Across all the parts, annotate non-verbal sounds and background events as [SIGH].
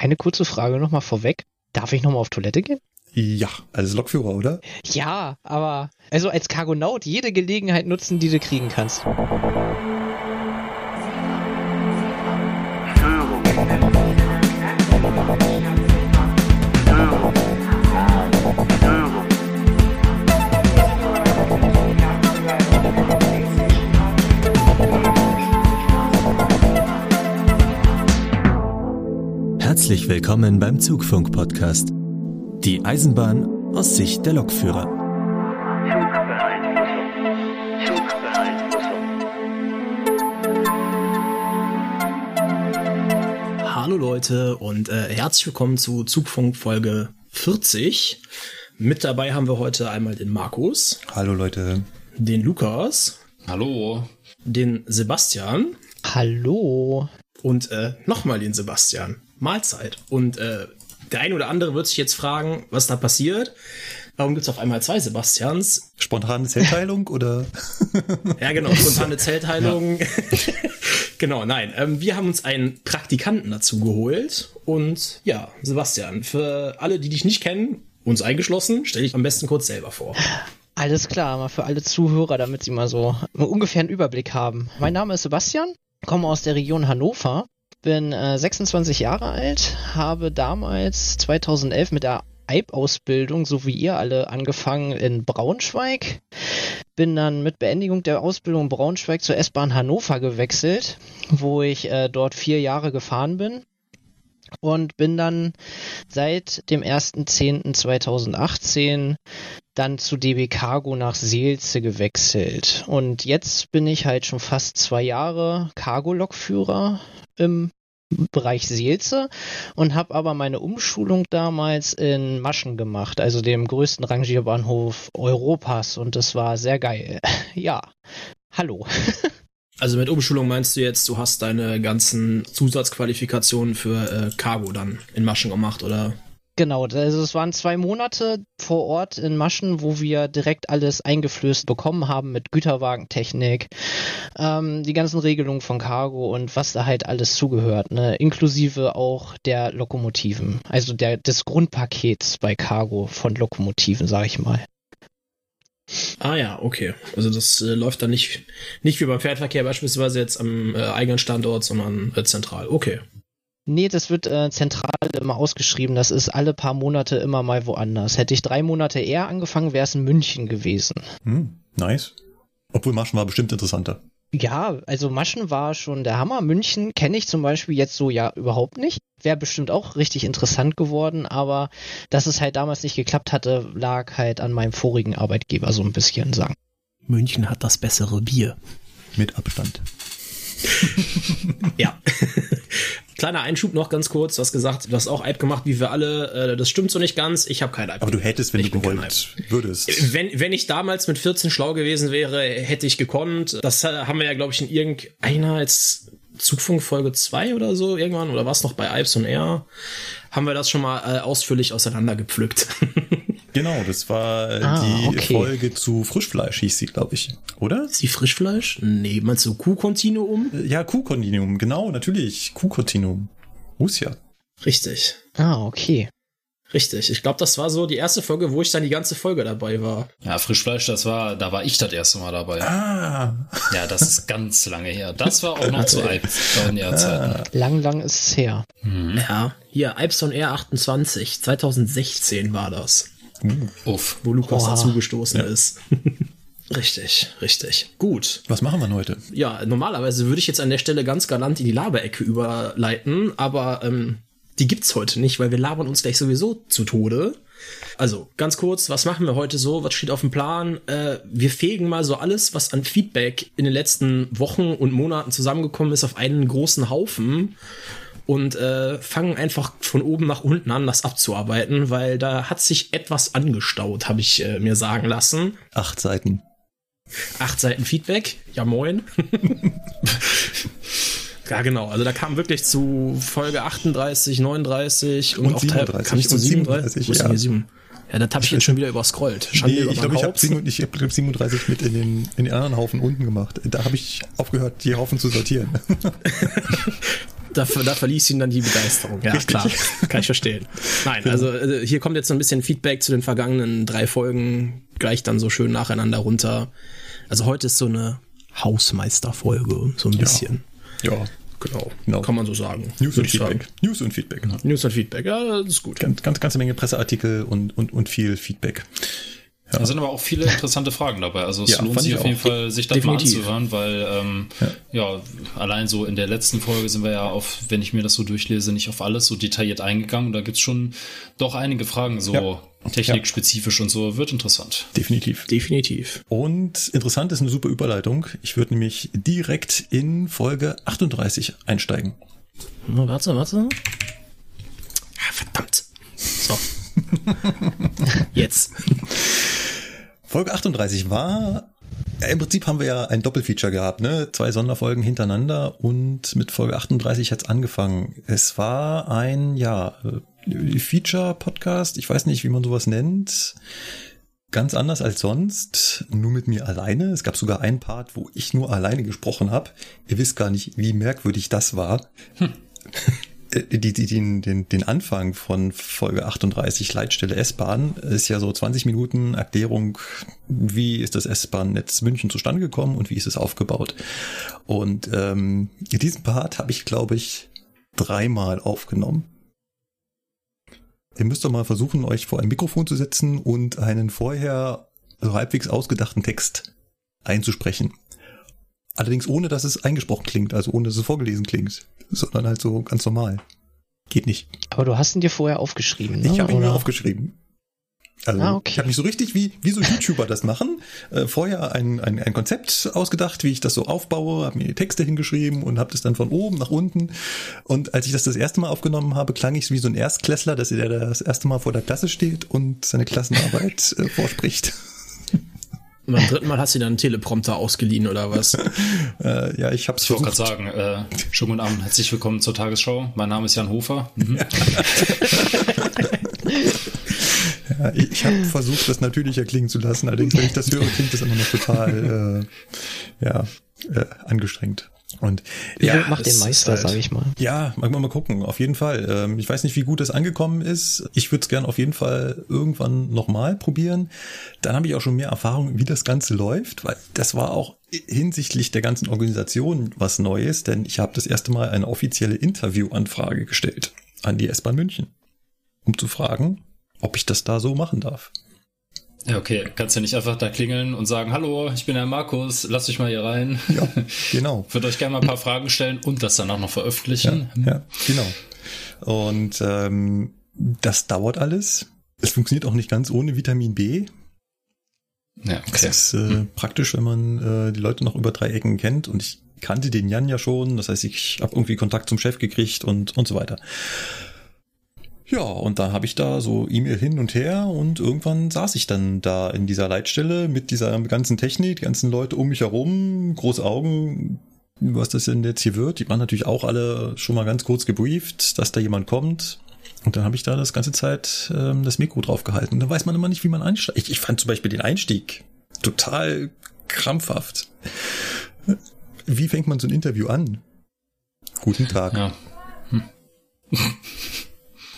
Eine kurze Frage nochmal vorweg. Darf ich nochmal auf Toilette gehen? Ja, als Lokführer, oder? Ja, aber also als Cargonaut jede Gelegenheit nutzen, die du kriegen kannst. Willkommen beim Zugfunk-Podcast. Die Eisenbahn aus Sicht der Lokführer. Hallo Leute und äh, herzlich willkommen zu Zugfunk Folge 40. Mit dabei haben wir heute einmal den Markus. Hallo Leute. Den Lukas. Hallo. Den Sebastian. Hallo. Und äh, nochmal den Sebastian. Mahlzeit. Und äh, der eine oder andere wird sich jetzt fragen, was da passiert. Warum gibt's auf einmal zwei Sebastians? Spontane Zellteilung oder? [LAUGHS] ja, genau, spontane Zellteilung. Ja. [LAUGHS] genau, nein. Ähm, wir haben uns einen Praktikanten dazu geholt. Und ja, Sebastian, für alle, die dich nicht kennen, uns eingeschlossen, stell dich am besten kurz selber vor. Alles klar, mal für alle Zuhörer, damit sie mal so ungefähr einen Überblick haben. Mein Name ist Sebastian, komme aus der Region Hannover bin äh, 26 Jahre alt, habe damals 2011 mit der EIB-Ausbildung, so wie ihr alle, angefangen in Braunschweig. Bin dann mit Beendigung der Ausbildung in Braunschweig zur S-Bahn Hannover gewechselt, wo ich äh, dort vier Jahre gefahren bin. Und bin dann seit dem 1.10.2018 dann zu DB Cargo nach Seelze gewechselt. Und jetzt bin ich halt schon fast zwei Jahre Cargo-Lokführer im Bereich Seelze und habe aber meine Umschulung damals in Maschen gemacht, also dem größten Rangierbahnhof Europas und das war sehr geil. [LAUGHS] Ja, hallo. [LAUGHS] Also mit Umschulung meinst du jetzt, du hast deine ganzen Zusatzqualifikationen für äh, Cargo dann in Maschen gemacht, oder? Genau, also es waren zwei Monate vor Ort in Maschen, wo wir direkt alles eingeflößt bekommen haben mit Güterwagentechnik, ähm, die ganzen Regelungen von Cargo und was da halt alles zugehört, ne? inklusive auch der Lokomotiven, also der, des Grundpakets bei Cargo von Lokomotiven, sag ich mal. Ah ja, okay. Also das äh, läuft dann nicht, nicht wie beim Fährverkehr beispielsweise jetzt am äh, eigenen Standort, sondern äh, zentral. Okay. Nee, das wird äh, zentral immer ausgeschrieben. Das ist alle paar Monate immer mal woanders. Hätte ich drei Monate eher angefangen, wäre es in München gewesen. Hm, nice. Obwohl Maschen war bestimmt interessanter. Ja, also Maschen war schon der Hammer. München kenne ich zum Beispiel jetzt so ja überhaupt nicht. Wäre bestimmt auch richtig interessant geworden, aber dass es halt damals nicht geklappt hatte, lag halt an meinem vorigen Arbeitgeber so ein bisschen sagen. München hat das bessere Bier. Mit Abstand. [LAUGHS] ja. Kleiner Einschub noch ganz kurz. Du hast gesagt, du hast auch Eib gemacht, wie wir alle. Äh, das stimmt so nicht ganz. Ich habe kein Eib. Aber du hättest, wenn ich du gewollt würdest. Wenn, wenn ich damals mit 14 schlau gewesen wäre, hätte ich gekonnt. Das äh, haben wir ja, glaube ich, in irgendeiner jetzt Zugfunk Folge 2 oder so irgendwann, oder was noch bei Ips und R, haben wir das schon mal äh, ausführlich auseinandergepflückt. [LAUGHS] Genau, das war ah, die okay. Folge zu Frischfleisch, hieß sie, glaube ich. Oder? Ist sie Frischfleisch? Nee, meinst du Kuhkontinuum? Ja, Kuhkontinuum, genau, natürlich. Kuhkontinuum. Muss ja. Richtig. Ah, okay. Richtig. Ich glaube, das war so die erste Folge, wo ich dann die ganze Folge dabei war. Ja, Frischfleisch, das war, da war ich das erste Mal dabei. Ah. Ja, das ist ganz lange her. Das war auch noch zu in der Zeit. Lang, lang ist es her. Mhm. Ja, hier, Alpson R28, 2016 war das. Uff, wo Lukas Oha. dazugestoßen ja. ist. [LAUGHS] Richtig, richtig. Gut. Was machen wir heute? Ja, normalerweise würde ich jetzt an der Stelle ganz galant in die Laberecke überleiten, aber ähm, die gibt's heute nicht, weil wir labern uns gleich sowieso zu Tode. Also, ganz kurz, was machen wir heute so? Was steht auf dem Plan? Äh, wir fegen mal so alles, was an Feedback in den letzten Wochen und Monaten zusammengekommen ist, auf einen großen Haufen und äh, fangen einfach von oben nach unten an, das abzuarbeiten, weil da hat sich etwas angestaut, habe ich äh, mir sagen lassen. Acht Seiten. Acht Seiten Feedback, ja moin. [LAUGHS] ja, genau. Also da kam wirklich zu Folge 38, 39 und, und auch 37. Kam ich zu 37? 37 ja. Ja, das habe ich jetzt schon wieder überscrollt. Schande nee, ich glaube, ich habe 37, hab 37 mit in den, in den anderen Haufen unten gemacht. Da habe ich aufgehört, die Haufen zu sortieren. [LAUGHS] da, da verließ ihn dann die Begeisterung. Ja, Richtig. klar. Kann ich verstehen. Nein, also, also hier kommt jetzt so ein bisschen Feedback zu den vergangenen drei Folgen. Gleich dann so schön nacheinander runter. Also heute ist so eine Hausmeisterfolge, so ein bisschen. Ja. ja. Genau, genau, kann man so sagen. News und Feedback. News und Feedback. News und Feedback, ja, das ist gut. Ganz, ganz ganze Menge Presseartikel und, und, und viel Feedback. Ja. Da sind aber auch viele interessante Fragen dabei. Also es ja, lohnt sich auf jeden Fall, sich das Definitiv. mal anzuhören, weil ähm, ja. ja. allein so in der letzten Folge sind wir ja auf, wenn ich mir das so durchlese, nicht auf alles so detailliert eingegangen. Und da gibt's schon doch einige Fragen, so ja. technikspezifisch und so. Wird interessant. Definitiv. Definitiv. Und interessant ist eine super Überleitung. Ich würde nämlich direkt in Folge 38 einsteigen. Warte, warte. Ah, verdammt. So. [LAUGHS] Jetzt. Folge 38 war im Prinzip haben wir ja ein Doppelfeature gehabt, ne? Zwei Sonderfolgen hintereinander und mit Folge 38 hat's angefangen. Es war ein, ja, äh, Feature-Podcast, ich weiß nicht, wie man sowas nennt. Ganz anders als sonst, nur mit mir alleine. Es gab sogar einen Part, wo ich nur alleine gesprochen habe. Ihr wisst gar nicht, wie merkwürdig das war. Hm. [LAUGHS] Äh, die, die, den, den, den Anfang von Folge 38 Leitstelle S-Bahn ist ja so 20 Minuten Erklärung, wie ist das S-Bahn-Netz München zustande gekommen und wie ist es aufgebaut. Und ähm, diesen Part habe ich, glaube ich, dreimal aufgenommen. Ihr müsst doch mal versuchen, euch vor ein Mikrofon zu setzen und einen vorher so halbwegs ausgedachten Text einzusprechen. Allerdings ohne, dass es eingesprochen klingt, also ohne, dass es vorgelesen klingt, sondern halt so ganz normal. Geht nicht. Aber du hast ihn dir vorher aufgeschrieben, ne? Ich habe ihn mir aufgeschrieben. Also ah, okay. ich habe mich so richtig, wie, wie so YouTuber das machen, äh, vorher ein, ein, ein Konzept ausgedacht, wie ich das so aufbaue, habe mir die Texte hingeschrieben und habe das dann von oben nach unten. Und als ich das das erste Mal aufgenommen habe, klang ich wie so ein Erstklässler, dass er das erste Mal vor der Klasse steht und seine Klassenarbeit äh, vorspricht. Und beim dritten Mal hast du dann einen Teleprompter ausgeliehen oder was? [LAUGHS] äh, ja, ich hab's Ich wollte gerade sagen, äh, schönen guten Abend, herzlich willkommen zur Tagesschau. Mein Name ist Jan Hofer. Mhm. ja, [LAUGHS] ich ich habe versucht, das natürlicher klingen zu lassen. Allerdings, wenn ich das höre, klingt das immer noch total äh, ja, äh, angestrengt. Und ja, macht den Meister, halt, sage ich mal. Ja, mag mal mal gucken. Auf jeden Fall. Ähm, ich weiß nicht, wie gut das angekommen ist. Ich würde es gern auf jeden Fall irgendwann nochmal probieren. Dann habe ich auch schon mehr Erfahrung, wie das Ganze läuft, weil das war auch hinsichtlich der ganzen Organisation was Neues, denn ich habe das erste Mal eine offizielle Interviewanfrage gestellt an die S-Bahn München, um zu fragen, ob ich das da so machen darf. Ja, okay. Kannst ja nicht einfach da klingeln und sagen, hallo, ich bin der Markus, lasst euch mal hier rein. Ja, genau. [LAUGHS] Würde euch gerne mal ein paar Fragen stellen und das dann auch noch veröffentlichen. Ja, ja genau. Und ähm, das dauert alles. Es funktioniert auch nicht ganz ohne Vitamin B. Ja, okay. Das ist äh, hm. praktisch, wenn man äh, die Leute noch über drei Ecken kennt. Und ich kannte den Jan ja schon. Das heißt, ich habe irgendwie Kontakt zum Chef gekriegt und, und so weiter. Ja, und dann habe ich da so E-Mail hin und her und irgendwann saß ich dann da in dieser Leitstelle mit dieser ganzen Technik, die ganzen Leute um mich herum, große Augen, was das denn jetzt hier wird. Die waren natürlich auch alle schon mal ganz kurz gebrieft, dass da jemand kommt. Und dann habe ich da das ganze Zeit ähm, das Mikro drauf gehalten. Und dann weiß man immer nicht, wie man einsteigt. Ich, ich fand zum Beispiel den Einstieg total krampfhaft. Wie fängt man so ein Interview an? Guten Tag. Ja. Hm. [LAUGHS]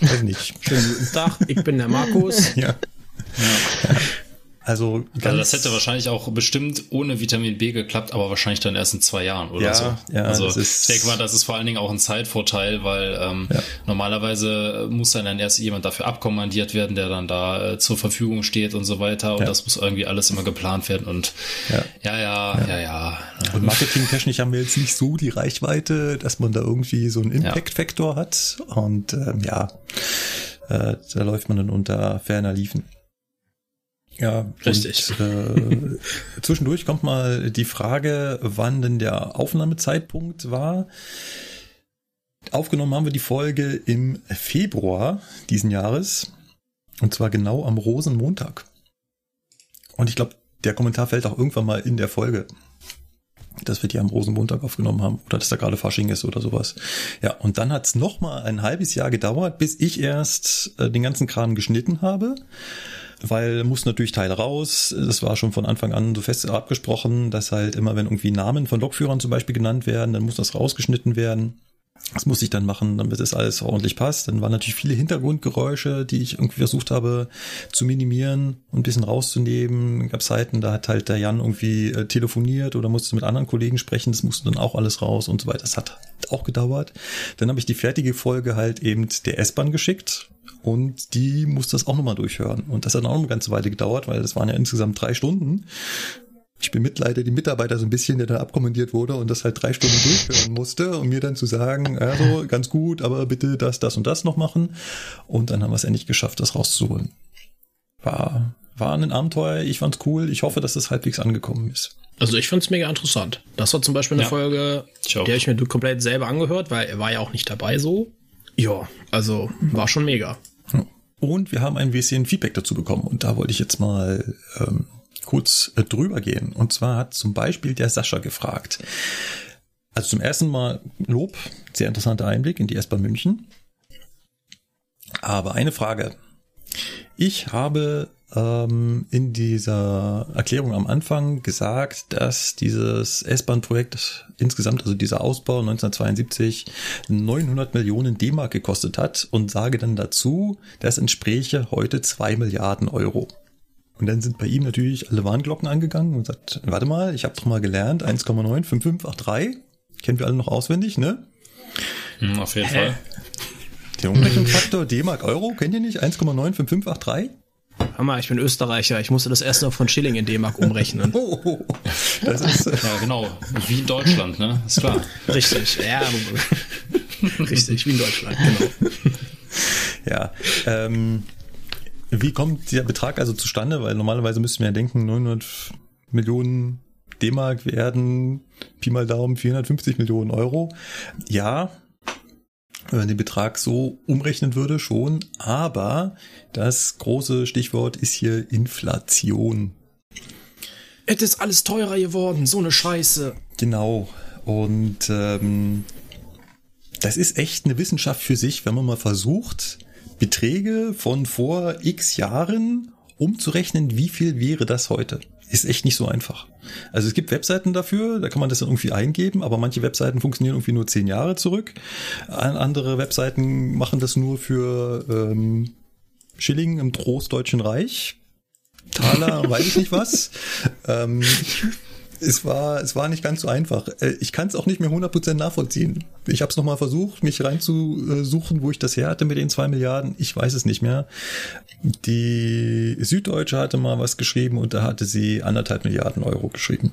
Weiß nicht. Schönen guten Tag, ich bin der Markus. ja. ja. Also, also das hätte wahrscheinlich auch bestimmt ohne Vitamin B geklappt, aber wahrscheinlich dann erst in zwei Jahren oder ja, so. Ja, also ich denke mal, das ist vor allen Dingen auch ein Zeitvorteil, weil ähm, ja. normalerweise muss dann, dann erst jemand dafür abkommandiert werden, der dann da äh, zur Verfügung steht und so weiter. Und ja. das muss irgendwie alles immer geplant werden. Und ja, ja, ja, ja. ja, Und marketingtechnisch haben wir jetzt nicht so die Reichweite, dass man da irgendwie so einen Impact-Faktor hat. Und ähm, ja, äh, da läuft man dann unter ferner Liefen. Ja, richtig. Und, äh, [LAUGHS] zwischendurch kommt mal die Frage, wann denn der Aufnahmezeitpunkt war. Aufgenommen haben wir die Folge im Februar diesen Jahres. Und zwar genau am Rosenmontag. Und ich glaube, der Kommentar fällt auch irgendwann mal in der Folge, dass wir die am Rosenmontag aufgenommen haben oder dass da gerade Fasching ist oder sowas. Ja, und dann hat es nochmal ein halbes Jahr gedauert, bis ich erst äh, den ganzen Kram geschnitten habe weil muss natürlich Teile raus. Das war schon von Anfang an so fest abgesprochen, dass halt immer, wenn irgendwie Namen von Lokführern zum Beispiel genannt werden, dann muss das rausgeschnitten werden. Das musste ich dann machen, damit es alles ordentlich passt. Dann waren natürlich viele Hintergrundgeräusche, die ich irgendwie versucht habe zu minimieren und ein bisschen rauszunehmen. Gab Zeiten, da hat halt der Jan irgendwie äh, telefoniert oder musste mit anderen Kollegen sprechen. Das musste dann auch alles raus und so weiter. Das hat auch gedauert. Dann habe ich die fertige Folge halt eben der S-Bahn geschickt und die musste das auch nochmal durchhören. Und das hat auch eine ganze Weile gedauert, weil das waren ja insgesamt drei Stunden ich bemitleide die Mitarbeiter so ein bisschen, der da abkommandiert wurde und das halt drei Stunden durchhören musste, um mir dann zu sagen, also ganz gut, aber bitte das, das und das noch machen. Und dann haben wir es endlich geschafft, das rauszuholen. War, war ein Abenteuer, ich fand's cool, ich hoffe, dass das halbwegs angekommen ist. Also ich fand's mega interessant. Das war zum Beispiel eine ja, Folge, die habe ich mir komplett selber angehört, weil er war ja auch nicht dabei so. Ja, also war schon mega. Und wir haben ein bisschen Feedback dazu bekommen und da wollte ich jetzt mal ähm, kurz äh, drüber gehen. Und zwar hat zum Beispiel der Sascha gefragt. Also zum ersten Mal Lob, sehr interessanter Einblick in die S-Bahn München. Aber eine Frage. Ich habe ähm, in dieser Erklärung am Anfang gesagt, dass dieses S-Bahn-Projekt insgesamt, also dieser Ausbau 1972, 900 Millionen D-Mark gekostet hat und sage dann dazu, das entspräche heute zwei Milliarden Euro. Und dann sind bei ihm natürlich alle Warnglocken angegangen und sagt, warte mal, ich habe doch mal gelernt, 1,95583, kennen wir alle noch auswendig, ne? Hm, auf jeden Hä? Fall. Der Umrechnungsfaktor D-Mark Euro, kennt ihr nicht? 1,95583? Hammer, ich bin Österreicher. Ich musste das erst noch von Schilling in D-Mark umrechnen. [LAUGHS] oh, das ist, äh ja, genau. Wie in Deutschland, ne? Ist klar. Richtig, ja. [LAUGHS] Richtig, wie in Deutschland, genau. Ja, ähm, wie kommt der Betrag also zustande? Weil normalerweise müssten wir ja denken, 900 Millionen D-Mark werden Pi mal Daumen 450 Millionen Euro. Ja, wenn man den Betrag so umrechnen würde, schon. Aber das große Stichwort ist hier Inflation. Es ist alles teurer geworden, so eine Scheiße. Genau. Und ähm, das ist echt eine Wissenschaft für sich, wenn man mal versucht, Beträge von vor x Jahren umzurechnen, wie viel wäre das heute? Ist echt nicht so einfach. Also es gibt Webseiten dafür, da kann man das dann irgendwie eingeben, aber manche Webseiten funktionieren irgendwie nur zehn Jahre zurück. Andere Webseiten machen das nur für ähm, Schilling im Trostdeutschen Reich. Taler, [LAUGHS] weiß ich nicht was. ähm, es war, es war nicht ganz so einfach. Äh, ich kann es auch nicht mehr 100% nachvollziehen. Ich habe es nochmal versucht, mich reinzusuchen, wo ich das her hatte mit den zwei Milliarden. Ich weiß es nicht mehr. Die Süddeutsche hatte mal was geschrieben und da hatte sie anderthalb Milliarden Euro geschrieben.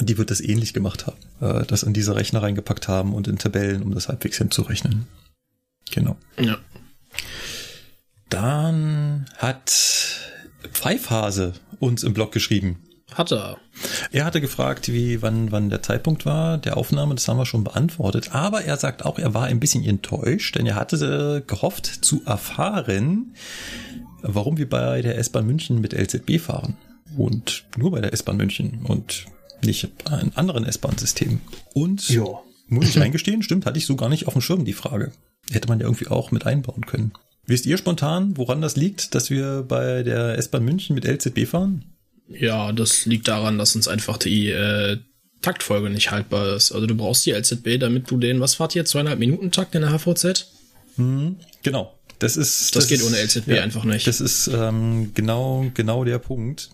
Die wird das ähnlich gemacht haben, äh, das in diese Rechner reingepackt haben und in Tabellen, um das halbwegs hinzurechnen. Genau. Ja. Dann hat Pfeifhase uns im Blog geschrieben. Hat er. Er hatte gefragt, wie, wann, wann der Zeitpunkt war der Aufnahme. Das haben wir schon beantwortet. Aber er sagt auch, er war ein bisschen enttäuscht, denn er hatte gehofft zu erfahren, warum wir bei der S-Bahn München mit LZB fahren. Und nur bei der S-Bahn München und nicht in anderen S-Bahn-Systemen. Und jo. muss ich [LAUGHS] eingestehen, stimmt, hatte ich so gar nicht auf dem Schirm die Frage. Hätte man ja irgendwie auch mit einbauen können. Wisst ihr spontan, woran das liegt, dass wir bei der S-Bahn München mit LZB fahren? Ja, das liegt daran, dass uns einfach die äh, Taktfolge nicht haltbar ist. Also du brauchst die LZB, damit du den, was fahrt ihr, zweieinhalb Minuten Takt in der HVZ? Mhm, genau. Das ist. Das, das geht ohne LZB ja, einfach nicht. Das ist ähm, genau genau der Punkt.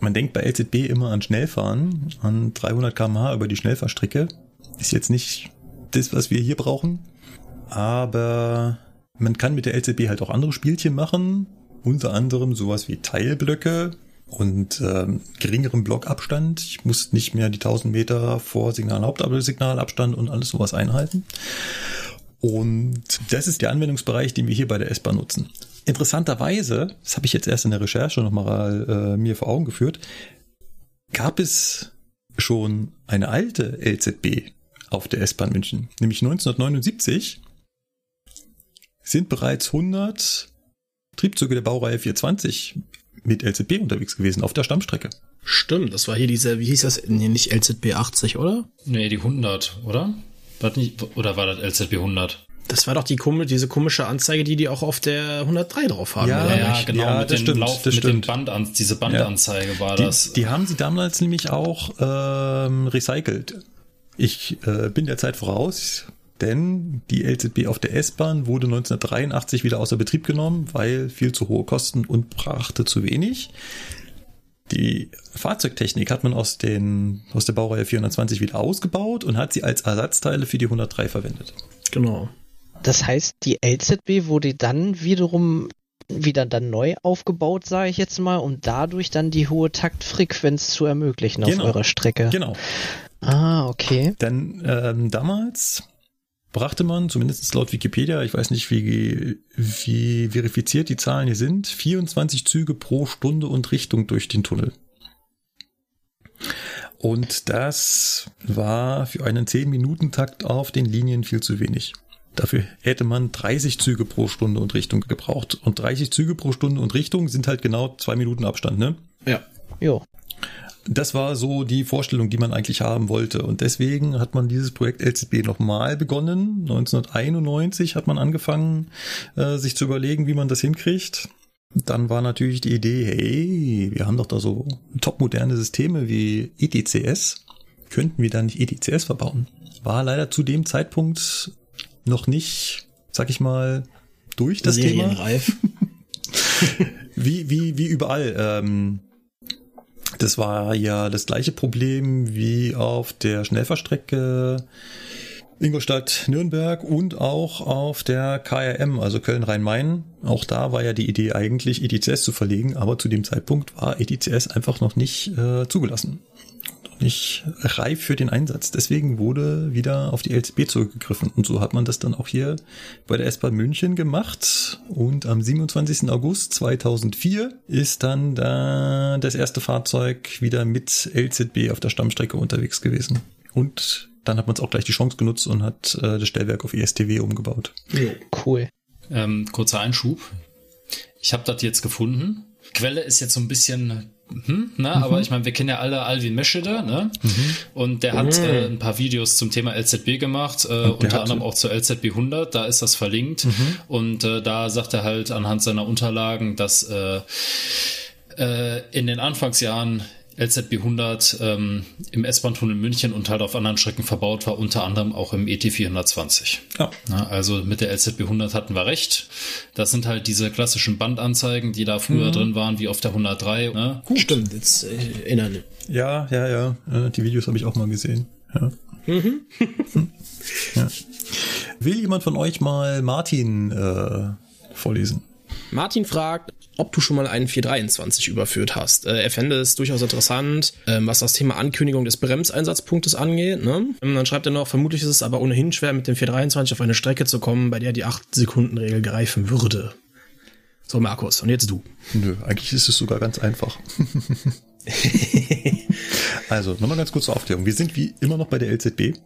Man denkt bei LZB immer an Schnellfahren, an 300 km/h über die Schnellfahrstrecke. Ist jetzt nicht das, was wir hier brauchen. Aber man kann mit der LZB halt auch andere Spielchen machen. Unter anderem sowas wie Teilblöcke, und ähm, geringerem Blockabstand. Ich muss nicht mehr die 1000 Meter vor Signal, Hauptabsignalabstand und alles sowas einhalten. Und das ist der Anwendungsbereich, den wir hier bei der S-Bahn nutzen. Interessanterweise, das habe ich jetzt erst in der Recherche nochmal äh, mir vor Augen geführt, gab es schon eine alte LZB auf der S-Bahn München, nämlich 1979 sind bereits 100 Triebzüge der Baureihe 420 mit LZB unterwegs gewesen auf der Stammstrecke. Stimmt, das war hier diese, wie hieß das? Nee, nicht LZB 80, oder? Nee, die 100, oder? War nicht, oder war das LZB 100? Das war doch die diese komische Anzeige, die die auch auf der 103 drauf haben. Ja, ja genau, ja, mit, das stimmt, Lauf, das mit stimmt. Band, diese Bandanzeige ja. war die, das. Die haben sie damals nämlich auch ähm, recycelt. Ich äh, bin der Zeit voraus denn die LZB auf der S-Bahn wurde 1983 wieder außer Betrieb genommen, weil viel zu hohe Kosten und brachte zu wenig. Die Fahrzeugtechnik hat man aus, den, aus der Baureihe 420 wieder ausgebaut und hat sie als Ersatzteile für die 103 verwendet. Genau. Das heißt, die LZB wurde dann wiederum wieder dann neu aufgebaut, sage ich jetzt mal, um dadurch dann die hohe Taktfrequenz zu ermöglichen genau. auf eurer Strecke. Genau. Ah, okay. Denn ähm, damals brachte man, zumindest laut Wikipedia, ich weiß nicht, wie, wie verifiziert die Zahlen hier sind, 24 Züge pro Stunde und Richtung durch den Tunnel. Und das war für einen 10-Minuten-Takt auf den Linien viel zu wenig. Dafür hätte man 30 Züge pro Stunde und Richtung gebraucht. Und 30 Züge pro Stunde und Richtung sind halt genau zwei Minuten Abstand, ne? Ja. Jo. Das war so die Vorstellung, die man eigentlich haben wollte. Und deswegen hat man dieses Projekt LZB nochmal begonnen. 1991 hat man angefangen, äh, sich zu überlegen, wie man das hinkriegt. Dann war natürlich die Idee, hey, wir haben doch da so topmoderne Systeme wie ETCS. Könnten wir da nicht ETCS verbauen? War leider zu dem Zeitpunkt noch nicht, sag ich mal, durch das Serienreif. Thema. [LAUGHS] wie, wie, wie überall. Ähm, das war ja das gleiche Problem wie auf der Schnellfahrstrecke Ingolstadt-Nürnberg und auch auf der KRM, also Köln-Rhein-Main. Auch da war ja die Idee eigentlich, ETCS zu verlegen, aber zu dem Zeitpunkt war ETCS einfach noch nicht äh, zugelassen. Nicht reif für den Einsatz. Deswegen wurde wieder auf die LCB zurückgegriffen. Und so hat man das dann auch hier bei der S-Bahn München gemacht. Und am 27. August 2004 ist dann da das erste Fahrzeug wieder mit LZB auf der Stammstrecke unterwegs gewesen. Und dann hat man es auch gleich die Chance genutzt und hat äh, das Stellwerk auf ESTW umgebaut. Cool. Ähm, kurzer Einschub. Ich habe das jetzt gefunden. Quelle ist jetzt so ein bisschen hm, ne? Mhm. aber ich meine, wir kennen ja alle Alvin Meschede, ne? Mhm. Und der hat mhm. äh, ein paar Videos zum Thema LZB gemacht, äh, unter anderem auch zur LZB 100, da ist das verlinkt. Mhm. Und äh, da sagt er halt anhand seiner Unterlagen, dass äh, äh, in den Anfangsjahren LZB 100 ähm, im S-Bahn-Tunnel München und halt auf anderen Strecken verbaut war, unter anderem auch im ET 420. Ja. Na, also mit der LZB 100 hatten wir recht. Das sind halt diese klassischen Bandanzeigen, die da früher mhm. drin waren, wie auf der 103. Ne? Gut. Stimmt, jetzt äh, erinnere Ja, ja, ja. Äh, die Videos habe ich auch mal gesehen. Ja. Mhm. [LAUGHS] ja. Will jemand von euch mal Martin äh, vorlesen? Martin fragt, ob du schon mal einen 423 überführt hast. Äh, er fände es durchaus interessant, ähm, was das Thema Ankündigung des Bremseinsatzpunktes angeht. Ne? Ähm, dann schreibt er noch, vermutlich ist es aber ohnehin schwer, mit dem 423 auf eine Strecke zu kommen, bei der die 8-Sekunden-Regel greifen würde. So, Markus, und jetzt du. Nö, eigentlich ist es sogar ganz einfach. [LAUGHS] also, nochmal ganz kurz zur Aufklärung. Wir sind wie immer noch bei der LZB.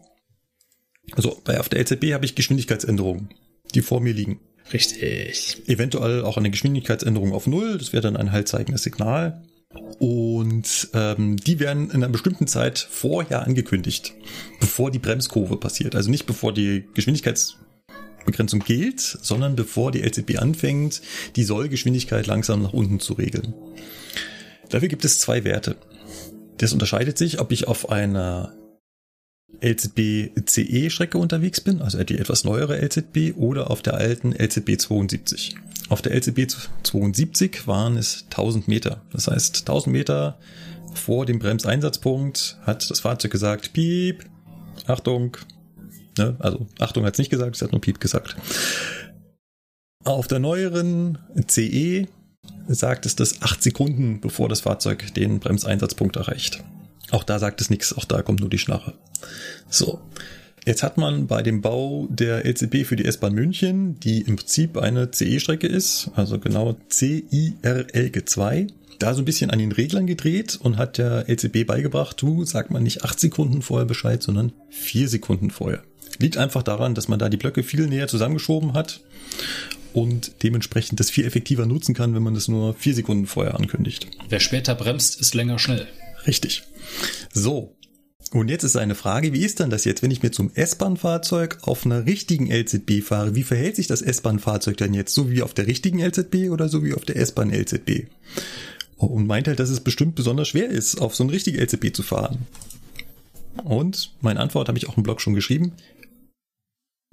Also, bei, auf der LZB habe ich Geschwindigkeitsänderungen, die vor mir liegen. Richtig. Eventuell auch eine Geschwindigkeitsänderung auf Null. Das wäre dann ein haltzeigendes Signal. Und ähm, die werden in einer bestimmten Zeit vorher angekündigt, bevor die Bremskurve passiert. Also nicht bevor die Geschwindigkeitsbegrenzung gilt, sondern bevor die LCB anfängt, die Sollgeschwindigkeit langsam nach unten zu regeln. Dafür gibt es zwei Werte. Das unterscheidet sich, ob ich auf einer LZB CE-Strecke unterwegs bin, also die etwas neuere LZB, oder auf der alten LZB 72. Auf der LZB 72 waren es 1000 Meter. Das heißt, 1000 Meter vor dem Bremseinsatzpunkt hat das Fahrzeug gesagt, piep, Achtung. Ne? Also Achtung hat es nicht gesagt, es hat nur piep gesagt. Auf der neueren CE sagt es das 8 Sekunden, bevor das Fahrzeug den Bremseinsatzpunkt erreicht. Auch da sagt es nichts, auch da kommt nur die Schnarre. So. Jetzt hat man bei dem Bau der LCB für die S-Bahn München, die im Prinzip eine CE-Strecke ist, also genau CIRLG2, da so ein bisschen an den Reglern gedreht und hat der LCB beigebracht, du sag mal nicht acht Sekunden vorher Bescheid, sondern vier Sekunden vorher. Liegt einfach daran, dass man da die Blöcke viel näher zusammengeschoben hat und dementsprechend das viel effektiver nutzen kann, wenn man das nur vier Sekunden vorher ankündigt. Wer später bremst, ist länger schnell. Richtig. So. Und jetzt ist eine Frage, wie ist denn das jetzt, wenn ich mir zum S-Bahn-Fahrzeug auf einer richtigen LZB fahre? Wie verhält sich das S-Bahn-Fahrzeug denn jetzt? So wie auf der richtigen LZB oder so wie auf der S-Bahn-LZB? Und meint halt, dass es bestimmt besonders schwer ist, auf so eine richtige LZB zu fahren. Und meine Antwort habe ich auch im Blog schon geschrieben.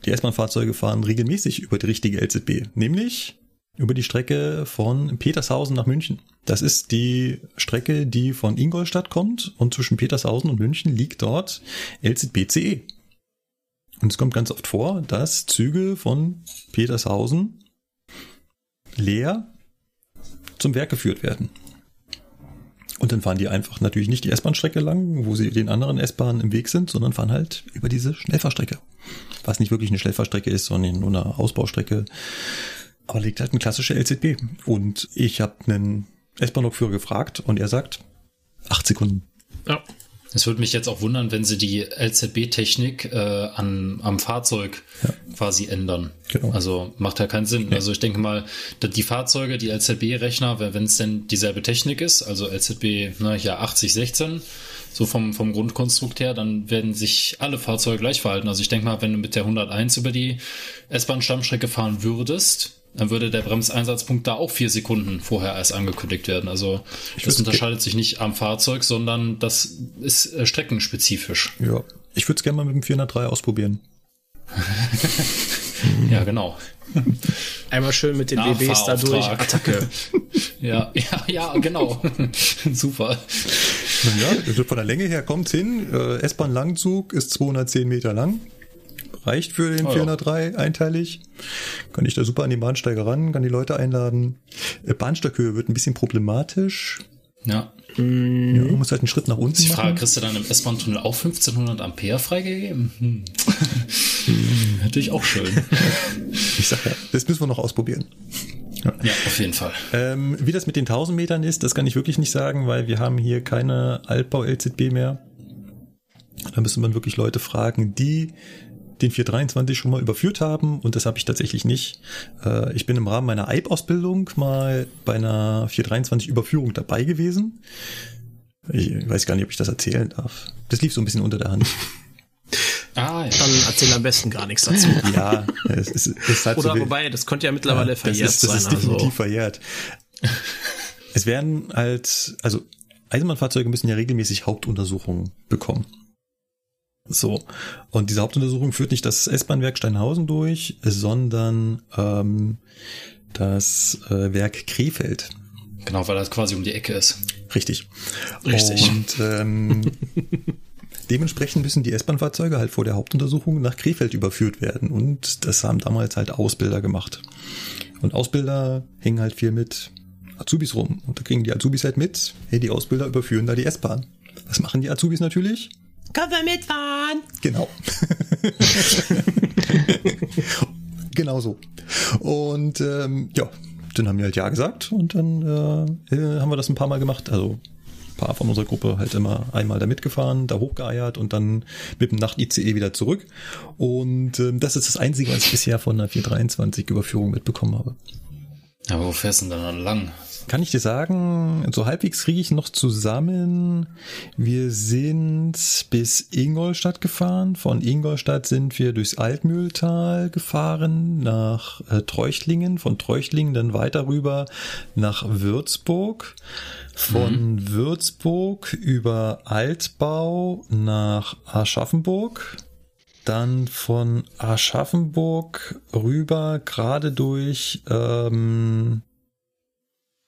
die S-Bahn-Fahrzeuge fahren regelmäßig über die richtige LZB, nämlich über die Strecke von Petershausen nach München. Das ist die Strecke, die von Ingolstadt kommt und zwischen Petershausen und München liegt dort LZBCE. Und es kommt ganz oft vor, dass Züge von Petershausen leer zum Werk geführt werden. Und dann fahren die einfach natürlich nicht die S-Bahn-Strecke lang, wo sie den anderen S-Bahnen im Weg sind, sondern fahren halt über diese Schnellfahrstrecke. Was nicht wirklich eine Schnellfahrstrecke ist, sondern nur eine Ausbaustrecke. Aber liegt halt eine klassische LZB. Und ich habe einen S-Bahn-Lokführer gefragt und er sagt, acht Sekunden. Ja. Es würde mich jetzt auch wundern, wenn sie die LZB-Technik äh, an, am Fahrzeug ja. quasi ändern. Genau. Also macht ja keinen Sinn. Nee. Also ich denke mal, die Fahrzeuge, die LZB-Rechner, wenn es denn dieselbe Technik ist, also LZB, ne, ja 8016, so vom, vom Grundkonstrukt her, dann werden sich alle Fahrzeuge gleich verhalten. Also ich denke mal, wenn du mit der 101 über die S-Bahn-Stammstrecke fahren würdest, dann würde der Bremseinsatzpunkt da auch vier Sekunden vorher erst angekündigt werden. Also ich das unterscheidet sich nicht am Fahrzeug, sondern das ist äh, streckenspezifisch. Ja, ich würde es gerne mal mit dem 403 ausprobieren. [LAUGHS] ja, genau. [LAUGHS] Einmal schön mit den BBs da durch. Attacke. [LAUGHS] ja, ja, ja, genau. Super. Ja, also von der Länge her kommt hin. Äh, S-Bahn-Langzug ist 210 Meter lang reicht für den oh, 403 ja. einteilig. Kann ich da super an die Bahnsteiger ran, kann die Leute einladen. Äh, Bahnsteighöhe wird ein bisschen problematisch. Ja. Mhm. Ja, muss halt einen Schritt nach unten Die Frage, machen. kriegst du dann im S-Bahn-Tunnel auch 1500 Ampere freigegeben? Hm. [LAUGHS] Natürlich auch schön. Ich sag ja, das müssen wir noch ausprobieren. Ja. ja, auf jeden Fall. Ähm, wie das mit den 1000 Metern ist, das kann ich wirklich nicht sagen, weil wir haben hier keine Altbau-LZB mehr. Da müsste man wirklich Leute fragen, die den 423 schon mal überführt haben und das habe ich tatsächlich nicht. Äh, ich bin im Rahmen meiner EIB-Ausbildung mal bei einer 423-Überführung dabei gewesen. Ich weiß gar nicht, ob ich das erzählen darf. Das lief so ein bisschen unter der Hand. [LAUGHS] Ah, ja. Dann erzähl am besten gar nichts dazu. [LAUGHS] ja, es ist, es ist halt Oder so wobei, das könnte ja mittlerweile ja, verjährt das ist, das sein. Das ist definitiv also. verjährt. [LAUGHS] es werden halt, also Eisenbahnfahrzeuge müssen ja regelmäßig Hauptuntersuchungen bekommen. So. Und diese Hauptuntersuchung führt nicht das S-Bahn-Werk Steinhausen durch, sondern ähm, das äh, Werk Krefeld. Genau, weil das quasi um die Ecke ist. Richtig. Richtig. Und ähm, [LAUGHS] dementsprechend müssen die S-Bahn-Fahrzeuge halt vor der Hauptuntersuchung nach Krefeld überführt werden. Und das haben damals halt Ausbilder gemacht. Und Ausbilder hängen halt viel mit Azubis rum. Und da kriegen die Azubis halt mit, hey, die Ausbilder überführen da die S-Bahn. Was machen die Azubis natürlich? Können wir mitfahren? Genau. [LAUGHS] genau so. Und ähm, ja, dann haben wir halt Ja gesagt und dann äh, äh, haben wir das ein paar Mal gemacht. Also ein paar von unserer Gruppe halt immer einmal da mitgefahren, da hochgeeiert und dann mit dem Nacht-ICE wieder zurück. Und ähm, das ist das Einzige, was ich bisher von einer 423-Überführung mitbekommen habe. Aber wo fährst du denn dann lang? Kann ich dir sagen, so halbwegs kriege ich noch zusammen. Wir sind bis Ingolstadt gefahren. Von Ingolstadt sind wir durchs Altmühltal gefahren nach äh, Treuchtlingen. Von Treuchtlingen dann weiter rüber nach Würzburg. Von mhm. Würzburg über Altbau nach Aschaffenburg dann von Aschaffenburg rüber gerade durch ähm,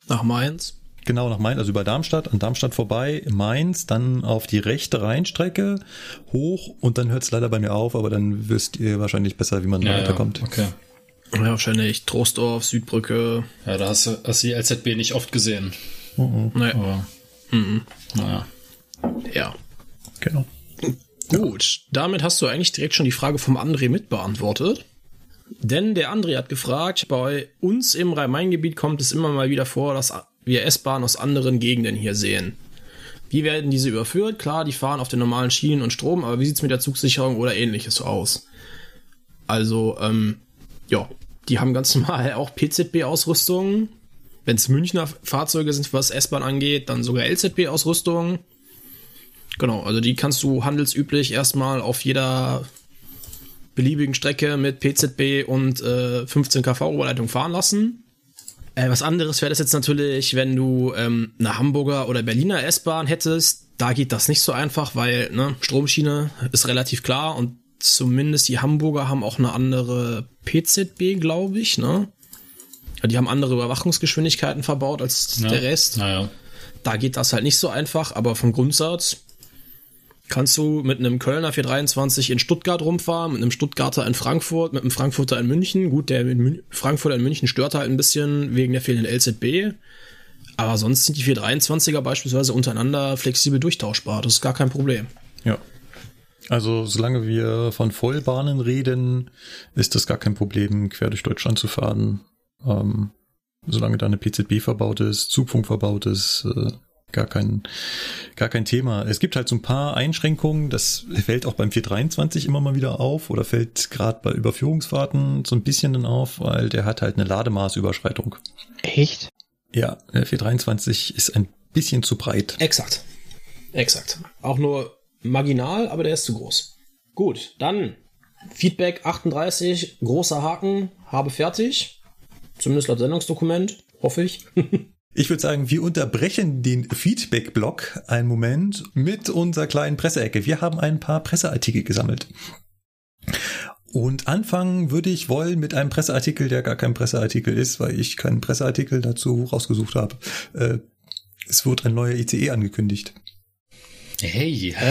nach Mainz? Genau, nach Mainz, also über Darmstadt, an Darmstadt vorbei, Mainz, dann auf die rechte Rheinstrecke hoch und dann hört es leider bei mir auf, aber dann wisst ihr wahrscheinlich besser, wie man ja, weiterkommt. Ja, okay. Ja, wahrscheinlich Trostorf, Südbrücke. Ja, da hast du, hast du die LZB nicht oft gesehen. Uh -uh. Nee. Aber, mhm. Naja. Ja. Genau. Gut, damit hast du eigentlich direkt schon die Frage vom André mitbeantwortet. Denn der André hat gefragt, bei uns im Rhein-Main-Gebiet kommt es immer mal wieder vor, dass wir S-Bahnen aus anderen Gegenden hier sehen. Wie werden diese überführt? Klar, die fahren auf den normalen Schienen und Strom, aber wie sieht es mit der Zugsicherung oder ähnliches aus? Also, ähm, ja, die haben ganz [LAUGHS] normal auch PZB-Ausrüstung. Wenn es Münchner Fahrzeuge sind, was S-Bahn angeht, dann sogar LZB-Ausrüstung. Genau, also die kannst du handelsüblich erstmal auf jeder beliebigen Strecke mit PZB und äh, 15 kV Oberleitung fahren lassen. Äh, was anderes wäre das jetzt natürlich, wenn du ähm, eine Hamburger oder Berliner S-Bahn hättest. Da geht das nicht so einfach, weil ne, Stromschiene ist relativ klar und zumindest die Hamburger haben auch eine andere PZB, glaube ich, ne? Die haben andere Überwachungsgeschwindigkeiten verbaut als ja. der Rest. Naja. Da geht das halt nicht so einfach, aber vom Grundsatz kannst du mit einem Kölner 423 in Stuttgart rumfahren, mit einem Stuttgarter in Frankfurt, mit einem Frankfurter in München. Gut, der in Frankfurter in München stört halt ein bisschen wegen der fehlenden LZB. Aber sonst sind die 423er beispielsweise untereinander flexibel durchtauschbar. Das ist gar kein Problem. Ja. Also solange wir von Vollbahnen reden, ist das gar kein Problem, quer durch Deutschland zu fahren. Ähm, solange da eine PZB verbaut ist, Zugfunk verbaut ist, äh, gar kein, gar kein Thema. Es gibt halt so ein paar Einschränkungen, das fällt auch beim 423 immer mal wieder auf oder fällt gerade bei Überführungsfahrten so ein bisschen dann auf, weil der hat halt eine Lademaßüberschreitung. Echt? Ja, der 423 ist ein bisschen zu breit. Exakt. Exakt. Auch nur marginal, aber der ist zu groß. Gut, dann Feedback 38, großer Haken, habe fertig. Zumindest laut Sendungsdokument, hoffe ich. [LAUGHS] Ich würde sagen, wir unterbrechen den Feedback-Block einen Moment mit unserer kleinen Presseecke. Wir haben ein paar Presseartikel gesammelt. Und anfangen würde ich wollen mit einem Presseartikel, der gar kein Presseartikel ist, weil ich keinen Presseartikel dazu rausgesucht habe. Äh, es wird ein neuer ICE angekündigt. Hey. [LAUGHS]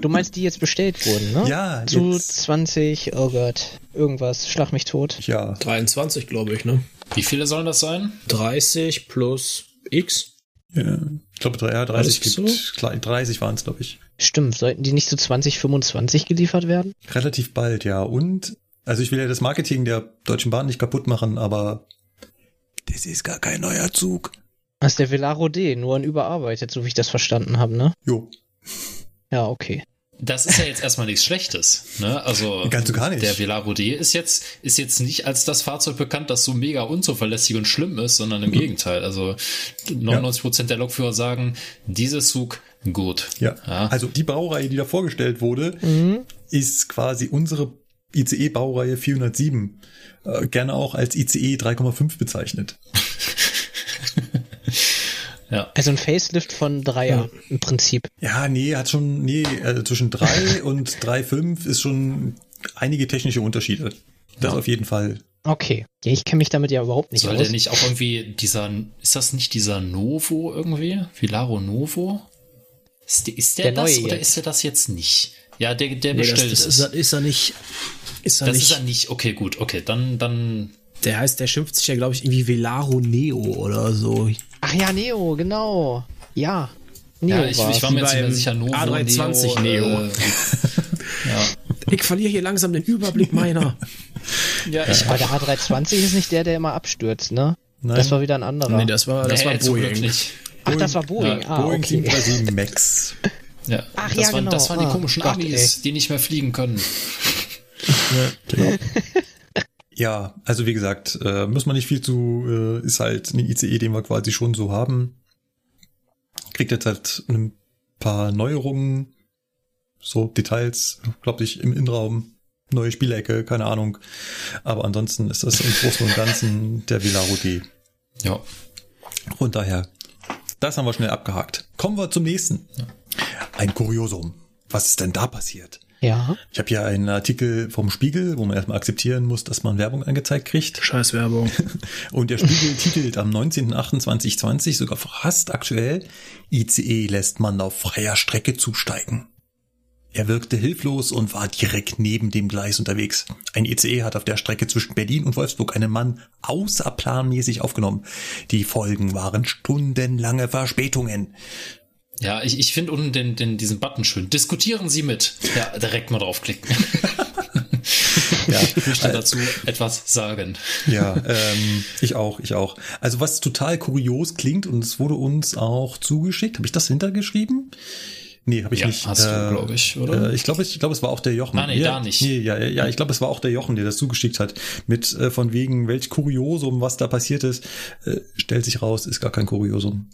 Du meinst, die jetzt bestellt wurden, ne? Ja. Zu jetzt. 20, oh Gott, irgendwas, schlag mich tot. Ja. 23, glaube ich, ne? Wie viele sollen das sein? 30 plus X. Ja, ich glaube, ja, 30 gibt, so? 30 waren es, glaube ich. Stimmt, sollten die nicht zu 2025 geliefert werden? Relativ bald, ja. Und, also ich will ja das Marketing der Deutschen Bahn nicht kaputt machen, aber das ist gar kein neuer Zug. Das ist der Velaro D, nur ein überarbeitet, so wie ich das verstanden habe, ne? Jo. Ja, okay. Das ist ja jetzt erstmal nichts Schlechtes. Ne? Also Ganz gar nicht. der Velaro D ist jetzt, ist jetzt nicht als das Fahrzeug bekannt, das so mega unzuverlässig und schlimm ist, sondern im mhm. Gegenteil. Also 99 Prozent der Lokführer sagen, dieses Zug gut. Ja. ja. Also die Baureihe, die da vorgestellt wurde, mhm. ist quasi unsere ICE-Baureihe 407. Äh, gerne auch als ICE 3,5 bezeichnet. [LAUGHS] Ja. Also ein Facelift von Dreier ja. im Prinzip. Ja, nee, hat schon, nee, also zwischen drei [LAUGHS] und 3,5 ist schon einige technische Unterschiede. Das ja. auf jeden Fall. Okay. Ja, ich kenne mich damit ja überhaupt nicht Soll aus. Soll der nicht auch irgendwie dieser, ist das nicht dieser Novo irgendwie? Vilaro Novo? Ist, ist der, der das oder jetzt. ist er das jetzt nicht? Ja, der, der nee, bestellt das, das, ist. Ist er nicht. Ist er das nicht. ist er nicht. Okay, gut. Okay, dann, dann. Der heißt, der schimpft sich ja, glaube ich, irgendwie Velaro Neo oder so. Ach ja, Neo, genau. Ja. Neo ja, ich, ich war mir jetzt nicht sicher, Novo, A320 Neo. Neo. Äh, [LAUGHS] ja. Ich verliere hier langsam den Überblick meiner. ja, ich Aber der A320 ist nicht der, der immer abstürzt, ne? Nein. Das war wieder ein anderer. Nee, das war, das nee, war Boeing. Nicht. Ach, das war Boeing. Ja, ah, Boeing okay. 737 [LAUGHS] Max. Ja, Ach, das ja, waren, genau. Das waren die ah, komischen Gott, Amis, ey. die nicht mehr fliegen können. ja, genau. [LAUGHS] Ja, also wie gesagt, äh, muss man nicht viel zu, äh, ist halt eine ICE, den wir quasi schon so haben. Kriegt jetzt halt ein paar Neuerungen, so Details, glaube ich, im Innenraum, neue Spielecke, keine Ahnung. Aber ansonsten ist das im Großen und Ganzen [LAUGHS] der Velaro D. Ja. Und daher, das haben wir schnell abgehakt. Kommen wir zum nächsten. Ein Kuriosum. Was ist denn da passiert? Ja. Ich habe hier einen Artikel vom Spiegel, wo man erstmal akzeptieren muss, dass man Werbung angezeigt kriegt. Scheiß Werbung. [LAUGHS] Und der Spiegel [LAUGHS] titelt am 19.08.2020 sogar fast aktuell, ICE lässt man auf freier Strecke zusteigen. Er wirkte hilflos und war direkt neben dem Gleis unterwegs. Ein ICE hat auf der Strecke zwischen Berlin und Wolfsburg einen Mann außerplanmäßig aufgenommen. Die Folgen waren stundenlange Verspätungen. Ja, ich, ich finde unten den, den, diesen Button schön. Diskutieren Sie mit. Ja, direkt mal draufklicken. [LAUGHS] ja, ich möchte dazu etwas sagen. Ja, ähm, ich auch, ich auch. Also was total kurios klingt und es wurde uns auch zugeschickt. Habe ich das hintergeschrieben? Nee, habe ich ja, nicht. Hast äh, du, glaube ich, oder? Äh, ich glaube, ich, ich glaube, es war auch der Jochen. Ah, nee, ja, da nicht. Nee, ja, ja, ich glaube, es war auch der Jochen, der das zugeschickt hat. Mit äh, von wegen, welch Kuriosum, was da passiert ist, äh, stellt sich raus, ist gar kein Kuriosum.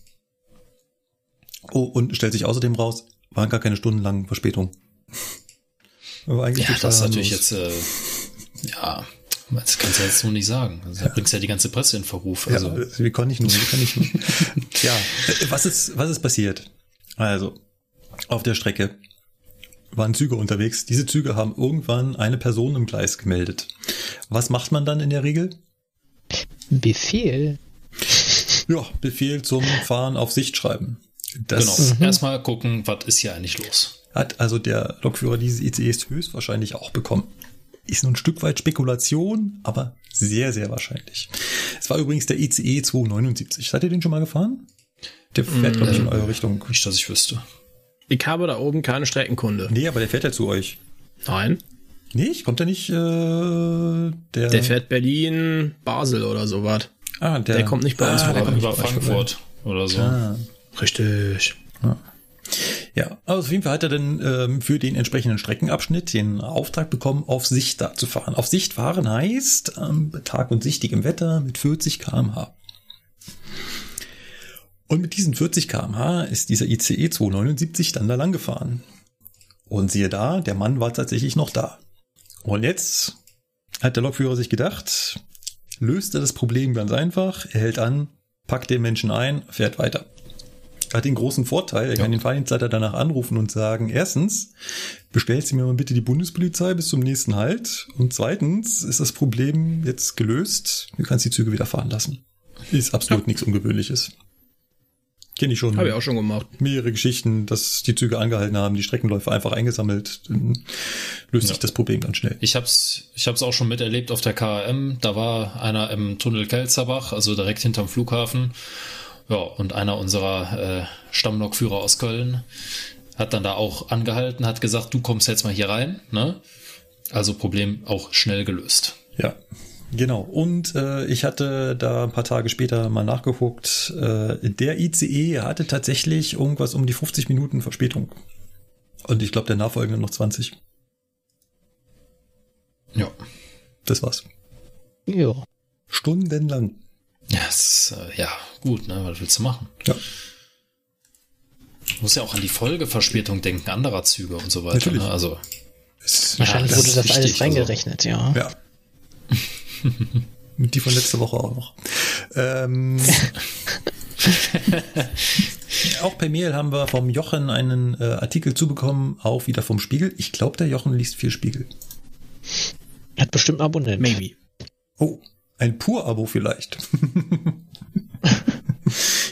Oh, und stellt sich außerdem raus, waren gar keine stundenlangen Verspätung. Aber eigentlich ja, das ist natürlich jetzt, äh, ja, das kannst du jetzt so nicht sagen. Also, da ja. bringst du ja die ganze Presse in Verruf. Also. Ja, wie kann ich nur, wie kann ich nur. [LAUGHS] ja, was ist, was ist passiert? Also, auf der Strecke waren Züge unterwegs. Diese Züge haben irgendwann eine Person im Gleis gemeldet. Was macht man dann in der Regel? Befehl. Ja, Befehl zum Fahren auf Sicht schreiben. Das genau. Mhm. Erstmal gucken, was ist hier eigentlich los. Hat also der Lokführer dieses ICEs höchstwahrscheinlich auch bekommen. Ist nur ein Stück weit Spekulation, aber sehr, sehr wahrscheinlich. Es war übrigens der ICE 279. Seid ihr den schon mal gefahren? Der fährt, glaube ich, in eure Richtung. Nicht, dass ich wüsste. Ich habe da oben keine Streckenkunde. Nee, aber der fährt ja zu euch. Nein. Nicht? Kommt der nicht? Äh, der, der fährt Berlin, Basel oder sowas. Ah, der, der kommt nicht bei uns ah, vorbei. Der kommt über Frankfurt oder so. Ah. Richtig. Ja. Ja, also auf jeden Fall hat er dann ähm, für den entsprechenden Streckenabschnitt den Auftrag bekommen, auf Sicht da zu fahren. Auf Sicht fahren heißt ähm, Tag und sichtigem Wetter mit 40 km/h. Und mit diesen 40 km/h ist dieser ICE 279 dann da lang gefahren. Und siehe da, der Mann war tatsächlich noch da. Und jetzt hat der Lokführer sich gedacht, löst er das Problem ganz einfach, er hält an, packt den Menschen ein, fährt weiter. Er hat den großen Vorteil, er ja. kann den Fahrdienstleiter danach anrufen und sagen, erstens, bestellst du mir mal bitte die Bundespolizei bis zum nächsten Halt und zweitens ist das Problem jetzt gelöst, du kannst die Züge wieder fahren lassen. Ist absolut ja. nichts Ungewöhnliches. Kenne ich schon. Habe ich auch schon gemacht. Mehrere Geschichten, dass die Züge angehalten haben, die Streckenläufe einfach eingesammelt. Dann löst ja. sich das Problem ganz schnell. Ich hab's, ich hab's auch schon miterlebt auf der KM. Da war einer im Tunnel Kelzerbach, also direkt hinterm Flughafen. Ja, und einer unserer äh, Stammlokführer aus Köln hat dann da auch angehalten, hat gesagt, du kommst jetzt mal hier rein. Ne? Also Problem auch schnell gelöst. Ja, Genau. Und äh, ich hatte da ein paar Tage später mal nachgeguckt. Äh, der ICE hatte tatsächlich irgendwas um die 50 Minuten Verspätung. Und ich glaube, der nachfolgende noch 20. Ja. Das war's. Ja. Stundenlang. Ja, ist, äh, ja, gut, ne? Was willst du machen? Ja. Du musst ja auch an die Folgeverspätung denken, anderer Züge und so weiter. Natürlich. Ne? Also, Wahrscheinlich ja, wurde das alles also reingerechnet, also. ja. Ja. [LAUGHS] Die von letzter Woche auch noch. Ähm, [LAUGHS] auch per Mail haben wir vom Jochen einen äh, Artikel zubekommen, auch wieder vom Spiegel. Ich glaube, der Jochen liest viel Spiegel. Hat bestimmt ein Abonnent. Maybe. Oh, ein Pur-Abo vielleicht. [LAUGHS]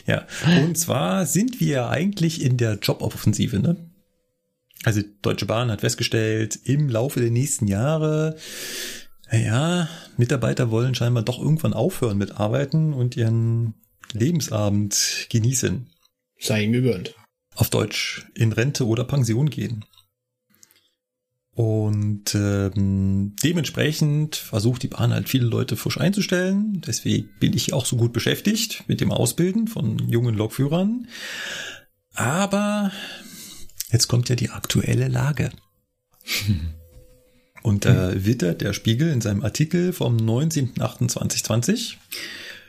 ja, und zwar sind wir eigentlich in der Joboffensive, ne? Also Deutsche Bahn hat festgestellt, im Laufe der nächsten Jahre ja, Mitarbeiter wollen scheinbar doch irgendwann aufhören mit Arbeiten und ihren Lebensabend genießen. Sei ihm gegönnt. Auf Deutsch in Rente oder Pension gehen. Und ähm, dementsprechend versucht die Bahn halt viele Leute frisch einzustellen. Deswegen bin ich auch so gut beschäftigt mit dem Ausbilden von jungen Lokführern. Aber jetzt kommt ja die aktuelle Lage. [LAUGHS] Und da äh, wittert der Spiegel in seinem Artikel vom 19.08.2020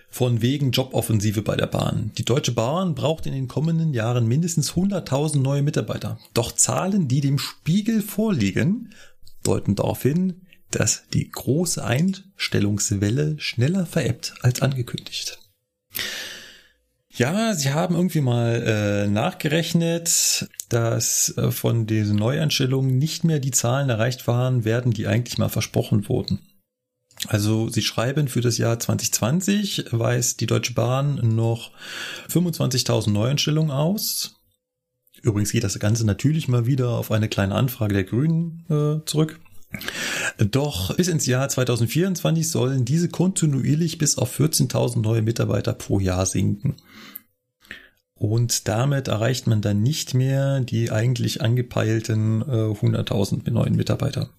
von wegen Joboffensive bei der Bahn. Die Deutsche Bahn braucht in den kommenden Jahren mindestens 100.000 neue Mitarbeiter. Doch Zahlen, die dem Spiegel vorliegen, deuten darauf hin, dass die große Einstellungswelle schneller verebbt als angekündigt. Ja, sie haben irgendwie mal äh, nachgerechnet, dass äh, von diesen Neueinstellungen nicht mehr die Zahlen erreicht waren werden, die eigentlich mal versprochen wurden. Also sie schreiben für das Jahr 2020 weist die Deutsche Bahn noch 25.000 Neueinstellungen aus. Übrigens geht das Ganze natürlich mal wieder auf eine kleine Anfrage der Grünen äh, zurück. Doch bis ins Jahr 2024 sollen diese kontinuierlich bis auf 14.000 neue Mitarbeiter pro Jahr sinken. Und damit erreicht man dann nicht mehr die eigentlich angepeilten äh, 100.000 neuen Mitarbeiter.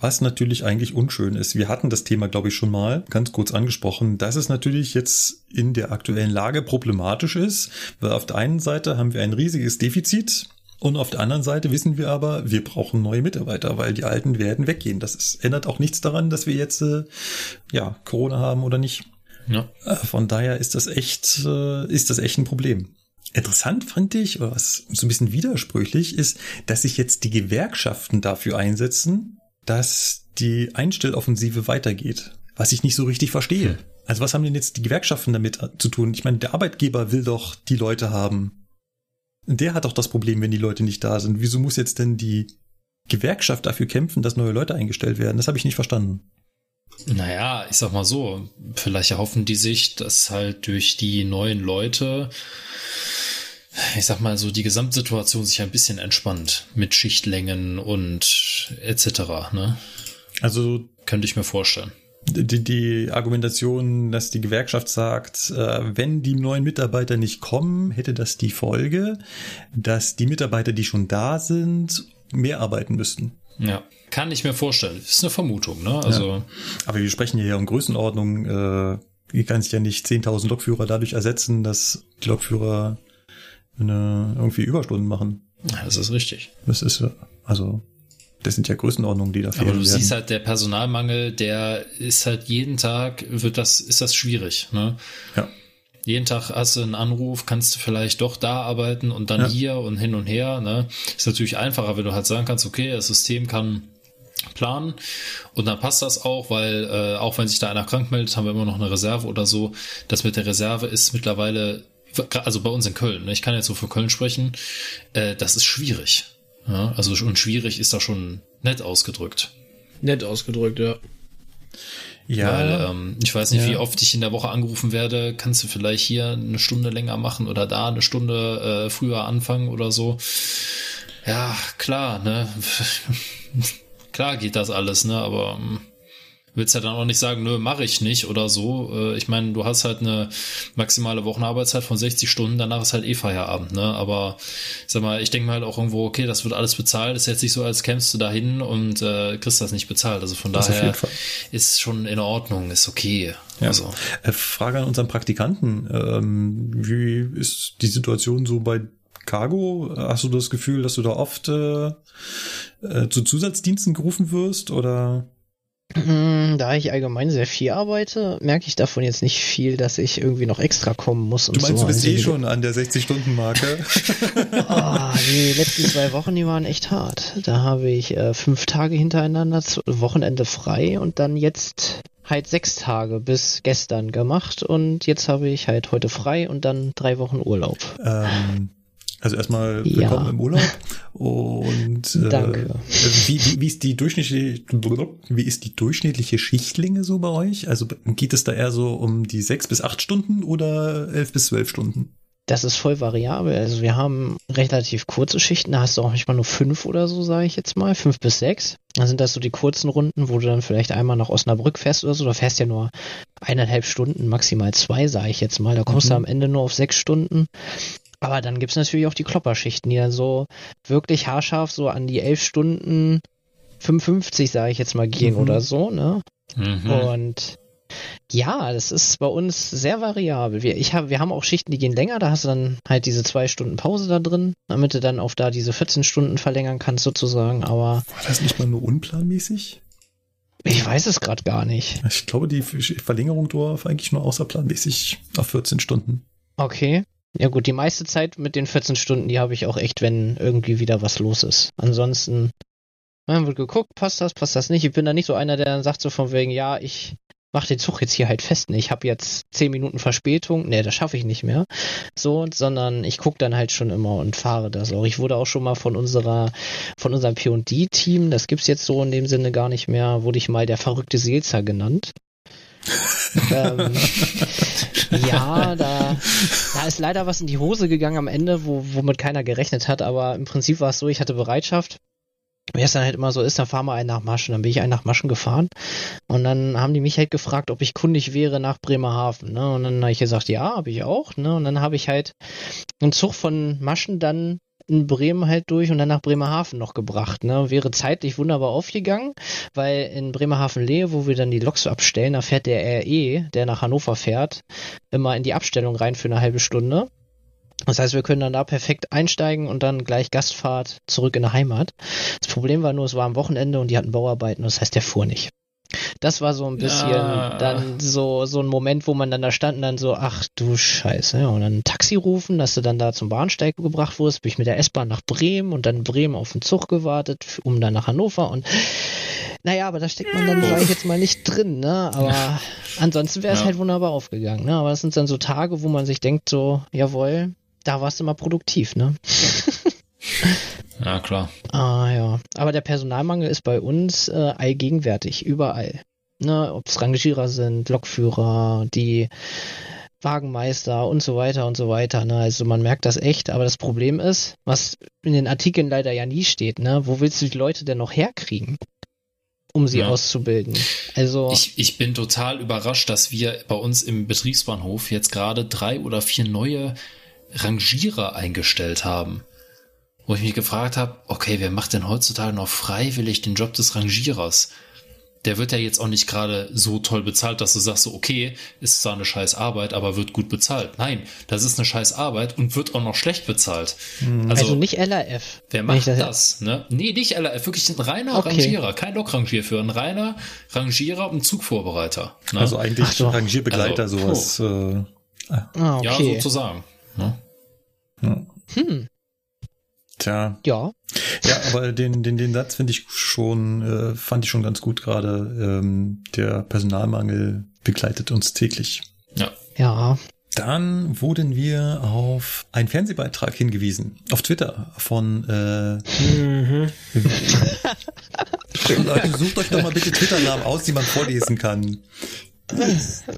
Was natürlich eigentlich unschön ist. Wir hatten das Thema, glaube ich, schon mal ganz kurz angesprochen, dass es natürlich jetzt in der aktuellen Lage problematisch ist, weil auf der einen Seite haben wir ein riesiges Defizit und auf der anderen Seite wissen wir aber, wir brauchen neue Mitarbeiter, weil die alten werden weggehen. Das ist, ändert auch nichts daran, dass wir jetzt äh, ja Corona haben oder nicht. Ja. Äh, von daher ist das echt, äh, ist das echt ein Problem. Interessant fand ich, oder was so ein bisschen widersprüchlich ist, dass sich jetzt die Gewerkschaften dafür einsetzen, dass die Einstelloffensive weitergeht. Was ich nicht so richtig verstehe. Hm. Also was haben denn jetzt die Gewerkschaften damit zu tun? Ich meine, der Arbeitgeber will doch die Leute haben. Der hat doch das Problem, wenn die Leute nicht da sind. Wieso muss jetzt denn die Gewerkschaft dafür kämpfen, dass neue Leute eingestellt werden? Das habe ich nicht verstanden. Naja, ich sag mal so, vielleicht erhoffen die sich, dass halt durch die neuen Leute, ich sag mal so, die Gesamtsituation sich ein bisschen entspannt mit Schichtlängen und etc. Ne? Also könnte ich mir vorstellen. Die, die Argumentation, dass die Gewerkschaft sagt, äh, wenn die neuen Mitarbeiter nicht kommen, hätte das die Folge, dass die Mitarbeiter, die schon da sind, mehr arbeiten müssten. Ja, kann ich mir vorstellen. Ist eine Vermutung, ne? Also. Ja. Aber wir sprechen hier ja um Größenordnung. Äh, hier kann sich ja nicht 10.000 Lokführer dadurch ersetzen, dass die Lokführer eine, irgendwie Überstunden machen. Ja, das ist richtig. Das ist, also, das sind ja Größenordnungen, die da fehlen. Aber du werden. siehst halt, der Personalmangel, der ist halt jeden Tag, wird das, ist das schwierig, ne? Ja jeden Tag hast du einen Anruf, kannst du vielleicht doch da arbeiten und dann ja. hier und hin und her. Ne? Ist natürlich einfacher, wenn du halt sagen kannst, okay, das System kann planen und dann passt das auch, weil äh, auch wenn sich da einer krank meldet, haben wir immer noch eine Reserve oder so. Das mit der Reserve ist mittlerweile, also bei uns in Köln, ne? ich kann jetzt so für Köln sprechen, äh, das ist schwierig. Ja? Also und schwierig ist da schon nett ausgedrückt. Nett ausgedrückt, ja. Ja. Weil ähm, ich weiß nicht, ja. wie oft ich in der Woche angerufen werde, kannst du vielleicht hier eine Stunde länger machen oder da eine Stunde äh, früher anfangen oder so. Ja, klar, ne? [LAUGHS] klar geht das alles, ne? Aber ähm, willst ja dann auch nicht sagen, nö, mache ich nicht oder so. Äh, ich meine, du hast halt eine maximale Wochenarbeitszeit von 60 Stunden, danach ist halt eh Feierabend, ne? Aber sag mal, ich denke mal halt auch irgendwo, okay, das wird alles bezahlt. ist jetzt nicht so, als kämpfst du dahin und äh, kriegst das nicht bezahlt. Also von das daher ist schon in Ordnung, ist okay. Ja. Also. Äh, Frage an unseren Praktikanten. Ähm, wie ist die Situation so bei Cargo? Hast du das Gefühl, dass du da oft äh, äh, zu Zusatzdiensten gerufen wirst oder? Mm, da ich allgemein sehr viel arbeite, merke ich davon jetzt nicht viel, dass ich irgendwie noch extra kommen muss. du meinst, so. du bist also eh schon an der 60-Stunden-Marke? oh, [LAUGHS] die letzten zwei Wochen, die waren echt hart. Da habe ich äh, fünf Tage hintereinander, Wochenende frei und dann jetzt halt sechs Tage bis gestern gemacht und jetzt habe ich halt heute frei und dann drei Wochen Urlaub. Ähm, also erstmal willkommen ja. im Urlaub und äh, Danke. Wie, wie, wie ist die durchschnittliche wie ist die durchschnittliche Schichtlänge so bei euch? Also geht es da eher so um die sechs bis acht Stunden oder elf bis zwölf Stunden? Das ist voll variabel. Also wir haben relativ kurze Schichten, da hast du auch manchmal nur fünf oder so, sage ich jetzt mal, fünf bis sechs. Da sind das so die kurzen Runden, wo du dann vielleicht einmal nach Osnabrück fährst oder so. Da fährst ja nur eineinhalb Stunden, maximal zwei, sage ich jetzt mal. Da kommst mhm. du am Ende nur auf sechs Stunden. Aber dann gibt's natürlich auch die Klopperschichten, die dann so wirklich haarscharf so an die elf Stunden 55, sage ich jetzt mal, gehen mhm. oder so, ne? Mhm. Und ja, das ist bei uns sehr variabel. Wir, ich hab, wir haben auch Schichten, die gehen länger, da hast du dann halt diese zwei Stunden Pause da drin, damit du dann auf da diese 14 Stunden verlängern kannst sozusagen, aber... War das nicht mal nur unplanmäßig? Ich weiß es gerade gar nicht. Ich glaube, die Verlängerung war eigentlich nur außerplanmäßig auf 14 Stunden. Okay. Ja gut, die meiste Zeit mit den 14 Stunden, die habe ich auch echt, wenn irgendwie wieder was los ist. Ansonsten, dann wird geguckt, passt das, passt das nicht. Ich bin da nicht so einer, der dann sagt so von wegen, ja, ich mach den Zug jetzt hier halt fest. Ich habe jetzt 10 Minuten Verspätung. Nee, das schaffe ich nicht mehr. So, sondern ich gucke dann halt schon immer und fahre das auch. Ich wurde auch schon mal von unserer, von unserem P&D-Team, das gibt's jetzt so in dem Sinne gar nicht mehr, wurde ich mal der verrückte Seelzer genannt ähm, ja, da, da ist leider was in die Hose gegangen am Ende, wo, womit keiner gerechnet hat, aber im Prinzip war es so, ich hatte Bereitschaft. Wie es dann halt immer so ist, dann fahren wir einen nach Maschen. Dann bin ich einen nach Maschen gefahren. Und dann haben die mich halt gefragt, ob ich kundig wäre nach Bremerhaven. Ne? Und dann habe ich gesagt, ja, habe ich auch. Ne? Und dann habe ich halt einen Zug von Maschen dann in Bremen halt durch und dann nach Bremerhaven noch gebracht. Ne? Wäre zeitlich wunderbar aufgegangen, weil in Bremerhaven-Lehe, wo wir dann die Loks abstellen, da fährt der RE, der nach Hannover fährt, immer in die Abstellung rein für eine halbe Stunde. Das heißt, wir können dann da perfekt einsteigen und dann gleich Gastfahrt zurück in der Heimat. Das Problem war nur, es war am Wochenende und die hatten Bauarbeiten, das heißt, der fuhr nicht. Das war so ein bisschen ja. dann so, so ein Moment, wo man dann da stand und dann so, ach du Scheiße. Und dann ein Taxi rufen, dass du dann da zum Bahnsteig gebracht wurdest, bin ich mit der S-Bahn nach Bremen und dann Bremen auf den Zug gewartet, um dann nach Hannover und naja, aber da steckt man dann, sage ich jetzt mal, nicht drin, ne? Aber ja. ansonsten wäre es ja. halt wunderbar aufgegangen, ne? Aber das sind dann so Tage, wo man sich denkt, so, jawohl, da warst du mal produktiv, ne? [LAUGHS] Ja, klar. Ah ja. Aber der Personalmangel ist bei uns äh, allgegenwärtig, überall. Ne, ob es Rangierer sind, Lokführer, die Wagenmeister und so weiter und so weiter. Ne? Also man merkt das echt, aber das Problem ist, was in den Artikeln leider ja nie steht, ne? Wo willst du die Leute denn noch herkriegen? um sie ja. auszubilden. Also ich, ich bin total überrascht, dass wir bei uns im Betriebsbahnhof jetzt gerade drei oder vier neue Rangierer eingestellt haben. Wo ich mich gefragt habe, okay, wer macht denn heutzutage noch freiwillig den Job des Rangierers? der wird ja jetzt auch nicht gerade so toll bezahlt, dass du sagst so, okay, ist zwar eine scheiß Arbeit, aber wird gut bezahlt. Nein, das ist eine scheiß Arbeit und wird auch noch schlecht bezahlt. Mhm. Also, also nicht LRF. Wer macht das? das? Ne? Nee, nicht LRF, wirklich ein reiner okay. Rangierer, kein Lokrangierführer, ein reiner Rangierer und Zugvorbereiter. Ne? Also eigentlich Ach, Rangierbegleiter, also, sowas. Äh, ah, okay. Ja, sozusagen. Ne? Ja. Hm. Tja. Ja. Ja, aber den, den, den Satz finde ich schon, äh, fand ich schon ganz gut gerade. Ähm, der Personalmangel begleitet uns täglich. Ja. Ja. Dann wurden wir auf einen Fernsehbeitrag hingewiesen. Auf Twitter von äh, mhm. Leute, sucht euch doch mal bitte Twitter-Namen aus, die man vorlesen kann.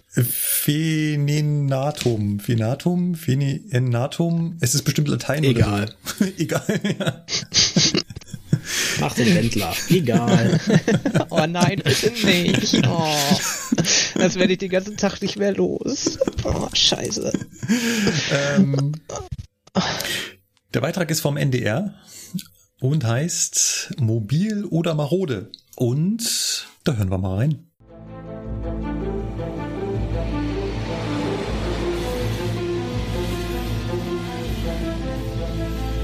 Phenenatum. Phenatum? Phenenatum? Es ist bestimmt Latein Egal. oder so. Egal, [LAUGHS] ja. Mach den Wendler. Egal. [LAUGHS] oh nein, bitte nicht. Oh. Das werde ich den ganzen Tag nicht mehr los. Oh, scheiße. Ähm, der Beitrag ist vom NDR und heißt Mobil oder Marode. Und da hören wir mal rein.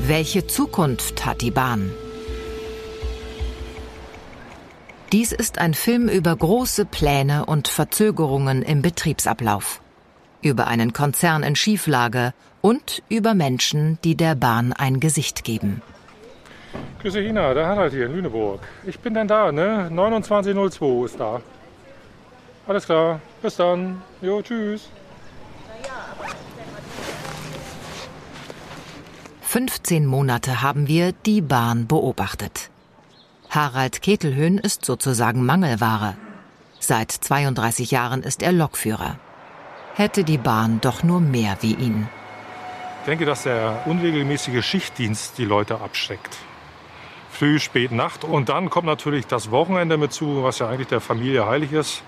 Welche Zukunft hat die Bahn? Dies ist ein Film über große Pläne und Verzögerungen im Betriebsablauf, über einen Konzern in Schieflage und über Menschen, die der Bahn ein Gesicht geben. Grüße China, der Harald hier in Lüneburg. Ich bin dann da, ne? 2902 ist da. Alles klar, bis dann. Jo, tschüss. 15 Monate haben wir die Bahn beobachtet. Harald Ketelhöhn ist sozusagen Mangelware. Seit 32 Jahren ist er Lokführer. Hätte die Bahn doch nur mehr wie ihn. Ich denke, dass der unregelmäßige Schichtdienst die Leute abschreckt. Früh, spät, Nacht. Und dann kommt natürlich das Wochenende mit zu, was ja eigentlich der Familie heilig ist.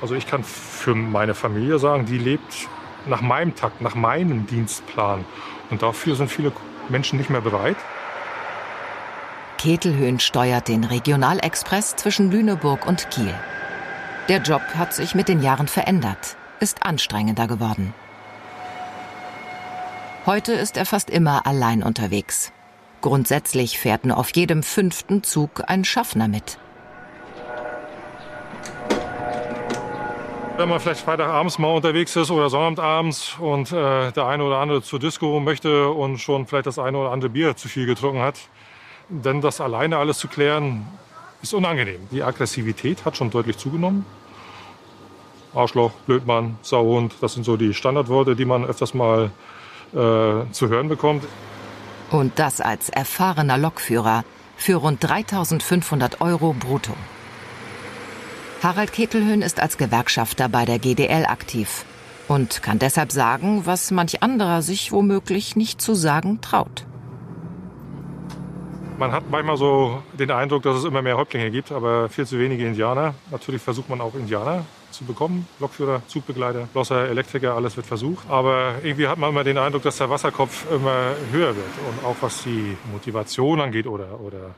Also ich kann für meine Familie sagen, die lebt nach meinem Takt, nach meinem Dienstplan. Und dafür sind viele Menschen nicht mehr bereit. Ketelhöhn steuert den Regionalexpress zwischen Lüneburg und Kiel. Der Job hat sich mit den Jahren verändert, ist anstrengender geworden. Heute ist er fast immer allein unterwegs. Grundsätzlich fährt nur auf jedem fünften Zug ein Schaffner mit. Wenn man vielleicht Freitagabends mal unterwegs ist oder Sonnabendabends und äh, der eine oder andere zur Disco möchte und schon vielleicht das eine oder andere Bier zu viel getrunken hat, denn das alleine alles zu klären, ist unangenehm. Die Aggressivität hat schon deutlich zugenommen. Arschloch, Blödmann, Sauhund, das sind so die Standardworte, die man öfters mal äh, zu hören bekommt. Und das als erfahrener Lokführer für rund 3500 Euro brutto. Harald Ketelhöhn ist als Gewerkschafter bei der GDL aktiv und kann deshalb sagen, was manch anderer sich womöglich nicht zu sagen traut. Man hat manchmal so den Eindruck, dass es immer mehr Häuptlinge gibt, aber viel zu wenige Indianer. Natürlich versucht man auch Indianer zu bekommen. Lokführer, Zugbegleiter, Losser, Elektriker, alles wird versucht. Aber irgendwie hat man immer den Eindruck, dass der Wasserkopf immer höher wird. Und auch was die Motivation angeht oder, oder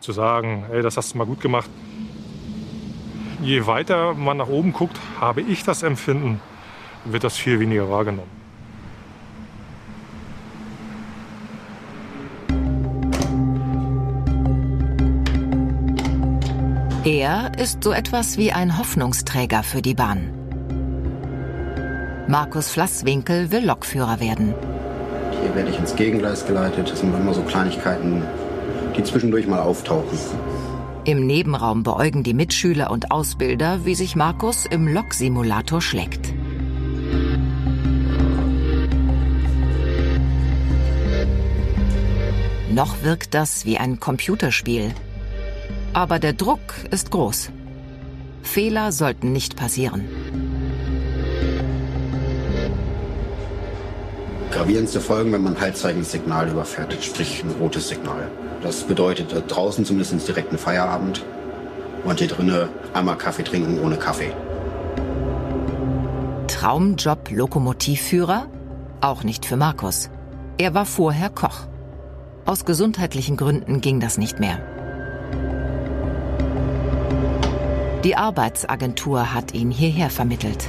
zu sagen, hey, das hast du mal gut gemacht, je weiter man nach oben guckt, habe ich das Empfinden, wird das viel weniger wahrgenommen. Er ist so etwas wie ein Hoffnungsträger für die Bahn. Markus Flasswinkel will Lokführer werden. Hier werde ich ins Gegengleis geleitet. Das sind immer so Kleinigkeiten, die zwischendurch mal auftauchen. Im Nebenraum beäugen die Mitschüler und Ausbilder, wie sich Markus im Lok-Simulator schlägt. Noch wirkt das wie ein Computerspiel. Aber der Druck ist groß. Fehler sollten nicht passieren. Gravierendste Folgen, wenn man ein halbzeigendes Signal überfährt, sprich ein rotes Signal. Das bedeutet da draußen zumindest direkt einen Feierabend und hier drinnen einmal Kaffee trinken ohne Kaffee. Traumjob Lokomotivführer? Auch nicht für Markus. Er war vorher Koch. Aus gesundheitlichen Gründen ging das nicht mehr. Die Arbeitsagentur hat ihn hierher vermittelt.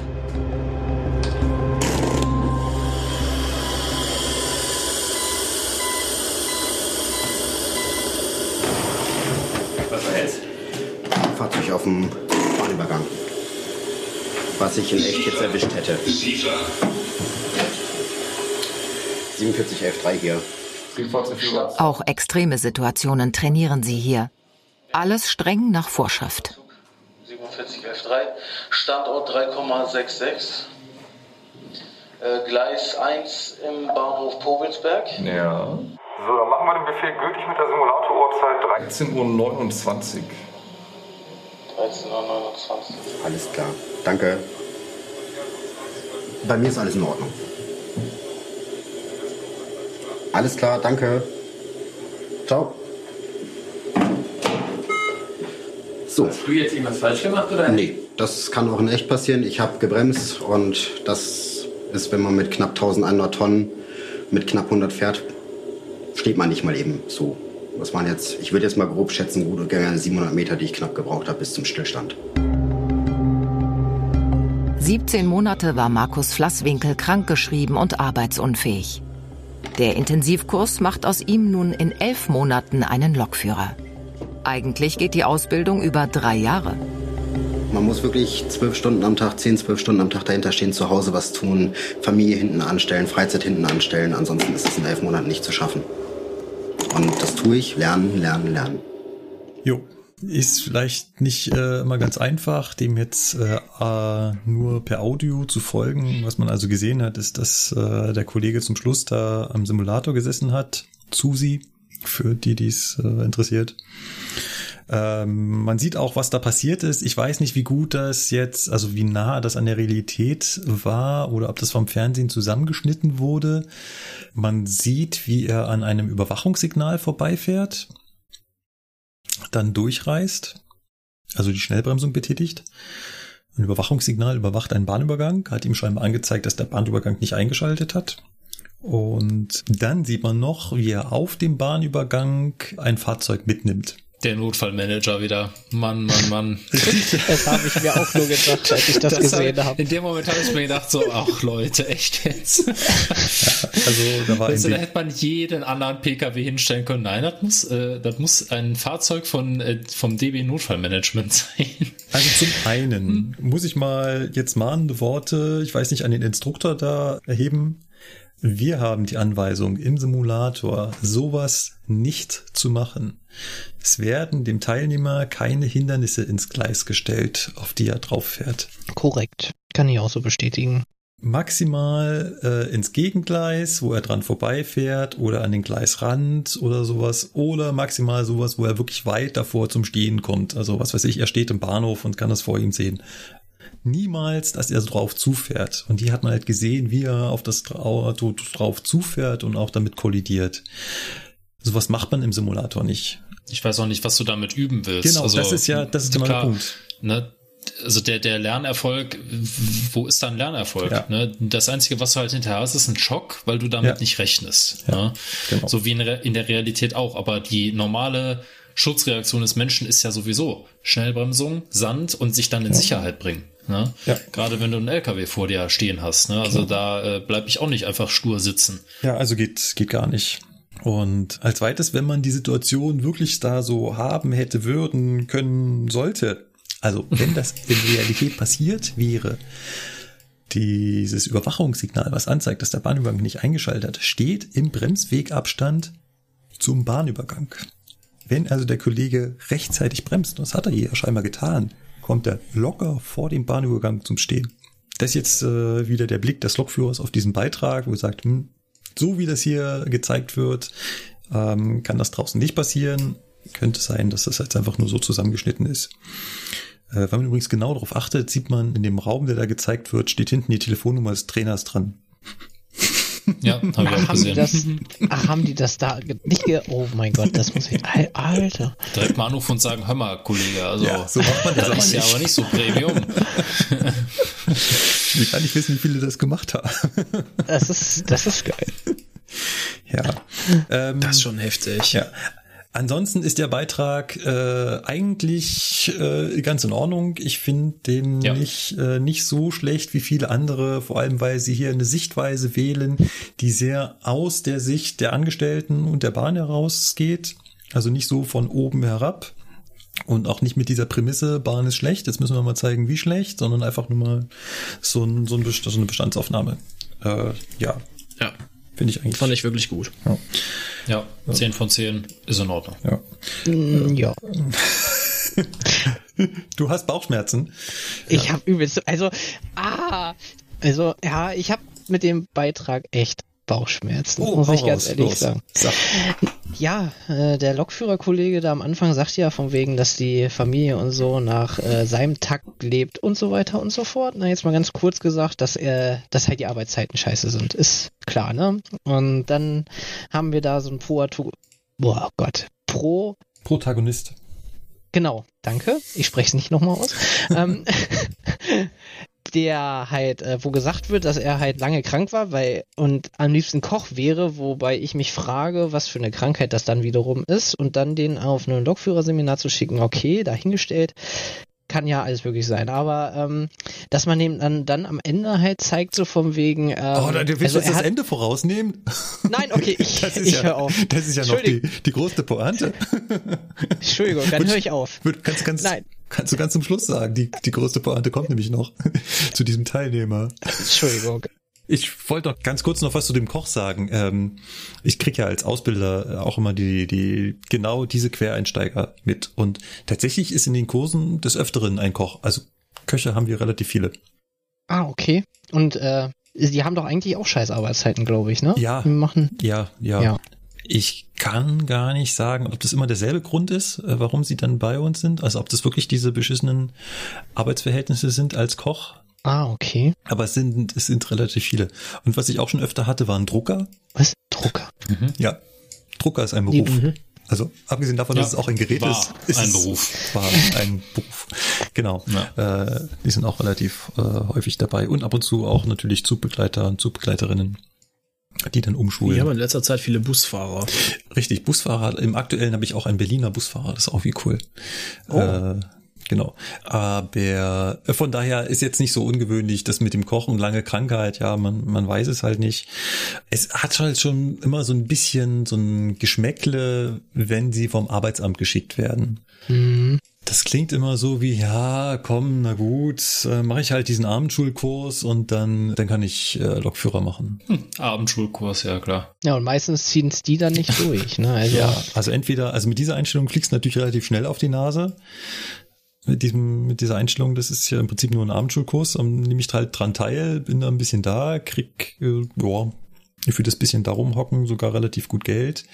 Fahrzeug auf dem Bahnübergang. Was ich in echt jetzt erwischt hätte. 4711 hier. Auch extreme Situationen trainieren sie hier. Alles streng nach Vorschrift. 4711 Standort 3,66. Äh, Gleis 1 im Bahnhof Povelsberg. Ja. So, dann machen wir den Befehl gültig mit der Simulator-Uhrzeit 13.29 Uhr. 13.29 Uhr. Alles klar. Danke. Bei mir ist alles in Ordnung. Alles klar, danke. Ciao. So. Hast du jetzt irgendwas falsch gemacht oder? Nee, das kann auch in echt passieren. Ich habe gebremst und das ist, wenn man mit knapp 1100 Tonnen mit knapp 100 fährt, steht man nicht mal eben so. Was waren jetzt, ich würde jetzt mal grob schätzen, gut und gerne 700 Meter, die ich knapp gebraucht habe bis zum Stillstand. 17 Monate war Markus Flasswinkel krankgeschrieben und arbeitsunfähig. Der Intensivkurs macht aus ihm nun in elf Monaten einen Lokführer. Eigentlich geht die Ausbildung über drei Jahre. Man muss wirklich zwölf Stunden am Tag, zehn, zwölf Stunden am Tag dahinter stehen, zu Hause was tun, Familie hinten anstellen, Freizeit hinten anstellen. Ansonsten ist es in elf Monaten nicht zu schaffen. Und das tue ich, lernen, lernen, lernen. Jo, ist vielleicht nicht äh, immer ganz einfach, dem jetzt äh, äh, nur per Audio zu folgen. Was man also gesehen hat, ist, dass äh, der Kollege zum Schluss da am Simulator gesessen hat, Susi, für die dies äh, interessiert. Ähm, man sieht auch, was da passiert ist. Ich weiß nicht, wie gut das jetzt, also wie nah das an der Realität war oder ob das vom Fernsehen zusammengeschnitten wurde. Man sieht, wie er an einem Überwachungssignal vorbeifährt dann durchreist, also die Schnellbremsung betätigt. Ein Überwachungssignal überwacht einen Bahnübergang, hat ihm scheinbar angezeigt, dass der Bahnübergang nicht eingeschaltet hat. Und dann sieht man noch, wie er auf dem Bahnübergang ein Fahrzeug mitnimmt. Der Notfallmanager wieder. Mann, Mann, Mann. [LAUGHS] das habe ich mir auch nur gedacht, als ich das, das gesehen habe. In dem Moment habe ich mir gedacht, so, ach Leute, echt jetzt. Also da war du, da hätte man jeden anderen PKW hinstellen können. Nein, das muss, äh, das muss ein Fahrzeug von, äh, vom DB Notfallmanagement sein. Also zum [LAUGHS] einen muss ich mal jetzt mahnende Worte, ich weiß nicht, an den Instruktor da erheben. Wir haben die Anweisung im Simulator, sowas nicht zu machen. Es werden dem Teilnehmer keine Hindernisse ins Gleis gestellt, auf die er drauf fährt. Korrekt. Kann ich auch so bestätigen. Maximal äh, ins Gegengleis, wo er dran vorbeifährt oder an den Gleisrand oder sowas. Oder maximal sowas, wo er wirklich weit davor zum Stehen kommt. Also was weiß ich, er steht im Bahnhof und kann das vor ihm sehen niemals, dass er so drauf zufährt. Und die hat man halt gesehen, wie er auf das Auto drauf zufährt und auch damit kollidiert. Sowas macht man im Simulator nicht. Ich weiß auch nicht, was du damit üben willst. Genau, also, das ist ja, das ist genau der Punkt. Ne, also der, der Lernerfolg, wo ist dann Lernerfolg? Ja. Ne? Das Einzige, was du halt hinterher hast, ist ein Schock, weil du damit ja. nicht rechnest. Ja, ne? genau. So wie in, in der Realität auch. Aber die normale Schutzreaktion des Menschen ist ja sowieso Schnellbremsung, Sand und sich dann in Sicherheit bringen. Ne? Ja. Gerade wenn du einen LKW vor dir stehen hast. Ne? Also Klar. da äh, bleibe ich auch nicht einfach stur sitzen. Ja, also geht, geht gar nicht. Und als zweites, wenn man die Situation wirklich da so haben hätte, würden, können, sollte, also wenn das [LAUGHS] in Realität passiert wäre, dieses Überwachungssignal, was anzeigt, dass der Bahnübergang nicht eingeschaltet hat, steht im Bremswegabstand zum Bahnübergang. Wenn also der Kollege rechtzeitig bremst, das hat er hier scheinbar getan, kommt er locker vor dem Bahnübergang zum Stehen. Das ist jetzt äh, wieder der Blick des Lokführers auf diesen Beitrag, wo er sagt, hm, so wie das hier gezeigt wird, ähm, kann das draußen nicht passieren. Könnte sein, dass das jetzt einfach nur so zusammengeschnitten ist. Äh, wenn man übrigens genau darauf achtet, sieht man in dem Raum, der da gezeigt wird, steht hinten die Telefonnummer des Trainers dran. Ja, habe ich auch haben gesehen. Die das, ach, haben die das da nicht ge Oh mein Gott, das muss ich. Alter. Direkt mal anrufen und sagen, hör mal, Kollege, also Ja, so macht man das das aber ist ja aber nicht so Premium. Ich kann nicht wissen, wie viele das gemacht haben. Das ist, das ist geil. Ja. Ähm, Das ist schon heftig. Ja. Ansonsten ist der Beitrag äh, eigentlich äh, ganz in Ordnung. Ich finde den Ja. nicht, äh, nicht so schlecht wie viele andere, vor allem weil sie hier eine Sichtweise wählen, die sehr aus der Sicht der Angestellten und der Bahn herausgeht. Also nicht so von oben herab. Und auch nicht mit dieser Prämisse, Bahn ist schlecht, jetzt müssen wir mal zeigen, wie schlecht, sondern einfach nur mal so, ein, so, ein, so eine Bestandsaufnahme. Äh, ja, Ja, finde ich eigentlich. fand ich wirklich gut. Ja, 10 von 10 ist in Ordnung. ja. Mm, Ja. [LAUGHS] Du hast Bauchschmerzen. Ich habe übelst, also, ah, also, ja, ich habe mit dem Beitrag echt Bauchschmerzen, muss hau ich ganz raus, ehrlich los. sagen. Sag. Ja, äh, der Lokführerkollege da am Anfang sagt ja von wegen, dass die Familie und so nach äh, seinem Takt lebt und so weiter und so fort. Na, jetzt mal ganz kurz gesagt, dass er, dass halt die Arbeitszeiten scheiße sind. Ist klar, ne? Und dann haben wir da so ein Pro, boah Gott, Pro Protagonist. Genau, danke. Ich spreche es nicht nochmal aus. ähm, [LAUGHS] [LAUGHS] der halt, äh, wo gesagt wird, dass er halt lange krank war, weil und am liebsten Koch wäre, wobei ich mich frage, was für eine Krankheit das dann wiederum ist und dann den auf ein Lokführerseminar zu schicken, okay, dahingestellt, kann ja alles möglich sein, aber ähm, dass man ihm dann, dann am Ende halt zeigt, so vom wegen. Ähm, Oh, da, du willst also jetzt er das Ende vorausnehmen? Nein, okay, [LAUGHS] ich, Das ist ich ja, höre auf. Das ist ja noch die, die größte Pointe. [LAUGHS] Entschuldigung, dann höre ich auf. Kannst, kannst, Nein. kannst du ganz zum Schluss sagen, die, die größte Pointe kommt nämlich noch [LAUGHS] zu diesem Teilnehmer. Entschuldigung. Ich wollte noch ganz kurz noch was zu dem Koch sagen. Ähm, ich krieg ja als Ausbilder auch immer die, die genau diese Quereinsteiger mit. Und tatsächlich ist in den Kursen des Öfteren ein Koch. Also Köche haben wir relativ viele. Ah, okay. Und äh, die haben doch eigentlich auch scheiß Arbeitszeiten, glaube ich, ne? Ja. Machen. Ja, ja. Ja. Ich kann gar nicht sagen, ob das immer derselbe Grund ist, äh, warum sie dann bei uns sind. Also ob das wirklich diese beschissenen Arbeitsverhältnisse sind als Koch. Ah, okay. Aber es sind, es sind relativ viele. Und was ich auch schon öfter hatte, war ein Drucker. Was? Drucker. Ja. Drucker ist ein Beruf. mhm. Also abgesehen davon, dass Ja, es auch ein Gerät war ist, ist ein Beruf. War ein [LAUGHS] Beruf. Genau. Äh, die sind auch relativ äh, häufig dabei. Und ab und zu auch natürlich Zugbegleiter und Zugbegleiterinnen, die dann umschulen. Wir haben in letzter Zeit viele Busfahrer. Richtig, Busfahrer. Im aktuellen habe ich auch einen Berliner Busfahrer. Das ist auch wie cool. Äh, genau. Aber äh, von daher ist jetzt nicht so ungewöhnlich, das mit dem Kochen, lange Krankheit, ja, man, man weiß es halt nicht. Es hat halt schon immer so ein bisschen so ein Geschmäckle, wenn sie vom Arbeitsamt geschickt werden. Mhm. Das klingt immer so wie, ja, komm, na gut, äh, mache ich halt diesen Abendschulkurs und dann, dann kann ich äh, Lokführer machen. Abendschulkurs, ja klar. Ja, und meistens ziehen es die dann nicht [LAUGHS] durch, ne? Also, Ja, also entweder, also mit dieser Einstellung fliegst du natürlich relativ schnell auf die Nase. Mit diesem, mit dieser Einstellung, das ist ja im Prinzip nur ein Abendschulkurs, am nehme ich halt dran teil, bin da ein bisschen da, krieg, äh, ja, für das bisschen darum hocken sogar relativ gut Geld.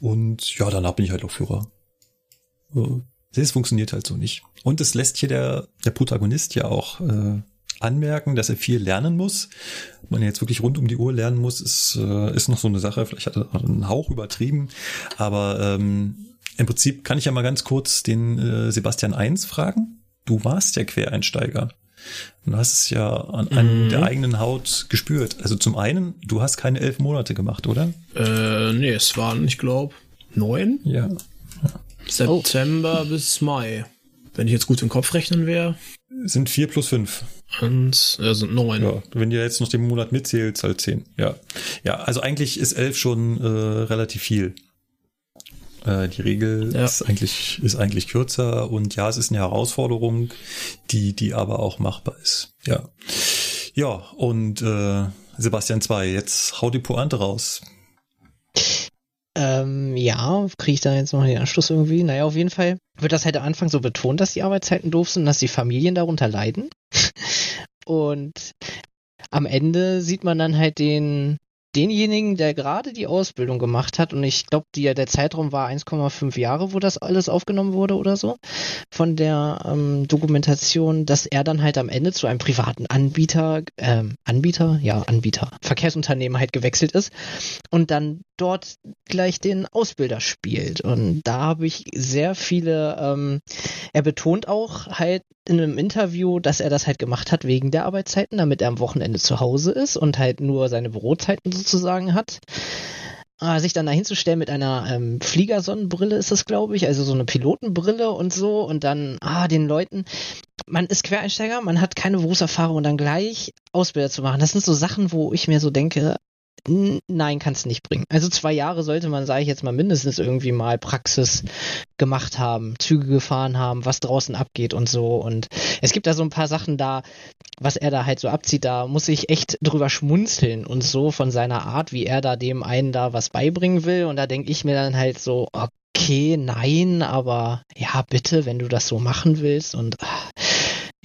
Und ja, danach bin ich halt auch Führer. So. Das funktioniert halt so nicht. Und es lässt hier der, der Protagonist ja auch äh, anmerken, dass er viel lernen muss. Ob man jetzt wirklich rund um die Uhr lernen muss, ist, äh, ist noch so eine Sache. Vielleicht hat er einen Hauch übertrieben. Aber ähm, im Prinzip kann ich ja mal ganz kurz den äh, Sebastian Eins fragen. Du warst ja Quereinsteiger. Und du hast es ja an, an Mhm. der eigenen Haut gespürt. Also zum einen, du hast keine elf Monate gemacht, oder? Äh, nee, es waren, ich glaube, neun. Ja. September bis Mai. Wenn ich jetzt gut im Kopf rechnen wäre. Sind vier plus fünf. Und äh, sind neun. Ja, wenn ihr jetzt noch den Monat mitzählt, halt zehn. Ja. Ja, also eigentlich ist elf schon äh, relativ viel. Äh, die Regel Ja. ist eigentlich, ist eigentlich kürzer und ja, es ist eine Herausforderung, die, die aber auch machbar ist. Ja. Ja, und äh, Sebastian 2, jetzt hau die Pointe raus. Ähm, ja, kriege ich da jetzt noch den Anschluss irgendwie? Naja, auf jeden Fall wird das halt am Anfang so betont, dass die Arbeitszeiten doof sind, dass die Familien darunter leiden. [LAUGHS] Und am Ende sieht man dann halt den, denjenigen, der gerade die Ausbildung gemacht hat, und ich glaube, der Zeitraum war 1,5 Jahre, wo das alles aufgenommen wurde oder so, von der ähm, Dokumentation, dass er dann halt am Ende zu einem privaten Anbieter, ähm, Anbieter, ja, Anbieter, Verkehrsunternehmen halt gewechselt ist und dann dort gleich den Ausbilder spielt. Und da habe ich sehr viele, ähm, er betont auch halt in einem Interview, dass er das halt gemacht hat wegen der Arbeitszeiten, damit er am Wochenende zu Hause ist und halt nur seine Bürozeiten sozusagen hat. Äh, sich dann da hinzustellen mit einer ähm, Fliegersonnenbrille ist das, glaube ich, also so eine Pilotenbrille und so und dann, ah, den Leuten, man ist Quereinsteiger, man hat keine Berufserfahrung und dann gleich Ausbilder zu machen. Das sind so Sachen, wo ich mir so denke, Nein, kann es nicht bringen. Also zwei Jahre sollte man, sage ich jetzt mal, mindestens irgendwie mal Praxis gemacht haben, Züge gefahren haben, was draußen abgeht und so. Und es gibt da so ein paar Sachen da, was er da halt so abzieht, da muss ich echt drüber schmunzeln und so von seiner Art, wie er da dem einen da was beibringen will. Und da denke ich mir dann halt so, okay, nein, aber ja, bitte, wenn du das so machen willst und ach,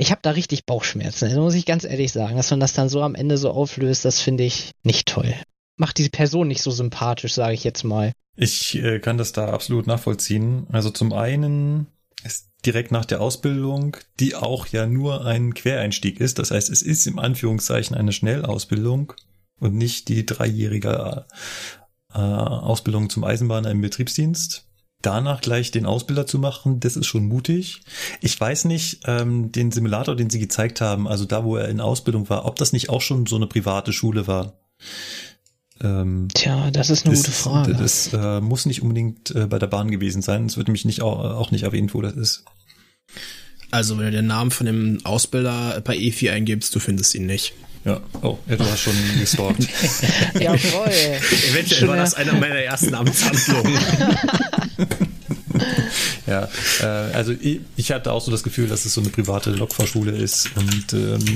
ich habe da richtig Bauchschmerzen. Also muss ich ganz ehrlich sagen, dass man das dann so am Ende so auflöst, das finde ich nicht toll. Macht diese Person nicht so sympathisch, sage ich jetzt mal. Ich äh, kann das da absolut nachvollziehen. Also zum einen ist direkt nach der Ausbildung, die auch ja nur ein Quereinstieg ist. Das heißt, es ist im Anführungszeichen eine Schnellausbildung und nicht die dreijährige äh, Ausbildung zum Eisenbahner im Betriebsdienst danach gleich den Ausbilder zu machen, das ist schon mutig. Ich weiß nicht, ähm, den Simulator, den Sie gezeigt haben, also da, wo er in Ausbildung war, ob das nicht auch schon so eine private Schule war. Ähm, Tja, das ist eine das, gute Frage. Das äh, muss nicht unbedingt äh, bei der Bahn gewesen sein. Es wird nämlich nicht auch, auch nicht erwähnt, wo das ist. Also, wenn du den Namen von dem Ausbilder bei EFI eingibst, du findest ihn nicht. Ja, oh, du hast schon [LAUGHS] gestalkt. Jawohl. Eventuell war das einer meiner ersten Amtshandlungen. [LAUGHS] ja, äh, also ich, ich, hatte auch so das Gefühl, dass es so eine private Lokfahrschule ist und ähm,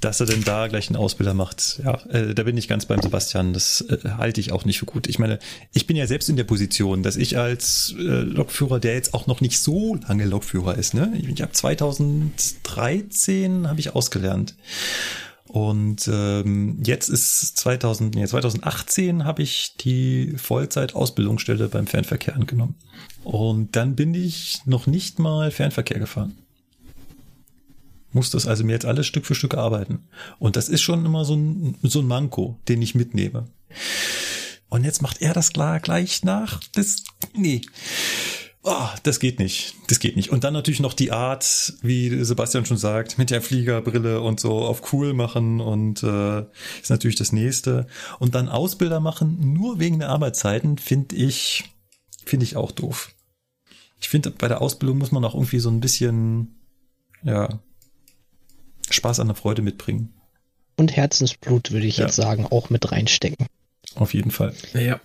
dass er denn da gleich einen Ausbilder macht. Ja, äh, da bin ich ganz beim Sebastian. Das äh, halte ich auch nicht für gut. Ich meine, ich bin ja selbst in der Position, dass ich als äh, Lokführer, der jetzt auch noch nicht so lange Lokführer ist, ne? Ich, habe 2013 habe ich ausgelernt. Und ähm, jetzt ist 2000, nee, 2018 habe ich die Vollzeit-Ausbildungsstelle beim Fernverkehr angenommen. Und dann bin ich noch nicht mal Fernverkehr gefahren. Muss das also mir jetzt alles Stück für Stück arbeiten. Und das ist schon immer so ein, so ein Manko, den ich mitnehme. Und jetzt macht er das klar gleich nach. Das, nee oh, das geht nicht, das geht nicht. Und dann natürlich noch die Art, wie Sebastian schon sagt, mit der Fliegerbrille und so auf cool machen und äh, ist natürlich das nächste. Und dann Ausbilder machen, nur wegen der Arbeitszeiten, finde ich, finde ich auch doof. Ich finde, bei der Ausbildung muss man auch irgendwie so ein bisschen, ja, Spaß an der Freude mitbringen. Und Herzensblut, würde ich ja. jetzt sagen, auch mit reinstecken. Auf jeden Fall. Ja.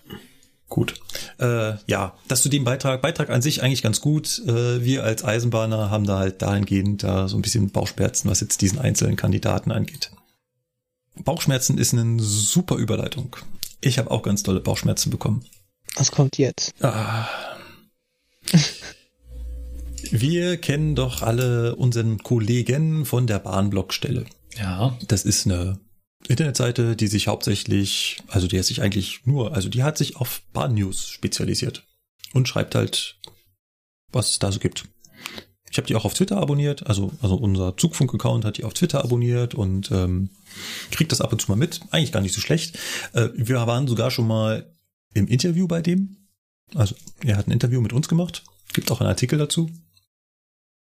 Gut. Äh, ja, das zu dem Beitrag. Beitrag an sich eigentlich ganz gut. Äh, wir als Eisenbahner haben da halt dahingehend da so ein bisschen Bauchschmerzen, was jetzt diesen einzelnen Kandidaten angeht. Bauchschmerzen ist eine super Überleitung. Ich habe auch ganz tolle Bauchschmerzen bekommen. Was kommt jetzt? Ah. Wir kennen doch alle unseren Kollegen von der Bahnblockstelle. Ja. Das ist eine Internetseite, die sich hauptsächlich, also die hat sich eigentlich nur, also die hat sich auf Bahn-News spezialisiert und schreibt halt, was es da so gibt. Ich habe die auch auf Twitter abonniert, also, also unser Zugfunk-Account hat die auf Twitter abonniert und ähm, kriegt das ab und zu mal mit. Eigentlich gar nicht so schlecht. Äh, wir waren sogar schon mal im Interview bei dem. Also er hat ein Interview mit uns gemacht. Gibt auch einen Artikel dazu.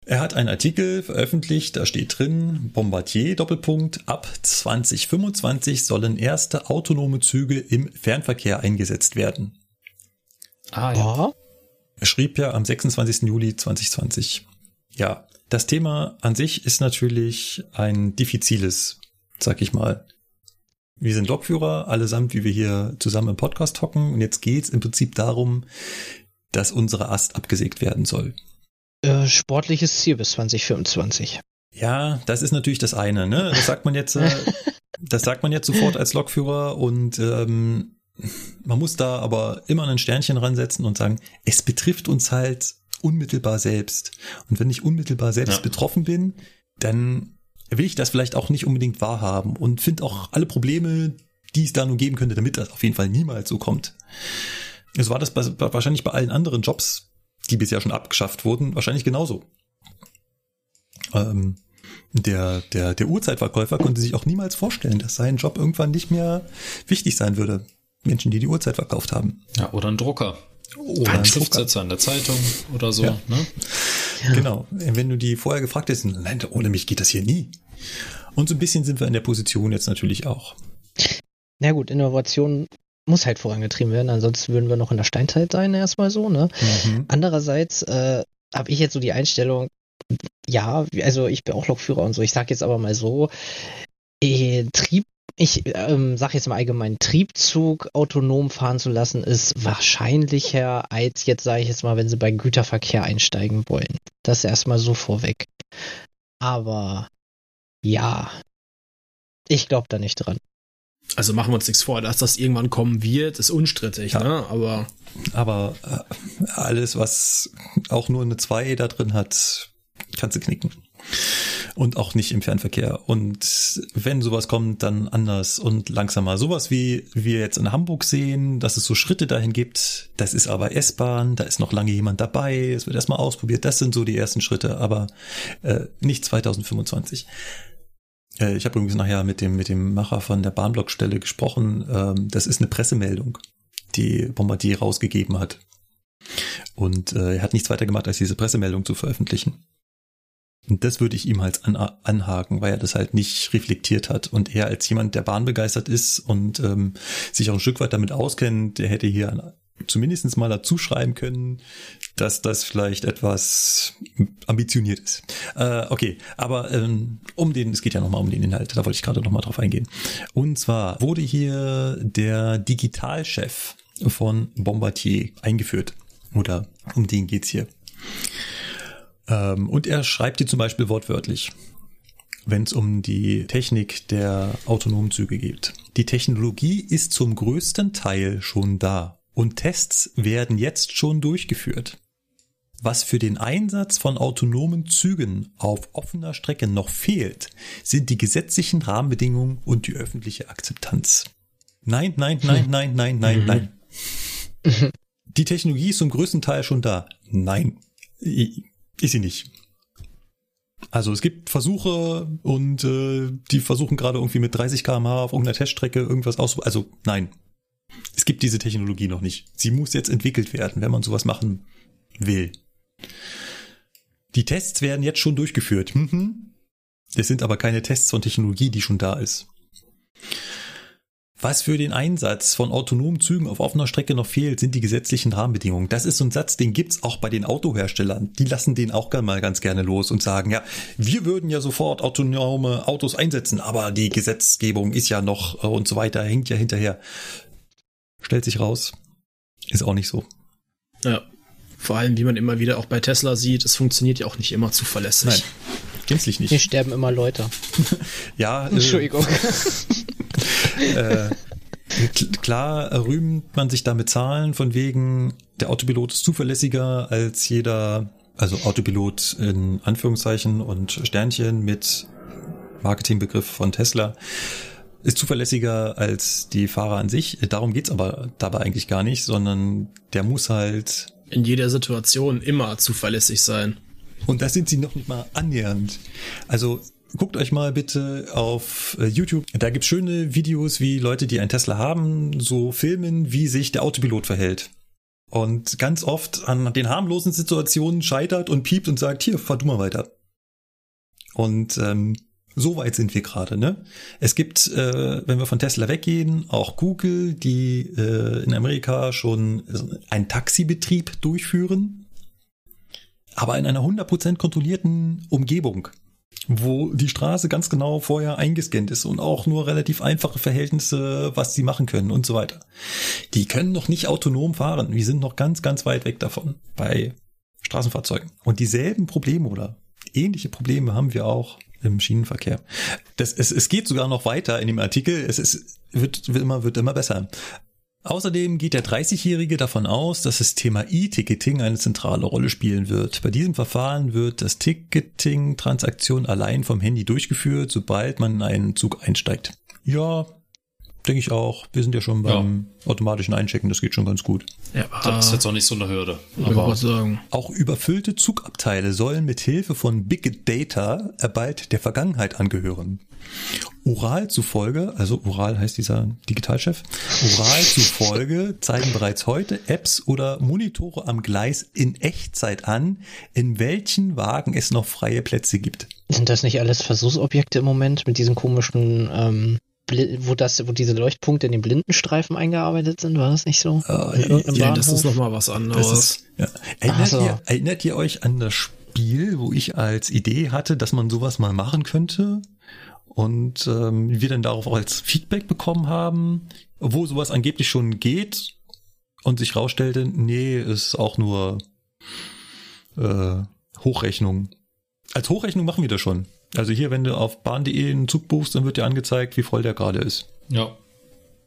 Er hat einen Artikel veröffentlicht, da steht drin, Bombardier Doppelpunkt, ab 2025 sollen erste autonome Züge im Fernverkehr eingesetzt werden. Ah ja. Er schrieb ja am 26. Juli 2020. Ja, das Thema an sich ist natürlich ein diffiziles, sag ich mal. Wir sind Lokführer, allesamt, wie wir hier zusammen im Podcast hocken. Und jetzt geht's im Prinzip darum, dass unsere Ast abgesägt werden soll. Äh, sportliches Ziel bis 2025. Ja, das ist natürlich das eine, ne? Das sagt man jetzt, äh, [LAUGHS] das sagt man jetzt sofort als Lokführer und ähm, man muss da aber immer ein Sternchen ransetzen und sagen, es betrifft uns halt unmittelbar selbst. Und wenn ich unmittelbar selbst ja. betroffen bin, dann will ich das vielleicht auch nicht unbedingt wahrhaben und finde auch alle Probleme, die es da nun geben könnte, damit das auf jeden Fall niemals so kommt. Es war das bei, wahrscheinlich bei allen anderen Jobs, die bisher schon abgeschafft wurden, wahrscheinlich genauso. Ähm, der, der, der Uhrzeitverkäufer konnte sich auch niemals vorstellen, dass sein Job irgendwann nicht mehr wichtig sein würde. Menschen, die die Uhrzeit verkauft haben. Ja, oder ein Drucker. Oder ein Schriftsetzer in der Zeitung oder so. Ja. Ne? Ja. Genau. Wenn du die vorher gefragt hättest, nein, ohne mich geht das hier nie. Und so ein bisschen sind wir in der Position jetzt natürlich auch. Na gut, Innovation muss halt vorangetrieben werden, ansonsten würden wir noch in der Steinzeit sein, erstmal so, ne? Mhm. Andererseits äh, habe ich jetzt so die Einstellung, ja, also ich bin auch Lokführer und so, ich sag jetzt aber mal so, äh, Trieb ich ähm, sage jetzt mal allgemein, Triebzug autonom fahren zu lassen, ist wahrscheinlicher als jetzt, sage ich jetzt mal, wenn sie bei Güterverkehr einsteigen wollen. Das erstmal so vorweg. Aber ja, ich glaube da nicht dran. Also machen wir uns nichts vor, dass das irgendwann kommen wird, ist unstrittig, ja. ne? Aber. Aber äh, alles, was auch nur eine 2 da drin hat, kannst du knicken und auch nicht im Fernverkehr. Und wenn sowas kommt, dann anders und langsamer. Sowas wie wir jetzt in Hamburg sehen, dass es so Schritte dahin gibt, das ist aber S-Bahn, da ist noch lange jemand dabei, es wird erstmal ausprobiert, das sind so die ersten Schritte, aber äh, nicht 2025. Äh, ich habe übrigens nachher mit dem, mit dem Macher von der Bahnblockstelle gesprochen. Ähm, das ist eine Pressemeldung, die Bombardier rausgegeben hat. Und äh, er hat nichts weiter gemacht, als diese Pressemeldung zu veröffentlichen. Und das würde ich ihm halt an, anhaken, weil er das halt nicht reflektiert hat. Und er als jemand, der bahnbegeistert ist und ähm, sich auch ein Stück weit damit auskennt, der hätte hier zumindest mal dazu schreiben können, dass das vielleicht etwas ambitioniert ist. Äh, okay, aber ähm, um den, es geht ja nochmal um den Inhalt, da wollte ich gerade nochmal drauf eingehen. Und zwar wurde hier der Digitalchef von Bombardier eingeführt. Oder um den geht's hier. Ähm, und er schreibt die zum Beispiel wortwörtlich, wenn es um die Technik der autonomen Züge geht. Die Technologie ist zum größten Teil schon da und Tests werden jetzt schon durchgeführt. Was für den Einsatz von autonomen Zügen auf offener Strecke noch fehlt, sind die gesetzlichen Rahmenbedingungen und die öffentliche Akzeptanz. Nein, nein, nein, nein, nein, nein, nein. [LAUGHS] Die Technologie ist zum größten Teil schon da. Nein. Ist sie nicht. Also es gibt Versuche und äh, die versuchen gerade irgendwie mit 30 km/h auf irgendeiner Teststrecke irgendwas aus. Also nein, es gibt diese Technologie noch nicht. Sie muss jetzt entwickelt werden, wenn man sowas machen will. Die Tests werden jetzt schon durchgeführt. Mhm. Es sind aber keine Tests von Technologie, die schon da ist. Was für den Einsatz von autonomen Zügen auf offener Strecke noch fehlt, sind die gesetzlichen Rahmenbedingungen. Das ist so ein Satz, den gibt's auch bei den Autoherstellern. Die lassen den auch mal ganz gerne los und sagen, ja, wir würden ja sofort autonome Autos einsetzen, aber die Gesetzgebung ist ja noch äh, und so weiter, hängt ja hinterher. Stellt sich raus, ist auch nicht so. Ja, vor allem, wie man immer wieder auch bei Tesla sieht, es funktioniert ja auch nicht immer zuverlässig. Nein, gänzlich nicht. Hier sterben immer Leute. [LAUGHS] ja, äh, Entschuldigung. [LAUGHS] äh, klar rühmt man sich damit Zahlen von wegen, der Autopilot ist zuverlässiger als jeder, also Autopilot in Anführungszeichen und Sternchen mit Marketingbegriff von Tesla ist zuverlässiger als die Fahrer an sich. Darum geht's aber dabei eigentlich gar nicht, sondern der muss halt in jeder Situation immer zuverlässig sein. Und das sind sie noch nicht mal annähernd. Also Guckt euch mal bitte auf äh, YouTube. Da gibt's schöne Videos, wie Leute, die einen Tesla haben, so filmen, wie sich der Autopilot verhält. Und ganz oft an den harmlosen Situationen scheitert und piept und sagt, hier, fahr du mal weiter. Und ähm, so weit sind wir gerade. Ne? Es gibt, äh, wenn wir von Tesla weggehen, auch Google, die äh, in Amerika schon einen Taxibetrieb durchführen, aber in einer 100% kontrollierten Umgebung wo die Straße ganz genau vorher eingescannt ist und auch nur relativ einfache Verhältnisse, was sie machen können und so weiter. Die können noch nicht autonom fahren. Wir sind noch ganz, ganz weit weg davon bei Straßenfahrzeugen. Und dieselben Probleme oder ähnliche Probleme haben wir auch im Schienenverkehr. Das, es, es geht sogar noch weiter in dem Artikel. Es ist, wird, wird immer, wird immer besser. Außerdem geht der 30-Jährige davon aus, dass das Thema E-Ticketing eine zentrale Rolle spielen wird. Bei diesem Verfahren wird das Ticketing-Transaktion allein vom Handy durchgeführt, sobald man in einen Zug einsteigt. Ja, denke ich auch. Wir sind ja schon beim ja. automatischen Einchecken, das geht schon ganz gut. Ja, das ist jetzt auch nicht so eine Hürde. Aber sagen. Auch überfüllte Zugabteile sollen mit Hilfe von Big Data bald der Vergangenheit angehören. Oral zufolge, also Oral heißt dieser Digitalchef, Oral zufolge [LAUGHS] zeigen bereits heute Apps oder Monitore am Gleis in Echtzeit an, in welchen Wagen es noch freie Plätze gibt. Sind das nicht alles Versuchsobjekte im Moment mit diesen komischen ähm, wo das, wo diese Leuchtpunkte in den Blindenstreifen eingearbeitet sind, war das nicht so? Uh, ja, das ist nochmal was anderes. Ist, ja. erinnert, so. ihr, erinnert ihr euch an das Spiel, wo ich als Idee hatte, dass man sowas mal machen könnte? Und ähm, wir dann darauf auch als Feedback bekommen haben, wo sowas angeblich schon geht und sich rausstellte, nee, ist auch nur äh, Hochrechnung. Als Hochrechnung machen wir das schon. Also hier, wenn du auf bahn.de einen Zug buchst, dann wird dir angezeigt, wie voll der gerade ist. Ja.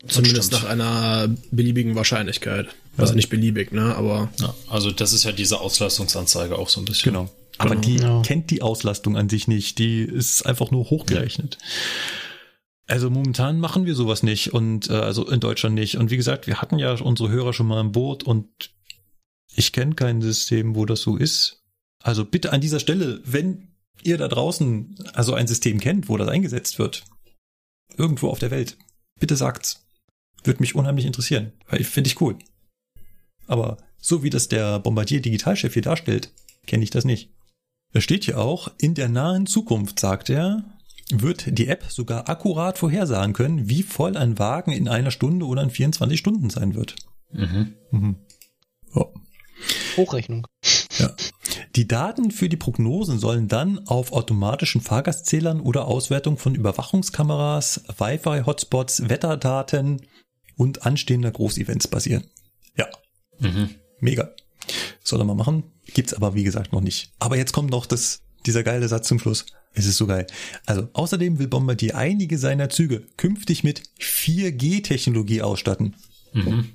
Zumindest nach einer beliebigen Wahrscheinlichkeit. Also ja. nicht beliebig, ne? Aber. Ja, also das ist ja diese Auslastungsanzeige auch so ein bisschen. Genau. Aber genau. die ja. kennt die Auslastung an sich nicht. Die ist einfach nur hochgerechnet. Also momentan machen wir sowas nicht und äh, also in Deutschland nicht. Und wie gesagt, wir hatten ja unsere Hörer schon mal im Boot und ich kenne kein System, wo das so ist. Also bitte an dieser Stelle, wenn ihr da draußen also ein System kennt, wo das eingesetzt wird, irgendwo auf der Welt, bitte sagt's. Würde mich unheimlich interessieren, weil finde ich cool. Aber so wie das der Bombardier Digitalchef hier darstellt, kenne ich das nicht. Da steht hier auch, in der nahen Zukunft, sagt er, wird die App sogar akkurat vorhersagen können, wie voll ein Wagen in einer Stunde oder in 24 Stunden sein wird. Mhm. Mhm. Oh. Hochrechnung. Ja. Die Daten für die Prognosen sollen dann auf automatischen Fahrgastzählern oder Auswertung von Überwachungskameras, Wi-Fi-Hotspots, Wetterdaten und anstehender Großevents basieren. Ja. Mhm. Mega. Soll er mal machen. Gibt's aber wie gesagt noch nicht. Aber jetzt kommt noch das, dieser geile Satz zum Schluss. Es ist so geil. Also außerdem will Bombardier einige seiner Züge künftig mit 4G-Technologie ausstatten. Mhm.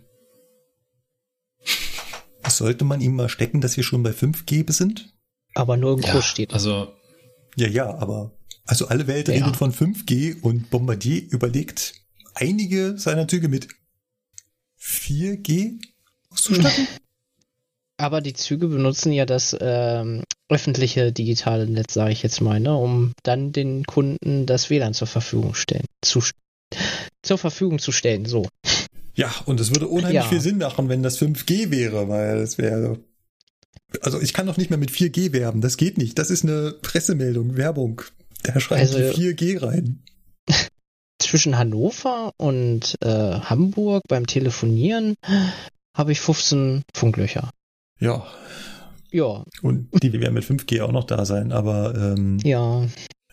Sollte man ihm mal stecken, dass wir schon bei 5G sind? Aber nur im ja, steht. Also. Ja, ja, aber. Also alle Welt ja. redet von 5G und Bombardier überlegt, einige seiner Züge mit 4G auszustatten. [LAUGHS] Aber die Züge benutzen ja das ähm, öffentliche digitale Netz, sage ich jetzt mal, ne, um dann den Kunden das WLAN zur Verfügung stellen, zu, zur Verfügung zu stellen. So. Ja, und es würde unheimlich ja. viel Sinn machen, wenn das 5G wäre, weil es wäre. Also ich kann doch nicht mehr mit 4G werben, das geht nicht. Das ist eine Pressemeldung, Werbung. Der schreibt also, 4G rein. [LAUGHS] Zwischen Hannover und äh, Hamburg beim Telefonieren habe ich 15 Funklöcher. Ja. Ja. Und die werden mit 5G auch noch da sein, aber ähm, ja.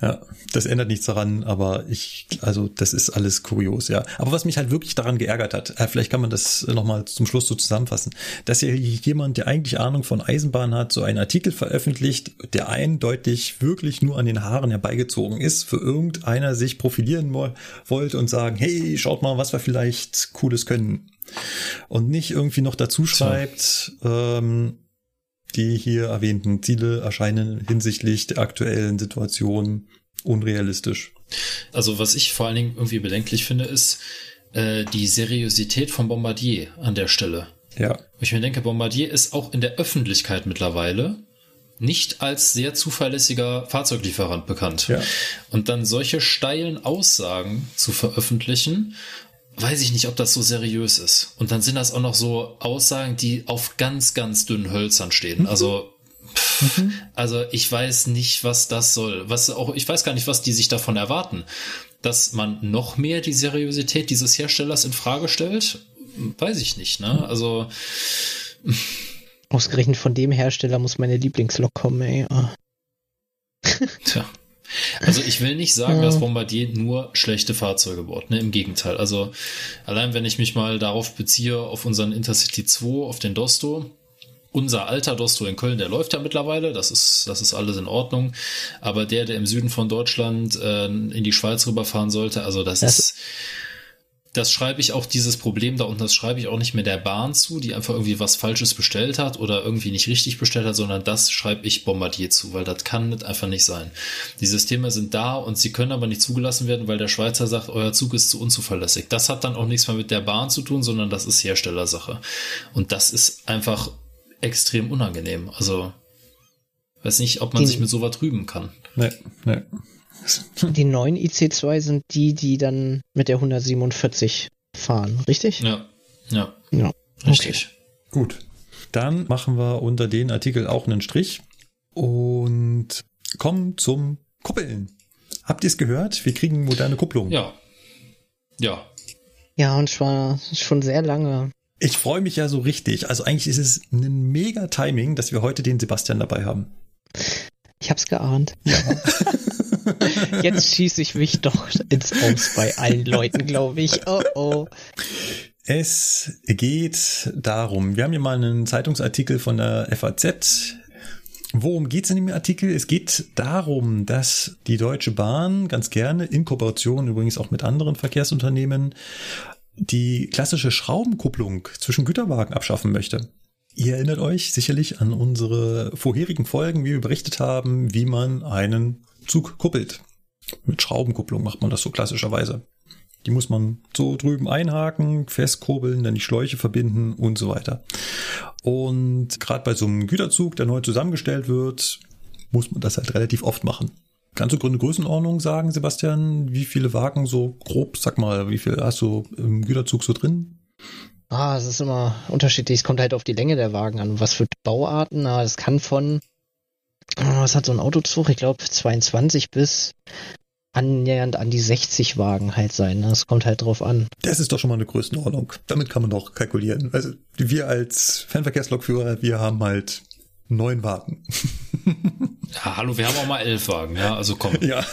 Ja, das ändert nichts daran, aber ich, also das ist alles kurios, ja. Aber was mich halt wirklich daran geärgert hat, äh, vielleicht kann man das nochmal zum Schluss so zusammenfassen, dass hier jemand, der eigentlich Ahnung von Eisenbahn hat, so einen Artikel veröffentlicht, der eindeutig wirklich nur an den Haaren herbeigezogen ist, für irgendeiner sich profilieren wollte und sagen, hey, schaut mal, was wir vielleicht Cooles können. Und nicht irgendwie noch dazu schreibt, so. ähm, die hier erwähnten Ziele erscheinen hinsichtlich der aktuellen Situation unrealistisch. Also was ich vor allen Dingen irgendwie bedenklich finde, ist äh, die Seriosität von Bombardier an der Stelle. Ja. Ich mir denke, Bombardier ist auch in der Öffentlichkeit mittlerweile nicht als sehr zuverlässiger Fahrzeuglieferant bekannt. Ja. Und dann solche steilen Aussagen zu veröffentlichen weiß ich nicht, ob das so seriös ist. Und dann sind das auch noch so Aussagen, die auf ganz, ganz dünnen Hölzern stehen. Mhm. Also, pff, mhm. also ich weiß nicht, was das soll. Was auch, ich weiß gar nicht, was die sich davon erwarten. Dass man noch mehr die Seriosität dieses Herstellers in Frage stellt, weiß ich nicht, ne? Also. Ausgerechnet von dem Hersteller muss meine Lieblingslok kommen, ey. Oh. [LAUGHS] Tja. Also ich will nicht sagen, dass Bombardier nur schlechte Fahrzeuge baut. Ne? Im Gegenteil. Also allein wenn ich mich mal darauf beziehe, auf unseren Intercity 2, auf den Dosto, unser alter Dosto in Köln, der läuft ja mittlerweile, das ist, das ist alles in Ordnung. Aber der, der im Süden von Deutschland äh, in die Schweiz rüberfahren sollte, also das, das ist das schreibe ich auch dieses Problem da unten, das schreibe ich auch nicht mehr der Bahn zu, die einfach irgendwie was Falsches bestellt hat oder irgendwie nicht richtig bestellt hat, sondern das schreibe ich Bombardier zu, weil das kann nicht einfach nicht sein. Die Systeme sind da und sie können aber nicht zugelassen werden, weil der Schweizer sagt, euer Zug ist zu unzuverlässig. Das hat dann auch nichts mehr mit der Bahn zu tun, sondern das ist Herstellersache. Und das ist einfach extrem unangenehm. Also, weiß nicht, ob man die, sich mit sowas rüben kann. Nee, nee. Die neuen IC2 sind die, die dann mit der 147 fahren, richtig? Ja. Ja. Ja. Richtig. Okay. Gut. Dann machen wir unter den Artikel auch einen Strich und kommen zum Kuppeln. Habt ihr es gehört? Wir kriegen moderne Kupplung. Ja. Ja. Ja, und zwar schon sehr lange. Ich freue mich ja so richtig. Also eigentlich ist es ein mega Timing, dass wir heute den Sebastian dabei haben. Ich hab's geahnt. Ja. [LAUGHS] Jetzt schieße ich mich doch ins Aus bei allen Leuten, glaube ich. Oh oh. Es geht darum, wir haben hier mal einen Zeitungsartikel von der FAZ. Worum geht es in dem Artikel? Es geht darum, dass die Deutsche Bahn ganz gerne in Kooperation übrigens auch mit anderen Verkehrsunternehmen die klassische Schraubenkupplung zwischen Güterwagen abschaffen möchte. Ihr erinnert euch sicherlich an unsere vorherigen Folgen, wie wir berichtet haben, wie man einen Zug kuppelt. Mit Schraubenkupplung macht man das so klassischerweise. Die muss man so drüben einhaken, festkurbeln, dann die Schläuche verbinden und so weiter. Und gerade bei so einem Güterzug, der neu zusammengestellt wird, muss man das halt relativ oft machen. Kannst du Gründe Größenordnung sagen, Sebastian? Wie viele Wagen so grob, sag mal, wie viel hast du im Güterzug so drin? Ah, es ist immer unterschiedlich. Es kommt halt auf die Länge der Wagen an. Was für Bauarten? Ah, es kann von, ah, was hat so ein Autozug? Ich glaube 22 bis annähernd an die 60 Wagen halt sein. Das ne? kommt halt drauf an. Das ist doch schon mal eine Größenordnung. Damit kann man doch kalkulieren. Also wir als Fernverkehrslokführer, wir haben halt neun Wagen. [LAUGHS] ja, hallo, wir haben auch mal elf Wagen, ja, also komm. [LAUGHS] Ja.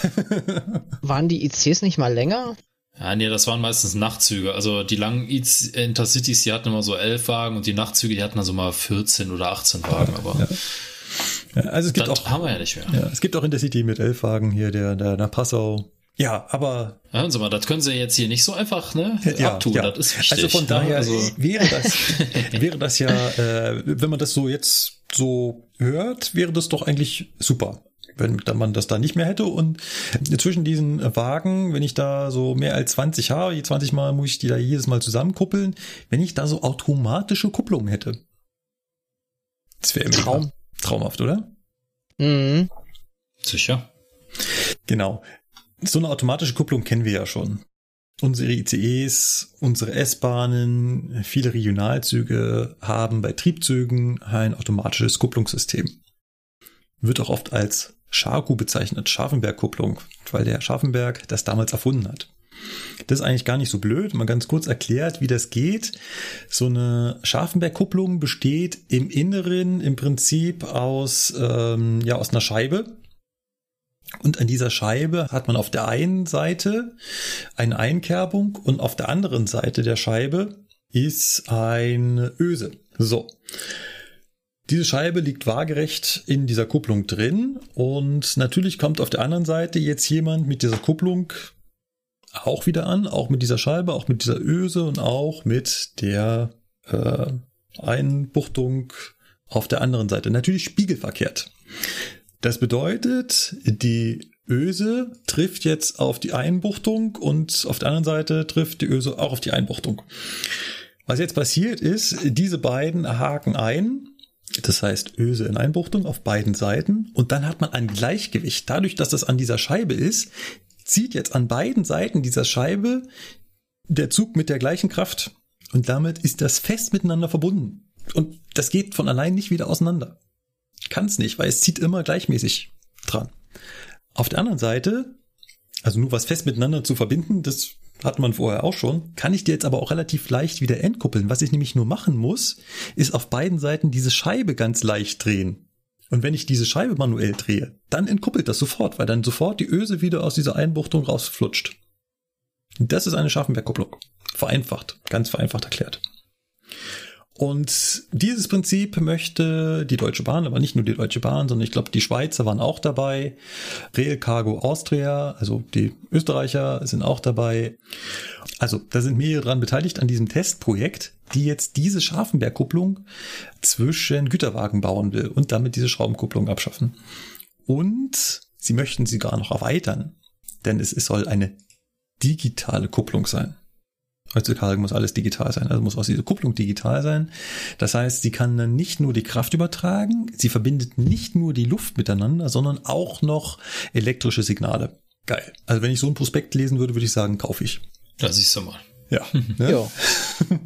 Waren die ICs nicht mal länger? Ja, nee, das waren meistens Nachtzüge. Also die langen Intercities, die hatten immer so elf Wagen und die Nachtzüge, die hatten dann so mal 14 oder 18 Wagen, aber. Ja. Ja, also es gibt das auch, haben wir ja nicht mehr. Ja, es gibt auch Intercity mit elf Wagen hier, der, der nach Passau. Ja, aber. Hören Sie mal, das können Sie jetzt hier nicht so einfach ne, ja, abtun. Ja. Das ist wichtig. Also von daher also. wäre das, [LAUGHS] wäre das ja, äh, wenn man das so jetzt so hört, wäre das doch eigentlich super wenn man das da nicht mehr hätte. Und zwischen diesen Wagen, wenn ich da so mehr als 20 habe, je 20 Mal muss ich die da jedes Mal zusammenkuppeln, wenn ich da so automatische Kupplungen hätte. Das wäre Traum. traumhaft, oder? Mhm. Sicher. Genau. So eine automatische Kupplung kennen wir ja schon. Unsere ICEs, unsere S-Bahnen, viele Regionalzüge haben bei Triebzügen ein automatisches Kupplungssystem. Wird auch oft als Scharku bezeichnet, Scharfenberg-Kupplung, weil der Scharfenberg das damals erfunden hat. Das ist eigentlich gar nicht so blöd. Mal ganz kurz erklärt, wie das geht. So eine Scharfenberg-Kupplung besteht im Inneren im Prinzip aus, ähm, ja, aus einer Scheibe. Und an dieser Scheibe hat man auf der einen Seite eine Einkerbung und auf der anderen Seite der Scheibe ist eine Öse. So. Diese Scheibe liegt waagerecht in dieser Kupplung drin und natürlich kommt auf der anderen Seite jetzt jemand mit dieser Kupplung auch wieder an, auch mit dieser Scheibe, auch mit dieser Öse und auch mit der äh, Einbuchtung auf der anderen Seite. Natürlich spiegelverkehrt. Das bedeutet, die Öse trifft jetzt auf die Einbuchtung und auf der anderen Seite trifft die Öse auch auf die Einbuchtung. Was jetzt passiert ist, diese beiden haken ein das heißt Öse in Einbuchtung auf beiden Seiten. Und dann hat man ein Gleichgewicht. Dadurch, dass das an dieser Scheibe ist, zieht jetzt an beiden Seiten dieser Scheibe der Zug mit der gleichen Kraft. Und damit ist das fest miteinander verbunden. Und das geht von allein nicht wieder auseinander. Kann es nicht, weil es zieht immer gleichmäßig dran. Auf der anderen Seite, also nur was fest miteinander zu verbinden, das hat man vorher auch schon, kann ich dir jetzt aber auch relativ leicht wieder entkuppeln. Was ich nämlich nur machen muss, ist auf beiden Seiten diese Scheibe ganz leicht drehen. Und wenn ich diese Scheibe manuell drehe, dann entkuppelt das sofort, weil dann sofort die Öse wieder aus dieser Einbuchtung rausflutscht. Das ist eine Schaffenberg-Kupplung. Vereinfacht, ganz vereinfacht erklärt. Und dieses Prinzip möchte die Deutsche Bahn, aber nicht nur die Deutsche Bahn, sondern ich glaube, die Schweizer waren auch dabei. Rail Cargo Austria, also die Österreicher sind auch dabei. Also da sind mehrere dran beteiligt an diesem Testprojekt, die jetzt diese Scharfenbergkupplung zwischen Güterwagen bauen will und damit diese Schraubenkupplung abschaffen. Und sie möchten sie gar noch erweitern, denn es soll eine digitale Kupplung sein. Heutzutage muss alles digital sein, also muss auch diese Kupplung digital sein. Das heißt, sie kann dann nicht nur die Kraft übertragen, sie verbindet nicht nur die Luft miteinander, sondern auch noch elektrische Signale. Geil. Also wenn ich so ein Prospekt lesen würde, würde ich sagen, kaufe ich. Da siehst du mal. Ja. Ne? ja. [LAUGHS]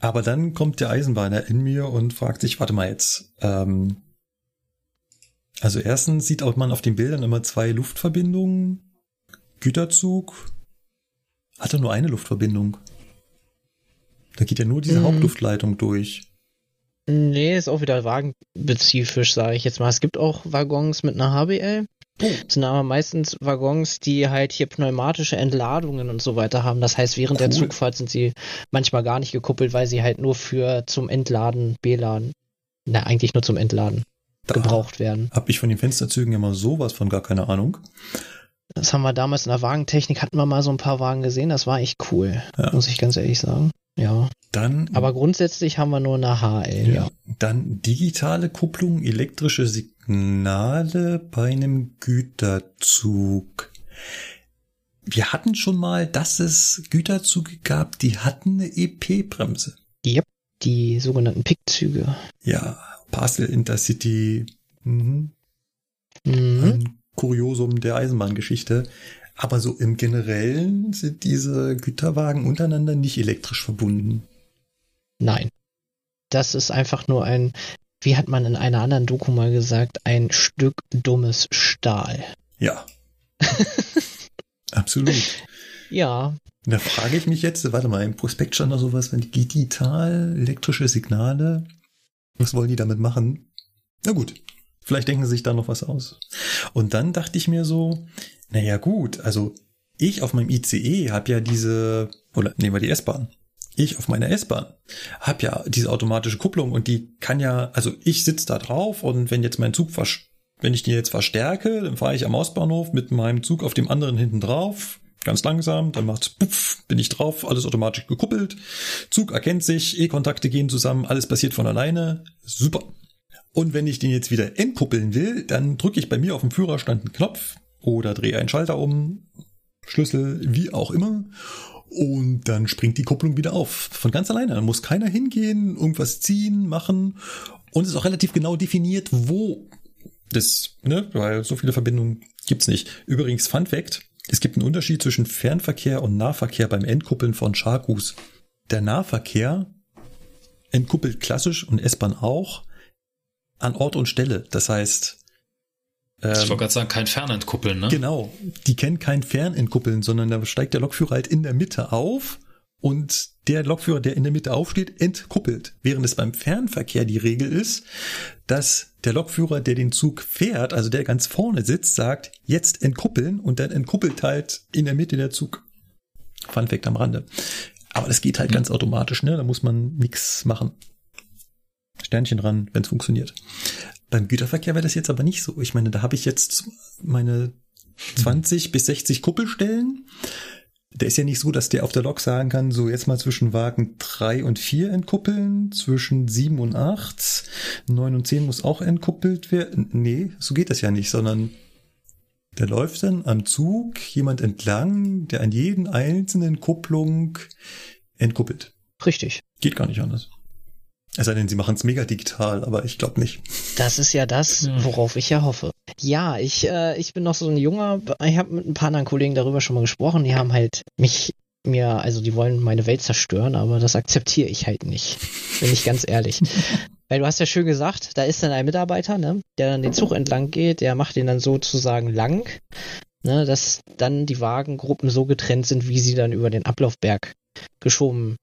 Aber dann kommt der Eisenbahner in mir und fragt sich, warte mal jetzt, ähm, also erstens sieht auch man auf den Bildern immer zwei Luftverbindungen. Güterzug hatte nur eine Luftverbindung. Da geht ja nur diese mhm. Hauptluftleitung durch. Nee, ist auch wieder wagenspezifisch, sage ich jetzt mal. Es gibt auch Waggons mit einer HBL. Oh. Das sind aber meistens Waggons, die halt hier pneumatische Entladungen und so weiter haben. Das heißt, während cool. der Zugfahrt sind sie manchmal gar nicht gekuppelt, weil sie halt nur für zum Entladen, Beladen, na, eigentlich nur zum Entladen da gebraucht werden. Hab ich von den Fensterzügen immer sowas von gar keine Ahnung. Das haben wir damals in der Wagentechnik, hatten wir mal so ein paar Wagen gesehen, das war echt cool, ja. muss ich ganz ehrlich sagen. Ja. Dann. Aber grundsätzlich haben wir nur eine HL, ja. ja. Dann digitale Kupplung, elektrische Signale bei einem Güterzug. Wir hatten schon mal, dass es Güterzüge gab, die hatten eine EP-Bremse. Yep, die sogenannten Pickzüge. Ja, Parcel Intercity. Mhm. Mhm. Ein Kuriosum der Eisenbahngeschichte. Aber so im Generellen sind diese Güterwagen untereinander nicht elektrisch verbunden. Nein. Das ist einfach nur ein, wie hat man in einer anderen Doku mal gesagt, ein Stück dummes Stahl. Ja. [LAUGHS] Absolut. Ja. Da frage ich mich jetzt, warte mal, im Prospekt stand da sowas, wenn digital elektrische Signale, was wollen die damit machen? Na gut, vielleicht denken sie sich da noch was aus. Und dann dachte ich mir so, naja gut, also ich auf meinem ICE habe ja diese, oder nehmen wir die S-Bahn. Ich auf meiner S-Bahn habe ja diese automatische Kupplung und die kann ja, also ich sitze da drauf und wenn jetzt mein Zug, wenn ich den jetzt verstärke, dann fahre ich am Ostbahnhof mit meinem Zug auf dem anderen hinten drauf, ganz langsam, dann macht's puff, bin ich drauf, alles automatisch gekuppelt, Zug erkennt sich, E-Kontakte gehen zusammen, alles passiert von alleine, super. Und wenn ich den jetzt wieder entkuppeln will, dann drücke ich bei mir auf dem Führerstand einen Knopf, oder drehe einen Schalter um, Schlüssel, wie auch immer. Und dann springt die Kupplung wieder auf. Von ganz alleine. Dann muss keiner hingehen, irgendwas ziehen, machen. Und es ist auch relativ genau definiert, wo das, ne, weil so viele Verbindungen gibt's nicht. Übrigens, Fun Fact. Es gibt einen Unterschied zwischen Fernverkehr und Nahverkehr beim Entkuppeln von Scharkus. Der Nahverkehr entkuppelt klassisch und S-Bahn auch an Ort und Stelle. Das heißt, ich wollte gerade sagen, kein Fernentkuppeln, ne? Genau. Die kennen kein Fernentkuppeln, sondern da steigt der Lokführer halt in der Mitte auf und der Lokführer, der in der Mitte aufsteht, entkuppelt. Während es beim Fernverkehr die Regel ist, dass der Lokführer, der den Zug fährt, also der ganz vorne sitzt, sagt, jetzt entkuppeln und dann entkuppelt halt in der Mitte der Zug. Fun Fact am Rande. Aber das geht halt mhm. ganz automatisch, ne? Da muss man nichts machen. Sternchen dran, wenn es funktioniert. Beim Güterverkehr wäre das jetzt aber nicht so. Ich meine, da habe ich jetzt meine 20 bis 60 Kuppelstellen. Der ist ja nicht so, dass der auf der Lok sagen kann, so jetzt mal zwischen Wagen 3 und 4 entkuppeln, zwischen 7 und 8, 9 und 10 muss auch entkuppelt werden. Nee, so geht das ja nicht, sondern der läuft dann am Zug jemand entlang, der an jeden einzelnen Kupplung entkuppelt. Richtig. Geht gar nicht anders. Es sei denn, sie machen es mega digital, aber ich glaube nicht. Das ist ja das, worauf ich ja hoffe. Ja, ich, äh, ich bin noch so ein junger, ich habe mit ein paar anderen Kollegen darüber schon mal gesprochen, die haben halt mich mir, also die wollen meine Welt zerstören, aber das akzeptiere ich halt nicht. Bin ich ganz ehrlich. [LAUGHS] Weil du hast ja schön gesagt, da ist dann ein Mitarbeiter, ne, der dann den Zug entlang geht, der macht den dann sozusagen lang, ne, dass dann die Wagengruppen so getrennt sind, wie sie dann über den Ablaufberg geschoben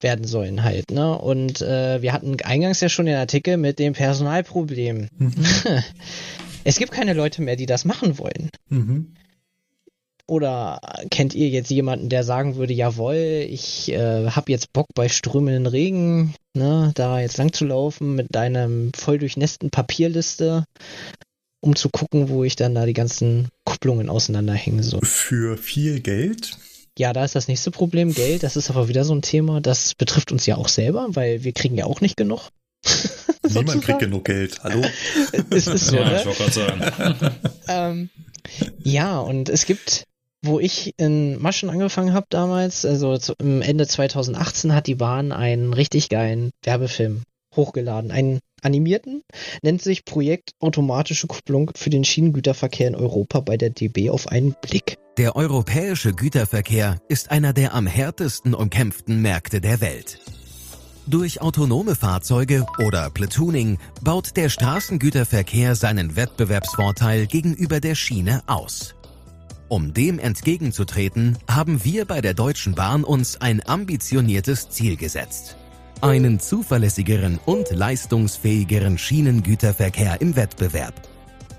werden sollen halt, ne? Und äh, wir hatten eingangs ja schon den Artikel mit dem Personalproblem. Mhm. [LAUGHS] es gibt keine Leute mehr, die das machen wollen. Mhm. Oder kennt ihr jetzt jemanden, der sagen würde, jawohl, ich äh, habe jetzt Bock bei strömenden Regen, ne, da jetzt lang zu laufen mit deinem voll durchnässten Papierliste, um zu gucken, wo ich dann da die ganzen Kupplungen auseinanderhängen soll. Für viel Geld? Ja, da ist das nächste Problem, Geld. Das ist aber wieder so ein Thema, das betrifft uns ja auch selber, weil wir kriegen ja auch nicht genug. [LAUGHS] Niemand kriegt genug Geld. Hallo? [LAUGHS] es ist so, ja, ne? ich gerade sagen. [LAUGHS] ähm, ja, und es gibt, wo ich in Maschen angefangen habe damals, also zu, im Ende 2018 hat die Bahn einen richtig geilen Werbefilm hochgeladen. Einen animierten, nennt sich Projekt Automatische Kupplung für den Schienengüterverkehr in Europa bei der DB auf einen Blick. Der europäische Güterverkehr ist einer der am härtesten umkämpften Märkte der Welt. Durch autonome Fahrzeuge oder Platooning baut der Straßengüterverkehr seinen Wettbewerbsvorteil gegenüber der Schiene aus. Um dem entgegenzutreten, haben wir bei der Deutschen Bahn uns ein ambitioniertes Ziel gesetzt. Einen zuverlässigeren und leistungsfähigeren Schienengüterverkehr im Wettbewerb.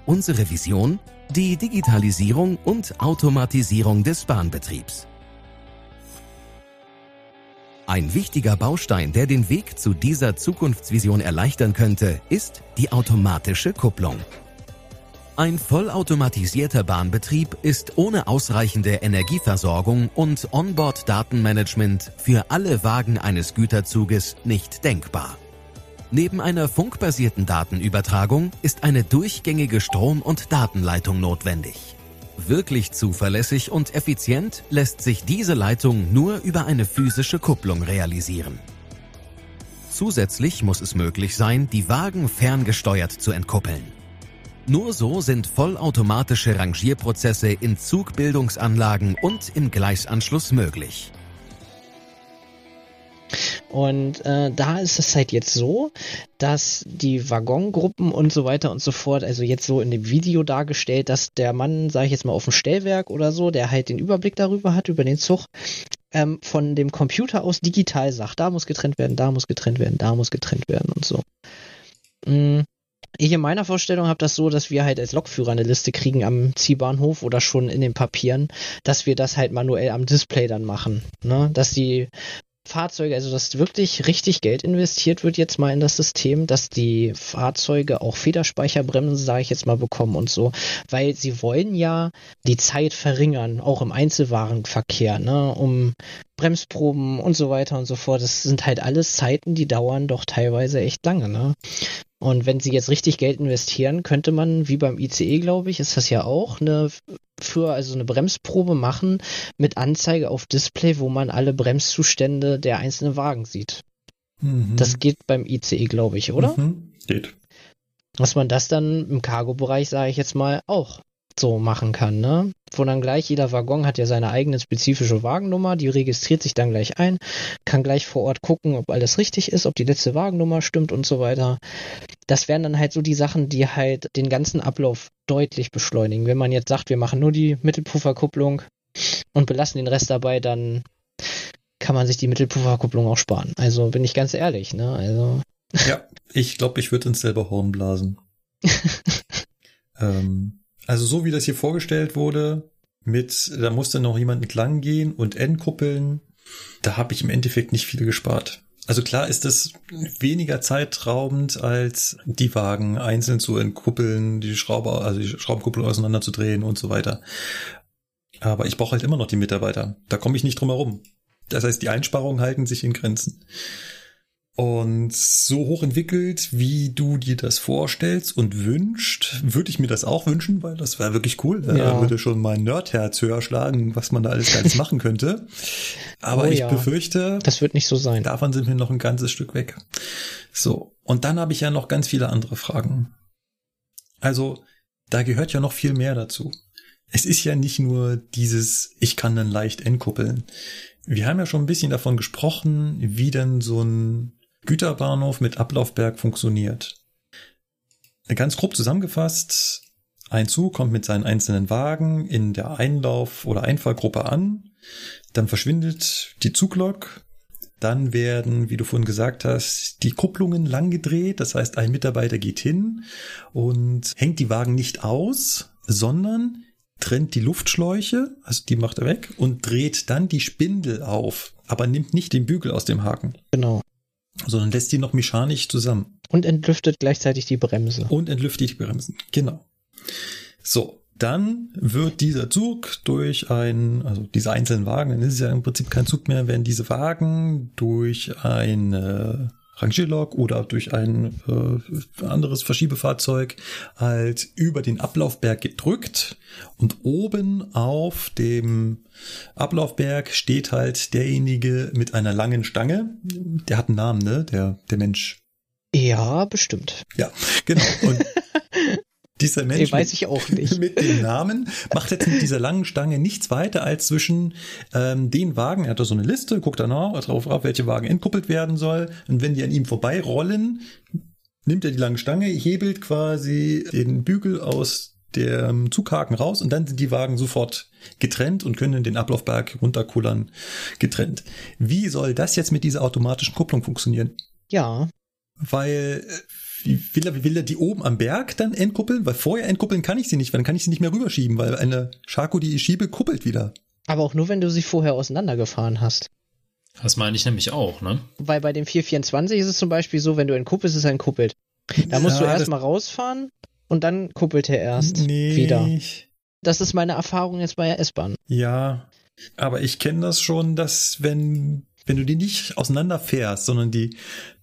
Unsere Vision? Die Digitalisierung und Automatisierung des Bahnbetriebs. Ein wichtiger Baustein, der den Weg zu dieser Zukunftsvision erleichtern könnte, ist die automatische Kupplung. Ein vollautomatisierter Bahnbetrieb ist ohne ausreichende Energieversorgung und Onboard-Datenmanagement für alle Wagen eines Güterzuges nicht denkbar. Neben einer funkbasierten Datenübertragung ist eine durchgängige Strom- und Datenleitung notwendig. Wirklich zuverlässig und effizient lässt sich diese Leitung nur über eine physische Kupplung realisieren. Zusätzlich muss es möglich sein, die Wagen ferngesteuert zu entkuppeln. Nur so sind vollautomatische Rangierprozesse in Zugbildungsanlagen und im Gleisanschluss möglich. Und äh, da ist es halt jetzt so, dass die Waggongruppen und so weiter und so fort, also jetzt so in dem Video dargestellt, dass der Mann, sage ich jetzt mal, auf dem Stellwerk oder so, der halt den Überblick darüber hat, über den Zug, ähm, von dem Computer aus digital sagt, da muss getrennt werden, da muss getrennt werden, da muss getrennt werden und so. Mhm. Ich in meiner Vorstellung habe das so, dass wir halt als Lokführer eine Liste kriegen am Ziehbahnhof oder schon in den Papieren, dass wir das halt manuell am Display dann machen. Ne? Dass die Fahrzeuge, also dass wirklich richtig Geld investiert wird jetzt mal in das System, dass die Fahrzeuge auch Federspeicherbremsen, sage ich jetzt mal, bekommen und so, weil sie wollen ja die Zeit verringern, auch im Einzelwarenverkehr, ne, um Bremsproben und so weiter und so fort. Das sind halt alles Zeiten, die dauern doch teilweise echt lange, ne? Und wenn sie jetzt richtig Geld investieren, könnte man, wie beim ICE, glaube ich, ist das ja auch, eine für also eine Bremsprobe machen mit Anzeige auf Display, wo man alle Bremszustände der einzelnen Wagen sieht. Mhm. Das geht beim ICE, glaube ich, oder? Mhm. Geht. Dass man das dann im Cargo-Bereich, sage ich jetzt mal, auch so machen kann, ne? Wo dann gleich jeder Waggon hat ja seine eigene spezifische Wagennummer, die registriert sich dann gleich ein, kann gleich vor Ort gucken, ob alles richtig ist, ob die letzte Wagennummer stimmt und so weiter. Das wären dann halt so die Sachen, die halt den ganzen Ablauf deutlich beschleunigen. Wenn man jetzt sagt, wir machen nur die Mittelpufferkupplung und belassen den Rest dabei, dann kann man sich die Mittelpufferkupplung auch sparen. Also bin ich ganz ehrlich, ne? Also. Ja, ich glaube, ich würde uns selber Horn blasen. [LAUGHS] ähm, also so wie das hier vorgestellt wurde, mit, da musste noch jemand entlang gehen und entkuppeln, da habe ich im Endeffekt nicht viel gespart. Also klar ist es weniger zeitraubend, als die Wagen einzeln zu entkuppeln, die Schrauber, also die Schraubenkuppel auseinanderzudrehen und so weiter. Aber ich brauche halt immer noch die Mitarbeiter. Da komme ich nicht drum herum. Das heißt, die Einsparungen halten sich in Grenzen. Und so hoch entwickelt, wie du dir das vorstellst und wünscht, würde ich mir das auch wünschen, weil das wäre wirklich cool. Da ja. würde schon mein Nerdherz höher schlagen, was man da alles ganz [LAUGHS] machen könnte. Aber oh, ich ja. befürchte, das wird nicht so sein. Davon sind wir noch ein ganzes Stück weg. So. Und dann habe ich ja noch ganz viele andere Fragen. Also, da gehört ja noch viel mehr dazu. Es ist ja nicht nur dieses, ich kann dann leicht entkuppeln. Wir haben ja schon ein bisschen davon gesprochen, wie denn so ein Güterbahnhof mit Ablaufberg funktioniert. Ganz grob zusammengefasst, ein Zug kommt mit seinen einzelnen Wagen in der Einlauf- oder Einfahrgruppe an, dann verschwindet die Zuglok, dann werden, wie du vorhin gesagt hast, die Kupplungen lang gedreht, das heißt, ein Mitarbeiter geht hin und hängt die Wagen nicht aus, sondern trennt die Luftschläuche, also die macht er weg und dreht dann die Spindel auf, aber nimmt nicht den Bügel aus dem Haken. Genau. Sondern lässt die noch mechanisch zusammen. Und entlüftet gleichzeitig die Bremse. Und entlüftet die Bremsen, genau. So, dann wird dieser Zug durch ein, also diese einzelnen Wagen, dann ist es ja im Prinzip kein Zug mehr, werden diese Wagen durch eine Rangierlok oder durch ein äh, anderes Verschiebefahrzeug halt über den Ablaufberg gedrückt und oben auf dem Ablaufberg steht halt derjenige mit einer langen Stange. Der hat einen Namen, ne? Der, der Mensch. Ja, bestimmt. Ja, genau. Und [LAUGHS] dieser Mensch Den weiß ich auch [LAUGHS] nicht. mit dem Namen macht jetzt mit dieser langen Stange nichts weiter als zwischen ähm, den Wagen, er hat da so eine Liste, guckt danach drauf ab, welche Wagen entkuppelt werden soll und wenn die an ihm vorbeirollen, nimmt er die lange Stange, hebelt quasi den Bügel aus dem Zughaken raus und dann sind die Wagen sofort getrennt und können den Ablaufberg runterkullern getrennt. Wie soll das jetzt mit dieser automatischen Kupplung funktionieren? Ja. Weil äh, wie will er, will er die oben am Berg dann entkuppeln? Weil vorher entkuppeln kann ich sie nicht, weil dann kann ich sie nicht mehr rüberschieben, weil eine Schako, die ich schiebe, kuppelt wieder. Aber auch nur, wenn du sie vorher auseinandergefahren hast. Das meine ich nämlich auch, ne? Weil bei dem 424 ist es zum Beispiel so, wenn du entkuppelst, ist er entkuppelt. Da musst ja, du erstmal rausfahren und dann kuppelt er erst nee. wieder. Das ist meine Erfahrung jetzt bei der S-Bahn. Ja, aber ich kenne das schon, dass wenn, wenn du die nicht auseinanderfährst, sondern die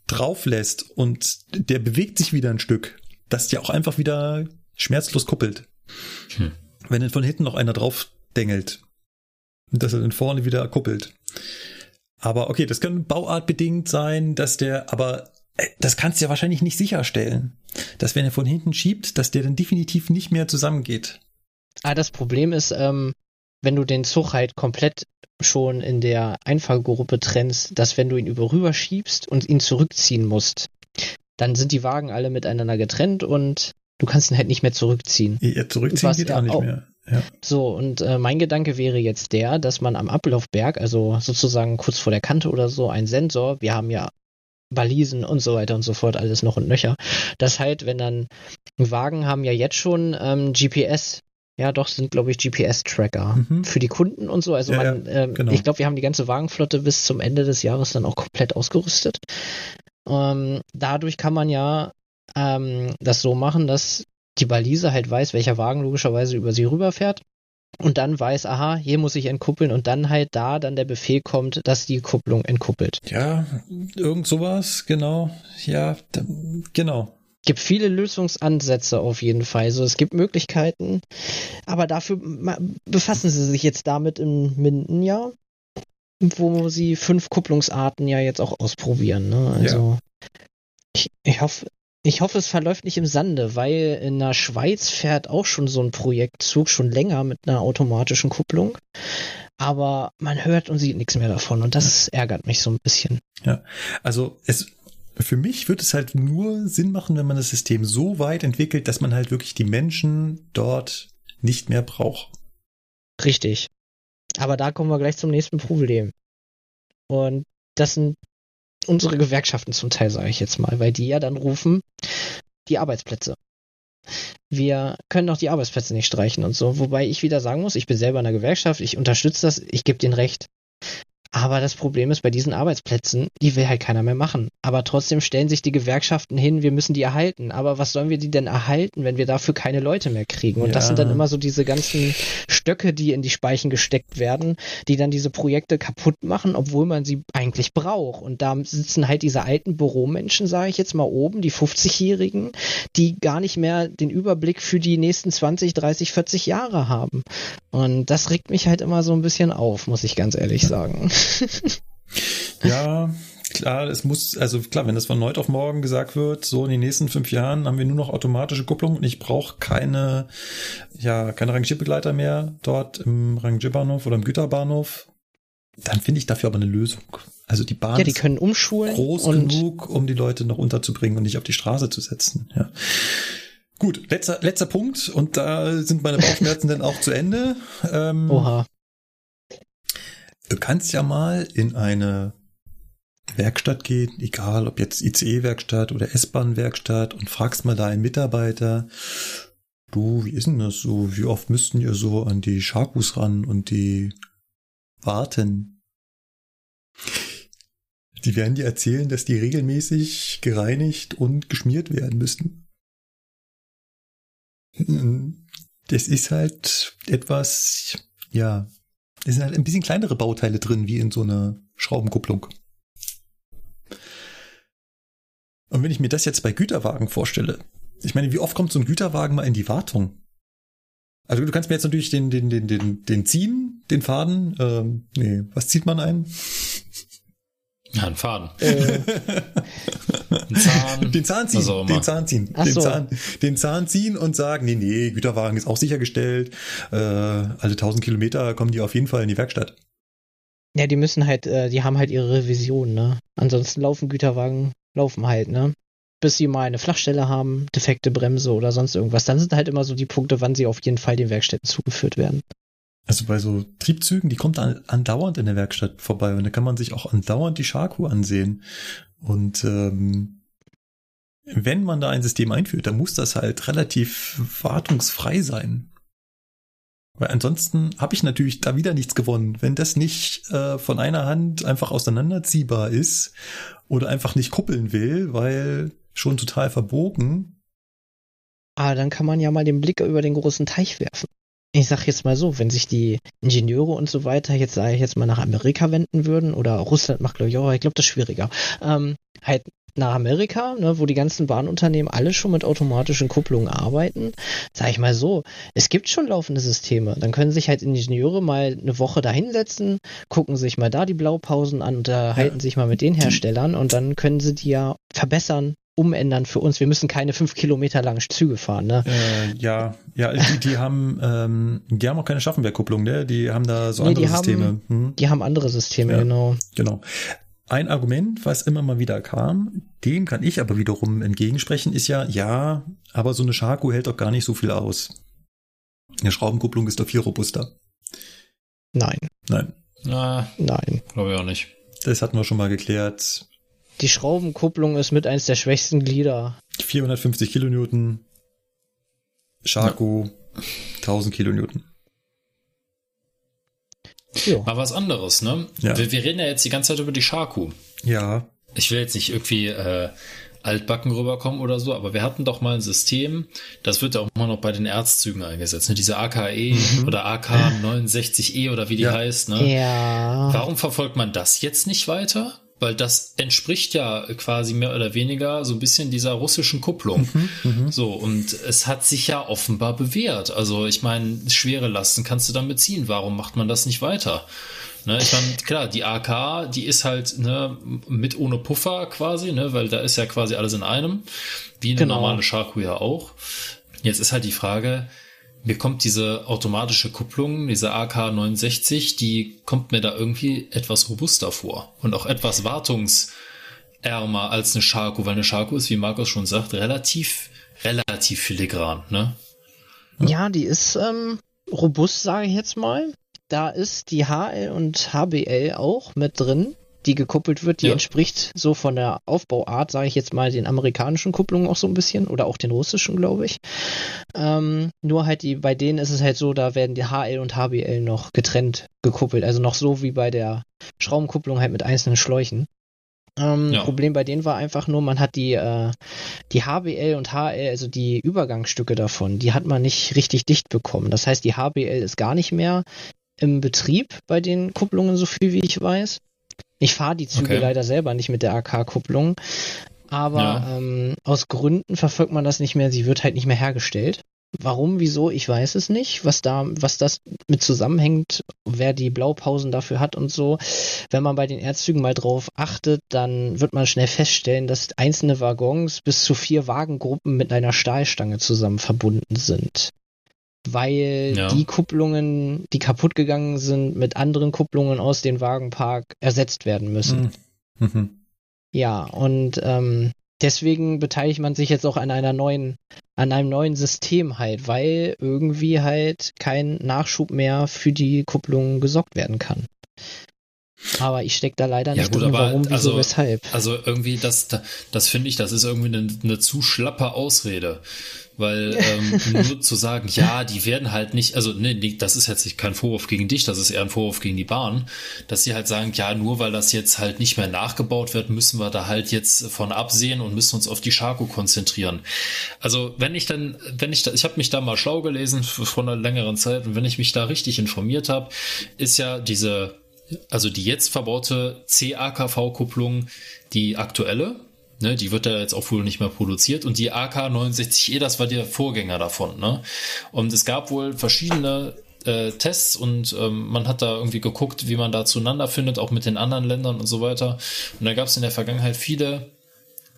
drauf lässt und der bewegt sich wieder ein Stück, dass der auch einfach wieder schmerzlos kuppelt. Hm. Wenn dann von hinten noch einer drauf dengelt, dass er dann vorne wieder kuppelt. Aber okay, das kann bauartbedingt sein, dass der, aber äh, das kannst du ja wahrscheinlich nicht sicherstellen, dass wenn er von hinten schiebt, dass der dann definitiv nicht mehr zusammengeht. Ah, das Problem ist, ähm, wenn du den Zug halt komplett schon in der Einfallgruppe trennst, dass wenn du ihn über rüber schiebst und ihn zurückziehen musst, dann sind die Wagen alle miteinander getrennt und du kannst ihn halt nicht mehr zurückziehen. Ja, zurückziehen geht auch nicht auch. mehr. Ja. So, und äh, mein Gedanke wäre jetzt der, dass man am Ablaufberg, also sozusagen kurz vor der Kante oder so, ein Sensor, wir haben ja Balisen und so weiter und so fort, alles noch und nöcher, dass halt, wenn dann Wagen haben ja jetzt schon ähm, GPS ja, doch, sind, glaube ich, GPS-Tracker mhm. für die Kunden und so. Also ja, man, ähm, genau. ich glaube, wir haben die ganze Wagenflotte bis zum Ende des Jahres dann auch komplett ausgerüstet. Ähm, dadurch kann man ja ähm, das so machen, dass die Balise halt weiß, welcher Wagen logischerweise über sie rüberfährt und dann weiß, aha, hier muss ich entkuppeln und dann halt da dann der Befehl kommt, dass die Kupplung entkuppelt. Ja, irgend sowas, genau. Ja, genau gibt viele Lösungsansätze auf jeden Fall. Also es gibt Möglichkeiten, aber dafür befassen sie sich jetzt damit im Minden, ja, wo sie fünf Kupplungsarten ja jetzt auch ausprobieren. Ne? Also ja. ich, ich hoffe, ich hoffe, es verläuft nicht im Sande, weil in der Schweiz fährt auch schon so ein Projektzug schon länger mit einer automatischen Kupplung. Aber man hört und sieht nichts mehr davon und das ärgert mich so ein bisschen. Ja, also es, für mich wird es halt nur Sinn machen, wenn man das System so weit entwickelt, dass man halt wirklich die Menschen dort nicht mehr braucht. Richtig. Aber da kommen wir gleich zum nächsten Problem. Und das sind unsere Gewerkschaften zum Teil, sage ich jetzt mal, weil die ja dann rufen, die Arbeitsplätze. Wir können doch die Arbeitsplätze nicht streichen und so. Wobei ich wieder sagen muss, ich bin selber in der Gewerkschaft, ich unterstütze das, ich gebe den Recht. Aber das Problem ist, bei diesen Arbeitsplätzen, die will halt keiner mehr machen. Aber trotzdem stellen sich die Gewerkschaften hin, wir müssen die erhalten. Aber was sollen wir die denn erhalten, wenn wir dafür keine Leute mehr kriegen? Und ja. das sind dann immer so diese ganzen Stöcke, die in die Speichen gesteckt werden, die dann diese Projekte kaputt machen, obwohl man sie eigentlich braucht. Und da sitzen halt diese alten Büromenschen, sage ich jetzt mal oben, die 50-Jährigen, die gar nicht mehr den Überblick für die nächsten 20, 30, 40 Jahre haben. Und das regt mich halt immer so ein bisschen auf, muss ich ganz ehrlich sagen. Ja, klar, es muss, also klar, wenn das von heute auf morgen gesagt wird, so in den nächsten fünf Jahren haben wir nur noch automatische Kupplung und ich brauche keine, ja, keine Rangierbegleiter mehr dort im Rangierbahnhof oder im Güterbahnhof, dann finde ich dafür aber eine Lösung. Also die Bahn ja, die können umschulen groß genug, um die Leute noch unterzubringen und nicht auf die Straße zu setzen. Ja. Gut, letzter, letzter Punkt und da sind meine Bauchschmerzen [LAUGHS] dann auch zu Ende. Ähm, Oha. Du kannst ja mal in eine Werkstatt gehen, egal ob jetzt ICE-Werkstatt oder S-Bahn-Werkstatt und fragst mal da einen Mitarbeiter, du, wie ist denn das so? Wie oft müssten ihr so an die Sharkus ran und die warten? Die werden dir erzählen, dass die regelmäßig gereinigt und geschmiert werden müssten. Das ist halt etwas, ja, es sind halt ein bisschen kleinere Bauteile drin, wie in so einer Schraubenkupplung. Und wenn ich mir das jetzt bei Güterwagen vorstelle, ich meine, wie oft kommt so ein Güterwagen mal in die Wartung? Also du kannst mir jetzt natürlich den, den, den, den, den ziehen, den Faden. Ähm, nee, was zieht man ein? Ja, ein Faden. Äh. [LAUGHS] Zahn. Den Zahn ziehen. Den Zahn ziehen. Den, so. Zahn, den Zahn ziehen und sagen, nee, nee, Güterwagen ist auch sichergestellt. Äh, alle tausend Kilometer kommen die auf jeden Fall in die Werkstatt. Ja, die müssen halt, äh, die haben halt ihre Revision, ne? Ansonsten laufen Güterwagen, laufen halt, ne? Bis sie mal eine Flachstelle haben, defekte Bremse oder sonst irgendwas. Dann sind halt immer so die Punkte, wann sie auf jeden Fall den Werkstätten zugeführt werden. Also bei so Triebzügen, die kommt an, andauernd in der Werkstatt vorbei und da kann man sich auch andauernd die Schaku ansehen. Und ähm, wenn man da ein System einführt, dann muss das halt relativ wartungsfrei sein. Weil ansonsten habe ich natürlich da wieder nichts gewonnen. Wenn das nicht äh, von einer Hand einfach auseinanderziehbar ist oder einfach nicht kuppeln will, weil schon total verbogen. Ah, dann kann man ja mal den Blick über den großen Teich werfen ich sag jetzt mal so, wenn sich die Ingenieure und so weiter jetzt, sage ich jetzt mal, nach Amerika wenden würden, oder Russland macht, glaube ich, auch, ich glaube, das ist schwieriger, ähm, halt nach Amerika, ne, wo die ganzen Bahnunternehmen alle schon mit automatischen Kupplungen arbeiten, sage ich mal so, es gibt schon laufende Systeme. Dann können sich halt Ingenieure mal eine Woche da hinsetzen, gucken sich mal da die Blaupausen an, unterhalten ja. sich mal mit den Herstellern und dann können sie die ja verbessern, umändern für uns. Wir müssen keine fünf Kilometer langen Züge fahren, ne? Äh, ja, ja, die, die haben, ähm, die haben auch keine Schaffenbergkupplung, ne? Die haben da so nee, andere die Systeme. Haben, hm? Die haben andere Systeme, ja, genau. Genau. Ein Argument, was immer mal wieder kam, dem kann ich aber wiederum entgegensprechen, ist ja, ja, aber so eine Schaku hält doch gar nicht so viel aus. Eine Schraubenkupplung ist doch viel robuster. Nein. Nein. Na, Nein. Glaube ich auch nicht. Das hatten wir schon mal geklärt. Die Schraubenkupplung ist mit eins der schwächsten Glieder. 450 Kilonewton. Shaku ja. 1000 Kilonewton. Ja. Mal was anderes, ne? Ja. Wir, wir, reden ja jetzt die ganze Zeit über die Shaku. Ja. Ich will jetzt nicht irgendwie äh, altbacken rüberkommen oder so, aber wir hatten doch mal ein System, das wird ja auch immer noch bei den Erzzügen eingesetzt, ne? diese AKE mhm. oder AK69E oder wie die ja. heißt. Ne? Ja. Warum verfolgt man das jetzt nicht weiter? Weil das entspricht ja quasi mehr oder weniger so ein bisschen dieser russischen Kupplung. Mhm, mhm, so, und es hat sich ja offenbar bewährt. Also, ich meine, schwere Lasten kannst du damit ziehen. Warum macht man das nicht weiter? Ne, ich meine, klar, die AK, die ist halt ne, mit ohne Puffer quasi, ne, weil da ist ja quasi alles in einem, wie eine genau. normale Shaku ja auch. Jetzt ist halt die Frage, mir kommt diese automatische Kupplung, diese AK69, die kommt mir da irgendwie etwas robuster vor und auch etwas wartungsärmer als eine Scharko, weil eine Scharko ist, wie Markus schon sagt, relativ, relativ filigran, ne? Ja, die ist ähm, robust, sage ich jetzt mal. Da ist die HL und HBL auch mit drin die gekuppelt wird, die ja. entspricht so von der Aufbauart, sage ich jetzt mal, den amerikanischen Kupplungen auch so ein bisschen oder auch den russischen, glaube ich. Ähm, nur halt die, bei denen ist es halt so, da werden die HL und HBL noch getrennt gekuppelt, also noch so wie bei der Schraubenkupplung halt mit einzelnen Schläuchen. Ähm, ja. Problem bei denen war einfach nur, man hat die, äh, die HBL und HL, also die Übergangsstücke davon, die hat man nicht richtig dicht bekommen. Das heißt, die HBL ist gar nicht mehr im Betrieb bei den Kupplungen, so viel wie ich weiß. Ich fahre die Züge okay. leider selber nicht mit der AK-Kupplung, aber ja. ähm, aus Gründen verfolgt man das nicht mehr. Sie wird halt nicht mehr hergestellt. Warum, wieso, ich weiß es nicht, was da, was das mit zusammenhängt, wer die Blaupausen dafür hat und so. Wenn man bei den Erdzügen mal drauf achtet, dann wird man schnell feststellen, dass einzelne Waggons bis zu vier Wagengruppen mit einer Stahlstange zusammen verbunden sind weil ja. die Kupplungen, die kaputt gegangen sind, mit anderen Kupplungen aus dem Wagenpark ersetzt werden müssen. Mhm. mhm. Ja, und ähm, deswegen beteiligt man sich jetzt auch an einer neuen, an einem neuen System halt, weil irgendwie halt kein Nachschub mehr für die Kupplungen gesorgt werden kann. Aber ich stecke da leider nicht ja, gut, drin, warum, wieso, also, weshalb. Also irgendwie, das, das finde ich, das ist irgendwie eine, eine zu schlappe Ausrede. Weil ähm, [LAUGHS] nur zu sagen, ja, die werden halt nicht, also nee, nee, das ist jetzt kein Vorwurf gegen dich, das ist eher ein Vorwurf gegen die Bahn, dass sie halt sagen, ja, nur weil das jetzt halt nicht mehr nachgebaut wird, müssen wir da halt jetzt von absehen und müssen uns auf die Schako konzentrieren. Also wenn ich dann, wenn ich da, ich habe mich da mal schlau gelesen vor einer längeren Zeit und wenn ich mich da richtig informiert habe, ist ja diese, also die jetzt verbaute CAKV-Kupplung die aktuelle, Ne, die wird ja jetzt auch wohl nicht mehr produziert. Und die AK-69E, das war der Vorgänger davon. Ne? Und es gab wohl verschiedene äh, Tests und ähm, man hat da irgendwie geguckt, wie man da zueinander findet, auch mit den anderen Ländern und so weiter. Und da gab es in der Vergangenheit viele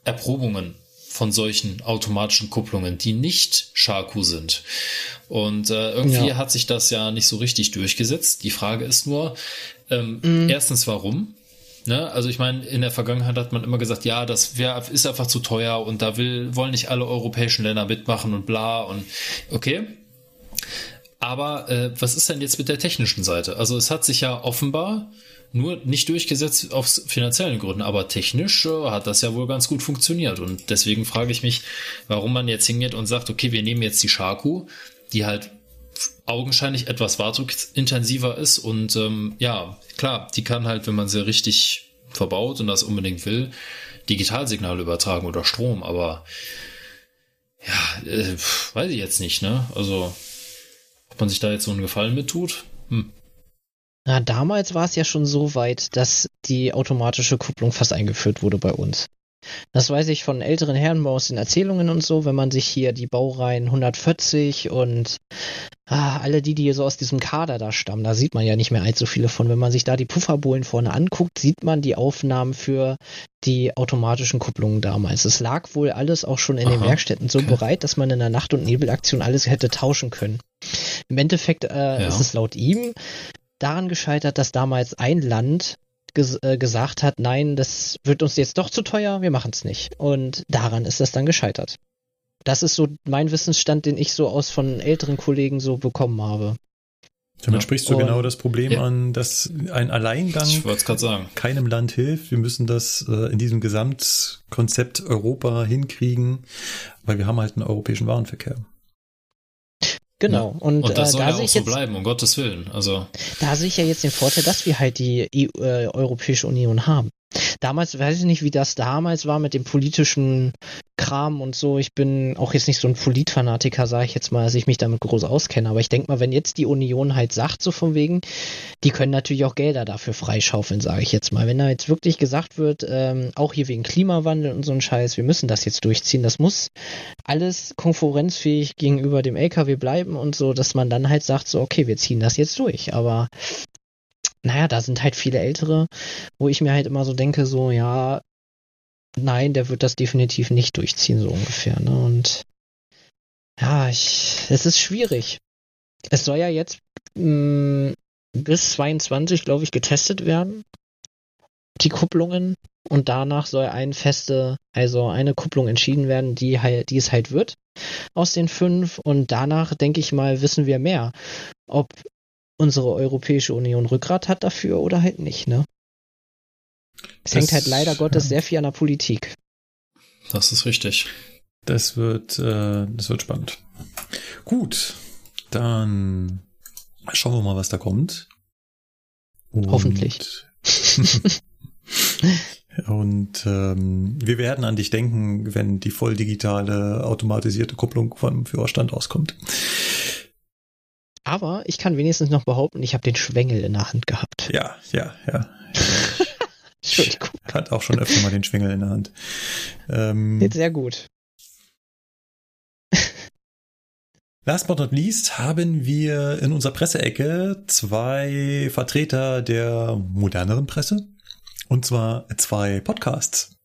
Erprobungen von solchen automatischen Kupplungen, die nicht Shaku sind. Und äh, irgendwie ja. hat sich das ja nicht so richtig durchgesetzt. Die Frage ist nur, ähm, mhm. erstens, warum? Ne? Also ich meine, in der Vergangenheit hat man immer gesagt, ja, das wär, ist einfach zu teuer und da will, wollen nicht alle europäischen Länder mitmachen und bla und okay. Aber äh, was ist denn jetzt mit der technischen Seite? Also es hat sich ja offenbar nur nicht durchgesetzt aus finanziellen Gründen, aber technisch äh, hat das ja wohl ganz gut funktioniert. Und deswegen frage ich mich, warum man jetzt hingeht und sagt, okay, wir nehmen jetzt die Shaku, die halt augenscheinlich etwas wartungsintensiver ist und ähm, ja, klar, die kann halt, wenn man sie richtig verbaut und das unbedingt will, Digitalsignale übertragen oder Strom, aber ja, äh, weiß ich jetzt nicht, ne? Also, ob man sich da jetzt so einen Gefallen mit tut? Hm. Na, damals war es ja schon so weit, dass die automatische Kupplung fast eingeführt wurde bei uns. Das weiß ich von älteren Herren aus den Erzählungen und so, wenn man sich hier die Baureihen 140 und ah, alle die, die so aus diesem Kader da stammen, da sieht man ja nicht mehr allzu viele von. Wenn man sich da die Pufferbohlen vorne anguckt, sieht man die Aufnahmen für die automatischen Kupplungen damals. Es lag wohl alles auch schon in Aha, den Werkstätten so okay. bereit, dass man in der Nacht- und Nebelaktion alles hätte tauschen können. Im Endeffekt äh, ja. ist es laut ihm daran gescheitert, dass damals ein Land ges äh, gesagt hat, nein, das wird uns jetzt doch zu teuer, wir machen es nicht. Und daran ist das dann gescheitert. Das ist so mein Wissensstand, den ich so aus von älteren Kollegen so bekommen habe. Damit ja. sprichst du Und, genau das Problem ja. an, dass ein Alleingang keinem Land hilft. Wir müssen das äh, in diesem Gesamtkonzept Europa hinkriegen, weil wir haben halt einen europäischen Warenverkehr. Genau. Ja. Und, und das äh, soll da ja auch so jetzt, bleiben, um Gottes Willen. Also. Da sehe ich ja jetzt den Vorteil, dass wir halt die EU, äh, Europäische Union haben. Damals weiß ich nicht, wie das damals war mit dem politischen Kram und so. Ich bin auch jetzt nicht so ein Politfanatiker, sage ich jetzt mal, dass ich mich damit groß auskenne. Aber ich denke mal, wenn jetzt die Union halt sagt, so von wegen, die können natürlich auch Gelder dafür freischaufeln, sage ich jetzt mal. Wenn da jetzt wirklich gesagt wird, ähm, auch hier wegen Klimawandel und so ein Scheiß, wir müssen das jetzt durchziehen, das muss alles konkurrenzfähig gegenüber dem LKW bleiben und so, dass man dann halt sagt, so, okay, wir ziehen das jetzt durch. Aber naja, da sind halt viele Ältere, wo ich mir halt immer so denke, so, ja, nein, der wird das definitiv nicht durchziehen, so ungefähr, ne? Und ja, ich, es ist schwierig. Es soll ja jetzt mh, mm, bis 22, glaube ich, getestet werden. Die Kupplungen. Und danach soll eine feste, also eine Kupplung entschieden werden, die halt, die es halt wird aus den fünf. Und danach, denke ich mal, wissen wir mehr. Ob unsere Europäische Union Rückgrat hat dafür oder halt nicht, ne? Es das, hängt halt leider Gottes ja. sehr viel an der Politik. Das ist richtig. Das wird, äh, das wird spannend. Gut, dann schauen wir mal, was da kommt. Und Hoffentlich. [LAUGHS] Und ähm, wir werden an dich denken, wenn die voll digitale automatisierte Kupplung vom Führerstand auskommt. Aber ich kann wenigstens noch behaupten, ich habe den Schwengel in der Hand gehabt. Ja, ja, ja. [LAUGHS] Entschuldigung. Hat auch schon öfter mal den Schwengel in der Hand. Ähm, Geht sehr gut. [LAUGHS] Last but not least haben wir in unserer Presseecke zwei Vertreter der moderneren Presse. Und zwar zwei Podcasts.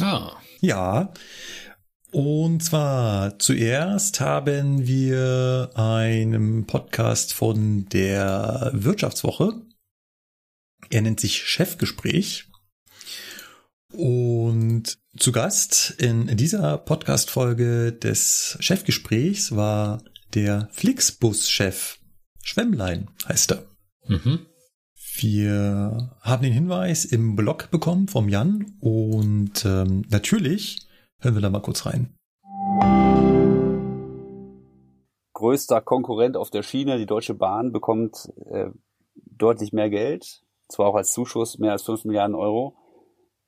Ah. Ja. Und zwar zuerst haben wir einen Podcast von der Wirtschaftswoche. Er nennt sich Chefgespräch. Und zu Gast in dieser Podcast-Folge des Chefgesprächs war der Flixbus-Chef. Schwemmlein heißt er. Mhm. Wir haben den Hinweis im Blog bekommen vom Jan und ähm, natürlich hören wir da mal kurz rein. Größter Konkurrent auf der Schiene, die Deutsche Bahn, bekommt äh, deutlich mehr Geld, zwar auch als Zuschuss mehr als 5 Milliarden Euro.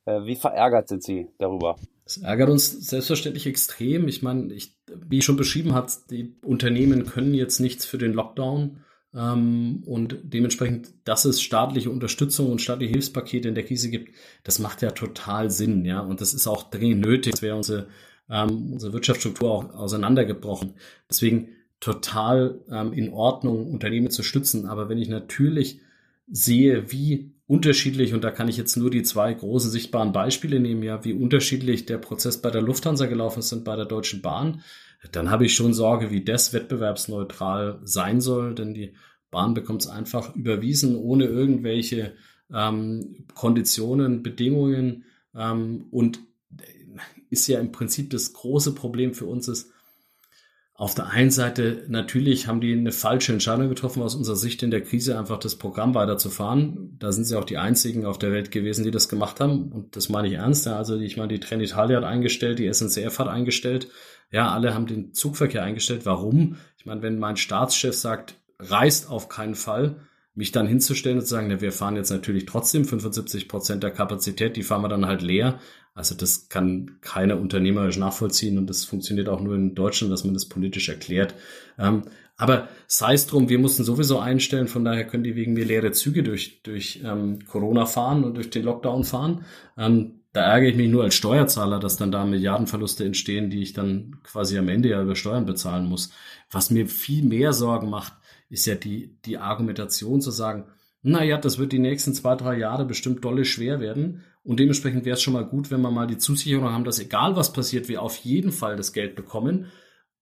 Äh, wie verärgert sind Sie darüber? Es ärgert uns selbstverständlich extrem. Ich meine, ich, wie ich schon beschrieben habe, die Unternehmen können jetzt nichts für den Lockdown. Ähm, und dementsprechend, dass es staatliche Unterstützung und staatliche Hilfspakete in der Krise gibt, das macht ja total Sinn, ja. Und das ist auch dringend nötig. Das wäre unsere, ähm, unsere Wirtschaftsstruktur auch auseinandergebrochen. Deswegen total ähm, in Ordnung, Unternehmen zu stützen. Aber wenn ich natürlich sehe, wie unterschiedlich, und da kann ich jetzt nur die zwei großen sichtbaren Beispiele nehmen, ja, wie unterschiedlich der Prozess bei der Lufthansa gelaufen ist und bei der Deutschen Bahn, dann habe ich schon Sorge, wie das wettbewerbsneutral sein soll, denn die Bahn bekommt es einfach überwiesen, ohne irgendwelche ähm, Konditionen, Bedingungen ähm, und ist ja im Prinzip das große Problem für uns ist, auf der einen Seite natürlich haben die eine falsche Entscheidung getroffen aus unserer Sicht in der Krise, einfach das Programm weiterzufahren. Da sind sie auch die einzigen auf der Welt gewesen, die das gemacht haben. Und das meine ich ernst. Also ich meine, die Trenitalia hat eingestellt, die SNCF hat eingestellt. Ja, alle haben den Zugverkehr eingestellt. Warum? Ich meine, wenn mein Staatschef sagt, reist auf keinen Fall, mich dann hinzustellen und zu sagen, wir fahren jetzt natürlich trotzdem 75 Prozent der Kapazität, die fahren wir dann halt leer. Also das kann keiner unternehmerisch nachvollziehen und das funktioniert auch nur in Deutschland, dass man das politisch erklärt. Ähm, aber sei es drum, wir mussten sowieso einstellen, von daher können die wegen mir leere Züge durch, durch ähm, Corona fahren und durch den Lockdown fahren. Ähm, da ärgere ich mich nur als Steuerzahler, dass dann da Milliardenverluste entstehen, die ich dann quasi am Ende ja über Steuern bezahlen muss. Was mir viel mehr Sorgen macht, ist ja die, die Argumentation zu sagen, naja, das wird die nächsten zwei, drei Jahre bestimmt dolle schwer werden. Und dementsprechend wäre es schon mal gut, wenn wir mal die Zusicherung haben, dass egal was passiert, wir auf jeden Fall das Geld bekommen.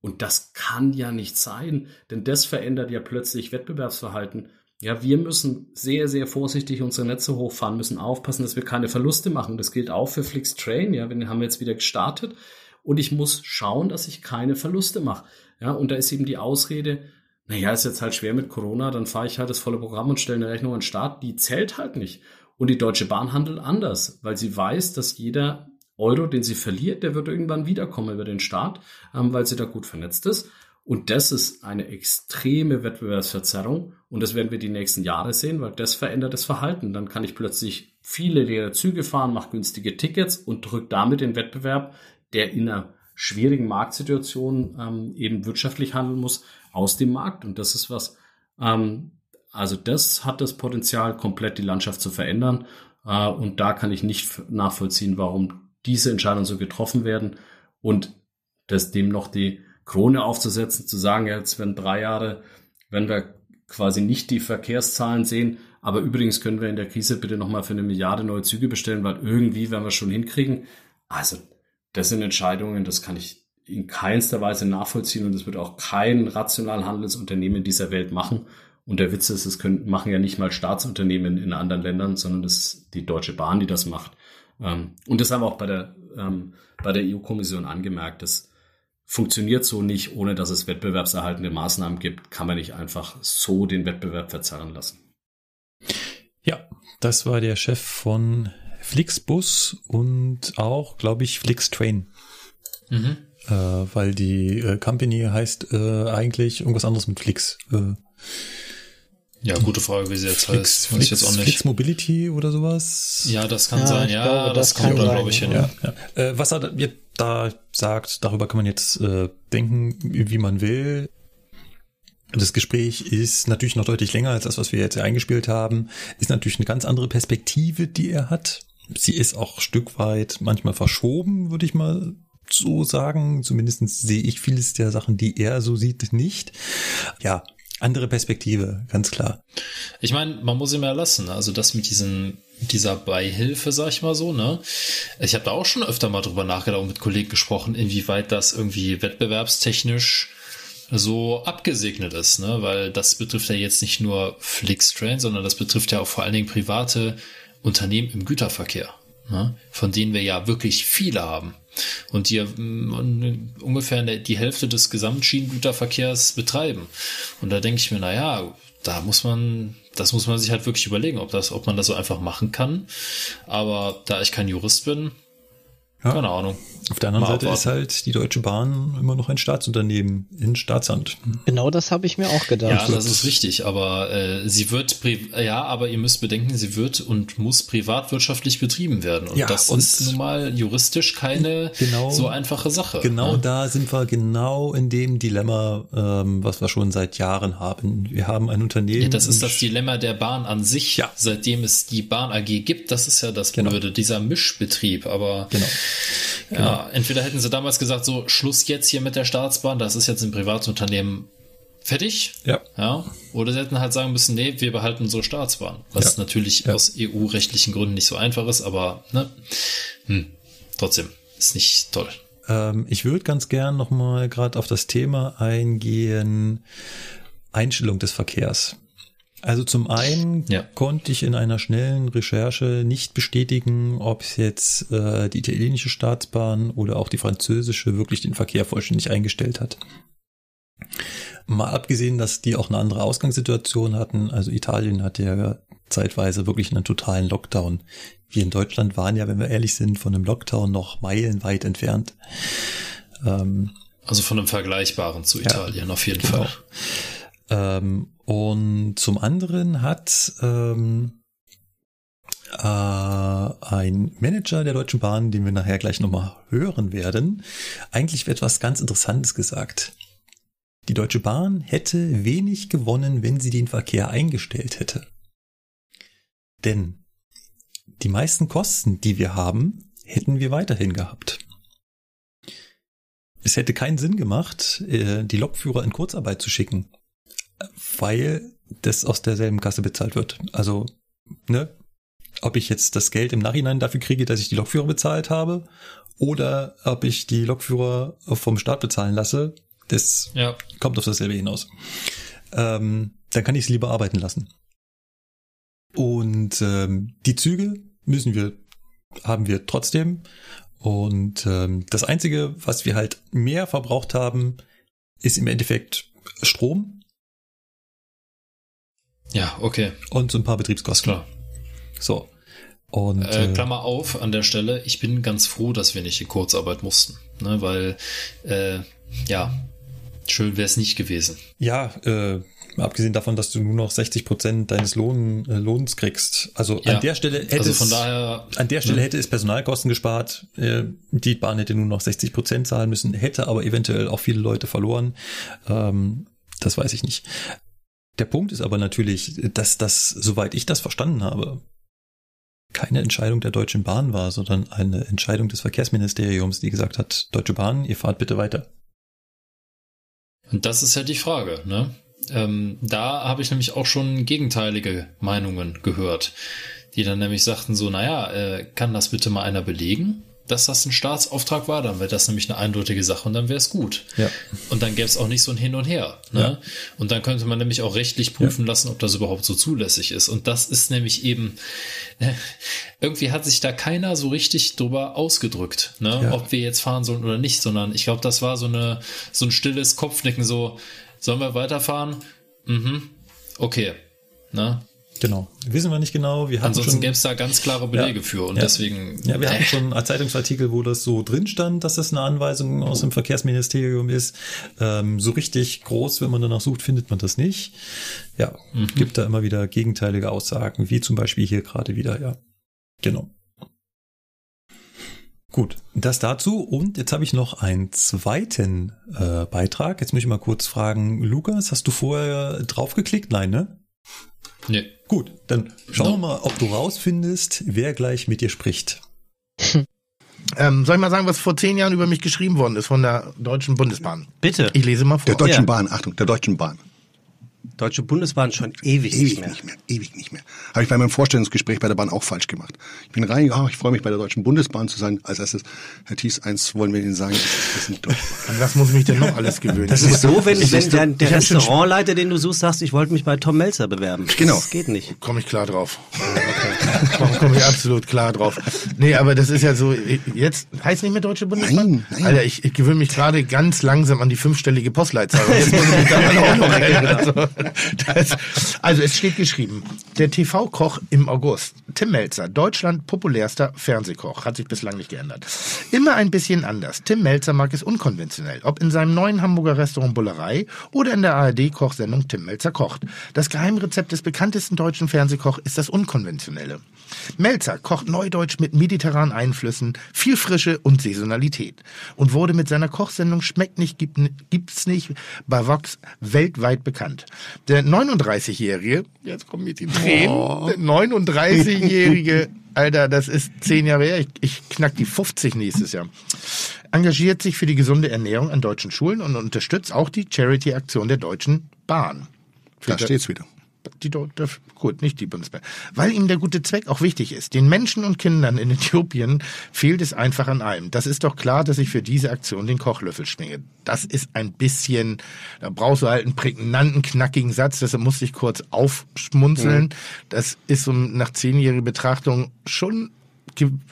Und das kann ja nicht sein, denn das verändert ja plötzlich Wettbewerbsverhalten. Ja, wir müssen sehr, sehr vorsichtig unsere Netze hochfahren, müssen aufpassen, dass wir keine Verluste machen. Das gilt auch für Flixtrain. Ja, wir haben jetzt wieder gestartet und ich muss schauen, dass ich keine Verluste mache. Ja, und da ist eben die Ausrede, naja, ist jetzt halt schwer mit Corona, dann fahre ich halt das volle Programm und stelle eine Rechnung an den Start. Die zählt halt nicht. Und die Deutsche Bahn handelt anders, weil sie weiß, dass jeder Euro, den sie verliert, der wird irgendwann wiederkommen über den Staat, ähm, weil sie da gut vernetzt ist. Und das ist eine extreme Wettbewerbsverzerrung. Und das werden wir die nächsten Jahre sehen, weil das verändert das Verhalten. Dann kann ich plötzlich viele leere Züge fahren, mache günstige Tickets und drücke damit den Wettbewerb, der in einer schwierigen Marktsituation ähm, eben wirtschaftlich handeln muss, aus dem Markt. Und das ist was, ähm, also das hat das Potenzial, komplett die Landschaft zu verändern. Äh, und da kann ich nicht nachvollziehen, warum diese Entscheidungen so getroffen werden und das dem noch die Krone aufzusetzen, zu sagen, jetzt wenn drei Jahre, wenn wir quasi nicht die Verkehrszahlen sehen, aber übrigens können wir in der Krise bitte nochmal für eine Milliarde neue Züge bestellen, weil irgendwie werden wir schon hinkriegen. Also das sind Entscheidungen, das kann ich in keinster Weise nachvollziehen und das wird auch kein rational handelndes Unternehmen in dieser Welt machen. Und der Witz ist, es können, machen ja nicht mal Staatsunternehmen in anderen Ländern, sondern das ist die Deutsche Bahn, die das macht. Ähm, und das haben wir auch bei der, ähm, bei der EU-Kommission angemerkt. Das funktioniert so nicht, ohne dass es wettbewerbserhaltende Maßnahmen gibt, kann man nicht einfach so den Wettbewerb verzerren lassen. Ja, das war der Chef von Flixbus und auch, glaube ich, Flixtrain. Mhm. Äh, weil die äh, Company heißt äh, eigentlich irgendwas anderes mit Flix. Äh, ja, gute Frage, wie sie jetzt Flix, heißt. Flix, jetzt auch nicht. Flix Mobility oder sowas? Ja, das kann ja, sein. Ja, glaube, das, das kommt da, glaube ich, hin. Ja, ja. Äh, was er da sagt, darüber kann man jetzt äh, denken, wie man will. Das Gespräch ist natürlich noch deutlich länger als das, was wir jetzt eingespielt haben. Ist natürlich eine ganz andere Perspektive, die er hat. Sie ist auch Stück weit manchmal verschoben, würde ich mal so sagen. Zumindest sehe ich vieles der Sachen, die er so sieht, nicht. Ja, andere Perspektive, ganz klar. Ich meine, man muss ihm ja lassen. Also das mit diesen, dieser Beihilfe, sag ich mal so, ne? Ich habe da auch schon öfter mal drüber nachgedacht und mit Kollegen gesprochen, inwieweit das irgendwie wettbewerbstechnisch so abgesegnet ist, ne? Weil das betrifft ja jetzt nicht nur Flixtrain, sondern das betrifft ja auch vor allen Dingen private Unternehmen im Güterverkehr, ne? von denen wir ja wirklich viele haben und die mm, ungefähr die Hälfte des Gesamtschienengüterverkehrs betreiben. Und da denke ich mir, na ja, da muss man das muss man sich halt wirklich überlegen, ob das, ob man das so einfach machen kann. Aber da ich kein Jurist bin, ja. Keine Ahnung. Auf der anderen Mal Seite abwarten. ist halt die Deutsche Bahn immer noch ein Staatsunternehmen in Staatshand. Genau das habe ich mir auch gedacht. Ja, das ist richtig, aber äh, sie wird, ja, aber ihr müsst bedenken, sie wird und muss privatwirtschaftlich betrieben werden. Und ja, das und ist nun mal juristisch keine genau, so einfache Sache. Genau ne? da sind wir genau in dem Dilemma, ähm, was wir schon seit Jahren haben. Wir haben ein Unternehmen. Ja, das ist das Dilemma der Bahn an sich. Ja. Seitdem es die Bahn AG gibt, das ist ja das genau. Blöde, dieser Mischbetrieb. Aber genau. Ja, genau. entweder hätten sie damals gesagt, so Schluss jetzt hier mit der Staatsbahn, das ist jetzt ein Privatunternehmen fertig. Ja. ja. Oder sie hätten halt sagen müssen, nee, wir behalten unsere Staatsbahn. Was ja. natürlich ja. aus EU-rechtlichen Gründen nicht so einfach ist, aber ne, hm, trotzdem ist nicht toll. Ähm, ich würde ganz gern nochmal gerade auf das Thema eingehen, Einstellung des Verkehrs. Also zum einen ja. konnte ich in einer schnellen Recherche nicht bestätigen, ob es jetzt äh, die italienische Staatsbahn oder auch die französische wirklich den Verkehr vollständig eingestellt hat. Mal abgesehen, dass die auch eine andere Ausgangssituation hatten. Also Italien hatte ja zeitweise wirklich einen totalen Lockdown. Wir in Deutschland waren ja, wenn wir ehrlich sind, von einem Lockdown noch meilenweit entfernt. Ähm, also von einem vergleichbaren zu Italien ja, auf jeden genau. Fall. Ähm, und zum anderen hat ähm, äh, ein Manager der Deutschen Bahn, den wir nachher gleich nochmal hören werden, eigentlich etwas ganz Interessantes gesagt. Die Deutsche Bahn hätte wenig gewonnen, wenn sie den Verkehr eingestellt hätte. Denn die meisten Kosten, die wir haben, hätten wir weiterhin gehabt. Es hätte keinen Sinn gemacht, äh, die Lokführer in Kurzarbeit zu schicken, weil das aus derselben Kasse bezahlt wird. Also, ne? Ob ich jetzt das Geld im Nachhinein dafür kriege, dass ich die Lokführer bezahlt habe, oder ob ich die Lokführer vom Staat bezahlen lasse, das ja. kommt auf dasselbe hinaus. Ähm, dann kann ich es lieber arbeiten lassen. Und ähm, die Züge müssen wir, haben wir trotzdem. Und ähm, das Einzige, was wir halt mehr verbraucht haben, ist im Endeffekt Strom. Ja, okay. Und so ein paar Betriebskosten. Klar. So. Und, äh, äh, Klammer auf an der Stelle, ich bin ganz froh, dass wir nicht in Kurzarbeit mussten. Ne, weil, äh, ja, schön wäre es nicht gewesen. Ja, äh, abgesehen davon, dass du nur noch 60 Prozent deines Lohn, äh, Lohns kriegst. Also ja, an der Stelle hätte also von es, daher, an der Stelle ne? hätte es Personalkosten gespart. Äh, die Bahn hätte nur noch 60 Prozent zahlen müssen, hätte aber eventuell auch viele Leute verloren. Ähm, das weiß ich nicht. Der Punkt ist aber natürlich, dass das, soweit ich das verstanden habe, keine Entscheidung der Deutschen Bahn war, sondern eine Entscheidung des Verkehrsministeriums, die gesagt hat, Deutsche Bahn, ihr fahrt bitte weiter. Und das ist ja die Frage, ne? Ähm, da habe ich nämlich auch schon gegenteilige Meinungen gehört, die dann nämlich sagten so, naja, äh, kann das bitte mal einer belegen? Dass das ein Staatsauftrag war, dann wäre das nämlich eine eindeutige Sache und dann wäre es gut. Ja. Und dann gäbe es auch nicht so ein Hin und Her. Ne? Ja. Und dann könnte man nämlich auch rechtlich prüfen ja. lassen, ob das überhaupt so zulässig ist. Und das ist nämlich eben, äh, irgendwie hat sich da keiner so richtig drüber ausgedrückt, ne? Ob wir jetzt fahren sollen oder nicht, sondern ich glaube, das war so eine, so ein stilles Kopfnicken, so, sollen wir weiterfahren? Mhm. Okay. Ne? Genau. Wissen wir nicht genau. Wir Ansonsten gäbe es da ganz klare Belege ja, für und ja. deswegen. Ja, wir äh. hatten schon einen Zeitungsartikel, wo das so drin stand, dass das eine Anweisung aus dem Verkehrsministerium ist. Ähm, so richtig groß, wenn man danach sucht, findet man das nicht. Ja, mhm. gibt da immer wieder gegenteilige Aussagen, wie zum Beispiel hier gerade wieder, ja. Genau. Gut, das dazu. Und jetzt habe ich noch einen zweiten äh, Beitrag. Jetzt muss ich mal kurz fragen, Lukas, hast du vorher draufgeklickt? Nein, ne? Nee. Gut, dann schauen wir mal, ob du rausfindest, wer gleich mit dir spricht. [LAUGHS] Ähm, soll ich mal sagen, was vor zehn Jahren über mich geschrieben worden ist von der Deutschen Bundesbahn? Bitte. Ich lese mal vor. Der Deutschen ja. Bahn, Achtung, der Deutschen Bahn. Deutsche Bundesbahn schon ewig, ewig nicht mehr. nicht mehr. Ewig nicht mehr. Habe ich bei meinem Vorstellungsgespräch bei der Bahn auch falsch gemacht. Ich bin reingegangen, oh, ich freue mich bei der Deutschen Bundesbahn zu sein. Als erstes, Herr Thies, eins wollen wir Ihnen sagen, das ist nicht Deutsche Bahn. An was muss ich mich denn noch alles gewöhnen? Das ist so, wenn, wenn der, der Restaurantleiter, den du suchst, sagst, ich wollte mich bei Tom Melzer bewerben. Genau. Das geht nicht. Komme ich klar drauf. Okay. [LAUGHS] komme ich absolut klar drauf. Nee, aber das ist ja so, jetzt heißt nicht mehr Deutsche Bundesbank? Nein, nein. Alter, ich, ich gewöhne mich gerade ganz langsam an die fünfstellige Postleitzahl. Jetzt muss ich mich da auch noch [LAUGHS] also, das, also es steht geschrieben, der TV-Koch im August, Tim Melzer, Deutschland populärster Fernsehkoch, hat sich bislang nicht geändert. Immer ein bisschen anders. Tim Melzer mag es unkonventionell, ob in seinem neuen Hamburger Restaurant Bullerei oder in der ARD-Kochsendung Tim Melzer kocht. Das Geheimrezept des bekanntesten deutschen Fernsehkoch ist das Unkonventionelle. Melzer kocht neudeutsch mit mediterranen Einflüssen, viel Frische und Saisonalität und wurde mit seiner Kochsendung Schmeckt nicht, gibt, gibt's nicht bei Vox weltweit bekannt. Der 39-Jährige, jetzt kommen jetzt die Tränen, oh. der 39-Jährige, [LAUGHS] Alter, das ist zehn Jahre her, ich, ich knack die 50 nächstes Jahr, engagiert sich für die gesunde Ernährung an deutschen Schulen und unterstützt auch die Charity-Aktion der Deutschen Bahn. Da steht's wieder die dort, gut, nicht die Bundeswehr, weil ihm der gute Zweck auch wichtig ist. Den Menschen und Kindern in Äthiopien fehlt es einfach an allem. Das ist doch klar, dass ich für diese Aktion den Kochlöffel schwinge. Das ist ein bisschen, da brauchst du halt einen prägnanten, knackigen Satz, deshalb musste ich kurz aufschmunzeln. Mhm. Das ist so nach zehnjähriger Betrachtung schon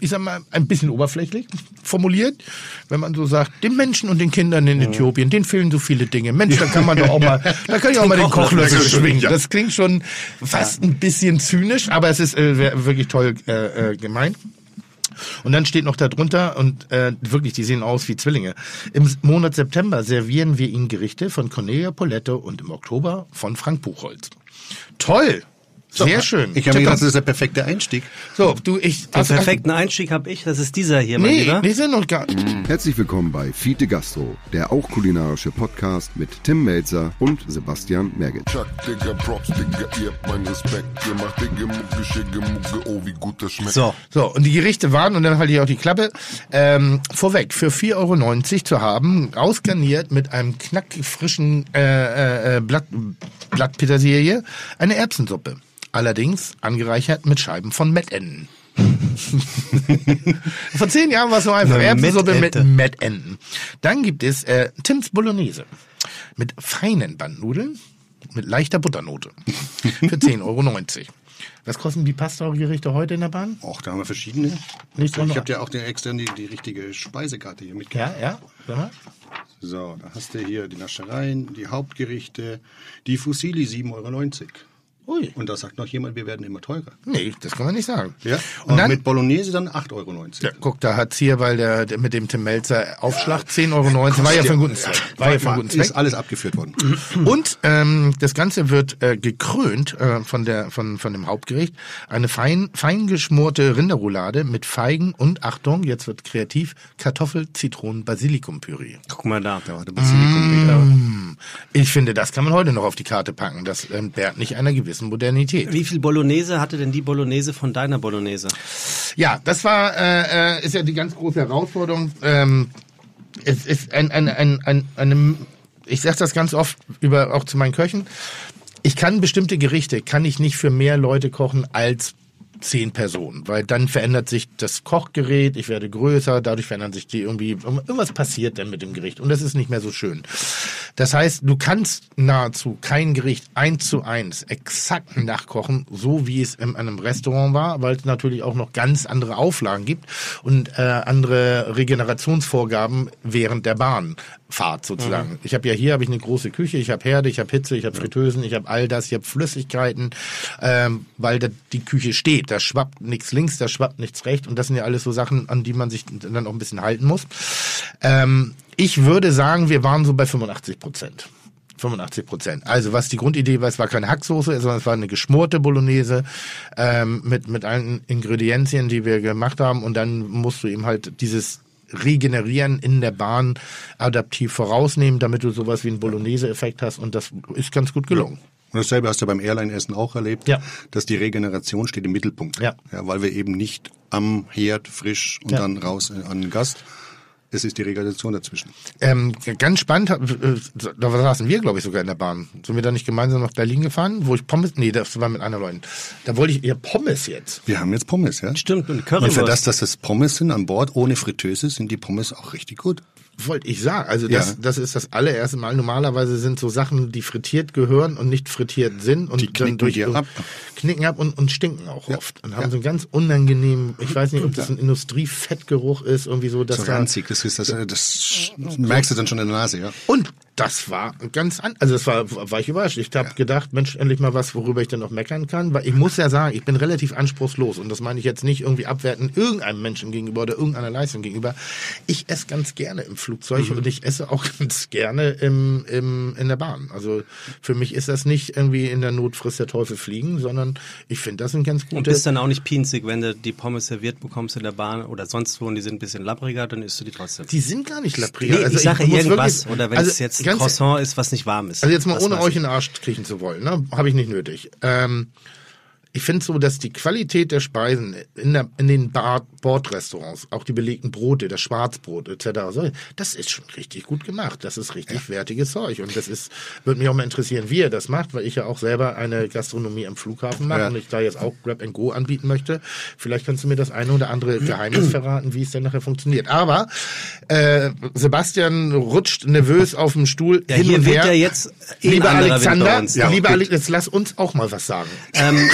ich sag mal, ein bisschen oberflächlich formuliert, wenn man so sagt, den Menschen und den Kindern in Äthiopien, denen fehlen so viele Dinge. Mensch, da kann man doch auch [LAUGHS] mal, da kann ich auch mal den Kochlöffel schwingen. Das klingt schon fast ein bisschen zynisch, aber es ist äh, wirklich toll äh, äh, gemeint. Und dann steht noch darunter, und äh, wirklich, die sehen aus wie Zwillinge. Im Monat September servieren wir ihnen Gerichte von Cornelia Poletto und im Oktober von Frank Buchholz. Toll! Sehr so, schön. Ich habe gedacht, das ist der perfekte Einstieg. So, du, ich. Den also, perfekten Einstieg habe ich. Das ist dieser hier, mein nee, Lieber. Nee, sind noch gar. Herzlich willkommen bei Fiete Gastro, der auch kulinarische Podcast mit Tim Melzer und Sebastian Merget. Chuck, Digga, Props, Digga, ihr habt meinen Respekt. Ihr macht Digga, Mucke, Schicke, Mucke, oh, wie gut das schmeckt. So, so, und die Gerichte waren, und dann halte ich auch die Klappe, ähm, vorweg, für 4,90 Euro zu haben, ausgarniert mit einem knackfrischen äh, äh, Blatt, Blatt Petersilie, eine Erbsensuppe. Allerdings angereichert mit Scheiben von Mettenten. [LAUGHS] Vor zehn Jahren war es so einfach. Erbsensuppe mit Mettenten. Dann gibt es äh, Tims Bolognese mit feinen Bandnudeln mit leichter Butternote für 10,90 Euro. Was kosten die Pasta-Gerichte heute in der Bahn? Och, da haben wir verschiedene. Nicht ich habe ja auch den extern die, die richtige Speisekarte hier mitgebracht. Ja, ja. So, da hast du hier die Naschereien, die Hauptgerichte, die Fusilli 7,90 Euro. Ui. Und da sagt noch jemand, wir werden immer teurer. Nee, das kann man nicht sagen. Ja? Und, und dann, mit Bolognese dann 8,90 Euro. Ja, guck, da hat's hier, weil der, der mit dem Tim Melzer Aufschlag 10,90 Euro, war ja für einen guten Zweck. War ja für einen guten Zweck. Ist alles abgeführt worden. [CLEARS THROAT] Und ähm, das Ganze wird äh, gekrönt äh, von, der, von, von dem Hauptgericht. Eine fein, fein geschmorte Rinderroulade mit Feigen und, Achtung, jetzt wird kreativ, Kartoffel, Zitronen, Basilikum-Püree. Guck mal da. da Basilikum. Mmh. Ich finde, das kann man heute noch auf die Karte packen, dass ähm, Bert nicht einer gewissen gewissen Modernität. Wie viel Bolognese hatte denn die Bolognese von deiner Bolognese? Ja, das war äh, äh ist ja die ganz große Herausforderung. Ähm, es ist ein, ein, ein, ein, eine, ich sage das ganz oft über auch zu meinen Köchen. Ich kann bestimmte Gerichte, kann ich nicht für mehr Leute kochen als zehn Personen, weil dann verändert sich das Kochgerät, ich werde größer, dadurch verändern sich die irgendwie, irgendwas passiert dann mit dem Gericht und das ist nicht mehr so schön. Das heißt, du kannst nahezu kein Gericht eins zu eins exakt nachkochen, so wie es in einem Restaurant war, weil es natürlich auch noch ganz andere Auflagen gibt und äh, andere Regenerationsvorgaben während der Bahn. Fahrt sozusagen. Mhm. Ich habe ja hier habe ich eine große Küche, ich habe Herde, ich habe Hitze, ich habe Fritteusen, ich habe all das, ich habe Flüssigkeiten, ähm, weil da die Küche steht. Da schwappt nichts links, da schwappt nichts rechts und das sind ja alles so Sachen, an die man sich dann auch ein bisschen halten muss. Ähm, ich würde sagen, wir waren so bei 85 Prozent. 85 Prozent. Also was die Grundidee war, es war keine Hacksoße, sondern es war eine geschmorte Bolognese ähm, mit mit allen Ingredienzien, die wir gemacht haben und dann musst du eben halt dieses Regenerieren in der Bahn adaptiv vorausnehmen, damit du sowas wie einen Bolognese-Effekt hast und das ist ganz gut gelungen. Und dasselbe hast du beim Airline-Essen auch erlebt, ja. dass die Regeneration steht im Mittelpunkt. Ja. ja weil wir eben nicht am Herd frisch und ja. dann raus an den Gast, es ist die Regeneration dazwischen. Ähm, ganz spannend, äh, da saßen wir, glaube ich, sogar in der Bahn. Sind wir da nicht gemeinsam nach Berlin gefahren, wo ich Pommes, nee, das war mit anderen Leuten. Da wollte ich ihr Pommes jetzt. Wir haben jetzt Pommes, ja. Stimmt, und Currywurst. Und für das, dass es Pommes sind an Bord ohne Fritteuse, sind die Pommes auch richtig gut. Wollte ich sagen. Also das, ja. das ist das allererste Mal. Normalerweise sind so Sachen, die frittiert gehören und nicht frittiert sind und die dann durch ab. knicken ab und, und stinken auch ja. oft und haben ja. so einen ganz unangenehmen, ich weiß nicht, ob das ein Industriefettgeruch ist, irgendwie so, dass so ranzig, das ist das, das, das merkst du dann schon in der Nase, ja. Und das war ganz an, also das war, war ich überrascht. Ich habe gedacht, Mensch, endlich mal was, worüber ich dann noch meckern kann, weil ich muss ja sagen, ich bin relativ anspruchslos und das meine ich jetzt nicht irgendwie abwerten irgendeinem Menschen gegenüber oder irgendeiner Leistung gegenüber. Ich esse ganz gerne im Flugzeug mhm. und ich esse auch [LAUGHS] ganz gerne im, im, in der Bahn. Also für mich ist das nicht irgendwie in der Not frisst der Teufel fliegen, sondern ich finde das ein ganz gutes. Und bist dann auch nicht pinzig, wenn du die Pommes serviert bekommst in der Bahn oder sonst wo und die sind ein bisschen lappriger, dann isst du die trotzdem. Die sind gar nicht lappriger. Nee, also ich sage irgendwas wirklich, oder wenn also es jetzt Croissant ist, was nicht warm ist. Also jetzt mal ohne euch in den Arsch kriechen zu wollen, ne? habe ich nicht nötig. Ähm, ich finde so, dass die Qualität der Speisen in, der, in den Bar Bordrestaurants, auch die belegten Brote, das Schwarzbrot etc., das ist schon richtig gut gemacht. Das ist richtig ja. wertiges Zeug. Und das ist, würde mich auch mal interessieren, wie er das macht, weil ich ja auch selber eine Gastronomie am Flughafen mache ja. und ich da jetzt auch Grab and Go anbieten möchte. Vielleicht kannst du mir das eine oder andere Geheimnis [CLEARS THROAT] verraten, wie es denn nachher funktioniert. Aber äh, Sebastian rutscht nervös auf dem Stuhl ja, hin hier und her. Wird ja jetzt lieber Alexander, ja, lieber Alex, jetzt lass uns auch mal was sagen. Ähm,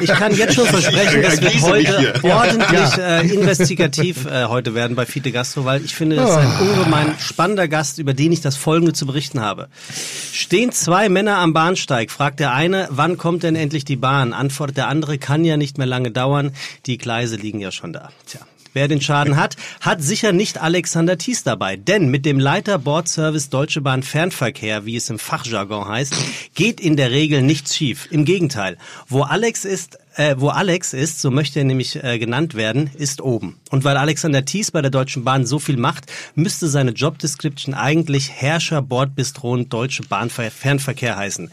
ich kann jetzt schon versprechen, dass wir heute ordentlich äh, investigativ äh, heute werden bei Fide Gastro, weil ich finde, das ist ein oh. ungemein spannender Gast, über den ich das Folgende zu berichten habe. Stehen zwei Männer am Bahnsteig, fragt der eine, wann kommt denn endlich die Bahn? Antwortet der andere, kann ja nicht mehr lange dauern, die Gleise liegen ja schon da. Tja. Wer den Schaden hat, hat sicher nicht Alexander Thies dabei. Denn mit dem Leiter Bordservice Deutsche Bahn Fernverkehr, wie es im Fachjargon heißt, geht in der Regel nichts schief. Im Gegenteil. Wo Alex ist, äh, wo Alex ist, so möchte er nämlich äh, genannt werden, ist oben. Und weil Alexander Thies bei der Deutschen Bahn so viel macht, müsste seine Jobdescription eigentlich Herrscher Bordbistro und Deutsche Bahn Fernverkehr heißen.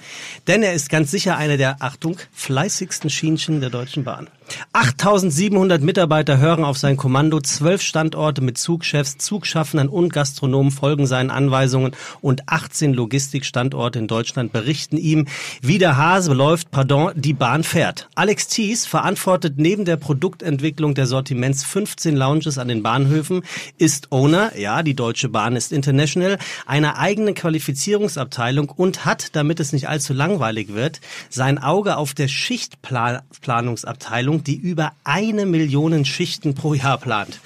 Denn er ist ganz sicher einer der, Achtung, fleißigsten Schienchen der Deutschen Bahn. 8700 Mitarbeiter hören auf sein Kommando, zwölf Standorte mit Zugchefs, Zugschaffnern und Gastronomen folgen seinen Anweisungen und 18 Logistikstandorte in Deutschland berichten ihm, wie der Hase läuft, pardon, die Bahn fährt. Alex Thies verantwortet neben der Produktentwicklung der Sortiments 15 Lounges an den Bahnhöfen, ist Owner, ja, die Deutsche Bahn ist international, einer eigenen Qualifizierungsabteilung und hat, damit es nicht allzu langweilig wird, sein Auge auf der Schichtplanungsabteilung Abteilung, die über eine Million Schichten pro Jahr plant.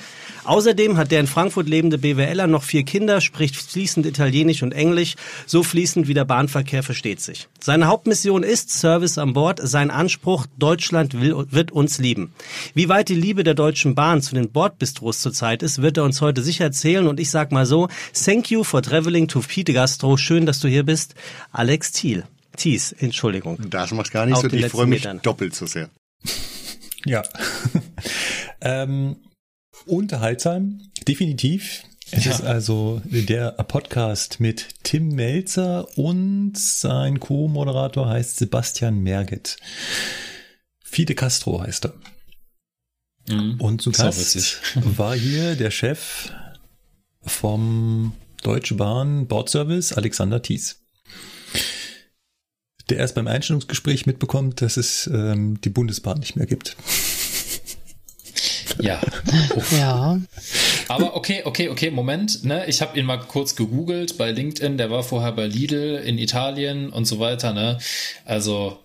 Außerdem hat der in Frankfurt lebende BWLer noch vier Kinder, spricht fließend Italienisch und Englisch, so fließend wie der Bahnverkehr versteht sich. Seine Hauptmission ist Service an Bord, sein Anspruch, Deutschland will, wird uns lieben. Wie weit die Liebe der Deutschen Bahn zu den Bordbistros zurzeit ist, wird er uns heute sicher erzählen und ich sag mal so, thank you for traveling to Pete Gastro, schön, dass du hier bist, Alex Thiel. Thies, Entschuldigung. Das macht gar nichts und ich freue mich Metern. doppelt so sehr. [LAUGHS] Ja. [LAUGHS] ähm, unterhaltsam, definitiv. Es ja. ist also der Podcast mit Tim Melzer und sein Co-Moderator heißt Sebastian Merget. Fide Castro heißt er. Mhm. Und zu Gast [LAUGHS] war hier der Chef vom Deutsche Bahn Bordservice, Alexander Thies der erst beim Einstellungsgespräch mitbekommt, dass es ähm, die Bundesbahn nicht mehr gibt. Ja. ja. Aber okay, okay, okay, Moment. Ne? Ich habe ihn mal kurz gegoogelt bei LinkedIn. Der war vorher bei Lidl in Italien und so weiter. Ne? Also,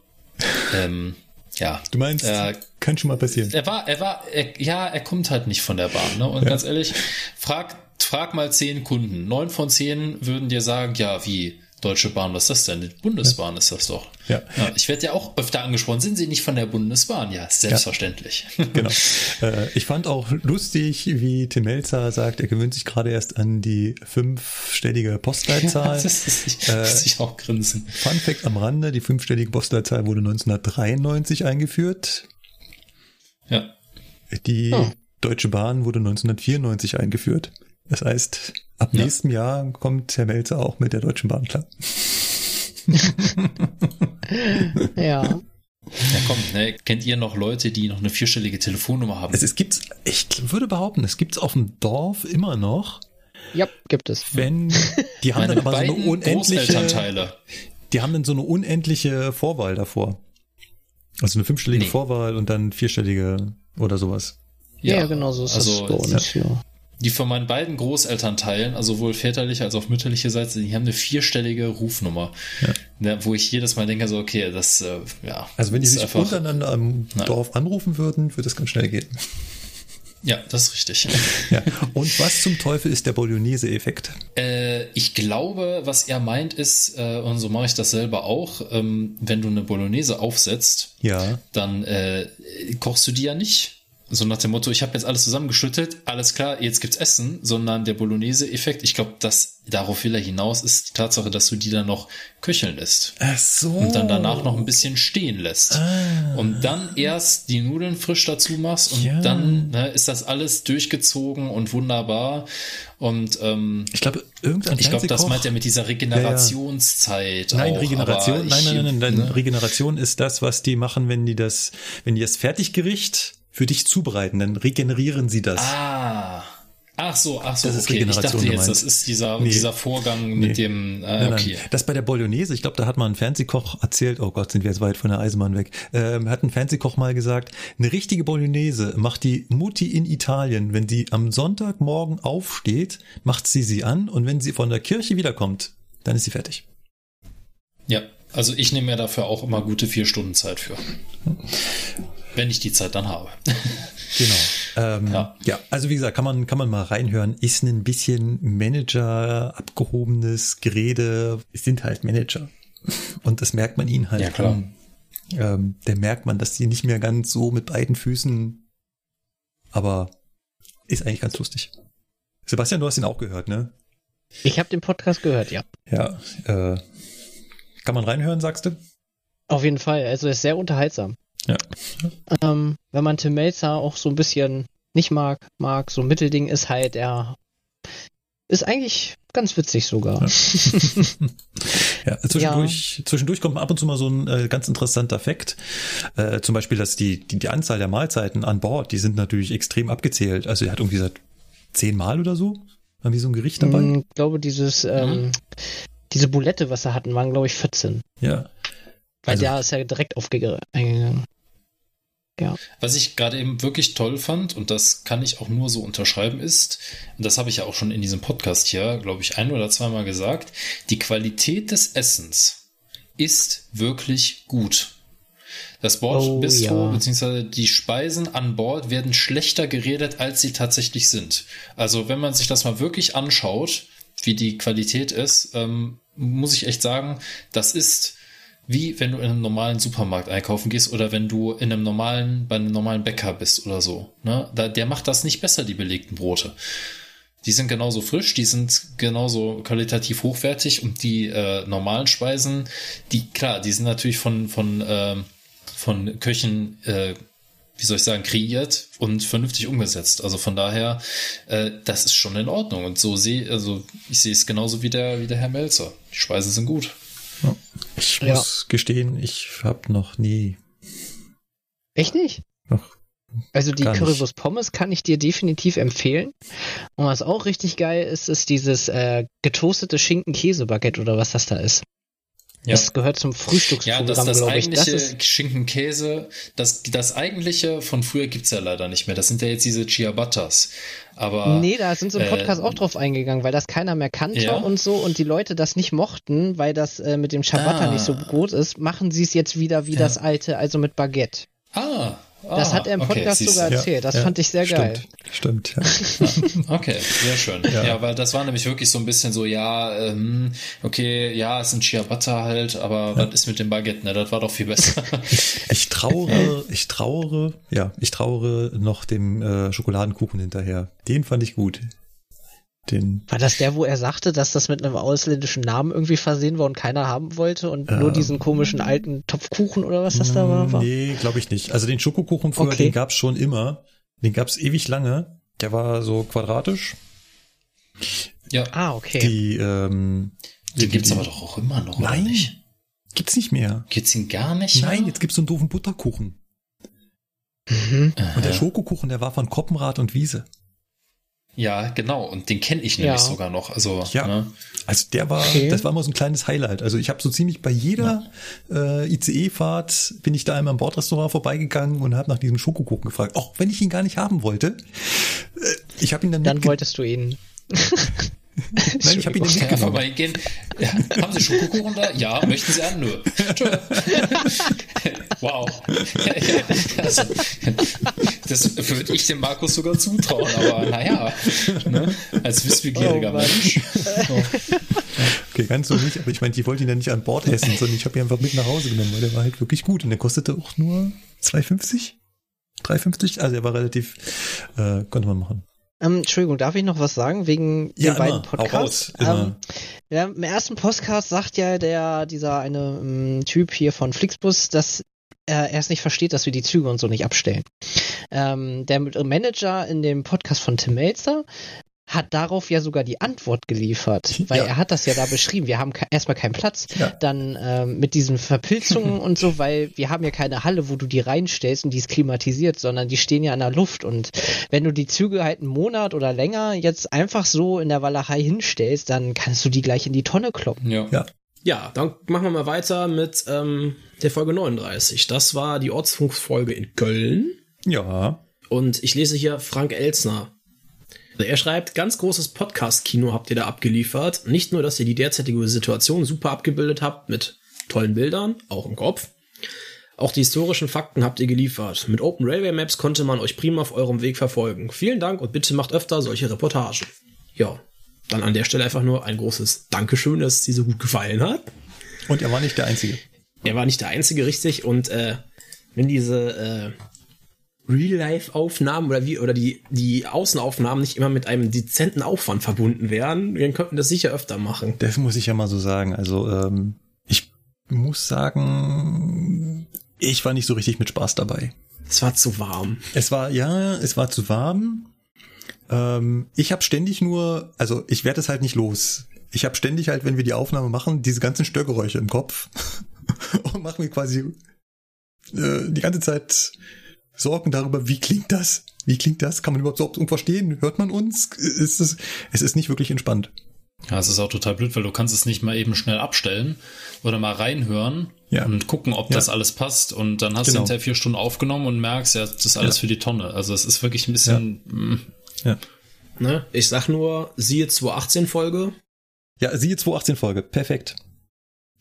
ähm, ja. Du meinst, äh, kann schon mal passieren. Er war, er war, er, ja, er kommt halt nicht von der Bahn. Ne? Und ja. ganz ehrlich, frag, frag mal zehn Kunden. Neun von zehn würden dir sagen, ja, wie? Deutsche Bahn, was ist das denn? Die Bundesbahn ja. ist das doch. Ja. ja ich werde ja auch öfter angesprochen. Sind Sie nicht von der Bundesbahn? Ja, selbstverständlich. Ja. Genau. [LAUGHS] Äh, ich fand auch lustig, wie Tim Melzer sagt, er gewöhnt sich gerade erst an die fünfstellige Postleitzahl. [LAUGHS] Ja, das ist, äh, muss ich auch grinsen. Fun Fact am Rande, die fünfstellige Postleitzahl wurde 1993 eingeführt. Ja. Die oh. Deutsche Bahn wurde 1994 eingeführt. Das heißt, ab ja. nächstem Jahr kommt Herr Melzer auch mit der Deutschen Bahn klar. [LAUGHS] ja. Ja, komm, ne, kennt ihr noch Leute, die noch eine vierstellige Telefonnummer haben? Es, es gibt's, ich würde behaupten, es gibt's auf dem Dorf immer noch. Ja, gibt es. Wenn, die [LAUGHS] haben dann aber so eine unendliche, die haben dann so eine unendliche Vorwahl davor. Also eine fünfstellige nee. Vorwahl und dann vierstellige oder sowas. Ja, ja genau so ist also, das bei uns, ja. Die von meinen beiden Großelternteilen, also sowohl väterliche als auch mütterliche Seite, die haben eine vierstellige Rufnummer, ja. Ne, wo ich jedes Mal denke, so, okay, das, äh, ja. Also wenn die sich einfach, untereinander am Dorf anrufen würden, würde das ganz schnell gehen. Ja, das ist richtig. Ja. Und was zum Teufel ist der Bolognese-Effekt? Äh, ich glaube, was er meint ist, äh, und so mache ich das selber auch, ähm, wenn du eine Bolognese aufsetzt, ja. dann äh, kochst du die ja nicht so nach dem Motto, ich habe jetzt alles zusammengeschüttet, alles klar, jetzt gibt's Essen, sondern der Bolognese-Effekt, ich glaube, dass darauf will er hinaus, ist die Tatsache, dass du die dann noch köcheln lässt. Ach so. Und dann danach noch ein bisschen stehen lässt. Ah. Und dann erst die Nudeln frisch dazu machst und ja. dann ne, ist das alles durchgezogen und wunderbar. Und ähm, ich glaube, irgendein Ich glaube, das meint er mit dieser Regenerationszeit. Ja, ja. Nein, auch, Regeneration, nein, nein, nein, nein, ne? Regeneration ist das, was die machen, wenn die das, wenn die das Fertiggericht für dich zubereiten, dann regenerieren sie das. Ah. Ach so, ach so, das ist okay. Regeneration ich dachte jetzt, das ist dieser, nee. dieser Vorgang mit nee. dem, äh, nein, okay. Das bei der Bolognese, ich glaube, da hat mal ein Fernsehkoch erzählt, oh Gott, sind wir jetzt weit von der Eisenbahn weg, ähm, hat ein Fernsehkoch mal gesagt, eine richtige Bolognese macht die Mutti in Italien, wenn sie am Sonntagmorgen aufsteht, macht sie sie an und wenn sie von der Kirche wiederkommt, dann ist sie fertig. Ja, also ich nehme mir dafür auch immer gute vier Stunden Zeit für. Wenn ich die Zeit dann habe. [LAUGHS] Genau. Ähm, ja. ja, also wie gesagt, kann man, kann man mal reinhören. Ist ein bisschen Manager, abgehobenes Gerede. Es sind halt Manager. [LAUGHS] Und das merkt man ihnen halt. Ja, klar. An. Ähm, der merkt man, dass die nicht mehr ganz so mit beiden Füßen, aber ist eigentlich ganz lustig. Sebastian, du hast ihn auch gehört, ne? Ich habe den Podcast gehört, ja. Ja, äh, kann man reinhören, sagst du? Auf jeden Fall. Also ist sehr unterhaltsam. Ja. Ähm, wenn man Tim Melzer auch so ein bisschen nicht mag, mag, so ein Mittelding ist halt, er ist eigentlich ganz witzig sogar. Ja, [LAUGHS] ja zwischendurch, ja. zwischendurch kommt ab und zu mal so ein äh, ganz interessanter Fakt. Äh, zum Beispiel, dass die, die, die Anzahl der Mahlzeiten an Bord, die sind natürlich extrem abgezählt. Also er hat irgendwie seit zehn Mal oder so, wir so ein Gericht dabei? Ich glaube, dieses, ähm, mhm. diese Bulette, was er hatten, waren, glaube ich, 14. Ja. Weil also, der ist ja direkt aufgegangen. Ja. Was ich gerade eben wirklich toll fand, und das kann ich auch nur so unterschreiben, ist, und das habe ich ja auch schon in diesem Podcast hier, glaube ich, ein oder zweimal gesagt, die Qualität des Essens ist wirklich gut. Das Bordbistro oh, ja. bzw. die Speisen an Bord werden schlechter geredet, als sie tatsächlich sind. Also wenn man sich das mal wirklich anschaut, wie die Qualität ist, ähm, muss ich echt sagen, das ist wie wenn du in einem normalen Supermarkt einkaufen gehst oder wenn du in einem normalen, bei einem normalen Bäcker bist oder so. Ne? Da, der macht das nicht besser, die belegten Brote. Die sind genauso frisch, die sind genauso qualitativ hochwertig und die äh, normalen Speisen, die, klar, die sind natürlich von, von, äh, von Köchen, äh, wie soll ich sagen, kreiert und vernünftig umgesetzt. Also von daher, äh, das ist schon in Ordnung. Und so sehe, also ich sehe es genauso wie der, wie der Herr Melzer. Die Speisen sind gut. Ich ja. muss gestehen, ich habe noch nie. Echt nicht? Noch. Also die Currywurst Pommes kann ich dir definitiv empfehlen. Und was auch richtig geil ist, ist dieses äh, getoastete Schinken-Käse-Baguette oder was das da ist. Ja. Das gehört zum Frühstücksprogramm, ja, das, das eigentliche ich. Das Schinken-Käse, das, das eigentliche von früher gibt's ja leider nicht mehr. Das sind ja jetzt diese Ciabattas. Aber, nee, da sind sie im Podcast äh, auch drauf eingegangen, weil das keiner mehr kannte ja? und so und die Leute das nicht mochten, weil das äh, mit dem Ciabatta ah. nicht so gut ist, machen sie es jetzt wieder wie ja. das alte, also mit Baguette. Ah, das hat er im Podcast okay, sogar erzählt. Das ja, fand ich sehr stimmt, geil. Stimmt, [LAUGHS] ja. okay, sehr schön. Ja. ja. weil das war nämlich wirklich so ein bisschen so, ja, ähm, okay, ja, es ist ein Ciabatta halt, aber was ist mit dem Baguette, ne? Das war doch viel besser. ich trauere, ich trauere, ja, ich trauere noch dem äh, Schokoladenkuchen hinterher. Den fand ich gut. Den war das der, wo er sagte, dass das mit einem ausländischen Namen irgendwie versehen war und keiner haben wollte und äh, nur diesen komischen alten Topfkuchen oder was das da war? Nee, glaube ich nicht. Also den Schokokuchen früher, okay. den gab's schon immer. Den gab's ewig lange. Der war so quadratisch. Ja. Ah, okay. Die, ähm, den gibt's die, aber doch auch immer noch, Nein, nicht? Gibt's nicht mehr. Gibt's ihn gar nicht Nein, mehr? jetzt gibt's so einen doofen Butterkuchen. Mhm. Und der Schokokuchen, der war von Koppenrad und Wiese. Ja, genau. Und den kenne ich nämlich ja. sogar noch. Also, ja. Ne? Also der war, okay. das war immer so ein kleines Highlight. Also ich habe so ziemlich bei jeder ja. äh, ICE-Fahrt bin ich da einmal im Bordrestaurant vorbeigegangen und habe nach diesem Schokokuchen gefragt. Auch wenn ich ihn gar nicht haben wollte. Äh, Ich habe ihn dann Dann wolltest du ihn. [LAUGHS] Nein, ich habe ihn nicht Kann einfach mal hingehen. Ja, haben Sie Schokokuchen da? Ja, möchten Sie einen? Nö. [LAUGHS] wow. also, das würde ich dem Markus sogar zutrauen, aber naja, ne? als wissbegieriger oh, Mensch. Oh. Okay, ganz so nicht, aber ich meine, die wollte ihn ja nicht an Bord essen, sondern ich habe ihn einfach mit nach Hause genommen, weil der war halt wirklich gut und der kostete auch nur 2,50? 3,50? Also er war relativ, äh, konnte man machen. Ähm, Entschuldigung, darf ich noch was sagen wegen ja, den beiden Podcasts? Ähm, ja, Im ersten Podcast sagt ja der dieser eine ähm, Typ hier von Flixbus, dass er erst nicht versteht, dass wir die Züge und so nicht abstellen. Ähm, der Manager in dem Podcast von Tim Melzer hat darauf ja sogar die Antwort geliefert, weil ja. er hat das ja da beschrieben. Wir haben erstmal keinen Platz, ja. dann ähm, mit diesen Verpilzungen [LAUGHS] und so, weil wir haben ja keine Halle, wo du die reinstellst und die ist klimatisiert, sondern die stehen ja in der Luft und wenn du die Züge halt einen Monat oder länger jetzt einfach so in der Walachei hinstellst, dann kannst du die gleich in die Tonne kloppen. Ja. ja. Ja, dann machen wir mal weiter mit ähm, der Folge 39. Das war die Ortsfunkfolge in Köln. Ja. Und ich lese hier Frank Elsner er schreibt, ganz großes Podcast-Kino habt ihr da abgeliefert. Nicht nur, dass ihr die derzeitige Situation super abgebildet habt mit tollen Bildern, auch im Kopf. Auch die historischen Fakten habt ihr geliefert. Mit Open Railway Maps konnte man euch prima auf eurem Weg verfolgen. Vielen Dank und bitte macht öfter solche Reportagen. Ja, dann an der Stelle einfach nur ein großes Dankeschön, dass es dir so gut gefallen hat. Und er war nicht der Einzige. Er war nicht der Einzige, richtig. Und äh, wenn diese äh, Real-Life-Aufnahmen oder wie oder die, die Außenaufnahmen nicht immer mit einem dezenten Aufwand verbunden wären, dann könnten das sicher öfter machen. Das muss ich ja mal so sagen. Also ähm, ich muss sagen, ich war nicht so richtig mit Spaß dabei. Es war zu warm. Es war, ja, es war zu warm. Ähm, ich habe ständig nur, also ich werde es halt nicht los. Ich habe ständig halt, wenn wir die Aufnahme machen, diese ganzen Störgeräusche im Kopf [LAUGHS] und machen mir quasi äh, die ganze Zeit Sorgen darüber, wie klingt das? Wie klingt das? Kann man überhaupt so irgendwas verstehen? Hört man uns? Ist es, es ist nicht wirklich entspannt. Ja, es ist auch total blöd, weil du kannst es nicht mal eben schnell abstellen oder mal reinhören ja. und gucken, ob ja. das alles passt. Und dann hast genau. du hinterher vier Stunden aufgenommen und merkst, ja, das ist alles ja. für die Tonne. Also es ist wirklich ein bisschen. Mm. Ja. Ne? Ich sag nur, siehe 218 Folge. Ja, siehe 218 Folge. Perfekt.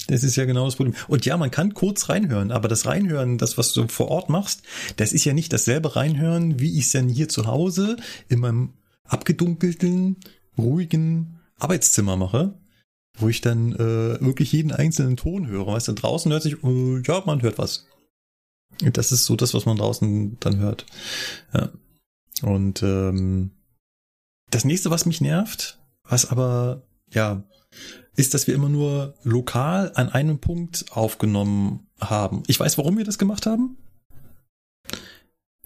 Das ist ja genau das Problem. Und ja, man kann kurz reinhören, aber das Reinhören, das, was du vor Ort machst, das ist ja nicht dasselbe Reinhören, wie ich es denn hier zu Hause in meinem abgedunkelten, ruhigen Arbeitszimmer mache, wo ich dann äh, wirklich jeden einzelnen Ton höre. Weißt du, draußen hört sich, äh, ja, man hört was. Das ist so das, was man draußen dann hört. Ja. Und ähm, das nächste, was mich nervt, was aber ja ist, dass wir immer nur lokal an einem Punkt aufgenommen haben. Ich weiß, warum wir das gemacht haben.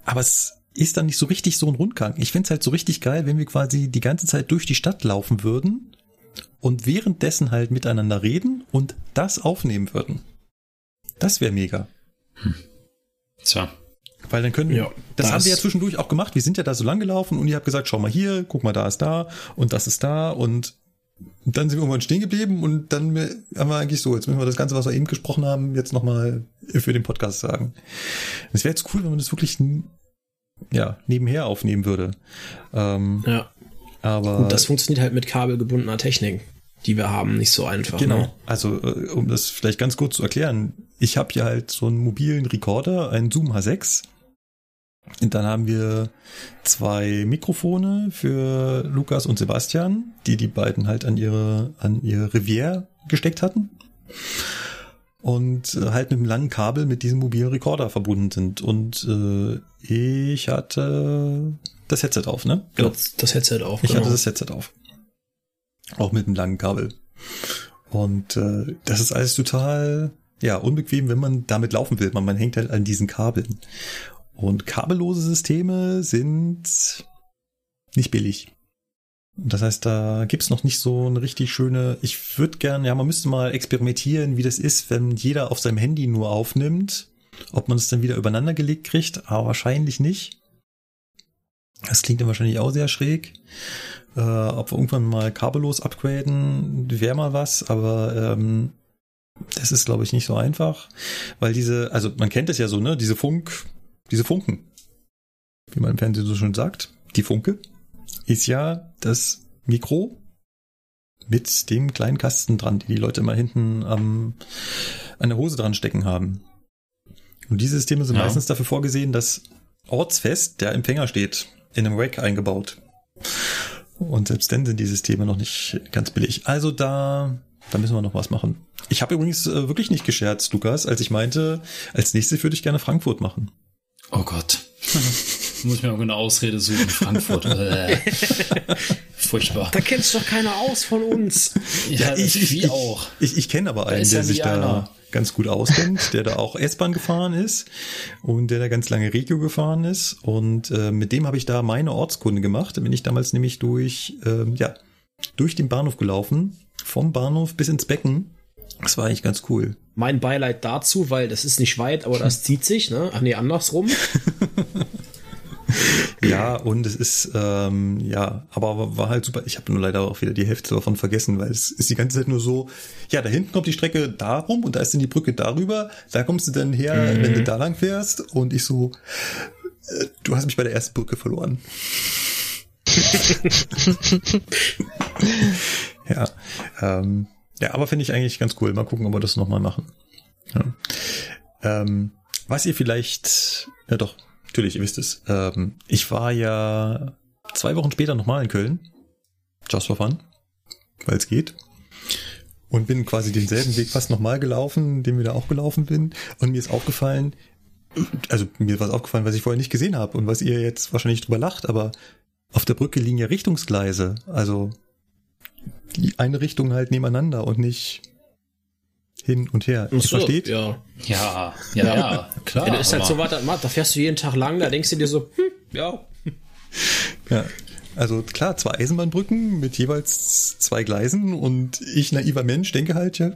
Aber es ist dann nicht so richtig so ein Rundgang. Ich finde es halt so richtig geil, wenn wir quasi die ganze Zeit durch die Stadt laufen würden und währenddessen halt miteinander reden und das aufnehmen würden. Das wäre mega. Hm. Tja. Weil dann können wir, ja, das, das haben wir ja zwischendurch auch gemacht. Wir sind ja da so lang gelaufen und ihr habt gesagt, schau mal hier, guck mal, da ist da und das ist da und und dann sind wir irgendwann stehen geblieben und dann haben wir eigentlich so, jetzt müssen wir das Ganze, was wir eben gesprochen haben, jetzt nochmal für den Podcast sagen. Es wäre jetzt cool, wenn man das wirklich ja, nebenher aufnehmen würde. Ähm, ja. Aber und das funktioniert halt mit kabelgebundener Technik, die wir haben, nicht so einfach. Genau. Ne? Also, äh, um das vielleicht ganz kurz zu erklären, ich habe hier halt so einen mobilen Recorder, einen Zoom H6 und dann haben wir zwei Mikrofone für Lukas und Sebastian, die die beiden halt an ihre, an ihr Revier gesteckt hatten. Und äh, halt mit einem langen Kabel mit diesem mobilen Recorder verbunden sind. Und äh, ich hatte das Headset auf, ne? Genau. Das Headset auf. Ich genau. hatte das Headset auf. Auch mit einem langen Kabel. Und äh, das ist alles total ja unbequem, wenn man damit laufen will. Man, man hängt halt an diesen Kabeln. Und kabellose Systeme sind nicht billig. Das heißt, da gibt's noch nicht so eine richtig schöne. Ich würde gern, ja, man müsste mal experimentieren, wie das ist, wenn jeder auf seinem Handy nur aufnimmt. Ob man es dann wieder übereinander gelegt kriegt, aber wahrscheinlich nicht. Das klingt dann wahrscheinlich auch sehr schräg. Äh, ob wir irgendwann mal kabellos upgraden, wäre mal was, aber ähm, das ist, glaube ich, nicht so einfach. Weil diese, also man kennt es ja so, ne? Diese Funk, diese Funken, wie man im Fernsehen so schön sagt, die Funke, ist ja das Mikro mit dem kleinen Kasten dran, die die Leute immer hinten am, an der Hose dran stecken haben. Und diese Systeme sind ja. meistens dafür vorgesehen, dass ortsfest der Empfänger steht, in einem Rack eingebaut. Und selbst dann sind die Systeme noch nicht ganz billig. Also da, da müssen wir noch was machen. Ich habe übrigens äh, wirklich nicht gescherzt, Lukas, als ich meinte, als nächstes würde ich gerne Frankfurt machen. Oh Gott. [LAUGHS] Muss ich mir auch eine Ausrede suchen. [LAUGHS] Frankfurt. [LAUGHS] Furchtbar. Da kennst doch keiner aus von uns. Ja, ja ich, ich, auch. Ich, ich kenne aber einen, der ja sich da einer. ganz gut auskennt, der da auch S-Bahn gefahren ist und der da ganz lange Regio gefahren ist. Und äh, mit dem habe ich da meine Ortskunde gemacht. Da bin ich damals nämlich durch, äh, ja, durch den Bahnhof gelaufen, vom Bahnhof bis ins Becken. Das war eigentlich ganz cool. Mein Beileid dazu, weil das ist nicht weit, aber das zieht sich, ne? Ach nee, andersrum. [LAUGHS] ja, und es ist, ähm, ja, aber war halt super. Ich habe nur leider auch wieder die Hälfte davon vergessen, weil es ist die ganze Zeit nur so, ja, da hinten kommt die Strecke darum und da ist dann die Brücke darüber. Da kommst du dann her, mhm. wenn du da lang fährst. Und ich so, äh, du hast mich bei der ersten Brücke verloren. [LAUGHS] [LAUGHS] ja, ähm, ja, aber finde ich eigentlich ganz cool. Mal gucken, ob wir das nochmal machen. Ja. Ähm, was ihr vielleicht, ja doch, natürlich, ihr wisst es. Ähm, ich war ja zwei Wochen später nochmal in Köln. Just for fun. Weil es geht. Und bin quasi denselben Weg fast nochmal gelaufen, den wir da auch gelaufen bin. Und mir ist aufgefallen, also mir war es aufgefallen, was ich vorher nicht gesehen habe und was ihr jetzt wahrscheinlich drüber lacht, aber auf der Brücke liegen ja Richtungsgleise. Also eine Richtung halt nebeneinander und nicht hin und her. Ihr so, versteht? Ja. Ja, ja, ja, klar. Ja, das ist halt so, warte, da fährst du jeden Tag lang, da denkst du dir so, hm, ja. Ja. Also klar, zwei Eisenbahnbrücken mit jeweils zwei Gleisen und ich, naiver Mensch, denke halt, ja,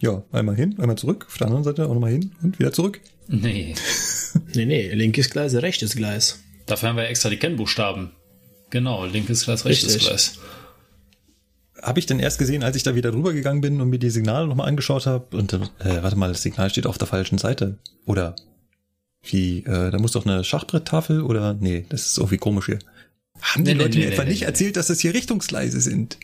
ja, einmal hin, einmal zurück, auf der anderen Seite auch nochmal hin und wieder zurück. Nee. [LAUGHS] nee, nee, linkes Gleis, rechtes Gleis. Dafür haben wir extra die Kennbuchstaben. Genau, linkes Gleis, rechtes Richtig. Gleis habe ich dann erst gesehen, als ich da wieder drüber gegangen bin und mir die Signale nochmal angeschaut habe. Und äh, warte mal, das Signal steht auf der falschen Seite. Oder wie, äh, da muss doch eine Schachbretttafel oder nee, das ist irgendwie komisch hier. Haben die nee, Leute nee, mir nee, etwa nicht erzählt, dass das hier Richtungsgleise sind?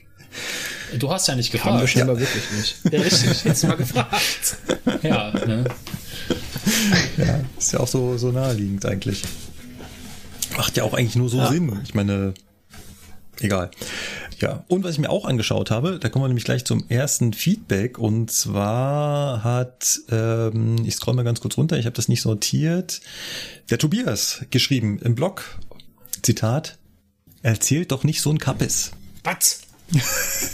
Du hast ja nicht gefragt. Haben wir scheinbar ja. wirklich nicht. Ja, richtig. Jetzt mal gefragt. [LAUGHS] ja, ne? Ja, ist ja auch so, so naheliegend eigentlich. Macht ja auch eigentlich nur so ja. Sinn. Ich meine, egal. Ja, und was ich mir auch angeschaut habe, da kommen wir nämlich gleich zum ersten Feedback. Und zwar hat, ähm, ich scroll mal ganz kurz runter, ich habe das nicht sortiert, der Tobias geschrieben im Blog, Zitat, erzählt doch nicht so ein Kappes. Was?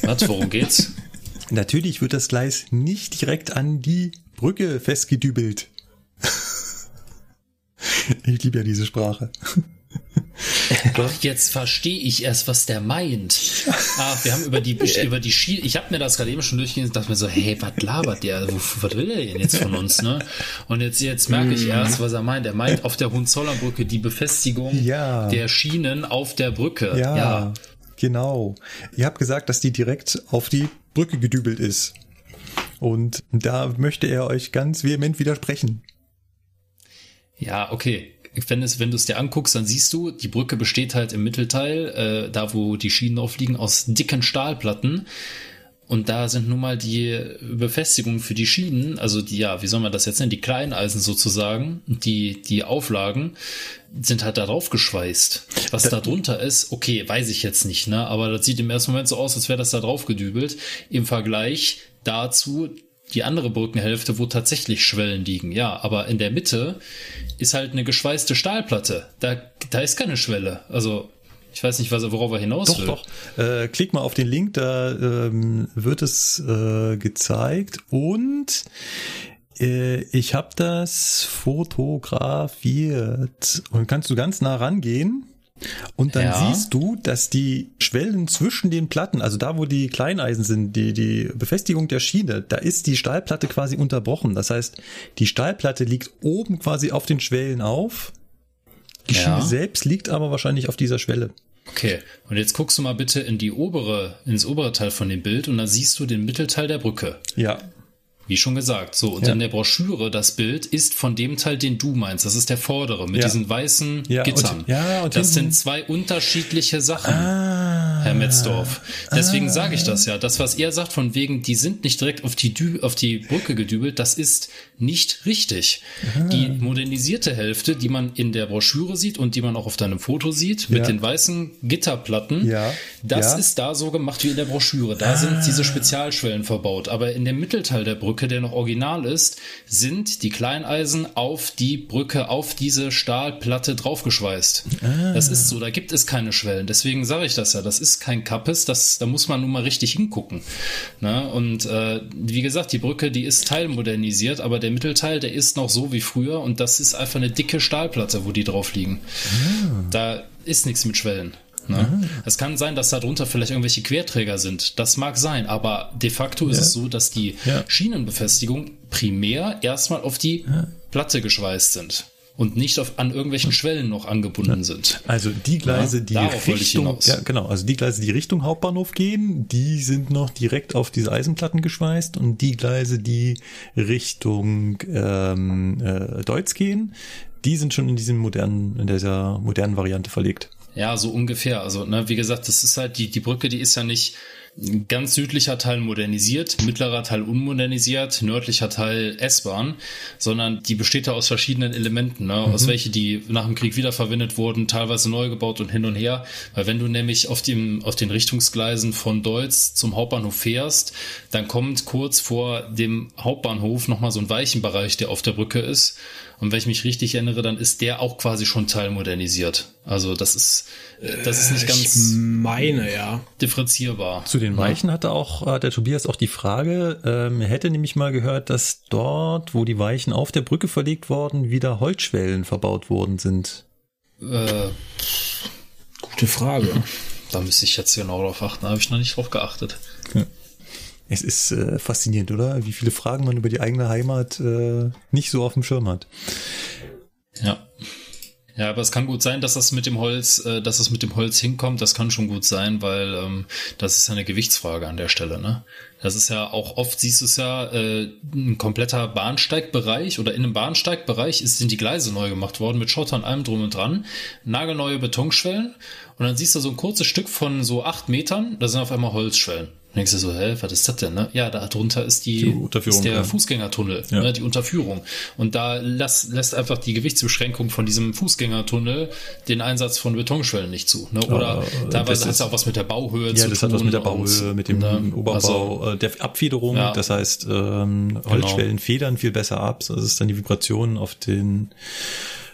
Was, worum geht's? Natürlich wird das Gleis nicht direkt an die Brücke festgedübelt. [LAUGHS] ich liebe ja diese Sprache. [LAUGHS] Ach, jetzt verstehe ich erst, was der meint. Ach, wir haben über die über die Schiene. Ich habe mir das gerade eben schon durchgelesen und dachte mir so, hey, was labert der? Was will der denn jetzt von uns, ne? Und jetzt jetzt merke ich mhm. erst, was er meint. Er meint auf der Hohenzollernbrücke die Befestigung ja. der Schienen auf der Brücke. Ja, ja, genau. Ihr habt gesagt, dass die direkt auf die Brücke gedübelt ist. Und da möchte er euch ganz vehement widersprechen. Ja, okay wenn, es, wenn du es dir anguckst, dann siehst du, die Brücke besteht halt im Mittelteil, äh, da wo die Schienen drauf liegen, aus dicken Stahlplatten. Und da sind nun mal die Befestigungen für die Schienen, also die, ja, wie soll man das jetzt nennen, die Kleineisen sozusagen, die, die Auflagen, sind halt da drauf geschweißt. Was da, da drunter ist, okay, weiß ich jetzt nicht, ne, aber das sieht im ersten Moment so aus, als wäre das da drauf gedübelt. Im Vergleich dazu, die andere Brückenhälfte, wo tatsächlich Schwellen liegen. Ja, aber in der Mitte ist halt eine geschweißte Stahlplatte. Da, da ist keine Schwelle. Also ich weiß nicht, worauf er hinaus doch, will. Doch, äh, klick mal auf den Link, da ähm, wird es äh, gezeigt und äh, ich habe das fotografiert und kannst du ganz nah rangehen und dann ja. siehst du, dass die Schwellen zwischen den Platten, also da, wo die Kleineisen sind, die, die Befestigung der Schiene, da ist die Stahlplatte quasi unterbrochen. Das heißt, die Stahlplatte liegt oben quasi auf den Schwellen auf. Die ja. Schiene selbst liegt aber wahrscheinlich auf dieser Schwelle. Okay, und jetzt guckst du mal bitte in die obere, ins obere Teil von dem Bild und dann siehst du den Mittelteil der Brücke. Ja. Wie schon gesagt. So, und ja. in der Broschüre, das Bild ist von dem Teil, den du meinst. Das ist der vordere mit ja. diesen weißen ja, Gittern. Und, ja, und das sind zwei unterschiedliche Sachen, ah, Herr Metzdorf. Deswegen ah, sage ich das ja. Das, was er sagt, von wegen, die sind nicht direkt auf die, Dü auf die Brücke gedübelt, das ist nicht richtig. Ah. Die modernisierte Hälfte, die man in der Broschüre sieht und die man auch auf deinem Foto sieht, mit den weißen Gitterplatten, ja. das ist da so gemacht wie in der Broschüre. Da sind diese Spezialschwellen verbaut. Aber in dem Mittelteil der Brücke Brücke, der noch original ist, sind die Kleineisen auf die Brücke, auf diese Stahlplatte draufgeschweißt. Ah. Das ist so, da gibt es keine Schwellen. Deswegen sage ich das ja, das ist kein Kappes, das, da muss man nun mal richtig hingucken. Na, und äh, wie gesagt, die Brücke, die ist teilmodernisiert, aber der Mittelteil, der ist noch so wie früher und das ist einfach eine dicke Stahlplatte, wo die drauf liegen. Ah. Da ist nichts mit Schwellen. Ne? Es kann sein, dass darunter vielleicht irgendwelche Querträger sind. Das mag sein, aber de facto ist ja. es so, dass die ja. Schienenbefestigung primär erstmal auf die ja. Platte geschweißt sind und nicht auf, an irgendwelchen Schwellen noch angebunden sind. Also die Gleise, die Richtung, ja, genau, also die Gleise, die Richtung Hauptbahnhof gehen, die sind noch direkt auf diese Eisenplatten geschweißt und die Gleise, die Richtung ähm, äh, Deutz gehen, die sind schon in diesem modernen, in dieser modernen Variante verlegt. Ja, so ungefähr. Also, ne, wie gesagt, das ist halt die, die Brücke, die ist ja nicht ganz südlicher Teil modernisiert, mittlerer Teil unmodernisiert, nördlicher Teil S-Bahn, sondern die besteht ja aus verschiedenen Elementen, ne? Mhm. aus welche die nach dem Krieg wiederverwendet wurden, teilweise neu gebaut und hin und her. Weil wenn du nämlich auf dem, auf den Richtungsgleisen von Deutz zum Hauptbahnhof fährst, dann kommt kurz vor dem Hauptbahnhof nochmal so ein Weichenbereich, der auf der Brücke ist. Und wenn ich mich richtig erinnere, dann ist der auch quasi schon teilmodernisiert. Also das ist, das ist nicht ganz ich meine, ja. differenzierbar. Zu den Weichen hatte auch äh, der Tobias auch die Frage, ähm, er hätte nämlich mal gehört, dass dort, wo die Weichen auf der Brücke verlegt worden, wieder Holzschwellen verbaut worden sind. Äh, gute Frage. [LAUGHS] Da müsste ich jetzt genau drauf achten, da habe ich noch nicht drauf geachtet. Es ist äh, faszinierend, oder? Wie viele Fragen man über die eigene Heimat äh, nicht so auf dem Schirm hat. Ja. Ja, aber es kann gut sein, dass das mit dem Holz, äh, dass es mit dem Holz hinkommt. Das kann schon gut sein, weil ähm, das ist ja eine Gewichtsfrage an der Stelle. Ne? Das ist ja auch oft siehst du es ja äh, ein kompletter Bahnsteigbereich oder in einem Bahnsteigbereich ist, sind die Gleise neu gemacht worden mit Schotter und allem drum und dran, nagelneue Betonschwellen und dann siehst du so ein kurzes Stück von so acht Metern, da sind auf einmal Holzschwellen denkst du so, hä, was ist das denn? Ne? Ja, da drunter ist die, die ist der ja. Fußgängertunnel, ja. ne, die Unterführung. Und da lässt, lässt einfach die Gewichtsbeschränkung von diesem Fußgängertunnel den Einsatz von Betonschwellen nicht zu. Ne? Oder ja, teilweise hat es auch was mit der Bauhöhe zu tun. Ja, das hat was mit der Bauhöhe, und, mit dem ne? Oberbau, also, äh, der Abfederung. Das heißt, ähm, Holzschwellen genau. federn viel besser ab. Das ist dann die Vibration auf den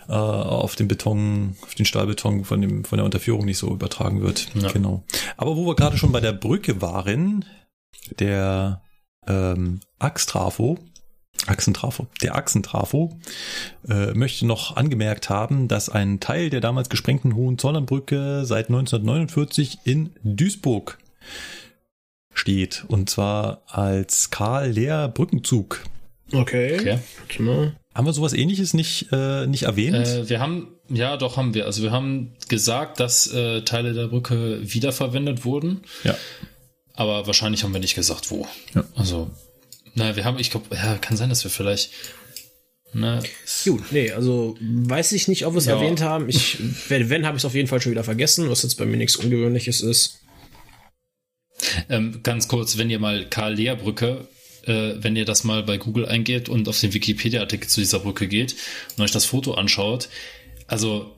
äh, auf den Beton, auf den Stahlbeton von dem von der Unterführung nicht so übertragen wird. Ja. Genau. Aber wo wir gerade schon bei der Brücke waren, der ähm, Achstrafo, Achsentrafo, der Achsentrafo äh, möchte noch angemerkt haben, dass ein Teil der damals gesprengten Hohenzollernbrücke seit 1949 in Duisburg steht und zwar als Karl Lehr Brückenzug. Okay. okay. Haben wir sowas ähnliches nicht, äh, nicht erwähnt? Äh, wir haben, ja doch haben wir. Also wir haben gesagt, dass äh, Teile der Brücke wiederverwendet wurden. Ja. Aber wahrscheinlich haben wir nicht gesagt, wo. Ja. Also, naja, wir haben, ich glaube, ja, kann sein, dass wir vielleicht. Ne, Gut, nee, also weiß ich nicht, ob wir es ja. erwähnt haben. Ich, [LAUGHS] wenn, wenn habe ich es auf jeden Fall schon wieder vergessen, was jetzt bei mir nichts Ungewöhnliches ist. Ähm, ganz kurz, wenn ihr mal Karl Lehr Brücke äh, wenn ihr das mal bei Google eingeht und auf den Wikipedia-Artikel zu dieser Brücke geht und euch das Foto anschaut, also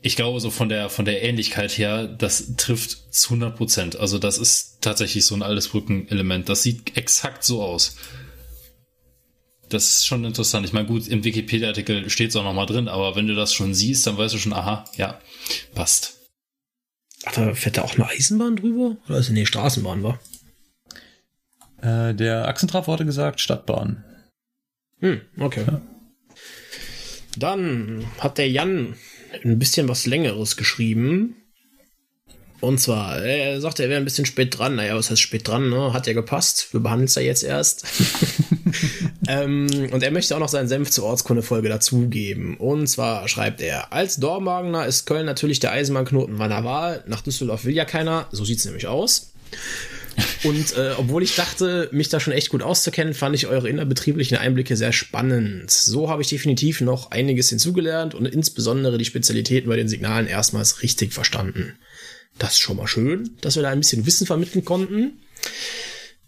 ich glaube, so von der, von der Ähnlichkeit her, das trifft zu 100 Prozent. Also das ist tatsächlich so ein altes Brückenelement. Das sieht exakt so aus. Das ist schon interessant. Ich meine, gut, im Wikipedia-Artikel steht es auch nochmal drin, aber wenn du das schon siehst, dann weißt du schon, aha, ja, passt. Ach, da fährt da auch eine Eisenbahn drüber? Oder ist es eine Straßenbahn, war? Äh, der Achsentraf wurde gesagt Stadtbahn. Hm, okay. Ja. Dann hat der Jan ein bisschen was Längeres geschrieben. Und zwar, er sagte, er wäre ein bisschen spät dran. Naja, was heißt spät dran? Ne? Hat ja gepasst. Wir behandeln es ja jetzt erst. [LAUGHS] ähm, und er möchte auch noch seinen Senf zur Ortskunde-Folge dazugeben. Und zwar schreibt er, als Dormagener ist Köln natürlich der Eisenbahnknoten meiner Wahl. Nach Düsseldorf will ja keiner. So sieht es nämlich aus. Und äh, obwohl ich dachte, mich da schon echt gut auszukennen, fand ich eure innerbetrieblichen Einblicke sehr spannend. So habe ich definitiv noch einiges hinzugelernt und insbesondere die Spezialitäten bei den Signalen erstmals richtig verstanden. Das ist schon mal schön, dass wir da ein bisschen Wissen vermitteln konnten.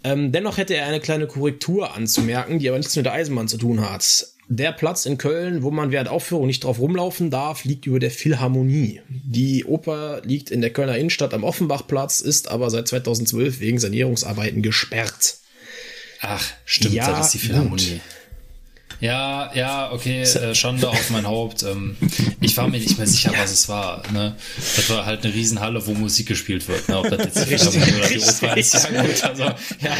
Ähm, dennoch hätte er eine kleine Korrektur anzumerken, die aber nichts mit der Eisenbahn zu tun hat. Der Platz in Köln, wo man während Aufführung nicht drauf rumlaufen darf, liegt über der Philharmonie. Die Oper liegt in der Kölner Innenstadt am Offenbachplatz, ist aber seit 2012 wegen Sanierungsarbeiten gesperrt. Ach, stimmt, ja, das ist die Philharmonie. Gut. Ja, ja, okay, äh, Schande auf mein Haupt. Ähm, ich war mir nicht mehr sicher, was es war. Ne? Das war halt eine Riesenhalle, wo Musik gespielt wird. Ne? Ob das jetzt die Philharmonie oder die Oper ist. Ja, gut, also, ja,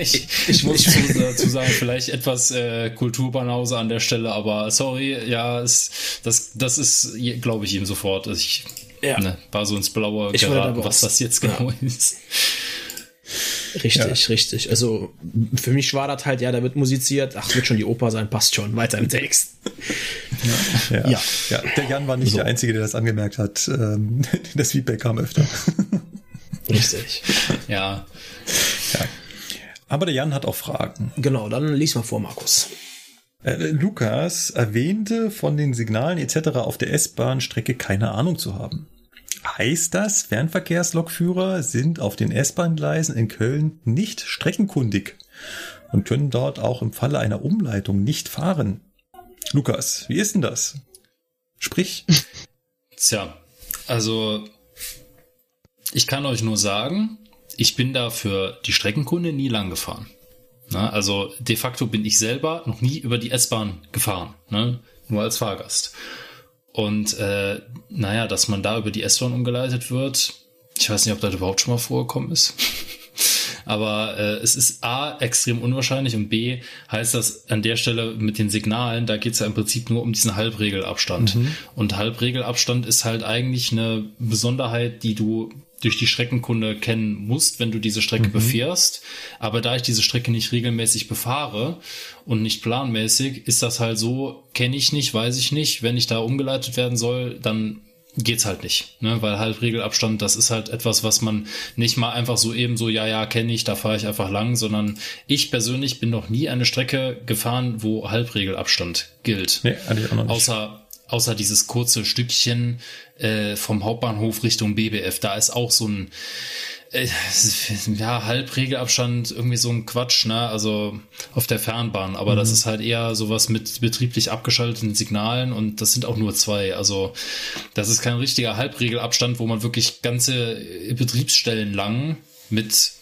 ich, ich muss dazu sagen, vielleicht etwas äh, Kulturbanause an der Stelle, aber sorry, ja, es, das, das ist, glaube ich ihm sofort. Ich ja. ne, war so ins Blaue ich geraten, was das jetzt genau ja. [LAUGHS] ist. Richtig, ja. richtig. Also für mich war das halt, ja, da wird musiziert, ach, wird schon die Oper sein, passt schon, weiter im Text. Ja, ja. ja. ja. der Jan war nicht so. der Einzige, der das angemerkt hat. Ähm, [LAUGHS] das Feedback kam öfter. [LAUGHS] Richtig. Ja. ja. Aber der Jan hat auch Fragen. Genau, dann lies mal vor, Markus. Äh, Lukas erwähnte von den Signalen etc. auf der S-Bahn-Strecke keine Ahnung zu haben. Heißt das, Fernverkehrslokführer sind auf den S-Bahn-Gleisen in Köln nicht streckenkundig und können dort auch im Falle einer Umleitung nicht fahren? Lukas, wie ist denn das? Sprich. [LAUGHS] Tja, also ich kann euch nur sagen, ich bin da für die Streckenkunde nie lang gefahren. Na, also de facto bin ich selber noch nie über die S-Bahn gefahren, ne? nur als Fahrgast. Und äh, naja, dass man da über die S-Bahn umgeleitet wird, ich weiß nicht, ob das überhaupt schon mal vorgekommen ist. [LAUGHS] Aber äh, es ist A, extrem unwahrscheinlich und B, heißt das an der Stelle mit den Signalen, da geht es ja im Prinzip nur um diesen Halbregelabstand. Mhm. Und Halbregelabstand ist halt eigentlich eine Besonderheit, die du durch die Streckenkunde kennen musst, wenn du diese Strecke mhm. befährst. Aber da ich diese Strecke nicht regelmäßig befahre und nicht planmäßig, ist das halt so, kenne ich nicht, weiß ich nicht. Wenn ich da umgeleitet werden soll, dann geht's halt nicht, ne? weil Halbregelabstand, das ist halt etwas, was man nicht mal einfach so eben so, ja, ja, kenne ich, da fahre ich einfach lang, sondern ich persönlich bin noch nie eine Strecke gefahren, wo Halbregelabstand gilt. Nee, auch noch nicht. Außer außer dieses kurze Stückchen äh, vom Hauptbahnhof Richtung BBF. Da ist auch so ein äh, ja, Halbregelabstand, irgendwie so ein Quatsch, ne? Also auf der Fernbahn. Aber mhm. das ist halt eher sowas mit betrieblich abgeschalteten Signalen und das sind auch nur zwei. Also das ist kein richtiger Halbregelabstand, wo man wirklich ganze Betriebsstellen lang mit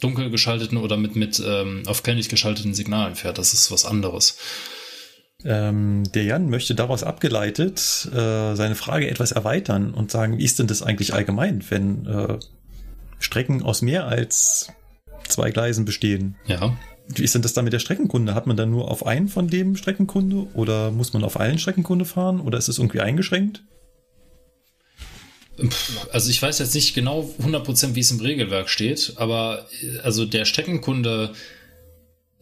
dunkel geschalteten oder mit, mit ähm, auf Kenntnis geschalteten Signalen fährt. Das ist was anderes. Ähm, der Jan möchte daraus abgeleitet äh, seine Frage etwas erweitern und sagen, wie ist denn das eigentlich allgemein, wenn äh, Strecken aus mehr als zwei Gleisen bestehen? Ja. Wie ist denn das da mit der Streckenkunde? Hat man dann nur auf einen von dem Streckenkunde oder muss man auf allen Streckenkunde fahren oder ist es irgendwie eingeschränkt? Also ich weiß jetzt nicht genau 100% wie es im Regelwerk steht, aber äh, also der Streckenkunde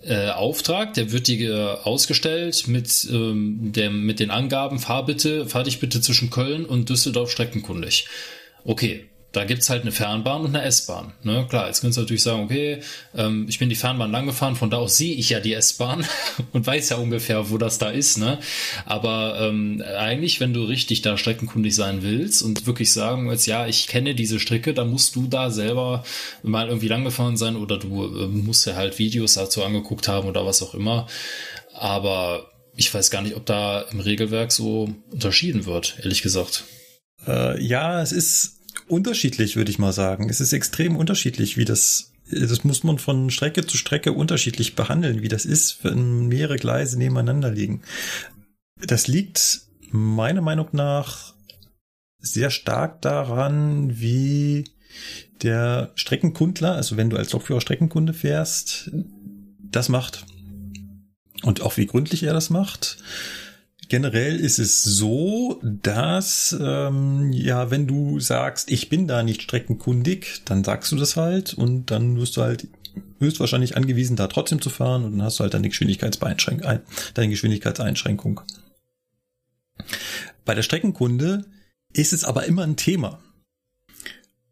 äh, Auftrag, der wird dir ausgestellt mit, ähm, der, mit den Angaben, fahr bitte, fahr dich bitte zwischen Köln und Düsseldorf streckenkundig. Okay, da gibt's halt eine Fernbahn und eine S-Bahn. Ne? Klar, jetzt könntest du natürlich sagen, okay, ähm, ich bin die Fernbahn lang gefahren, von da aus sehe ich ja die S-Bahn [LAUGHS] und weiß ja ungefähr, wo das da ist. Ne? Aber ähm, eigentlich, wenn du richtig da streckenkundig sein willst und wirklich sagen willst, ja, ich kenne diese Strecke, dann musst du da selber mal irgendwie lang gefahren sein oder du äh, musst ja halt Videos dazu angeguckt haben oder was auch immer. Aber ich weiß gar nicht, ob da im Regelwerk so unterschieden wird, ehrlich gesagt. Äh, ja, es ist unterschiedlich, würde ich mal sagen. Es ist extrem unterschiedlich, wie das das muss man von Strecke zu Strecke unterschiedlich behandeln, wie das ist, wenn mehrere Gleise nebeneinander liegen. Das liegt meiner Meinung nach sehr stark daran, wie der Streckenkundler, also wenn du als Lokführer Streckenkunde fährst, das macht. Und auch wie gründlich er das macht. Generell ist es so, dass ähm, ja, wenn du sagst, ich bin da nicht streckenkundig, dann sagst du das halt und dann wirst du halt höchstwahrscheinlich angewiesen, da trotzdem zu fahren und dann hast du halt deine Geschwindigkeitseinschränkung, deine Geschwindigkeitseinschränkung. Bei der Streckenkunde ist es aber immer ein Thema.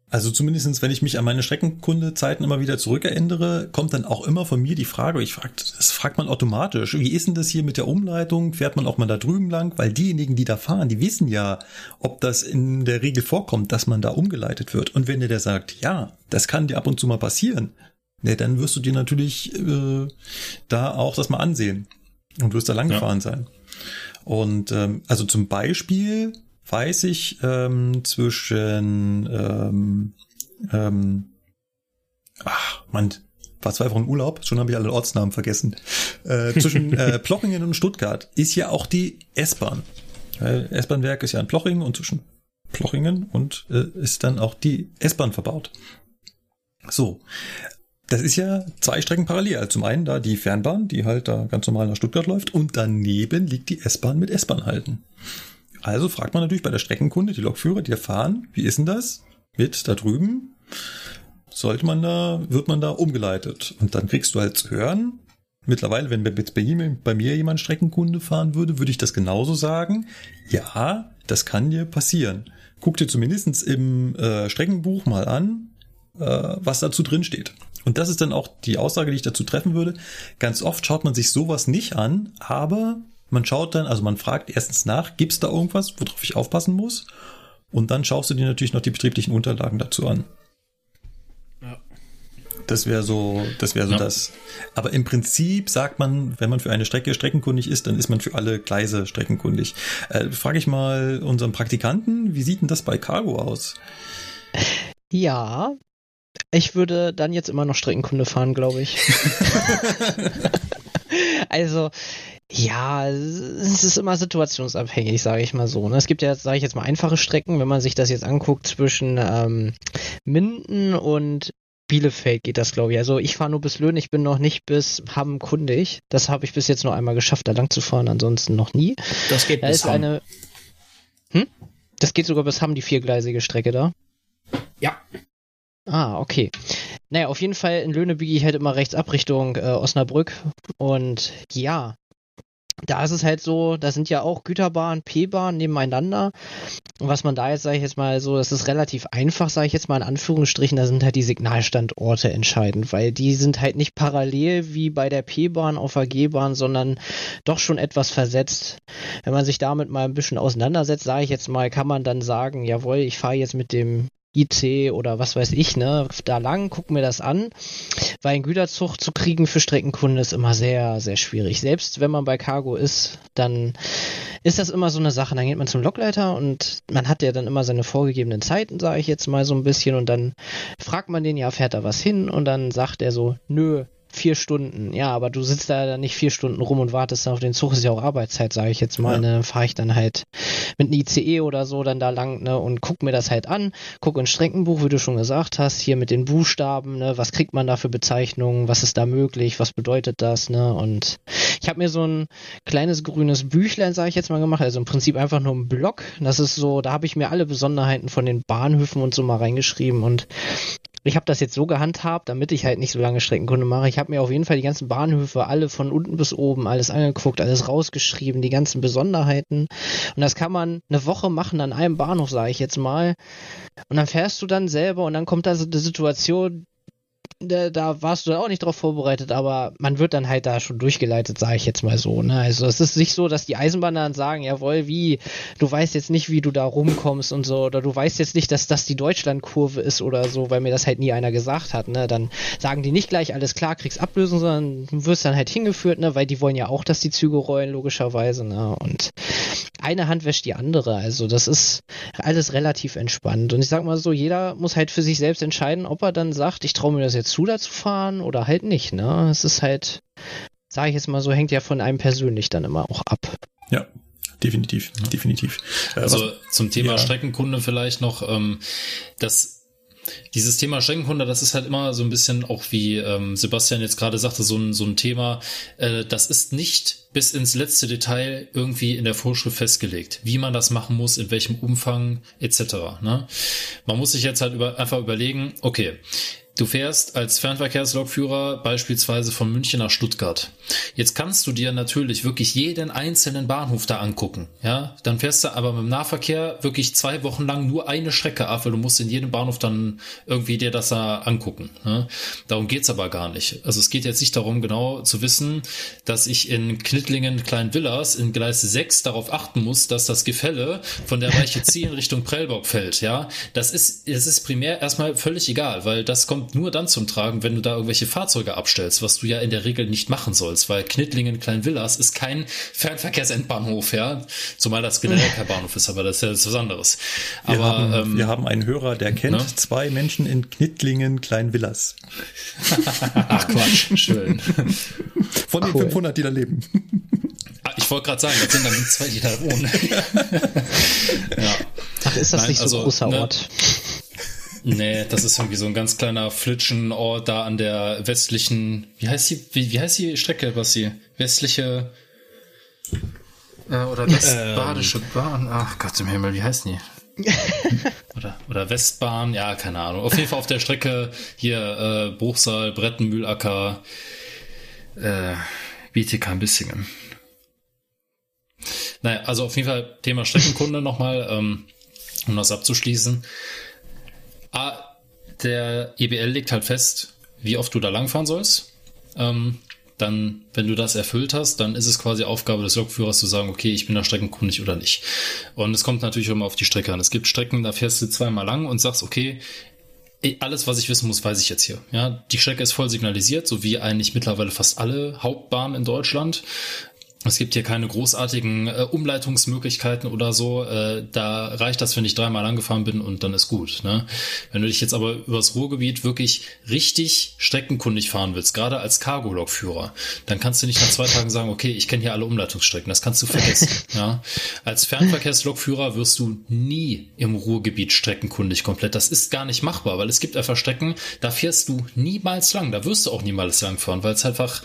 Also zumindestens, wenn ich mich an meine Streckenkundezeiten immer wieder zurückerinnere, kommt dann auch immer von mir die Frage, ich frag, das fragt man automatisch, wie ist denn das hier mit der Umleitung? Fährt man auch mal da drüben lang? Weil diejenigen, die da fahren, die wissen ja, ob das in der Regel vorkommt, dass man da umgeleitet wird. Und wenn der, der sagt, ja, das kann dir ab und zu mal passieren, ne, dann wirst du dir natürlich äh, da auch das mal ansehen und wirst da lang gefahren ja. sein. Und ähm, also zum Beispiel weiß ich ähm, zwischen ähm, ähm, ach man war zwei Wochen Urlaub, schon habe ich alle Ortsnamen vergessen. Äh, zwischen [LAUGHS] äh, Plochingen und Stuttgart ist ja auch die S-Bahn. S-Bahn-Werk ist ja in Plochingen und zwischen Plochingen und äh, ist dann auch die S-Bahn verbaut. So. Das ist ja zwei Strecken parallel. Also zum einen da die Fernbahn, die halt da ganz normal nach Stuttgart läuft und daneben liegt die S-Bahn mit S-Bahn halten. Also fragt man natürlich bei der Streckenkunde, die Lokführer, die da fahren, wie ist denn das mit da drüben? Sollte man da, wird man da umgeleitet? Und dann kriegst du halt zu hören, mittlerweile, wenn jetzt bei mir jemand Streckenkunde fahren würde, würde ich das genauso sagen. Ja, das kann dir passieren. Guck dir zumindest im äh, Streckenbuch mal an, äh, was dazu drin steht. Und das ist dann auch die Aussage, die ich dazu treffen würde. Ganz oft schaut man sich sowas nicht an, aber man schaut dann, also man fragt erstens nach, gibt es da irgendwas, worauf ich aufpassen muss? Und dann schaust du dir natürlich noch die betrieblichen Unterlagen dazu an. Ja. Das wäre so, das wäre so ja. das. Aber im Prinzip sagt man, wenn man für eine Strecke streckenkundig ist, dann ist man für alle Gleise streckenkundig. Äh, Frage ich mal unseren Praktikanten, wie sieht denn das bei Cargo aus? Ja, ich würde dann jetzt immer noch Streckenkunde fahren, glaube ich. [LAUGHS] [LAUGHS] also, ja, es ist immer situationsabhängig, sage ich mal so. Ne? Es gibt ja, sage ich jetzt mal, einfache Strecken, wenn man sich das jetzt anguckt, zwischen ähm, Minden und Bielefeld geht das, glaube ich. Also ich fahre nur bis Löhn, ich bin noch nicht bis Hamm kundig. Das habe ich bis jetzt nur einmal geschafft, da lang zu fahren, ansonsten noch nie. Das geht da bis ist Hamm. eine. Hm? Das geht sogar bis Hamm, die viergleisige Strecke da. Ja. Ah, okay. Naja, auf jeden Fall in Löhne biege ich halt immer rechts ab Richtung äh, Osnabrück. Und ja, da ist es halt so, da sind ja auch Güterbahn, P-Bahn nebeneinander. Und was man da jetzt, sage ich jetzt mal so, das ist relativ einfach, sage ich jetzt mal in Anführungsstrichen, da sind halt die Signalstandorte entscheidend, weil die sind halt nicht parallel wie bei der P-Bahn auf der G-Bahn, sondern doch schon etwas versetzt. Wenn man sich damit mal ein bisschen auseinandersetzt, sage ich jetzt mal, kann man dann sagen, jawohl, ich fahre jetzt mit dem IC oder was weiß ich, ne, da lang, guck mir das an, weil ein Güterzug zu kriegen für Streckenkunden ist immer sehr, sehr schwierig. Selbst wenn man bei Cargo ist, dann ist das immer so eine Sache. Dann geht man zum Lokleiter und man hat ja dann immer seine vorgegebenen Zeiten, sage ich jetzt mal so ein bisschen, und dann fragt man den, ja, fährt da was hin? Und dann sagt er so, nö, vier Stunden. Ja, aber du sitzt da nicht vier Stunden rum und wartest dann auf den Zug. Ist ja auch Arbeitszeit, sage ich jetzt mal. Ja. Ne? Dann fahre ich dann halt mit einem ICE oder so dann da lang ne? und guck mir das halt an. Guck ins Streckenbuch, wie du schon gesagt hast, hier mit den Buchstaben. Ne? Was kriegt man da für Bezeichnungen? Was ist da möglich? Was bedeutet das? Ne? Und ich habe mir so ein kleines grünes Büchlein, sage ich jetzt mal, gemacht. Also im Prinzip einfach nur ein Block. Das ist so, da habe ich mir alle Besonderheiten von den Bahnhöfen und so mal reingeschrieben und ich habe das jetzt so gehandhabt, damit ich halt nicht so lange Streckenkunde mache. Ich habe mir auf jeden Fall die ganzen Bahnhöfe, alle von unten bis oben, alles angeguckt, alles rausgeschrieben, die ganzen Besonderheiten. Und das kann man eine Woche machen an einem Bahnhof, sage ich jetzt mal. Und dann fährst du dann selber und dann kommt da so eine Situation, da, da warst du auch nicht drauf vorbereitet, aber man wird dann halt da schon durchgeleitet, sage ich jetzt mal so. Ne? Also es ist nicht so, dass die Eisenbahner dann sagen, jawohl, wie, du weißt jetzt nicht, wie du da rumkommst und so, oder du weißt jetzt nicht, dass das die Deutschlandkurve ist oder so, weil mir das halt nie einer gesagt hat. Ne? Dann sagen die nicht gleich, alles klar, kriegst Ablösung, sondern du wirst dann halt hingeführt, ne? weil die wollen ja auch, dass die Züge rollen, logischerweise. Ne? Und eine Hand wäscht die andere. Also das ist alles relativ entspannt. Und ich sag mal so, jeder muss halt für sich selbst entscheiden, ob er dann sagt, ich traue mir das jetzt zu, da zu fahren oder halt nicht. Ne? Es ist halt, sage ich jetzt mal so, hängt ja von einem persönlich dann immer auch ab. Ja, definitiv, definitiv. Äh, also zum Thema ja. Streckenkunde vielleicht noch, ähm, das dieses Thema Streckenkunde, das ist halt immer so ein bisschen auch wie ähm, Sebastian jetzt gerade sagte, so ein, so ein Thema, äh, das ist nicht bis ins letzte Detail irgendwie in der Vorschrift festgelegt, wie man das machen muss, in welchem Umfang etc. Ne? Man muss sich jetzt halt über, einfach überlegen, okay, Du fährst als Fernverkehrslokführer beispielsweise von München nach Stuttgart. Jetzt kannst du dir natürlich wirklich jeden einzelnen Bahnhof da angucken. Ja, dann fährst du aber mit dem Nahverkehr wirklich zwei Wochen lang nur eine Strecke ab, weil du musst in jedem Bahnhof dann irgendwie dir das da angucken. Ja? Darum geht's aber gar nicht. Also es geht jetzt nicht darum, genau zu wissen, dass ich in Knittlingen Klein Villas in Gleis 6 darauf achten muss, dass das Gefälle von der Weiche [LAUGHS] C in Richtung Prellbock fällt. Ja, das ist, das ist primär erstmal völlig egal, weil das kommt nur dann zum Tragen, wenn du da irgendwelche Fahrzeuge abstellst, was du ja in der Regel nicht machen sollst, weil Knittlingen Kleinvillas ist kein Fernverkehrsendbahnhof, ja. Zumal das generell kein Bahnhof ist, aber das ist ja was anderes. Aber wir haben, ähm, wir haben einen Hörer, der kennt ne? zwei Menschen in Knittlingen Kleinvillas. [LAUGHS] Ach Quatsch, schön. Von den 500, die da leben. Ah, ich wollte gerade sagen, das sind dann die zwei, die da wohnen. [LAUGHS] ja. Ach, ist das Nein, nicht so also, großer ne, Ort? Nee, das ist irgendwie so ein ganz kleiner Flitschenort da an der westlichen, wie heißt die, wie, wie heißt die Strecke, was sie? Westliche äh, oder Westbadische ähm. Bahn? Ach Gott im Himmel, wie heißt die? [LAUGHS] oder, oder Westbahn, ja, keine Ahnung. Auf jeden Fall auf der Strecke hier äh, Bruchsal, Brettenmühlacker, äh, Bietigheim-Bissingen. Naja, also auf jeden Fall Thema Streckenkunde nochmal, ähm, um das abzuschließen. A, der EBL legt halt fest, wie oft du da langfahren sollst. Ähm, dann, wenn du das erfüllt hast, dann ist es quasi Aufgabe des Lokführers zu sagen, okay, ich bin da streckenkundig oder nicht. Und es kommt natürlich immer auf die Strecke an. Es gibt Strecken, da fährst du zweimal lang und sagst, okay, alles, was ich wissen muss, weiß ich jetzt hier. Ja, die Strecke ist voll signalisiert, so wie eigentlich mittlerweile fast alle Hauptbahnen in Deutschland. Es gibt hier keine großartigen äh, Umleitungsmöglichkeiten oder so. Äh, da reicht das, wenn ich dreimal angefahren bin und dann ist gut. Ne? Wenn du dich jetzt aber übers Ruhrgebiet wirklich richtig streckenkundig fahren willst, gerade als Cargo-Lokführer, dann kannst du nicht nach zwei Tagen sagen, okay, ich kenne hier alle Umleitungsstrecken. Das kannst du vergessen. [LAUGHS] ja? Als Fernverkehrslokführer wirst du nie im Ruhrgebiet streckenkundig komplett. Das ist gar nicht machbar, weil es gibt einfach Strecken, da fährst du niemals lang. Da wirst du auch niemals lang fahren, weil es einfach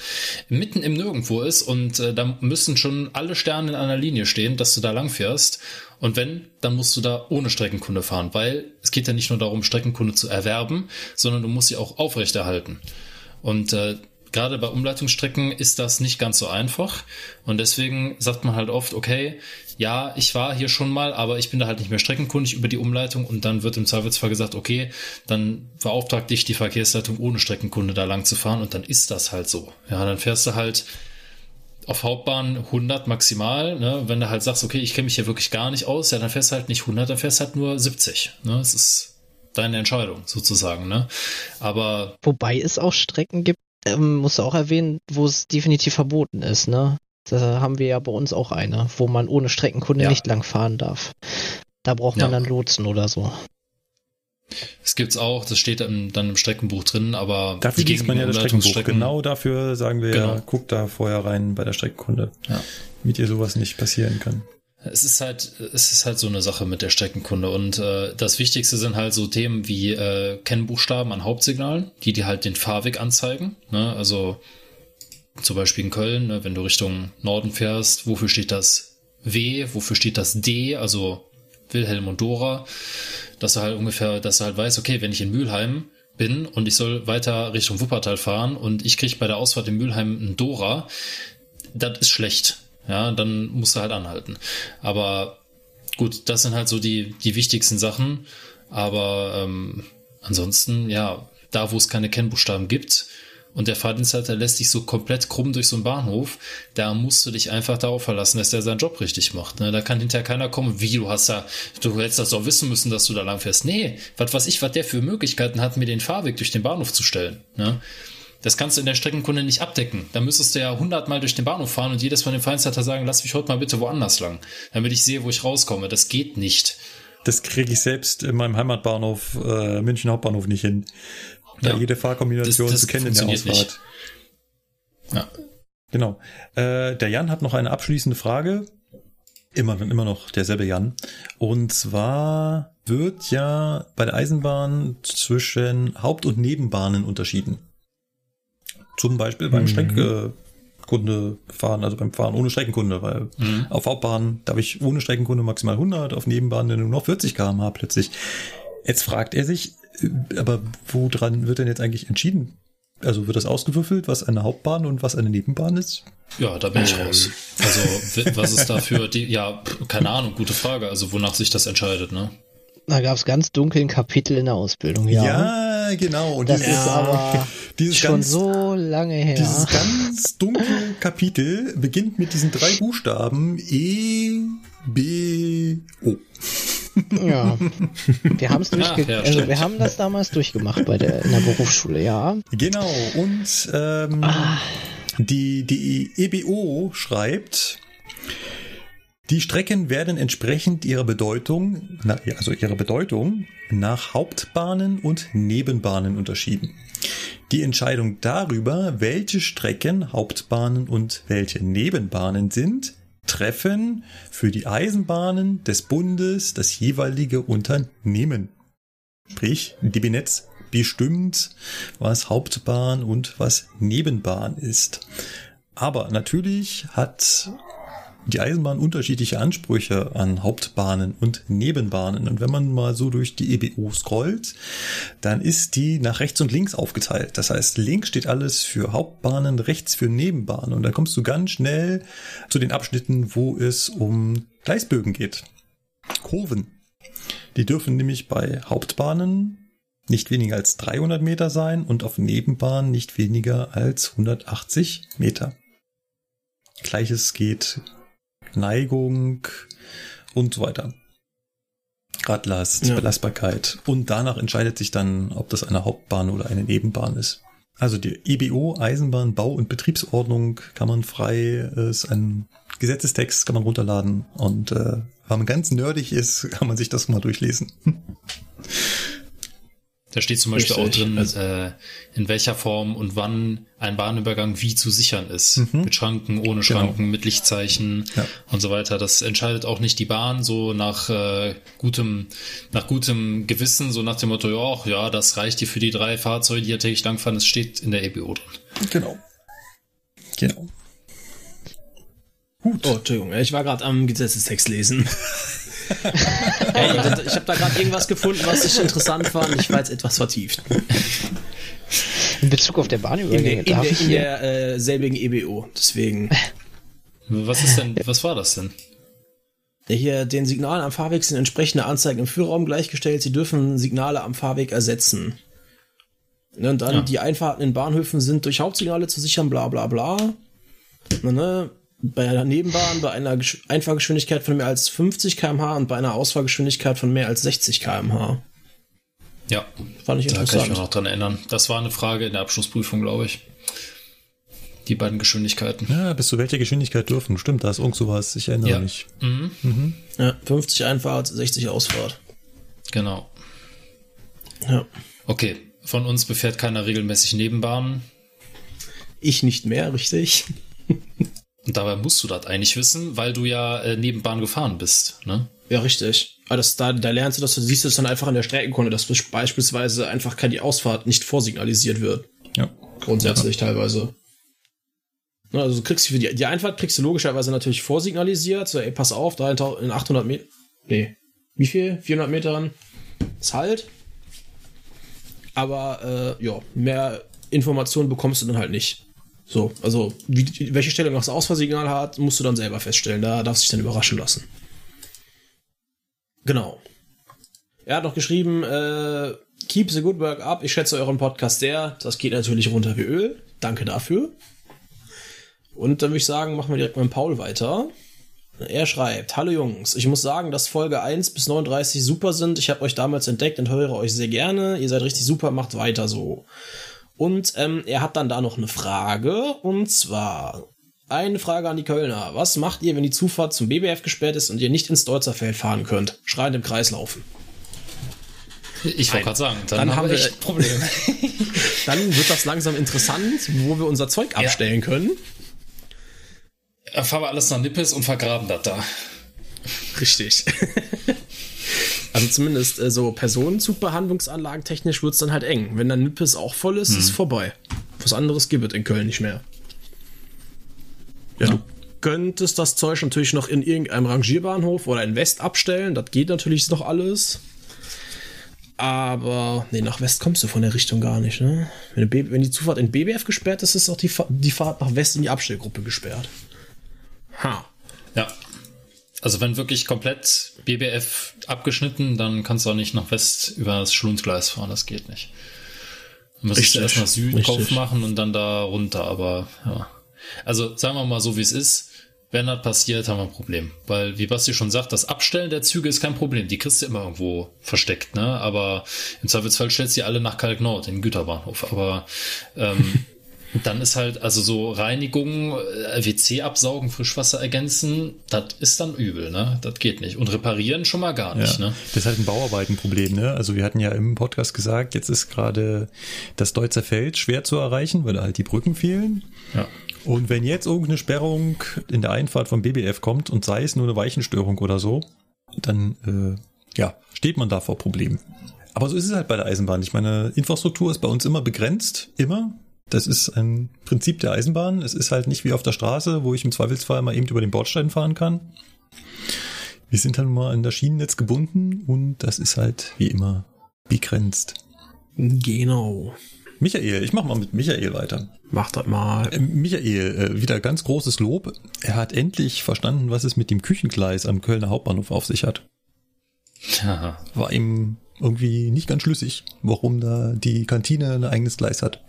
mitten im Nirgendwo ist und äh, da müssen schon alle Sterne in einer Linie stehen, dass du da lang fährst. Und wenn, dann musst du da ohne Streckenkunde fahren, weil es geht ja nicht nur darum, Streckenkunde zu erwerben, sondern du musst sie auch aufrechterhalten. Und äh, gerade bei Umleitungsstrecken ist das nicht ganz so einfach. Und deswegen sagt man halt oft, okay, ja, ich war hier schon mal, aber ich bin da halt nicht mehr streckenkundig über die Umleitung und dann wird im Zweifelsfall gesagt, okay, dann beauftragt dich die Verkehrsleitung ohne Streckenkunde da lang zu fahren und dann ist das halt so. Ja, dann fährst du halt auf Hauptbahn 100 maximal. Ne? Wenn du halt sagst, okay, ich kenne mich hier wirklich gar nicht aus, ja, dann fährst du halt nicht 100, dann fährst du halt nur 70. Ne? Es ist deine Entscheidung sozusagen. Ne? Aber wobei es auch Strecken gibt, ähm, musst du auch erwähnen, wo es definitiv verboten ist. Ne? Da haben wir ja bei uns auch eine, wo man ohne Streckenkunde ja. nicht lang fahren darf. Da braucht man ja. dann Lotsen oder so. Es gibt's auch, das steht dann, dann im Streckenbuch drin, aber dafür liest man ja das Streckenbuch. Genau dafür sagen wir, genau. guckt da vorher rein bei der Streckenkunde, ja. damit ihr sowas nicht passieren kann. Es ist halt, es ist halt so eine Sache mit der Streckenkunde und äh, das Wichtigste sind halt so Themen wie äh, Kennbuchstaben an Hauptsignalen, die dir halt den Fahrweg anzeigen. Ne? Also zum Beispiel in Köln, ne, wenn du Richtung Norden fährst, wofür steht das W, wofür steht das D, also Wilhelm und Dora dass er halt ungefähr, dass er halt weiß, okay, wenn ich in Mülheim bin und ich soll weiter Richtung Wuppertal fahren und ich kriege bei der Ausfahrt in Mülheim einen Dora, das ist schlecht. Ja, dann musst du halt anhalten. Aber gut, das sind halt so die, die wichtigsten Sachen. Aber ähm, ansonsten, ja, da wo es keine Kennbuchstaben gibt, und der Fahrdienstleiter lässt dich so komplett krumm durch so einen Bahnhof, da musst du dich einfach darauf verlassen, dass der seinen Job richtig macht. Ne? Da kann hinterher keiner kommen, wie du hast da, du hättest das doch wissen müssen, dass du da lang fährst. Nee, was weiß ich, was der für Möglichkeiten hat, mir den Fahrweg durch den Bahnhof zu stellen. Ne? Das kannst du in der Streckenkunde nicht abdecken. Da müsstest du ja hundertmal durch den Bahnhof fahren und jedes Mal dem Fahrdienstleiter sagen, lass mich heute mal bitte woanders lang, damit ich sehe, wo ich rauskomme. Das geht nicht. Das kriege ich selbst in meinem Heimatbahnhof äh, München Hauptbahnhof nicht hin da ja. jede Fahrkombination das, das zu kennen in der Ausfahrt. Nicht. Ja. Genau. Äh, der Jan hat noch eine abschließende Frage. Immer, immer noch derselbe Jan. Und zwar wird ja bei der Eisenbahn zwischen Haupt- und Nebenbahnen unterschieden. Zum Beispiel beim mhm. Streckenkunde fahren, also beim Fahren ohne Streckenkunde, weil mhm. auf Hauptbahnen darf ich ohne Streckenkunde maximal 100, auf Nebenbahnen nur noch 40 km/h plötzlich. Jetzt fragt er sich, aber woran wird denn jetzt eigentlich entschieden? Also wird das ausgewürfelt, was eine Hauptbahn und was eine Nebenbahn ist? Ja, da bin ich ähm. raus. Also was ist dafür? Die, ja, keine Ahnung, gute Frage. Also wonach sich das entscheidet, ne? Da gab es ganz dunklen Kapitel in der Ausbildung, ja. Ja, genau. Und das dieses, ist aber dieses schon ganz, so lange her. Dieses ganz dunkle Kapitel beginnt mit diesen drei Buchstaben E, B, O. Ja, wir haben es [LAUGHS] durchge ja, also wir haben das damals durchgemacht bei der in der Berufsschule, ja. Genau. Und ähm, ah. die die EBO schreibt, die Strecken werden entsprechend ihrer Bedeutung, also ihrer Bedeutung, nach Hauptbahnen und Nebenbahnen unterschieden. Die Entscheidung darüber, welche Strecken Hauptbahnen und welche Nebenbahnen sind, treffen für die Eisenbahnen des Bundes das jeweilige Unternehmen. Sprich, DB Netz bestimmt, was Hauptbahn und was Nebenbahn ist. Aber natürlich hat die Eisenbahn unterschiedliche Ansprüche an Hauptbahnen und Nebenbahnen. Und wenn man mal so durch die EBU scrollt, dann ist die nach rechts und links aufgeteilt. Das heißt, links steht alles für Hauptbahnen, rechts für Nebenbahnen. Und dann kommst du ganz schnell zu den Abschnitten, wo es um Gleisbögen geht. Kurven. Die dürfen nämlich bei Hauptbahnen nicht weniger als 300 Meter sein und auf Nebenbahnen nicht weniger als 180 Meter. Gleiches geht Neigung und so weiter. Radlast, ja. Belastbarkeit. Und danach entscheidet sich dann, ob das eine Hauptbahn oder eine Nebenbahn ist. Also die EBO, Eisenbahn, Bau- und Betriebsordnung kann man frei, ist ein Gesetzestext, kann man runterladen. Und äh, wenn man ganz nerdig ist, [LAUGHS] kann man sich das mal durchlesen. Da steht zum Beispiel Richtig. auch drin, also, äh, in welcher Form und wann ein Bahnübergang wie zu sichern ist. Mhm. Mit Schranken, ohne genau. Schranken, genau. mit Lichtzeichen ja. und so weiter. Das entscheidet auch nicht die Bahn so nach äh, gutem, nach gutem Gewissen, so nach dem Motto, ja, ja, das reicht dir für die drei Fahrzeuge, die hier täglich langfahren. Das steht in der EBO drin. Genau. Genau. Gut. Oh, Entschuldigung, ich war gerade am Gesetzestext lesen. [LAUGHS] hey, ich habe da gerade irgendwas gefunden, was ich interessant fand. Ich war jetzt etwas vertieft. In Bezug auf der Bahnübergänge. In, der, in, der, in der äh, selbigen EBO. Deswegen. Was ist denn? Was war das denn? Hier den Signalen am Fahrweg sind entsprechende Anzeigen im Führerraum gleichgestellt. Sie dürfen Signale am Fahrweg ersetzen. Ne, und dann ja. die Einfahrten in Bahnhöfen sind durch Hauptsignale zu sichern, bla bla bla. Ne, ne? Bei einer Nebenbahn bei einer Einfahrgeschwindigkeit von mehr als 50 km/h und bei einer Ausfahrgeschwindigkeit von mehr als 60 km/h. Ja, fand ich interessant. Da kann ich mich noch dran erinnern. Das war eine Frage in der Abschlussprüfung, glaube ich. Die beiden Geschwindigkeiten. Ja, bis zu welcher Geschwindigkeit dürfen? Stimmt, da ist irgend sowas. Ich erinnere ja. mich. Mhm. Mhm. Ja, 50 Einfahrt, 60 Ausfahrt. Genau. Ja. Okay, von uns befährt keiner regelmäßig Nebenbahnen. Ich nicht mehr, richtig. Und dabei musst du das eigentlich wissen, weil du ja äh, neben Bahn gefahren bist, ne? Ja, richtig. Aber das, da, da lernst du das, du siehst es dann einfach in der Streckenkunde, dass beispielsweise einfach keine Ausfahrt nicht vorsignalisiert wird. Ja. Grundsätzlich ja. teilweise. Also du kriegst für die, die Einfahrt kriegst du logischerweise natürlich vorsignalisiert. So, ey, pass auf, da in 800 Meter. Nee. Wie viel? 400 Metern ist halt. Aber äh, ja, mehr Informationen bekommst du dann halt nicht. So, also wie, welche Stellung das Ausfallsignal hat, musst du dann selber feststellen. Da darfst du dich dann überraschen lassen. Genau. Er hat noch geschrieben, äh, keep the good work up. Ich schätze euren Podcast sehr. Das geht natürlich runter wie Öl. Danke dafür. Und dann würde ich sagen, machen wir direkt mit Paul weiter. Er schreibt, Hallo Jungs, ich muss sagen, dass Folge 1 bis 39 super sind. Ich habe euch damals entdeckt und höre euch sehr gerne. Ihr seid richtig super, macht weiter so. Und ähm, er hat dann da noch eine Frage. Und zwar eine Frage an die Kölner. Was macht ihr, wenn die Zufahrt zum BBF gesperrt ist und ihr nicht ins Deutzerfeld fahren könnt? Schreiend im Kreis laufen. Ich wollte gerade sagen, dann, dann haben wir echt Probleme. [LAUGHS] dann wird das langsam interessant, wo wir unser Zeug abstellen ja. können. Fahren wir alles nach Nippes und vergraben das da. Richtig. [LAUGHS] Also zumindest äh, so Personenzugbehandlungsanlagen technisch wird es dann halt eng. Wenn dann Nippes auch voll ist, hm. ist vorbei. Was anderes gibt es in Köln nicht mehr. Ja, ja, du könntest das Zeug natürlich noch in irgendeinem Rangierbahnhof oder in West abstellen. Das geht natürlich noch alles. aber nee, nach West kommst du von der Richtung gar nicht, ne? Wenn, die, wenn die Zufahrt in BBF gesperrt ist, ist auch die, die Fahrt nach West in die Abstellgruppe gesperrt. Ha. Also wenn wirklich komplett BBF abgeschnitten, dann kannst du auch nicht nach West über das Schlundgleis fahren, das geht nicht. Du musst erst nach Süden Richtig. Machen und dann da runter, aber ja. Also sagen wir mal so, wie es ist. Wenn das passiert, haben wir ein Problem. Weil, wie Basti schon sagt, das Abstellen der Züge ist kein Problem. Die kriegst du immer irgendwo versteckt, ne? Aber im Zweifelsfall stellst du die alle nach Kalk Nord, in den Güterbahnhof. Aber ähm, [LAUGHS] dann ist halt, also so Reinigung, äh, WC absaugen, Frischwasser ergänzen, das ist dann übel, ne? Das geht nicht. Und reparieren schon mal gar nicht, ja, ne? Das ist halt ein Bauarbeitenproblem, ne? Also wir hatten ja im Podcast gesagt, jetzt ist gerade das Deutzer Feld schwer zu erreichen, weil halt die Brücken fehlen. Ja. Und wenn jetzt irgendeine Sperrung in der Einfahrt vom BBF kommt und sei es nur eine Weichenstörung oder so, dann äh, ja, steht man da vor Problemen. Aber so ist es halt bei der Eisenbahn. Ich meine, Infrastruktur ist bei uns immer begrenzt, immer. Das ist ein Prinzip der Eisenbahn. Es ist halt nicht wie auf der Straße, wo ich im Zweifelsfall mal eben über den Bordstein fahren kann. Wir sind halt mal an das Schienennetz gebunden und das ist halt wie immer begrenzt. Genau. Michael, ich mach mal mit Michael weiter. Mach das mal. Äh, Michael, äh, wieder ganz großes Lob. Er hat endlich verstanden, was es mit dem Küchengleis am Kölner Hauptbahnhof auf sich hat. Ja. War ihm irgendwie nicht ganz schlüssig, warum da die Kantine ein eigenes Gleis hat.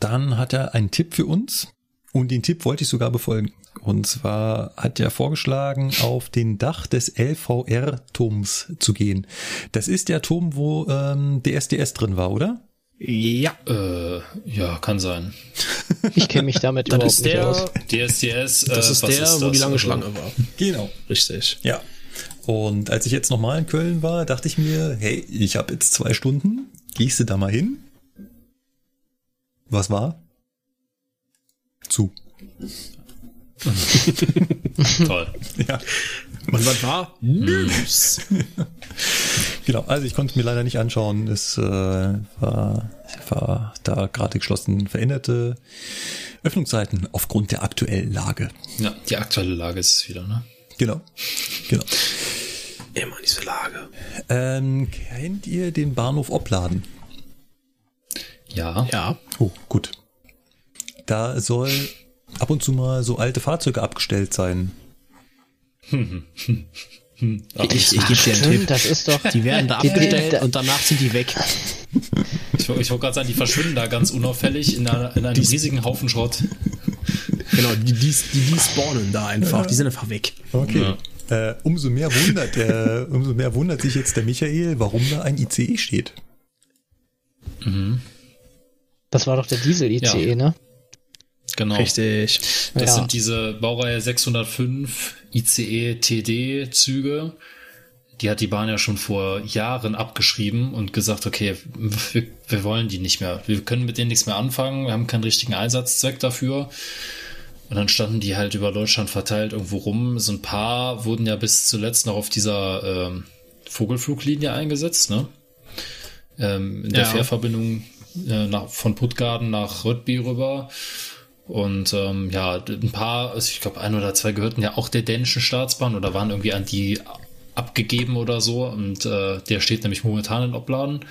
Dann hat er einen Tipp für uns und den Tipp wollte ich sogar befolgen. Und zwar hat er vorgeschlagen, auf den Dach des LVR-Turms zu gehen. Das ist der Turm, wo ähm, DSDS drin war, oder? Ja. Äh, ja, kann sein. [LAUGHS] Ich kenne mich damit überhaupt ist der, nicht aus. DSDS, äh, das ist der, ist wo die lange Schlange war. Genau. Richtig. Ja. Und als ich jetzt nochmal in Köln war, dachte ich mir, hey, ich habe jetzt zwei Stunden, gehst du da mal hin? Was war? Zu. [LAUGHS] Toll. Ja. Und was war? News. [LAUGHS] genau, also ich konnte es mir leider nicht anschauen. Es äh, war, war da gerade geschlossen veränderte Öffnungszeiten aufgrund der aktuellen Lage. Ja, die aktuelle Lage ist es wieder, ne? Genau. Genau. Immer diese Lage. Ähm, kennt ihr den Bahnhof Opladen? Ja. Ja. Oh, gut. Da soll ab und zu mal so alte Fahrzeuge abgestellt sein. [LAUGHS] Ach, ich, ich gebe dir einen Tipp. Das ist doch. Die werden da abgestellt und danach sind die weg. [LAUGHS] Ich, ich wollte gerade sagen, die verschwinden da ganz unauffällig in, einer, in einem die, riesigen Haufen Schrott. Genau, die, die, die, die spawnen da einfach. Ja. Die sind einfach weg. Okay. Ja. Äh, umso mehr wundert der, umso mehr wundert sich jetzt der Michael, warum da ein ICE steht. Mhm. Das war doch der Diesel-ICE, ja. ne? Genau. Richtig. Das ja. sind diese Baureihe 605 ICE TD Züge. Die hat die Bahn ja schon vor Jahren abgeschrieben und gesagt, okay, wir, wir wollen die nicht mehr. Wir können mit denen nichts mehr anfangen. Wir haben keinen richtigen Einsatzzweck dafür. Und dann standen die halt über Deutschland verteilt irgendwo rum. So ein paar wurden ja bis zuletzt noch auf dieser ähm, Vogelfluglinie eingesetzt, ne? Ähm, in der ja. Fährverbindung äh, nach, von Puttgarden nach Röttby rüber. Und ähm, ja, ein paar, also ich glaube, ein oder zwei gehörten ja auch der dänischen Staatsbahn oder waren irgendwie an die abgegeben oder so. Und äh, der steht nämlich momentan in Obladen.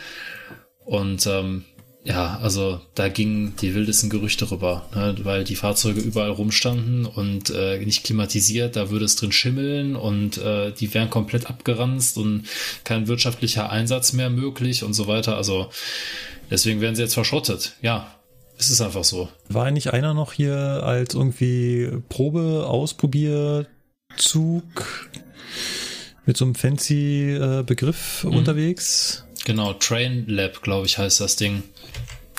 Und ähm, ja, also da gingen die wildesten Gerüchte rüber, ne, weil die Fahrzeuge überall rumstanden und äh, nicht klimatisiert, da würde es drin schimmeln und äh, die wären komplett abgeranzt und kein wirtschaftlicher Einsatz mehr möglich und so weiter. Also deswegen werden sie jetzt verschrottet. Ja, es ist einfach so. War nicht einer noch hier als irgendwie Probe, Ausprobierzug mit so einem fancy äh, Begriff mhm. unterwegs? Genau, Train Lab, glaube ich, heißt das Ding.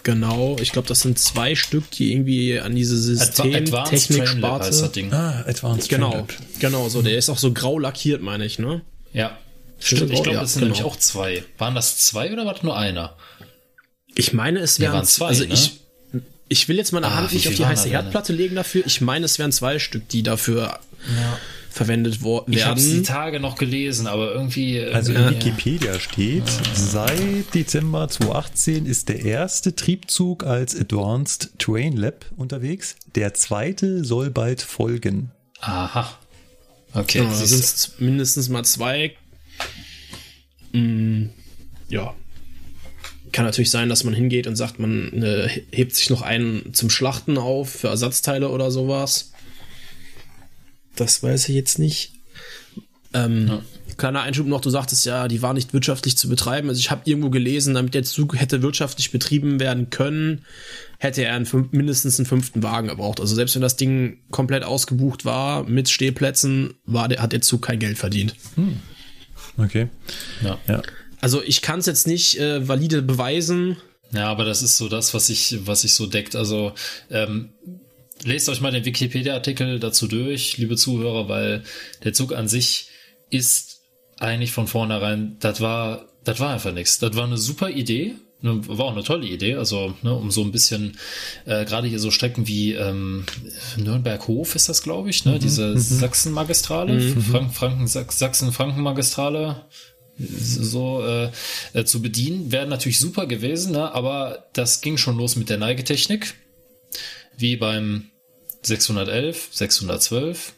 Genau, ich glaube, das sind zwei Stück, die irgendwie an diese Systemtechnik-Sparte. Ah, Advanced Genau, Train Lab. genau, so, der ist auch so grau lackiert, meine ich, ne? Ja. Stimmt, ich glaube, das sind genau. nämlich auch zwei. Waren das zwei oder war das nur einer? Ich meine, es wären, waren zwei. Also ne? ich, ich will jetzt meine ah, Hand nicht auf die heiße Herdplatte legen dafür. Ich meine, es wären zwei Stück, die dafür ja. verwendet werden. Ich habe die Tage noch gelesen, aber irgendwie. Also in Wikipedia steht, ja. seit Dezember 2018 ist der erste Triebzug als Advanced Train Lab unterwegs. Der zweite soll bald folgen. Aha. Okay. Ja, sind mindestens mal zwei. Hm ja, kann natürlich sein, dass man hingeht und sagt, man äh, hebt sich noch einen zum Schlachten auf für Ersatzteile oder sowas. Das weiß ich jetzt nicht. Ähm, ja. Kleiner Einschub noch, du sagtest ja, die war nicht wirtschaftlich zu betreiben. Also ich habe irgendwo gelesen, damit der Zug hätte wirtschaftlich betrieben werden können, hätte er einen, mindestens einen fünften Wagen gebraucht. Also selbst wenn das Ding komplett ausgebucht war mit Stehplätzen, war der, hat der Zug kein Geld verdient. Hm. Okay. Ja. ja. Also ich kann es jetzt nicht äh, valide beweisen. Ja, aber das ist so das, was ich, was ich so deckt. Also ähm, lest euch mal den Wikipedia-Artikel dazu durch, liebe Zuhörer, weil der Zug an sich ist eigentlich von vornherein, das war, das war einfach nichts. Das war eine super Idee, ne, war auch eine tolle Idee, also ne, um so ein bisschen, äh, gerade hier so Strecken wie ähm, Nürnberg-Hof ist das, glaube ich, ne, mhm, diese mhm. Sachsen-Magistrale, mhm. Frank Franken, Sachsen-Franken-Magistrale, so äh, äh, zu bedienen, wäre natürlich super gewesen, ne? aber das ging schon los mit der Neigetechnik, wie beim 611, 612,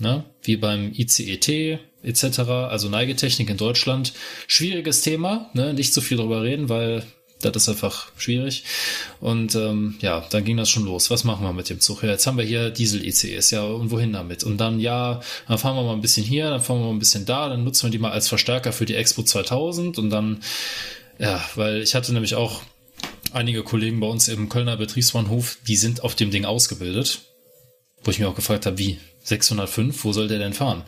ne? wie beim ICET etc., also Neigetechnik in Deutschland. Schwieriges Thema, ne? nicht so viel drüber reden, weil das ist einfach schwierig. Und ähm, ja, dann ging das schon los. Was machen wir mit dem Zug? Ja, jetzt haben wir hier Diesel-ICEs, ja, und wohin damit? Und dann, ja, dann fahren wir mal ein bisschen hier, dann fahren wir mal ein bisschen da, dann nutzen wir die mal als Verstärker für die Expo 2000 und dann, ja, weil ich hatte nämlich auch einige Kollegen bei uns im Kölner Betriebsbahnhof, die sind auf dem Ding ausgebildet, wo ich mir auch gefragt habe, wie? 605, wo soll der denn fahren?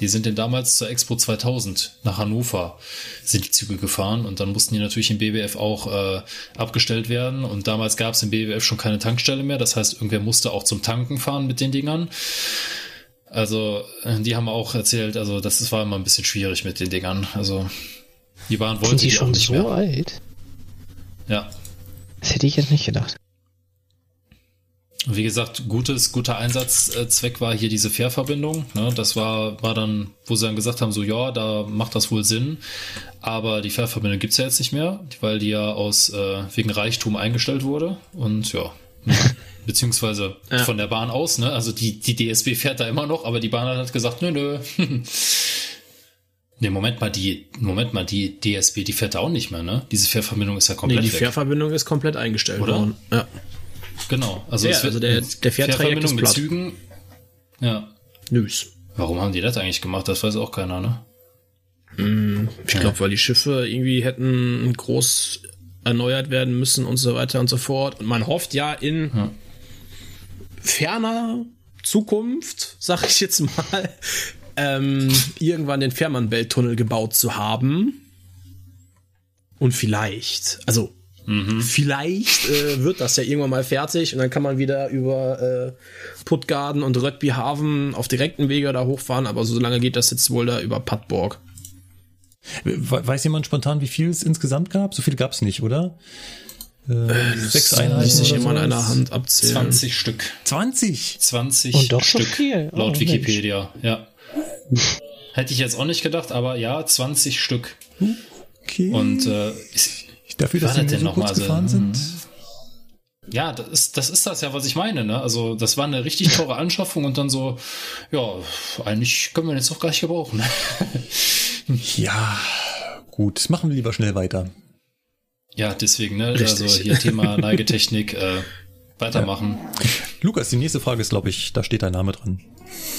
Die sind denn damals zur Expo 2000 nach Hannover sind die Züge gefahren und dann mussten die natürlich im BBF auch äh, abgestellt werden und damals gab es im BBF schon keine Tankstelle mehr, das heißt, irgendwer musste auch zum Tanken fahren mit den Dingern. Also, die haben auch erzählt, also das war immer ein bisschen schwierig mit den Dingern. Also, die waren wollten sind die, schon so mehr. alt? Ja. Das hätte ich jetzt nicht gedacht. Wie gesagt, gutes, guter Einsatzzweck war hier diese Fährverbindung. Ne? Das war, war dann, wo sie dann gesagt haben, so ja, da macht das wohl Sinn. Aber die Fährverbindung gibt's ja jetzt nicht mehr, weil die ja aus äh, wegen Reichtum eingestellt wurde. Und ja, [LAUGHS] beziehungsweise ja. von der Bahn aus, ne? Also die, die DSB fährt da immer noch, aber die Bahn hat gesagt, nö, nö. [LAUGHS] Ne, Moment mal, die, Moment mal, die DSB, die fährt da auch nicht mehr, ne? Diese Fährverbindung ist ja komplett. Nee, die weg. Fährverbindung ist komplett eingestellt Oder? worden. Ja. Genau. Also, ja, also der, der Fährtrajekt ist mit Zügen. Ja. Nüs. Warum haben die das eigentlich gemacht? Das weiß auch keiner, ne? Hm, ich glaube, weil die Schiffe irgendwie hätten groß erneuert werden müssen und so weiter und so fort. Und man hofft ja in ja. ferner Zukunft, sag ich jetzt mal, ähm, irgendwann den Fährmann-Welttunnel gebaut zu haben. Und vielleicht, also Mhm. Vielleicht äh, wird das ja irgendwann mal fertig und dann kann man wieder über äh, Puttgarden und Röttbyhaven auf direkten Wege da hochfahren, aber so lange geht das jetzt wohl da über Padborg. Weiß jemand spontan, wie viel es insgesamt gab? So viel gab es nicht, oder? Äh, sechs Einheiten. Muss ich immer in einer Hand abzählen. 20 Stück. 20? 20 Und doch Stück. Viel. Oh, laut Wikipedia, Mensch. ja. Hätte ich jetzt auch nicht gedacht, aber ja, 20 Stück. Okay. Und äh, Dafür, dass sie so kurz gefahren sind? Ja, das ist, das ist das ja, was ich meine. Ne? Also das war eine richtig [LAUGHS] teure Anschaffung und dann so, ja, eigentlich können wir jetzt doch gar nicht gebrauchen. [LAUGHS] ja, gut, machen wir lieber schnell weiter. Ja, deswegen, ne? Richtig. Also hier Thema [LAUGHS] Neigetechnik, äh, weitermachen. Ja. Lukas, die nächste Frage ist, glaube ich, da steht dein Name dran.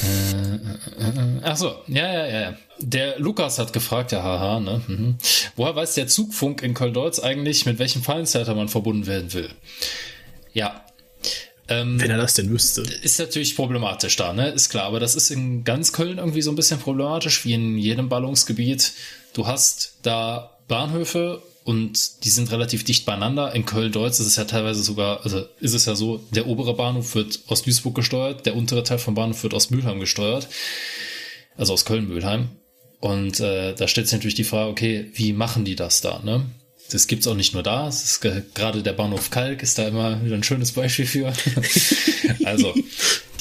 Äh, äh, äh, ach so, ja, ja, ja. Der Lukas hat gefragt, ja, haha, ne? Mhm. Woher weiß der Zugfunk in Köln-Deutz eigentlich, mit welchem Fallenzeiter man verbunden werden will? Ja. Ähm, Wenn er das denn wüsste. Ist natürlich problematisch da, ne? Ist klar, aber das ist in ganz Köln irgendwie so ein bisschen problematisch, wie in jedem Ballungsgebiet. Du hast da Bahnhöfe und die sind relativ dicht beieinander. In Köln-Deutz ist es ja teilweise sogar, also ist es ja so, der obere Bahnhof wird aus Duisburg gesteuert, der untere Teil vom Bahnhof wird aus Mülheim gesteuert, also aus Köln-Mülheim. Und äh, da stellt sich natürlich die Frage, okay, wie machen die das da? Ne? Das gibt's auch nicht nur da. Es ist gerade der Bahnhof Kalk ist da immer wieder ein schönes Beispiel für. [LAUGHS] also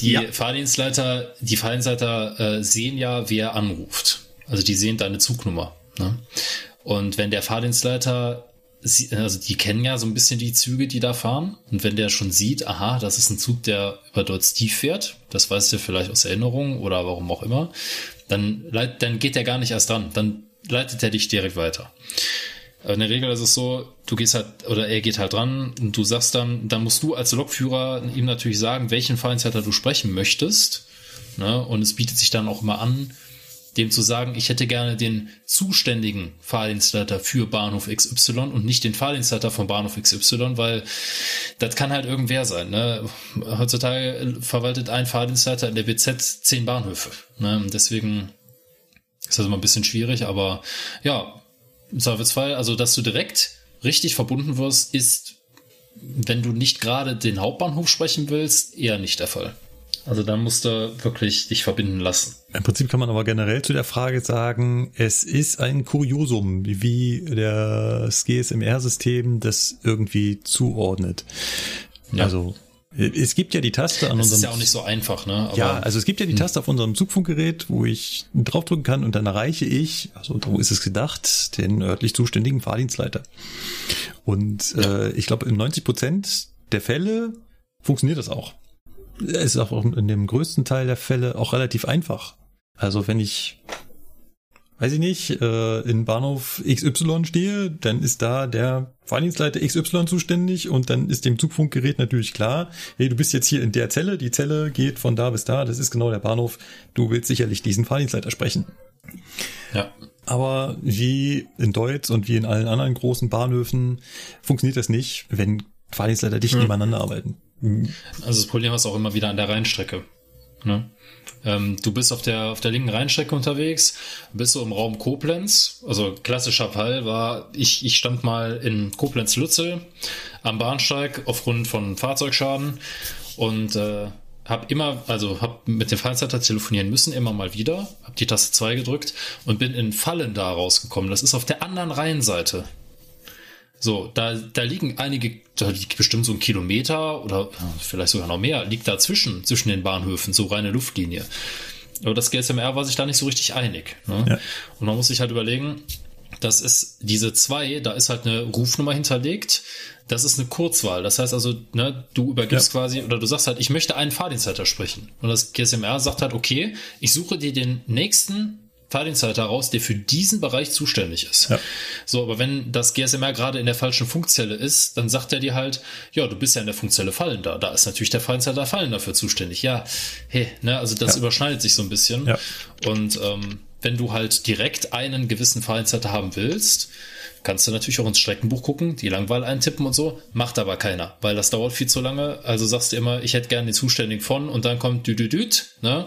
die ja. Fahrdienstleiter, die Fahrdienstleiter äh, sehen ja, wer anruft. Also die sehen deine Zugnummer. Ne? Und wenn der Fahrdienstleiter, also die kennen ja so ein bisschen die Züge, die da fahren. Und wenn der schon sieht, aha, das ist ein Zug, der über dort tief fährt, das weißt du vielleicht aus Erinnerung oder warum auch immer, dann, dann geht der gar nicht erst dran. Dann leitet er dich direkt weiter. In der Regel ist es so, du gehst halt, oder er geht halt dran und du sagst dann, dann musst du als Lokführer ihm natürlich sagen, welchen Fahrdienstleiter du sprechen möchtest. Ne? Und es bietet sich dann auch immer an, dem zu sagen, ich hätte gerne den zuständigen Fahrdienstleiter für Bahnhof XY und nicht den Fahrdienstleiter von Bahnhof XY, weil das kann halt irgendwer sein. Ne? Heutzutage verwaltet ein Fahrdienstleiter in der BZ zehn Bahnhöfe. Ne? Deswegen ist das immer ein bisschen schwierig, aber ja, im Zweifelsfall, also dass du direkt richtig verbunden wirst, ist, wenn du nicht gerade den Hauptbahnhof sprechen willst, eher nicht der Fall. Also da musst du wirklich dich verbinden lassen. Im Prinzip kann man aber generell zu der Frage sagen, es ist ein Kuriosum, wie das GSMR-System das irgendwie zuordnet. Ja. Also es gibt ja die Taste an das unserem. Das ist ja auch nicht so einfach, ne? Aber ja, also es gibt ja die hm. Taste auf unserem Zugfunkgerät, wo ich draufdrücken kann und dann erreiche ich, also wo ist es gedacht, den örtlich zuständigen Fahrdienstleiter. Und äh, ich glaube, in 90 Prozent der Fälle funktioniert das auch. Es ist auch in dem größten Teil der Fälle auch relativ einfach. Also wenn ich weiß ich nicht, äh, in Bahnhof XY stehe, dann ist da der Fahrdienstleiter XY zuständig und dann ist dem Zugfunkgerät natürlich klar, hey, du bist jetzt hier in der Zelle, die Zelle geht von da bis da, das ist genau der Bahnhof, du willst sicherlich diesen Fahrdienstleiter sprechen. Ja. Aber wie in Deutsch und wie in allen anderen großen Bahnhöfen funktioniert das nicht, wenn Fahrdienstleiter dicht hm. nebeneinander arbeiten. Also das Problem ist auch immer wieder an der Rheinstrecke. Ne? Ähm, du bist auf der, auf der linken Rheinstrecke unterwegs, bist so im Raum Koblenz. Also klassischer Fall war, ich, ich stand mal in Koblenz-Lützel am Bahnsteig aufgrund von Fahrzeugschaden und äh, habe immer, also habe mit dem Fallzeiter telefonieren müssen, immer mal wieder, habe die Taste 2 gedrückt und bin in Fallen da rausgekommen. Das ist auf der anderen Rheinseite. So, da, da liegen einige, da liegt bestimmt so ein Kilometer oder vielleicht sogar noch mehr, liegt dazwischen, zwischen den Bahnhöfen, so reine Luftlinie. Aber das GSMR war sich da nicht so richtig einig. Ne? Ja. Und man muss sich halt überlegen, das ist diese zwei, da ist halt eine Rufnummer hinterlegt. Das ist eine Kurzwahl. Das heißt also, ne, du übergibst ja. quasi oder du sagst halt, ich möchte einen Fahrdienstleiter sprechen. Und das GSMR sagt halt, okay, ich suche dir den nächsten Fahrdienstleiter raus, der für diesen Bereich zuständig ist. Ja. So, aber wenn das GSMR gerade in der falschen Funkzelle ist, dann sagt er dir halt, ja, du bist ja in der Funkzelle Fallen da. Da ist natürlich der Fahrdienstleiter Fallen dafür zuständig. Ja, hey, ne, also das ja. überschneidet sich so ein bisschen. Ja. Und ähm, wenn du halt direkt einen gewissen Fahrdienstleiter haben willst, kannst du natürlich auch ins Streckenbuch gucken, die Langwahl eintippen und so, macht aber keiner, weil das dauert viel zu lange. Also sagst du immer, ich hätte gerne den Zuständigen von und dann kommt düdüdüt, ne?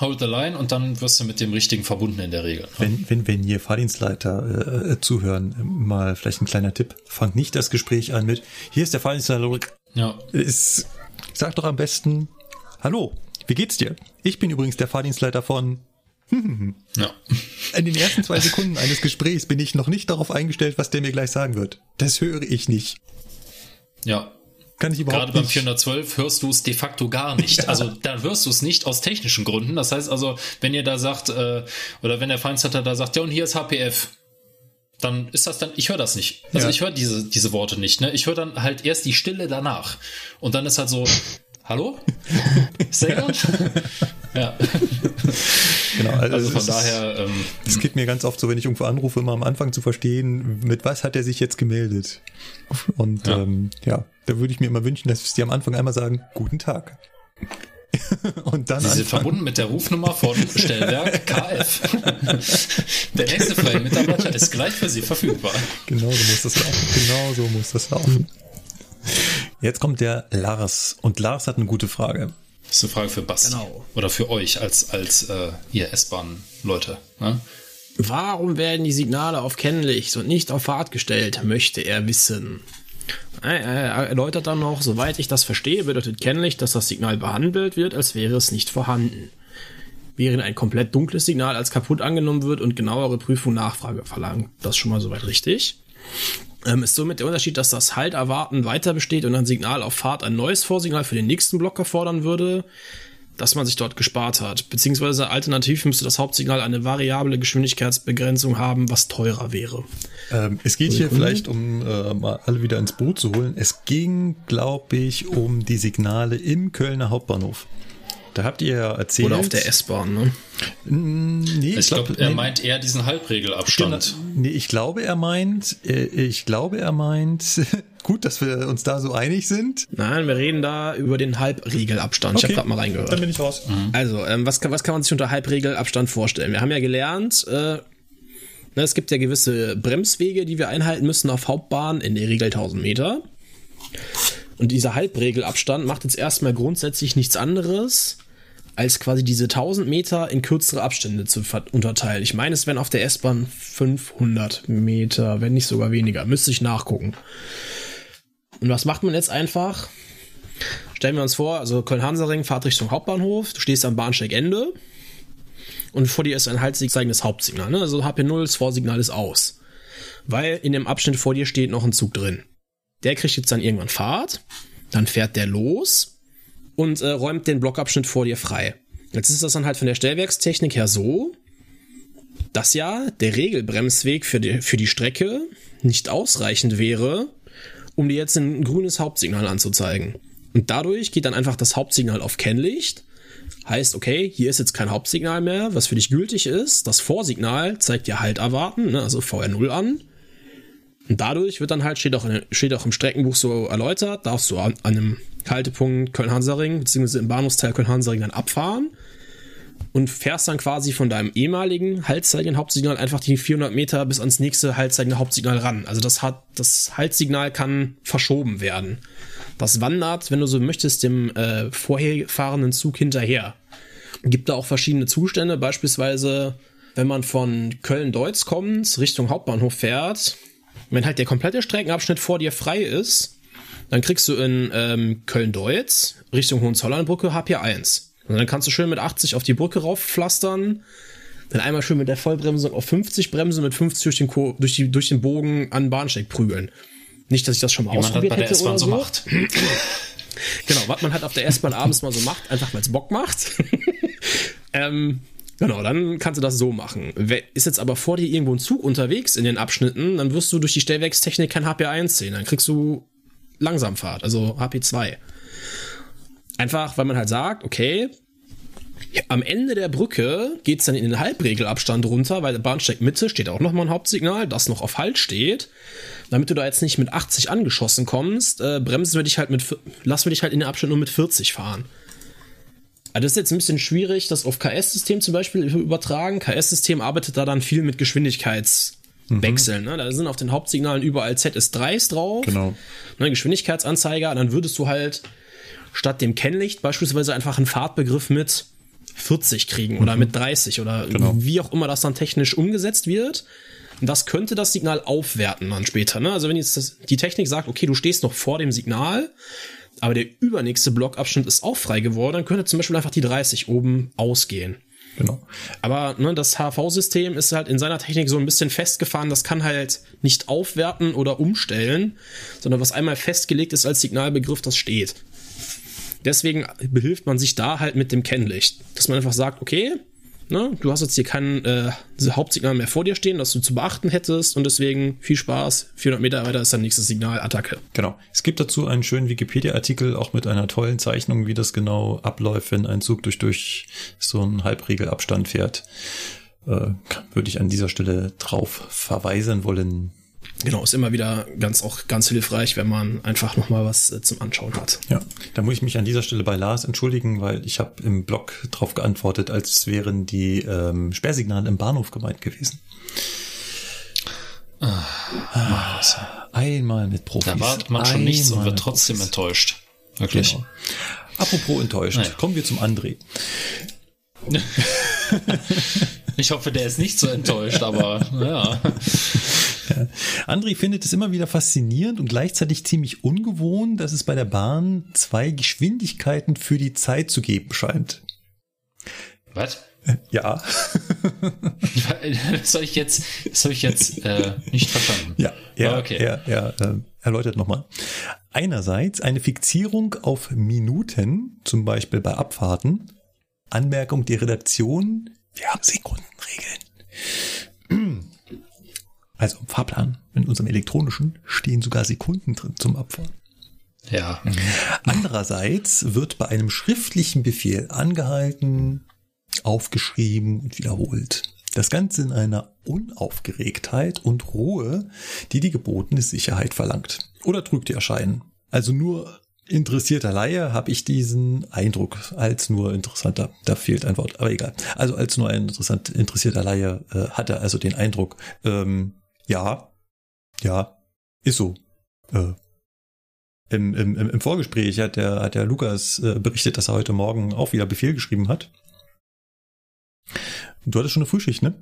Hold the line und dann wirst du mit dem richtigen verbunden in der Regel. Ne? Wenn, wenn, wenn hier Fahrdienstleiter äh, äh, zuhören, mal vielleicht ein kleiner Tipp. Fangt nicht das Gespräch an mit, hier ist der Fahrdienstleiter. Ja. Ist, sag doch am besten, hallo, wie geht's dir? Ich bin übrigens der Fahrdienstleiter von [LAUGHS] ja. In den ersten zwei Sekunden eines Gesprächs bin ich noch nicht darauf eingestellt, was der mir gleich sagen wird. Das höre ich nicht. Ja, kann ich überhaupt Gerade beim 412 hörst du es de facto gar nicht. [LAUGHS] Ja. Also da hörst du es nicht aus technischen Gründen. Das heißt also, wenn ihr da sagt, äh, oder wenn der Feindstarter da sagt, ja und hier ist HPF, dann ist das dann, ich höre das nicht. Also ja. ich höre diese, diese Worte nicht. Ne? Ich höre dann halt erst die Stille danach. Und dann ist halt so, hallo? [LAUGHS] Sehr gut. ja. Genau, also, also von daher. Ähm, es geht mir ganz oft so, wenn ich irgendwo anrufe, immer am Anfang zu verstehen, mit was hat er sich jetzt gemeldet. Und ja, ähm, ja da würde ich mir immer wünschen, dass sie am Anfang einmal sagen, guten Tag. [LAUGHS] Und dann Sie sind verbunden mit der Rufnummer von Stellwerk [LAUGHS] KF. der nächste freie Mitarbeiter ist gleich für Sie verfügbar. Genau so muss das laufen. Genau so muss das laufen. Jetzt kommt der Lars. Und Lars hat eine gute Frage. Das ist eine Frage für Basti. Genau. Oder für euch als, als äh, ihr S-Bahn-Leute. Ne? Warum werden die Signale auf Kennlicht und nicht auf Fahrt gestellt, möchte er wissen. Er erläutert dann noch, soweit ich das verstehe, bedeutet Kennlicht, dass das Signal behandelt wird, als wäre es nicht vorhanden. Während ein komplett dunkles Signal als kaputt angenommen wird und genauere Prüfung Nachfrage verlangt. Das ist schon mal soweit richtig. Ähm, ist somit der Unterschied, dass das Halt-Erwarten weiter besteht und ein Signal auf Fahrt ein neues Vorsignal für den nächsten Block erfordern würde, dass man sich dort gespart hat. Beziehungsweise alternativ müsste das Hauptsignal eine variable Geschwindigkeitsbegrenzung haben, was teurer wäre. Ähm, es geht hier vielleicht, um äh, mal alle wieder ins Boot zu holen, es ging, glaube ich, um die Signale im Kölner Hauptbahnhof. Da habt ihr ja erzählt. Oder auf der S-Bahn, ne? Nee, ich, ich glaube, glaub, er nee, meint eher diesen Halbregelabstand. Genau, nee, ich glaube, er meint, äh, ich glaube, er meint, [LAUGHS] gut, dass wir uns da so einig sind. Nein, wir reden da über den Halbregelabstand. Okay, ich habe gerade mal reingehört. Dann bin ich raus. Mhm. Also, ähm, was, kann, was kann man sich unter Halbregelabstand vorstellen? Wir haben ja gelernt, äh, Ne, es gibt ja gewisse Bremswege, die wir einhalten müssen auf Hauptbahn, in der Regel 1000 Meter. Und dieser Halbregelabstand macht jetzt erstmal grundsätzlich nichts anderes, als quasi diese 1000 Meter in kürzere Abstände zu unterteilen. Ich meine, es wären auf der S-Bahn 500 Meter, wenn nicht sogar weniger. Müsste ich nachgucken. Und was macht man jetzt einfach? Stellen wir uns vor, also Köln-Hansaring, Fahrt Richtung Hauptbahnhof, du stehst am Bahnsteigende und vor dir ist ein haltzeigendes Hauptsignal. Ne? Also HP0, das Vorsignal ist aus. Weil in dem Abschnitt vor dir steht noch ein Zug drin. Der kriegt jetzt dann irgendwann Fahrt, dann fährt der los und äh, räumt den Blockabschnitt vor dir frei. Jetzt ist das dann halt von der Stellwerkstechnik her so, dass ja der Regelbremsweg für die, für die Strecke nicht ausreichend wäre, um dir jetzt ein grünes Hauptsignal anzuzeigen. Und dadurch geht dann einfach das Hauptsignal auf Kennlicht Heißt, okay, hier ist jetzt kein Hauptsignal mehr, was für dich gültig ist. Das Vorsignal zeigt dir Halt erwarten, ne, also VR0 an. Und dadurch wird dann halt, steht auch, in, steht auch im Streckenbuch so erläutert, darfst du an, an einem Haltepunkt Köln-Hansaring, beziehungsweise im Bahnhofsteil Köln-Hansaring dann abfahren und fährst dann quasi von deinem ehemaligen haltzeigenden Hauptsignal einfach die 400 Meter bis ans nächste haltzeigende Hauptsignal ran. Also das hat, das Haltsignal kann verschoben werden. Das wandert, wenn du so möchtest, dem äh, vorherfahrenden Zug hinterher. Gibt da auch verschiedene Zustände, beispielsweise wenn man von Köln-Deutz kommt, Richtung Hauptbahnhof fährt, wenn halt der komplette Streckenabschnitt vor dir frei ist, dann kriegst du in ähm, Köln-Deutz Richtung Hohenzollernbrücke HP1. Und dann kannst du schön mit 80 auf die Brücke raufflastern, dann einmal schön mit der Vollbremsung auf 50 Bremse, mit 50 durch den, Ko durch, die, durch den Bogen an den Bahnsteig prügeln. Nicht, dass ich das schon mal Jemand ausprobiert hat bei hätte der oder so. macht. genau, was man halt auf der S-Bahn abends mal so macht, einfach weil es Bock macht. [LAUGHS] ähm, genau, dann kannst du das so machen. Ist jetzt aber vor dir irgendwo ein Zug unterwegs in den Abschnitten, dann wirst du durch die Stellwerkstechnik kein HP1 sehen. Dann kriegst du Langsamfahrt, also HP2. Einfach, weil man halt sagt, okay, am Ende der Brücke geht es dann in den Halbregelabstand runter, weil der Bahnsteig Mitte steht auch nochmal ein Hauptsignal, das noch auf Halt steht. Damit du da jetzt nicht mit 80 angeschossen kommst, äh, bremsen wir dich halt mit, lassen wir dich halt in den Abschnitt nur mit 40 fahren. Also das ist jetzt ein bisschen schwierig, das auf KS-System zum Beispiel übertragen. KS-System arbeitet da dann viel mit Geschwindigkeitswechseln. Mhm. Ne? Da sind auf den Hauptsignalen überall ZS3s drauf. Genau. Ne, Geschwindigkeitsanzeiger. Dann würdest du halt statt dem Kennlicht beispielsweise einfach einen Fahrtbegriff mit 40 kriegen oder mhm. mit 30 oder genau. wie auch immer das dann technisch umgesetzt wird. Und das könnte das Signal aufwerten dann später. Ne? Also wenn jetzt das, die Technik sagt, okay, du stehst noch vor dem Signal, aber der übernächste Blockabschnitt ist auch frei geworden, dann könnte zum Beispiel einfach die 30 oben ausgehen. Genau. Aber ne, das HV-System ist halt in seiner Technik so ein bisschen festgefahren, das kann halt nicht aufwerten oder umstellen, sondern was einmal festgelegt ist als Signalbegriff, das steht. Deswegen behilft man sich da halt mit dem Kennlicht. Dass man einfach sagt, okay, ne, du hast jetzt hier kein äh, Hauptsignal mehr vor dir stehen, das du zu beachten hättest und deswegen viel Spaß. 400 Meter weiter ist dein nächstes Signal, Attacke. Genau. Es gibt dazu einen schönen Wikipedia-Artikel, auch mit einer tollen Zeichnung, wie das genau abläuft, wenn ein Zug durch, durch so einen Halbregelabstand fährt. Äh, würde ich an dieser Stelle drauf verweisen wollen. Genau, ist immer wieder ganz auch ganz hilfreich, wenn man einfach noch mal was äh, zum Anschauen hat. Ja, da muss ich mich an dieser Stelle bei Lars entschuldigen, weil ich habe im Blog drauf geantwortet, als wären die ähm, Sperrsignale im Bahnhof gemeint gewesen. Ah, ah, einmal mit Profis. Da wartet man schon nichts und wird trotzdem Profis. enttäuscht. Wirklich. Genau. Apropos enttäuscht, naja. kommen wir zum André. [LAUGHS] ich hoffe, der ist nicht so enttäuscht, aber ja. [LAUGHS] Ja. André findet es immer wieder faszinierend und gleichzeitig ziemlich ungewohnt, dass es bei der Bahn zwei Geschwindigkeiten für die Zeit zu geben scheint. Was? Ja. [LAUGHS] das habe ich jetzt, das habe ich jetzt äh, nicht verstanden. Ja, ja, okay. er, er äh, erläutert nochmal. Einerseits eine Fixierung auf Minuten, zum Beispiel bei Abfahrten. Anmerkung der Redaktion, wir haben Sekundenregeln. Also im Fahrplan, in unserem elektronischen, stehen sogar Sekunden drin zum Abfahren. Ja. Andererseits wird bei einem schriftlichen Befehl angehalten, aufgeschrieben und wiederholt. Das Ganze in einer Unaufgeregtheit und Ruhe, die die gebotene Sicherheit verlangt. Oder trügt ihr Erscheinen. Also nur interessierter Laie habe ich diesen Eindruck als nur interessanter, da fehlt ein Wort, aber egal. Also als nur ein interessant, interessierter Laie äh, hatte also den Eindruck, ähm, ja, ja, ist so. Äh, im, im, Im Vorgespräch hat der, hat der Lukas äh, berichtet, dass er heute Morgen auch wieder Befehl geschrieben hat. Du hattest schon eine Frühschicht, ne?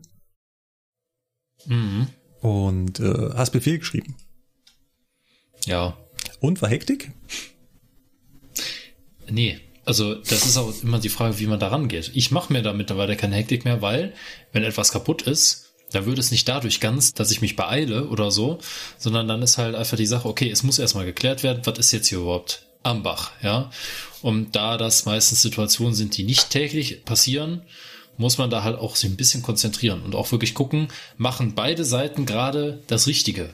Mhm. Und äh, hast Befehl geschrieben. Ja. Und war Hektik? Nee, also das ist auch immer die Frage, wie man da rangeht. Ich mache mir da mittlerweile keine Hektik mehr, weil wenn etwas kaputt ist, dann würde es nicht dadurch ganz, dass ich mich beeile oder so, sondern dann ist halt einfach die Sache, okay, es muss erstmal geklärt werden, was ist jetzt hier überhaupt am Bach, ja? Und da das meistens Situationen sind, die nicht täglich passieren, muss man da halt auch sich ein bisschen konzentrieren und auch wirklich gucken, machen beide Seiten gerade das Richtige.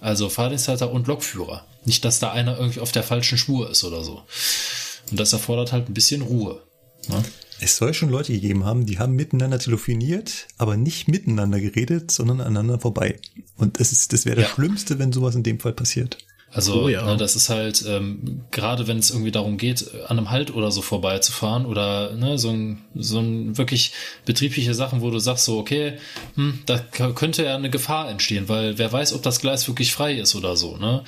Also Fahrdienstleiter und Lokführer. Nicht, dass da einer irgendwie auf der falschen Spur ist oder so. Und das erfordert halt ein bisschen Ruhe. Ne? Es soll schon Leute gegeben haben, die haben miteinander telefoniert, aber nicht miteinander geredet, sondern aneinander vorbei. Und das ist, das wäre das ja. Schlimmste, wenn sowas in dem Fall passiert. Also oh, ja. ne, das ist halt, ähm, gerade wenn es irgendwie darum geht, an einem Halt oder so vorbeizufahren oder ne, so ein, so ein wirklich betriebliche Sachen, wo du sagst so, okay, hm, da könnte ja eine Gefahr entstehen, weil wer weiß, ob das Gleis wirklich frei ist oder so, ne?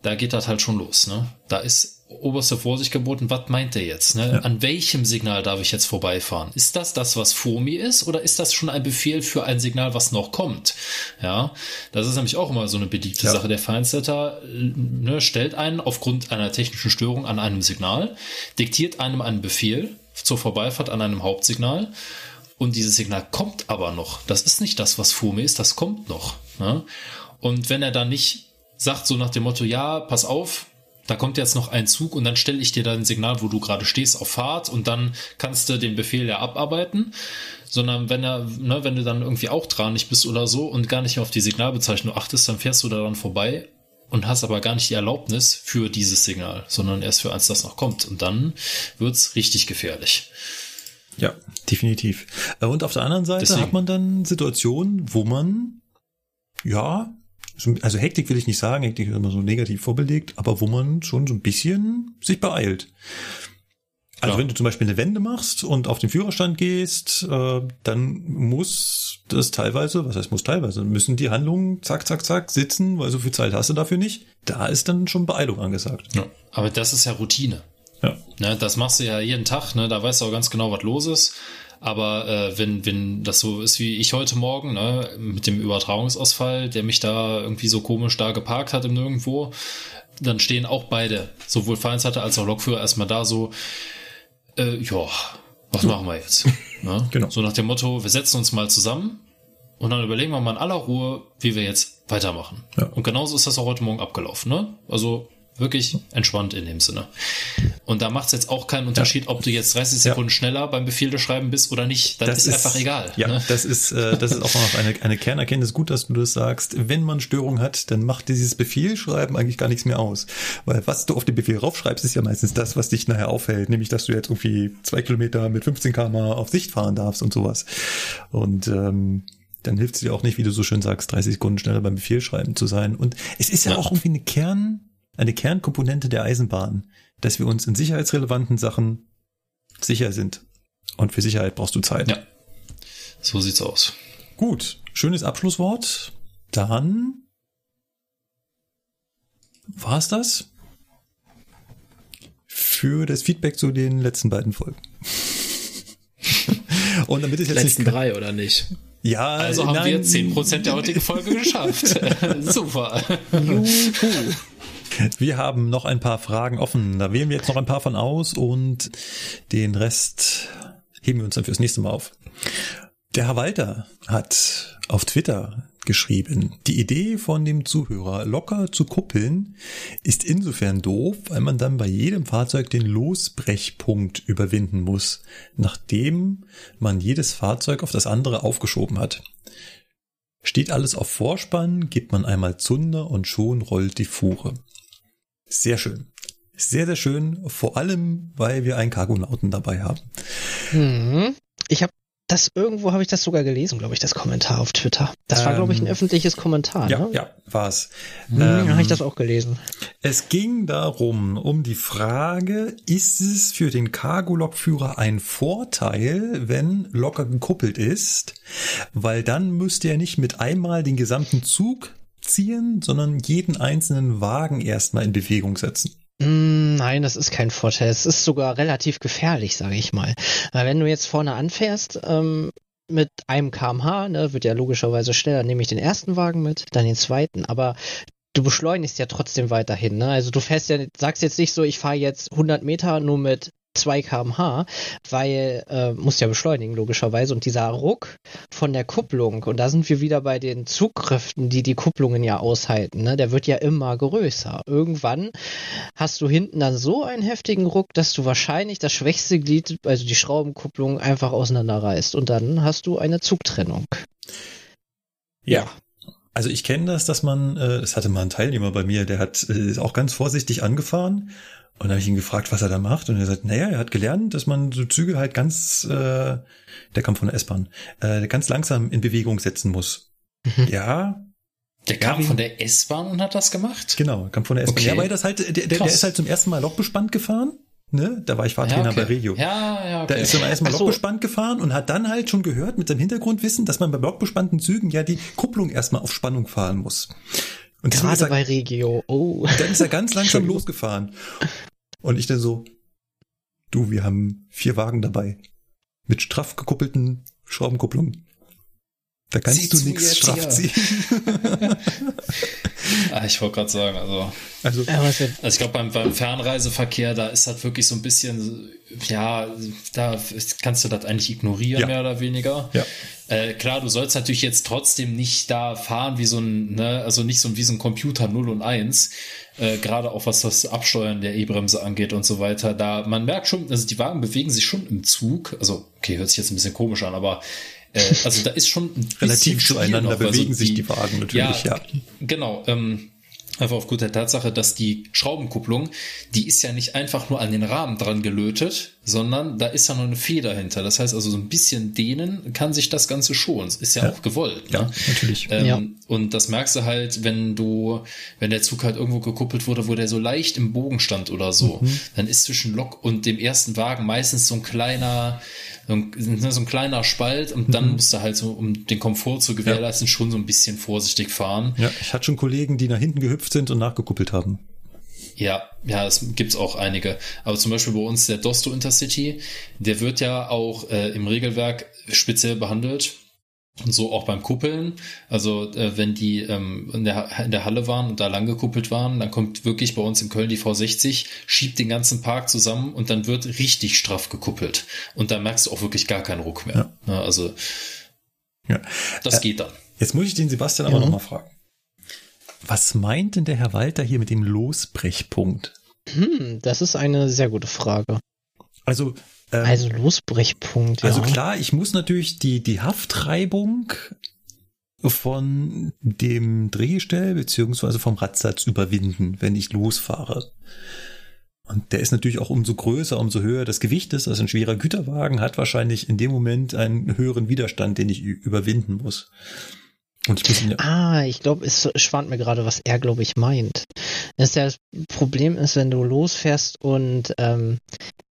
Da geht das halt schon los, ne? Da ist oberste Vorsicht geboten, was meint er jetzt? Ne? Ja. An welchem Signal darf ich jetzt vorbeifahren? Ist das das, was vor mir ist, oder ist das schon ein Befehl für ein Signal, was noch kommt? Ja, das ist nämlich auch immer so eine beliebte ja. Sache. Der Feinsetter ne, stellt einen aufgrund einer technischen Störung an einem Signal, diktiert einem einen Befehl zur Vorbeifahrt an einem Hauptsignal. Und dieses Signal kommt aber noch. Das ist nicht das, was vor mir ist, das kommt noch. Ne? Und wenn er dann nicht sagt, so nach dem Motto, ja, pass auf, da kommt jetzt noch ein Zug und dann stelle ich dir dann ein Signal, wo du gerade stehst, auf Fahrt und dann kannst du den Befehl ja abarbeiten. Sondern wenn er, ne, wenn du dann irgendwie auch dran nicht bist oder so und gar nicht mehr auf die Signalbezeichnung achtest, dann fährst du daran vorbei und hast aber gar nicht die Erlaubnis für dieses Signal, sondern erst für eins, das noch kommt. Und dann wird's richtig gefährlich. Ja, definitiv. Und auf der anderen Seite Deswegen. hat man dann Situationen, wo man ja also Hektik will ich nicht sagen, Hektik ist immer so negativ vorbelegt, aber wo man schon so ein bisschen sich beeilt. Also ja. wenn du zum Beispiel eine Wende machst und auf den Führerstand gehst, äh, dann muss das teilweise, was heißt muss teilweise, müssen die Handlungen zack, zack, zack sitzen, weil so viel Zeit hast du dafür nicht. Da ist dann schon Beeilung angesagt. Ja. Aber das ist ja Routine. Ja. Ne, das machst du ja jeden Tag, ne? da weißt du auch ganz genau, was los ist. Aber äh, wenn, wenn das so ist wie ich heute Morgen, ne, mit dem Übertragungsausfall, der mich da irgendwie so komisch da geparkt hat im Nirgendwo, dann stehen auch beide, sowohl Vereinsleiter als auch Lokführer, erstmal da so, äh, ja, was machen wir jetzt? [LAUGHS] Ne? genau. So nach dem Motto, wir setzen uns mal zusammen und dann überlegen wir mal in aller Ruhe, wie wir jetzt weitermachen. Ja. Und genauso ist das auch heute Morgen abgelaufen. Ne? Also Wirklich entspannt in dem Sinne. Und da macht es jetzt auch keinen Unterschied, ja. ob du jetzt 30 Sekunden ja. schneller beim Befehl Schreiben bist oder nicht. Das, das ist, ist, einfach egal. Ja, ne? das ist, äh, das ist auch noch eine, eine Kernerkenntnis. Gut, dass du das sagst. Wenn man Störung hat, dann macht dieses Befehlschreiben eigentlich gar nichts mehr aus. Weil was du auf den Befehl raufschreibst, ist ja meistens das, was dich nachher aufhält. Nämlich, dass du jetzt irgendwie zwei Kilometer mit 15 km auf Sicht fahren darfst und sowas. Und, ähm, dann hilft es dir auch nicht, wie du so schön sagst, 30 Sekunden schneller beim Befehlschreiben zu sein. Und es ist ja, ja. auch irgendwie eine Kern, eine Kernkomponente der Eisenbahn, dass wir uns in sicherheitsrelevanten Sachen sicher sind. Und für Sicherheit brauchst du Zeit. Ja. So sieht's aus. Gut. Schönes Abschlusswort. Dann war's das für das Feedback zu den letzten beiden Folgen. [LAUGHS] Und damit ist jetzt letzten nicht drei oder nicht? Ja, also haben nein. wir 10% der heutigen Folge geschafft. [LAUGHS] Super. Juhu. Wir haben noch ein paar Fragen offen. Da wählen wir jetzt noch ein paar von aus und den Rest heben wir uns dann fürs nächste Mal auf. Der Herr Walter hat auf Twitter geschrieben, die Idee von dem Zuhörer locker zu kuppeln ist insofern doof, weil man dann bei jedem Fahrzeug den Losbrechpunkt überwinden muss, nachdem man jedes Fahrzeug auf das andere aufgeschoben hat. Steht alles auf Vorspann, gibt man einmal Zunder und schon rollt die Fuhre. Sehr schön. Sehr, sehr schön, vor allem, weil wir einen Cargonauten dabei haben. Mhm. Ich habe das irgendwo habe ich das sogar gelesen, glaube ich, das Kommentar auf Twitter. Das war, glaube ich, ein ähm, öffentliches Kommentar. Ja, ne? ja, war es. Hm, ähm, habe ich das auch gelesen. Es ging darum, um die Frage, ist es für den Cargo-Lokführer ein Vorteil, wenn locker gekuppelt ist? Weil dann müsste er nicht mit einmal den gesamten Zug ziehen, sondern jeden einzelnen Wagen erstmal in Bewegung setzen. Mm, nein, das ist kein Vorteil. Es ist sogar relativ gefährlich, sage ich mal. Wenn du jetzt vorne anfährst, ähm, mit einem kmh, ne, wird ja logischerweise schneller, nehme ich den ersten Wagen mit, dann den zweiten, aber du beschleunigst ja trotzdem weiterhin, ne? Also du fährst ja, sagst jetzt nicht so, ich fahre jetzt 100 Meter nur mit 2 kmh, weil äh, muss ja beschleunigen logischerweise und dieser Ruck von der Kupplung und da sind wir wieder bei den Zugkräften, die die Kupplungen ja aushalten, ne? Der wird ja immer größer. Irgendwann hast du hinten dann so einen heftigen Ruck, dass du wahrscheinlich das schwächste Glied, also die Schraubenkupplung einfach auseinanderreißt und dann hast du eine Zugtrennung. Ja. Also ich kenne das, dass man, äh, das hatte mal ein Teilnehmer bei mir, der hat äh, auch ganz vorsichtig angefahren und dann habe ich ihn gefragt, was er da macht. Und er sagt, naja, er hat gelernt, dass man so Züge halt ganz, äh, der kam von der S-Bahn, äh, ganz langsam in Bewegung setzen muss. Mhm. Ja. Der kam von der S-Bahn und hat das gemacht? Genau, kam von der S-Bahn. Okay. Ja, weil das halt, der, der, der ist halt zum ersten Mal lochbespannt gefahren. Ne? Da war ich Fahrtrainer ja, okay. bei Regio. Ja, ja, okay. Da ist er erstmal so. lochbespannt gefahren und hat dann halt schon gehört mit seinem Hintergrundwissen, dass man bei lochbespannten Zügen ja die Kupplung erstmal auf Spannung fahren muss. Und Gerade er, bei Regio. Oh. Dann ist er ganz langsam losgefahren. Und ich dann so, du, wir haben vier Wagen dabei. Mit straff gekuppelten Schraubenkupplungen. Da kannst Sieh du nichts straff ziehen. [LAUGHS] ah, ich wollte gerade sagen, also, also, also ich glaube beim, beim Fernreiseverkehr, da ist das wirklich so ein bisschen, ja, da kannst du das eigentlich ignorieren, ja. mehr oder weniger. Ja. Äh, klar, du sollst natürlich jetzt trotzdem nicht da fahren wie so ein, ne, also nicht so wie so ein Computer 0 und 1, äh, gerade auch was das Absteuern der E-Bremse angeht und so weiter. Da man merkt schon, also die Wagen bewegen sich schon im Zug. Also okay, hört sich jetzt ein bisschen komisch an, aber äh, also da ist schon relativ zueinander noch, bewegen also die, sich die Wagen natürlich. Ja, ja. genau. Ähm, Einfach aufgrund der Tatsache, dass die Schraubenkupplung, die ist ja nicht einfach nur an den Rahmen dran gelötet, sondern da ist ja noch eine Feder hinter. Das heißt also, so ein bisschen dehnen kann sich das Ganze schon. Ist ja, ja. auch gewollt. Ne? Ja, natürlich. Ähm, ja. Und das merkst du halt, wenn du, wenn der Zug halt irgendwo gekuppelt wurde, wo der so leicht im Bogen stand oder so, mhm. dann ist zwischen Lok und dem ersten Wagen meistens so ein kleiner, so ein, so ein kleiner Spalt und dann mhm. musst du halt so, um den Komfort zu gewährleisten, ja. schon so ein bisschen vorsichtig fahren. Ja, ich hatte schon Kollegen, die nach hinten gehüpft sind und nachgekuppelt haben. Ja, ja, es gibt's auch einige. Aber zum Beispiel bei uns der Dosto Intercity, der wird ja auch äh, im Regelwerk speziell behandelt. Und so auch beim Kuppeln. Also äh, wenn die ähm, in, der, in der Halle waren und da lang gekuppelt waren, dann kommt wirklich bei uns in Köln die V60, schiebt den ganzen Park zusammen und dann wird richtig straff gekuppelt. Und da merkst du auch wirklich gar keinen Ruck mehr. Ja. Ja, also ja. das äh, geht dann. Jetzt muss ich den Sebastian aber mhm. nochmal fragen. Was meint denn der Herr Walter hier mit dem Losbrechpunkt? Hm, das ist eine sehr gute Frage. Also ähm, also Losbrechpunkt, ja. Also klar, ich muss natürlich die, die Haftreibung von dem Drehgestell beziehungsweise vom Radsatz überwinden, wenn ich losfahre. Und der ist natürlich auch umso größer, umso höher das Gewicht ist. Also ein schwerer Güterwagen hat wahrscheinlich in dem Moment einen höheren Widerstand, den ich überwinden muss. Und ich muss ah, ich glaube, es schwant mir gerade, was er, glaube ich, meint. Das, ja das Problem ist, wenn du losfährst und ähm,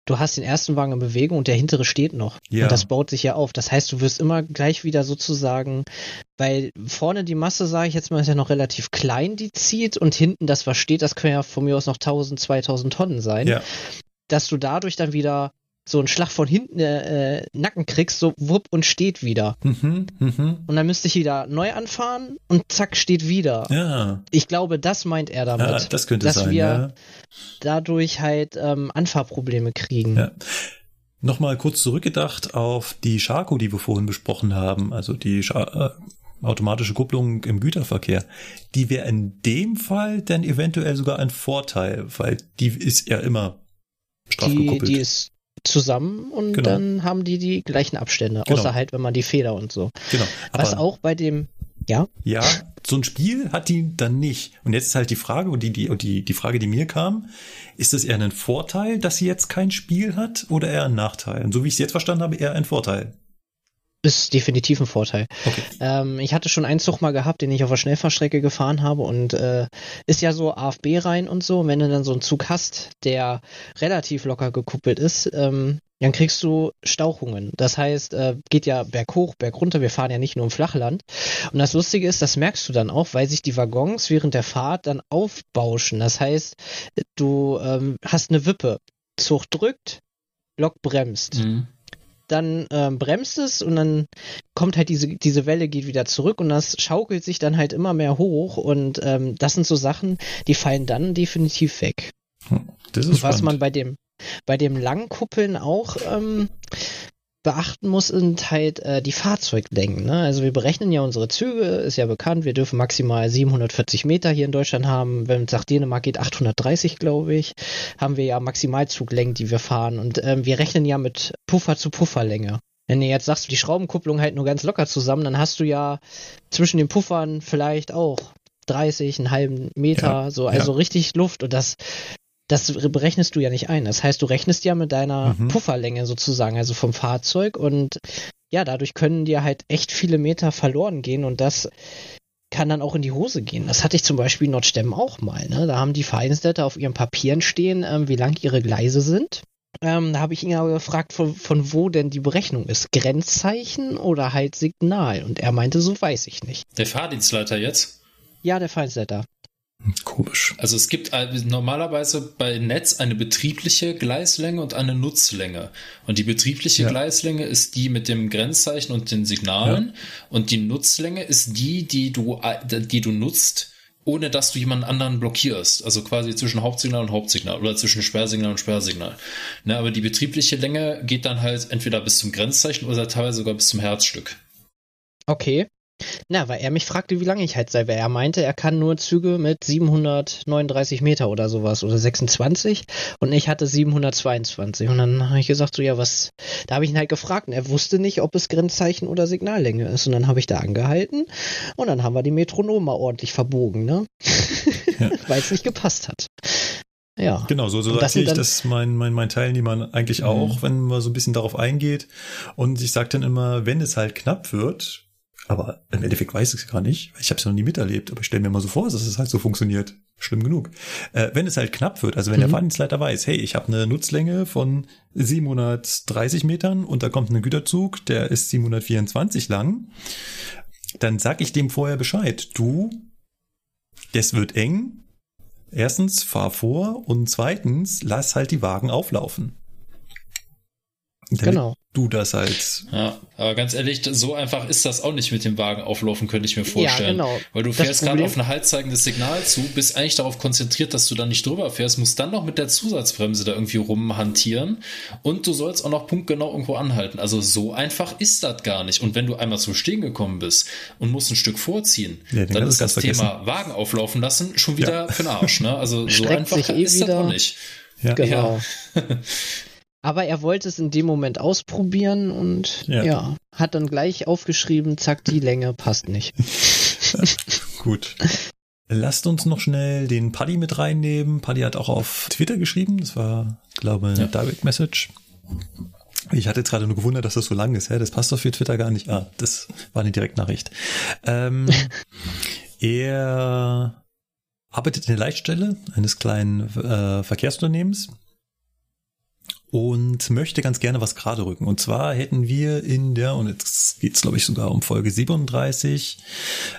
du hast den ersten Wagen in Bewegung und der hintere steht noch. Ja. Und das baut sich ja auf. Das heißt, du wirst immer gleich wieder sozusagen, weil vorne die Masse, sage ich jetzt mal, ist ja noch relativ klein, die zieht und hinten das, was steht, das können ja von mir aus noch 1000, 2000 Tonnen sein. Ja. Dass du dadurch dann wieder so einen Schlag von hinten äh, Nacken kriegst, so wupp und steht wieder. Mhm, mh. Und dann müsste ich wieder neu anfahren und zack steht wieder. Ja. Ich glaube, das meint er damit. Ja, das könnte dass sein, wir ja. dadurch halt ähm, Anfahrprobleme kriegen. Ja. Nochmal kurz zurückgedacht auf die Scharko, die wir vorhin besprochen haben, also die Schar äh, automatische Kupplung im Güterverkehr. Die wäre in dem Fall dann eventuell sogar ein Vorteil, weil die ist ja immer straff die, gekuppelt. Die ist zusammen und genau. dann haben die die gleichen Abstände, genau. außer halt, wenn man die Feder und so. Genau. Aber Was auch bei dem Ja? Ja, so ein Spiel hat die dann nicht. Und jetzt ist halt die Frage, und die, die, die, die Frage, die mir kam, ist es eher ein Vorteil, dass sie jetzt kein Spiel hat oder eher ein Nachteil? Und so wie ich es jetzt verstanden habe, eher ein Vorteil ist definitiv ein Vorteil. Okay. Ähm, ich hatte schon einen Zug mal gehabt, den ich auf der Schnellfahrstrecke gefahren habe und äh, ist ja so AFB rein und so. Und wenn du dann so einen Zug hast, der relativ locker gekuppelt ist, ähm, dann kriegst du Stauchungen. Das heißt, äh, geht ja berghoch, bergunter. Wir fahren ja nicht nur im Flachland. Und das Lustige ist, das merkst du dann auch, weil sich die Waggons während der Fahrt dann aufbauschen. Das heißt, du ähm, hast eine Wippe. Zug drückt, Lok bremst. Mhm dann ähm, bremst es und dann kommt halt diese, diese Welle geht wieder zurück und das schaukelt sich dann halt immer mehr hoch und ähm, das sind so Sachen, die fallen dann definitiv weg. Hm, das ist Was spannend. man bei dem bei dem Langkuppeln auch ähm, beachten muss, sind halt äh, die Fahrzeuglängen. Ne? Also wir berechnen ja unsere Züge, ist ja bekannt, wir dürfen maximal 740 Meter hier in Deutschland haben. Wenn es nach Dänemark geht, 830, glaube ich, haben wir ja Maximalzuglängen, die wir fahren. Und ähm, wir rechnen ja mit Puffer zu Pufferlänge. Wenn du jetzt sagst, die Schraubenkupplung halt nur ganz locker zusammen, dann hast du ja zwischen den Puffern vielleicht auch 30, einen halben Meter, ja, so, also ja. richtig Luft. Und das das berechnest du ja nicht ein. Das heißt, du rechnest ja mit deiner mhm. Pufferlänge sozusagen, also vom Fahrzeug und ja, dadurch können dir halt echt viele Meter verloren gehen und das kann dann auch in die Hose gehen. Das hatte ich zum Beispiel in Nordstemm auch mal. Ne? Da haben die Vereinsleiter auf ihren Papieren stehen, ähm, wie lang ihre Gleise sind. Ähm, da habe ich ihn aber gefragt, von, von wo denn die Berechnung ist. Grenzzeichen oder halt Signal? Und er meinte, so weiß ich nicht. Der Fahrdienstleiter jetzt? Ja, der Vereinsleiter. Komisch. Also es gibt normalerweise bei Netz eine betriebliche Gleislänge und eine Nutzlänge. Und die betriebliche ja. Gleislänge ist die mit dem Grenzzeichen und den Signalen. Ja. Und die Nutzlänge ist die, die du, die du nutzt, ohne dass du jemanden anderen blockierst. Also quasi zwischen Hauptsignal und Hauptsignal oder zwischen Sperrsignal und Sperrsignal. Ne, aber die betriebliche Länge geht dann halt entweder bis zum Grenzzeichen oder teilweise sogar bis zum Herzstück. Okay. Na, weil er mich fragte, wie lange ich halt sei, weil er meinte, er kann nur Züge mit 739 Meter oder sowas oder 26 und ich hatte 722 und dann habe ich gesagt, so ja, was, da habe ich ihn halt gefragt und er wusste nicht, ob es Grenzzeichen oder Signallänge ist und dann habe ich da angehalten und dann haben wir die Metronom mal ordentlich verbogen, ne? [LAUGHS] Ja. weil es nicht gepasst hat. Ja. Genau, so, so sage ich das mein, mein, mein Teilnehmern eigentlich mhm. auch, wenn man so ein bisschen darauf eingeht. Und ich sage dann immer, wenn es halt knapp wird, aber im Endeffekt weiß ich es gar nicht. Ich habe es noch nie miterlebt, aber ich stelle mir mal so vor, dass es halt so funktioniert. Schlimm genug. Äh, wenn es halt knapp wird, also wenn mhm. der Fahrdienstleiter weiß, hey, ich habe eine Nutzlänge von 730 Metern und da kommt ein Güterzug, der ist 724 lang, dann sag ich dem vorher Bescheid. Du, das wird eng. Erstens, fahr vor und zweitens, lass halt die Wagen auflaufen. Genau du das halt. Ja, aber ganz ehrlich, so einfach ist das auch nicht mit dem Wagen auflaufen, könnte ich mir vorstellen. Ja, genau. Weil du fährst gerade auf ein haltzeigendes Signal zu, bist eigentlich darauf konzentriert, dass du da nicht drüber fährst, musst dann noch mit der Zusatzbremse da irgendwie rumhantieren und du sollst auch noch punktgenau irgendwo anhalten. Also so einfach ist das gar nicht. Und wenn du einmal zum Stehen gekommen bist und musst ein Stück vorziehen, ja, dann ist das Thema Wagen auflaufen lassen schon wieder ja. für den Arsch. Ne? Also so einfach eh ist wieder. das auch nicht. Ja. Genau. Ja. [LAUGHS] Aber er wollte es in dem Moment ausprobieren und ja. ja, hat dann gleich aufgeschrieben, zack, die Länge passt nicht. [LAUGHS] Gut. Lasst uns noch schnell den Paddy mit reinnehmen. Paddy hat auch auf Twitter geschrieben. Das war, glaube ich, eine ja. Direct Message. Ich hatte jetzt gerade nur gewundert, dass das so lang ist. Hä? Das passt doch für Twitter gar nicht. Ah, das war eine Direktnachricht. Ähm, [LAUGHS] er arbeitet in der Leitstelle eines kleinen äh, Verkehrsunternehmens und möchte ganz gerne was gerade rücken. Und zwar hätten wir in der, und jetzt geht's glaube ich sogar um Folge 37,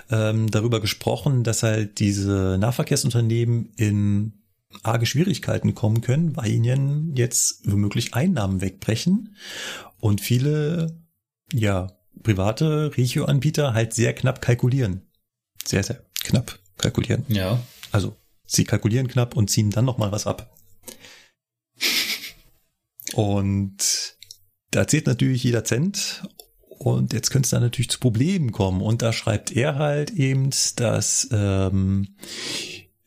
ähm, darüber gesprochen, dass halt diese Nahverkehrsunternehmen in arge Schwierigkeiten kommen können, weil ihnen jetzt womöglich Einnahmen wegbrechen und viele, ja, private Regio-Anbieter halt sehr knapp kalkulieren. Sehr, sehr knapp kalkulieren. Ja. Also, sie kalkulieren knapp und ziehen dann nochmal was ab. Und da zählt natürlich jeder Cent. Und jetzt könnte es dann natürlich zu Problemen kommen. Und da schreibt er halt eben, dass ähm,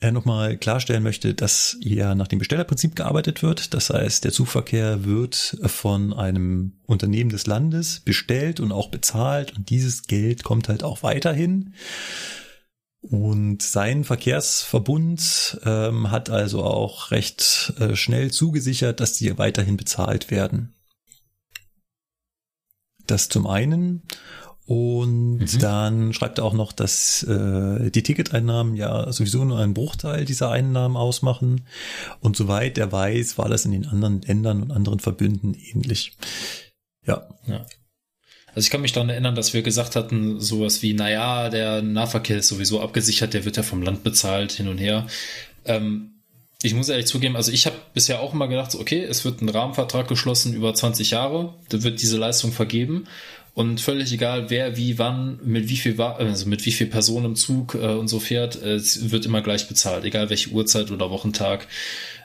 er nochmal klarstellen möchte, dass hier nach dem Bestellerprinzip gearbeitet wird. Das heißt, der Zugverkehr wird von einem Unternehmen des Landes bestellt und auch bezahlt und dieses Geld kommt halt auch weiterhin. Und sein Verkehrsverbund ähm, hat also auch recht äh, schnell zugesichert, dass die weiterhin bezahlt werden. Das zum einen. Und mhm. dann schreibt er auch noch, dass äh, die Ticketeinnahmen ja sowieso nur einen Bruchteil dieser Einnahmen ausmachen. Und soweit er weiß, war das in den anderen Ländern und anderen Verbünden ähnlich. Ja. ja. Also ich kann mich daran erinnern, dass wir gesagt hatten, sowas wie, naja, der Nahverkehr ist sowieso abgesichert, der wird ja vom Land bezahlt, hin und her. Ähm, ich muss ehrlich zugeben, also ich habe bisher auch immer gedacht, okay, es wird ein Rahmenvertrag geschlossen über 20 Jahre, da wird diese Leistung vergeben und völlig egal, wer, wie, wann, mit wie viel, also mit wie viel Personen im Zug äh, und so fährt, äh, es wird immer gleich bezahlt, egal welche Uhrzeit oder Wochentag.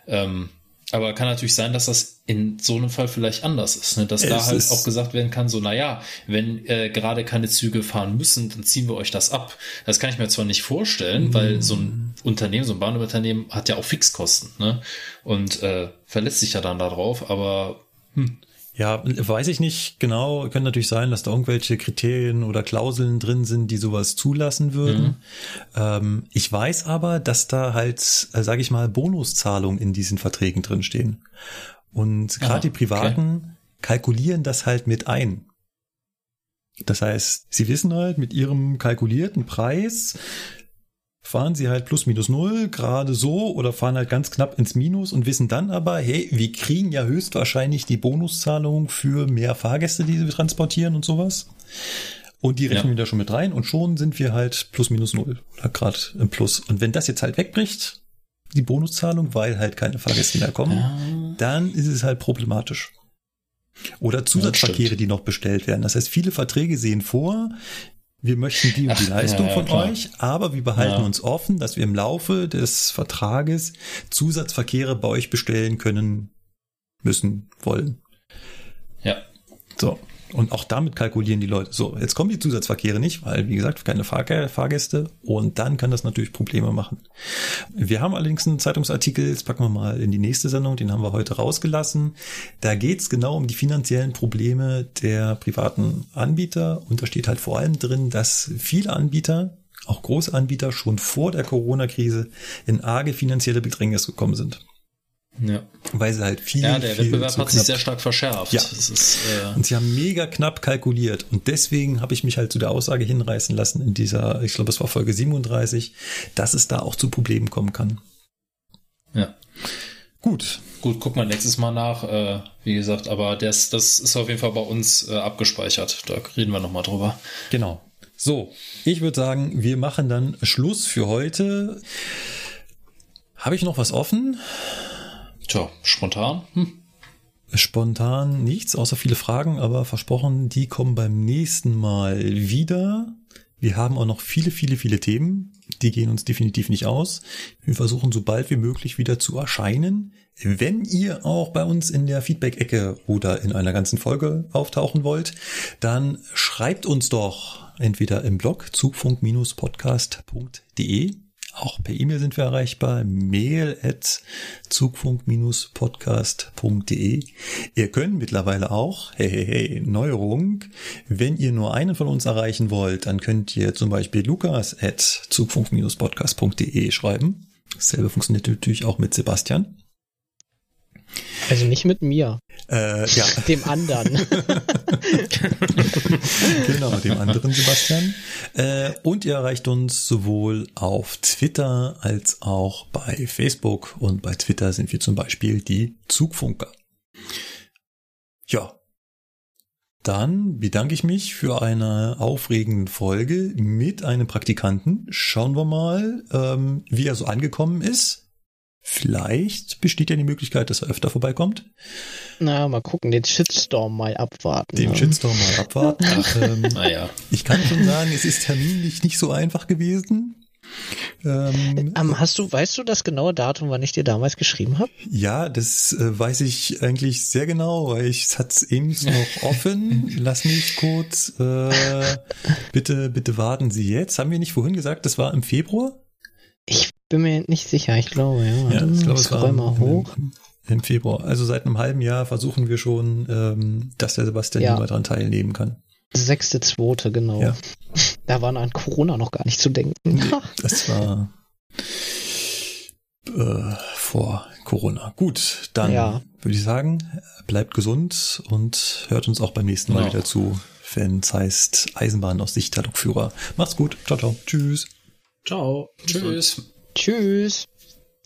Ähm, aber kann natürlich sein, dass das in so einem Fall vielleicht anders ist, ne? dass es da halt auch gesagt werden kann, so, na ja, wenn äh, gerade keine Züge fahren müssen, dann ziehen wir euch das ab. Das kann ich mir zwar nicht vorstellen, mhm. weil so ein Unternehmen, so ein Bahnunternehmen hat ja auch Fixkosten ne? und äh, verlässt sich ja dann darauf, aber hm. Ja, weiß ich nicht genau. Könnte natürlich sein, dass da irgendwelche Kriterien oder Klauseln drin sind, die sowas zulassen würden. Mhm. Ähm, ich weiß aber, dass da halt, äh, sage ich mal, Bonuszahlungen in diesen Verträgen drinstehen. Und gerade die Privaten okay. kalkulieren das halt mit ein. Das heißt, sie wissen halt mit ihrem kalkulierten Preis, fahren sie halt plus minus null gerade so oder fahren halt ganz knapp ins Minus und wissen dann aber, hey, wir kriegen ja höchstwahrscheinlich die Bonuszahlung für mehr Fahrgäste, die wir transportieren und sowas. Und die rechnen ja. wir da schon mit rein und schon sind wir halt plus minus null oder gerade im Plus. Und wenn das jetzt halt wegbricht, die Bonuszahlung, weil halt keine Fahrgäste mehr kommen, ja. dann ist es halt problematisch. Oder Zusatzverkehre, die noch bestellt werden. Das heißt, viele Verträge sehen vor, wir möchten die und die Ach, Leistung ja, von klar. euch, aber wir behalten ja. uns offen, dass wir im Laufe des Vertrages Zusatzverkehre bei euch bestellen können, müssen, wollen. Ja. So. Und auch damit kalkulieren die Leute. So, jetzt kommen die Zusatzverkehre nicht, weil, wie gesagt, keine Fahrg Fahrgäste. Und dann kann das natürlich Probleme machen. Wir haben allerdings einen Zeitungsartikel, das packen wir mal in die nächste Sendung, den haben wir heute rausgelassen. Da geht's genau um die finanziellen Probleme der privaten Anbieter. Und da steht halt vor allem drin, dass viele Anbieter, auch große Anbieter, schon vor der Corona-Krise in arge finanzielle Bedrängnis gekommen sind. Ja. Weil sie halt viel. Ja, der viel Wettbewerb hat sich sehr stark verschärft. Ja. Ist, äh und sie haben mega knapp kalkuliert. Und deswegen habe ich mich halt zu der Aussage hinreißen lassen in dieser, ich glaube, es war Folge 37, dass es da auch zu Problemen kommen kann. Ja. Gut. Gut, guck mal nächstes Mal nach, äh, wie gesagt, aber das, das ist auf jeden Fall bei uns äh, abgespeichert. Da reden wir nochmal drüber. Genau. So, ich würde sagen, wir machen dann Schluss für heute. Habe ich noch was offen? Tja, spontan? Hm. Spontan nichts, außer viele Fragen, aber versprochen, die kommen beim nächsten Mal wieder. Wir haben auch noch viele, viele, viele Themen. Die gehen uns definitiv nicht aus. Wir versuchen so bald wie möglich wieder zu erscheinen. Wenn ihr auch bei uns in der Feedback-Ecke oder in einer ganzen Folge auftauchen wollt, dann schreibt uns doch entweder im Blog zugfunk-podcast.de auch per E-Mail sind wir erreichbar. Mail at zugfunk-podcast.de. Ihr könnt mittlerweile auch, hey, hey, hey, Neuerung, wenn ihr nur einen von uns erreichen wollt, dann könnt ihr zum Beispiel lukas at zugfunk-podcast.de schreiben. Dasselbe funktioniert natürlich auch mit Sebastian. Also nicht mit mir. Äh, ja. [LAUGHS] Dem anderen. [LAUGHS] genau, dem anderen Sebastian. Äh, und ihr erreicht uns sowohl auf Twitter als auch bei Facebook. Und bei Twitter sind wir zum Beispiel die Zugfunker. Ja. Dann bedanke ich mich für eine aufregende Folge mit einem Praktikanten. Schauen wir mal, ähm, wie er so angekommen ist. Vielleicht besteht ja die Möglichkeit, dass er öfter vorbeikommt. Na, mal gucken, den Shitstorm mal abwarten. Den ja. Shitstorm mal abwarten. Ach, [LAUGHS] ähm, naja. Ich kann schon sagen, es ist terminlich nicht so einfach gewesen. Ähm, ähm, hast du, weißt du das genaue Datum, wann ich dir damals geschrieben habe? Ja, das äh, weiß ich eigentlich sehr genau, weil ich es hat eben noch [LAUGHS] offen. Lass mich kurz. Äh, [LAUGHS] bitte, bitte warten Sie jetzt. Haben wir nicht vorhin gesagt, das war im Februar? Ich bin mir nicht sicher, ich glaube, ja. ja ich glaube, es war mal hoch. Im Februar. Also seit einem halben Jahr versuchen wir schon, ähm, dass der Sebastian ja. daran teilnehmen kann. Sechste, zweite, genau. Ja. Da war an Corona noch gar nicht zu denken. das war äh, vor Corona. Gut, dann ja. würde ich sagen, bleibt gesund und hört uns auch beim nächsten Mal genau. wieder zu, wenn es heißt Eisenbahn aus Sicht der Lokführer. Macht's gut. Ciao, ciao. Tschüss. Ciao. Tschüss. Tschüss.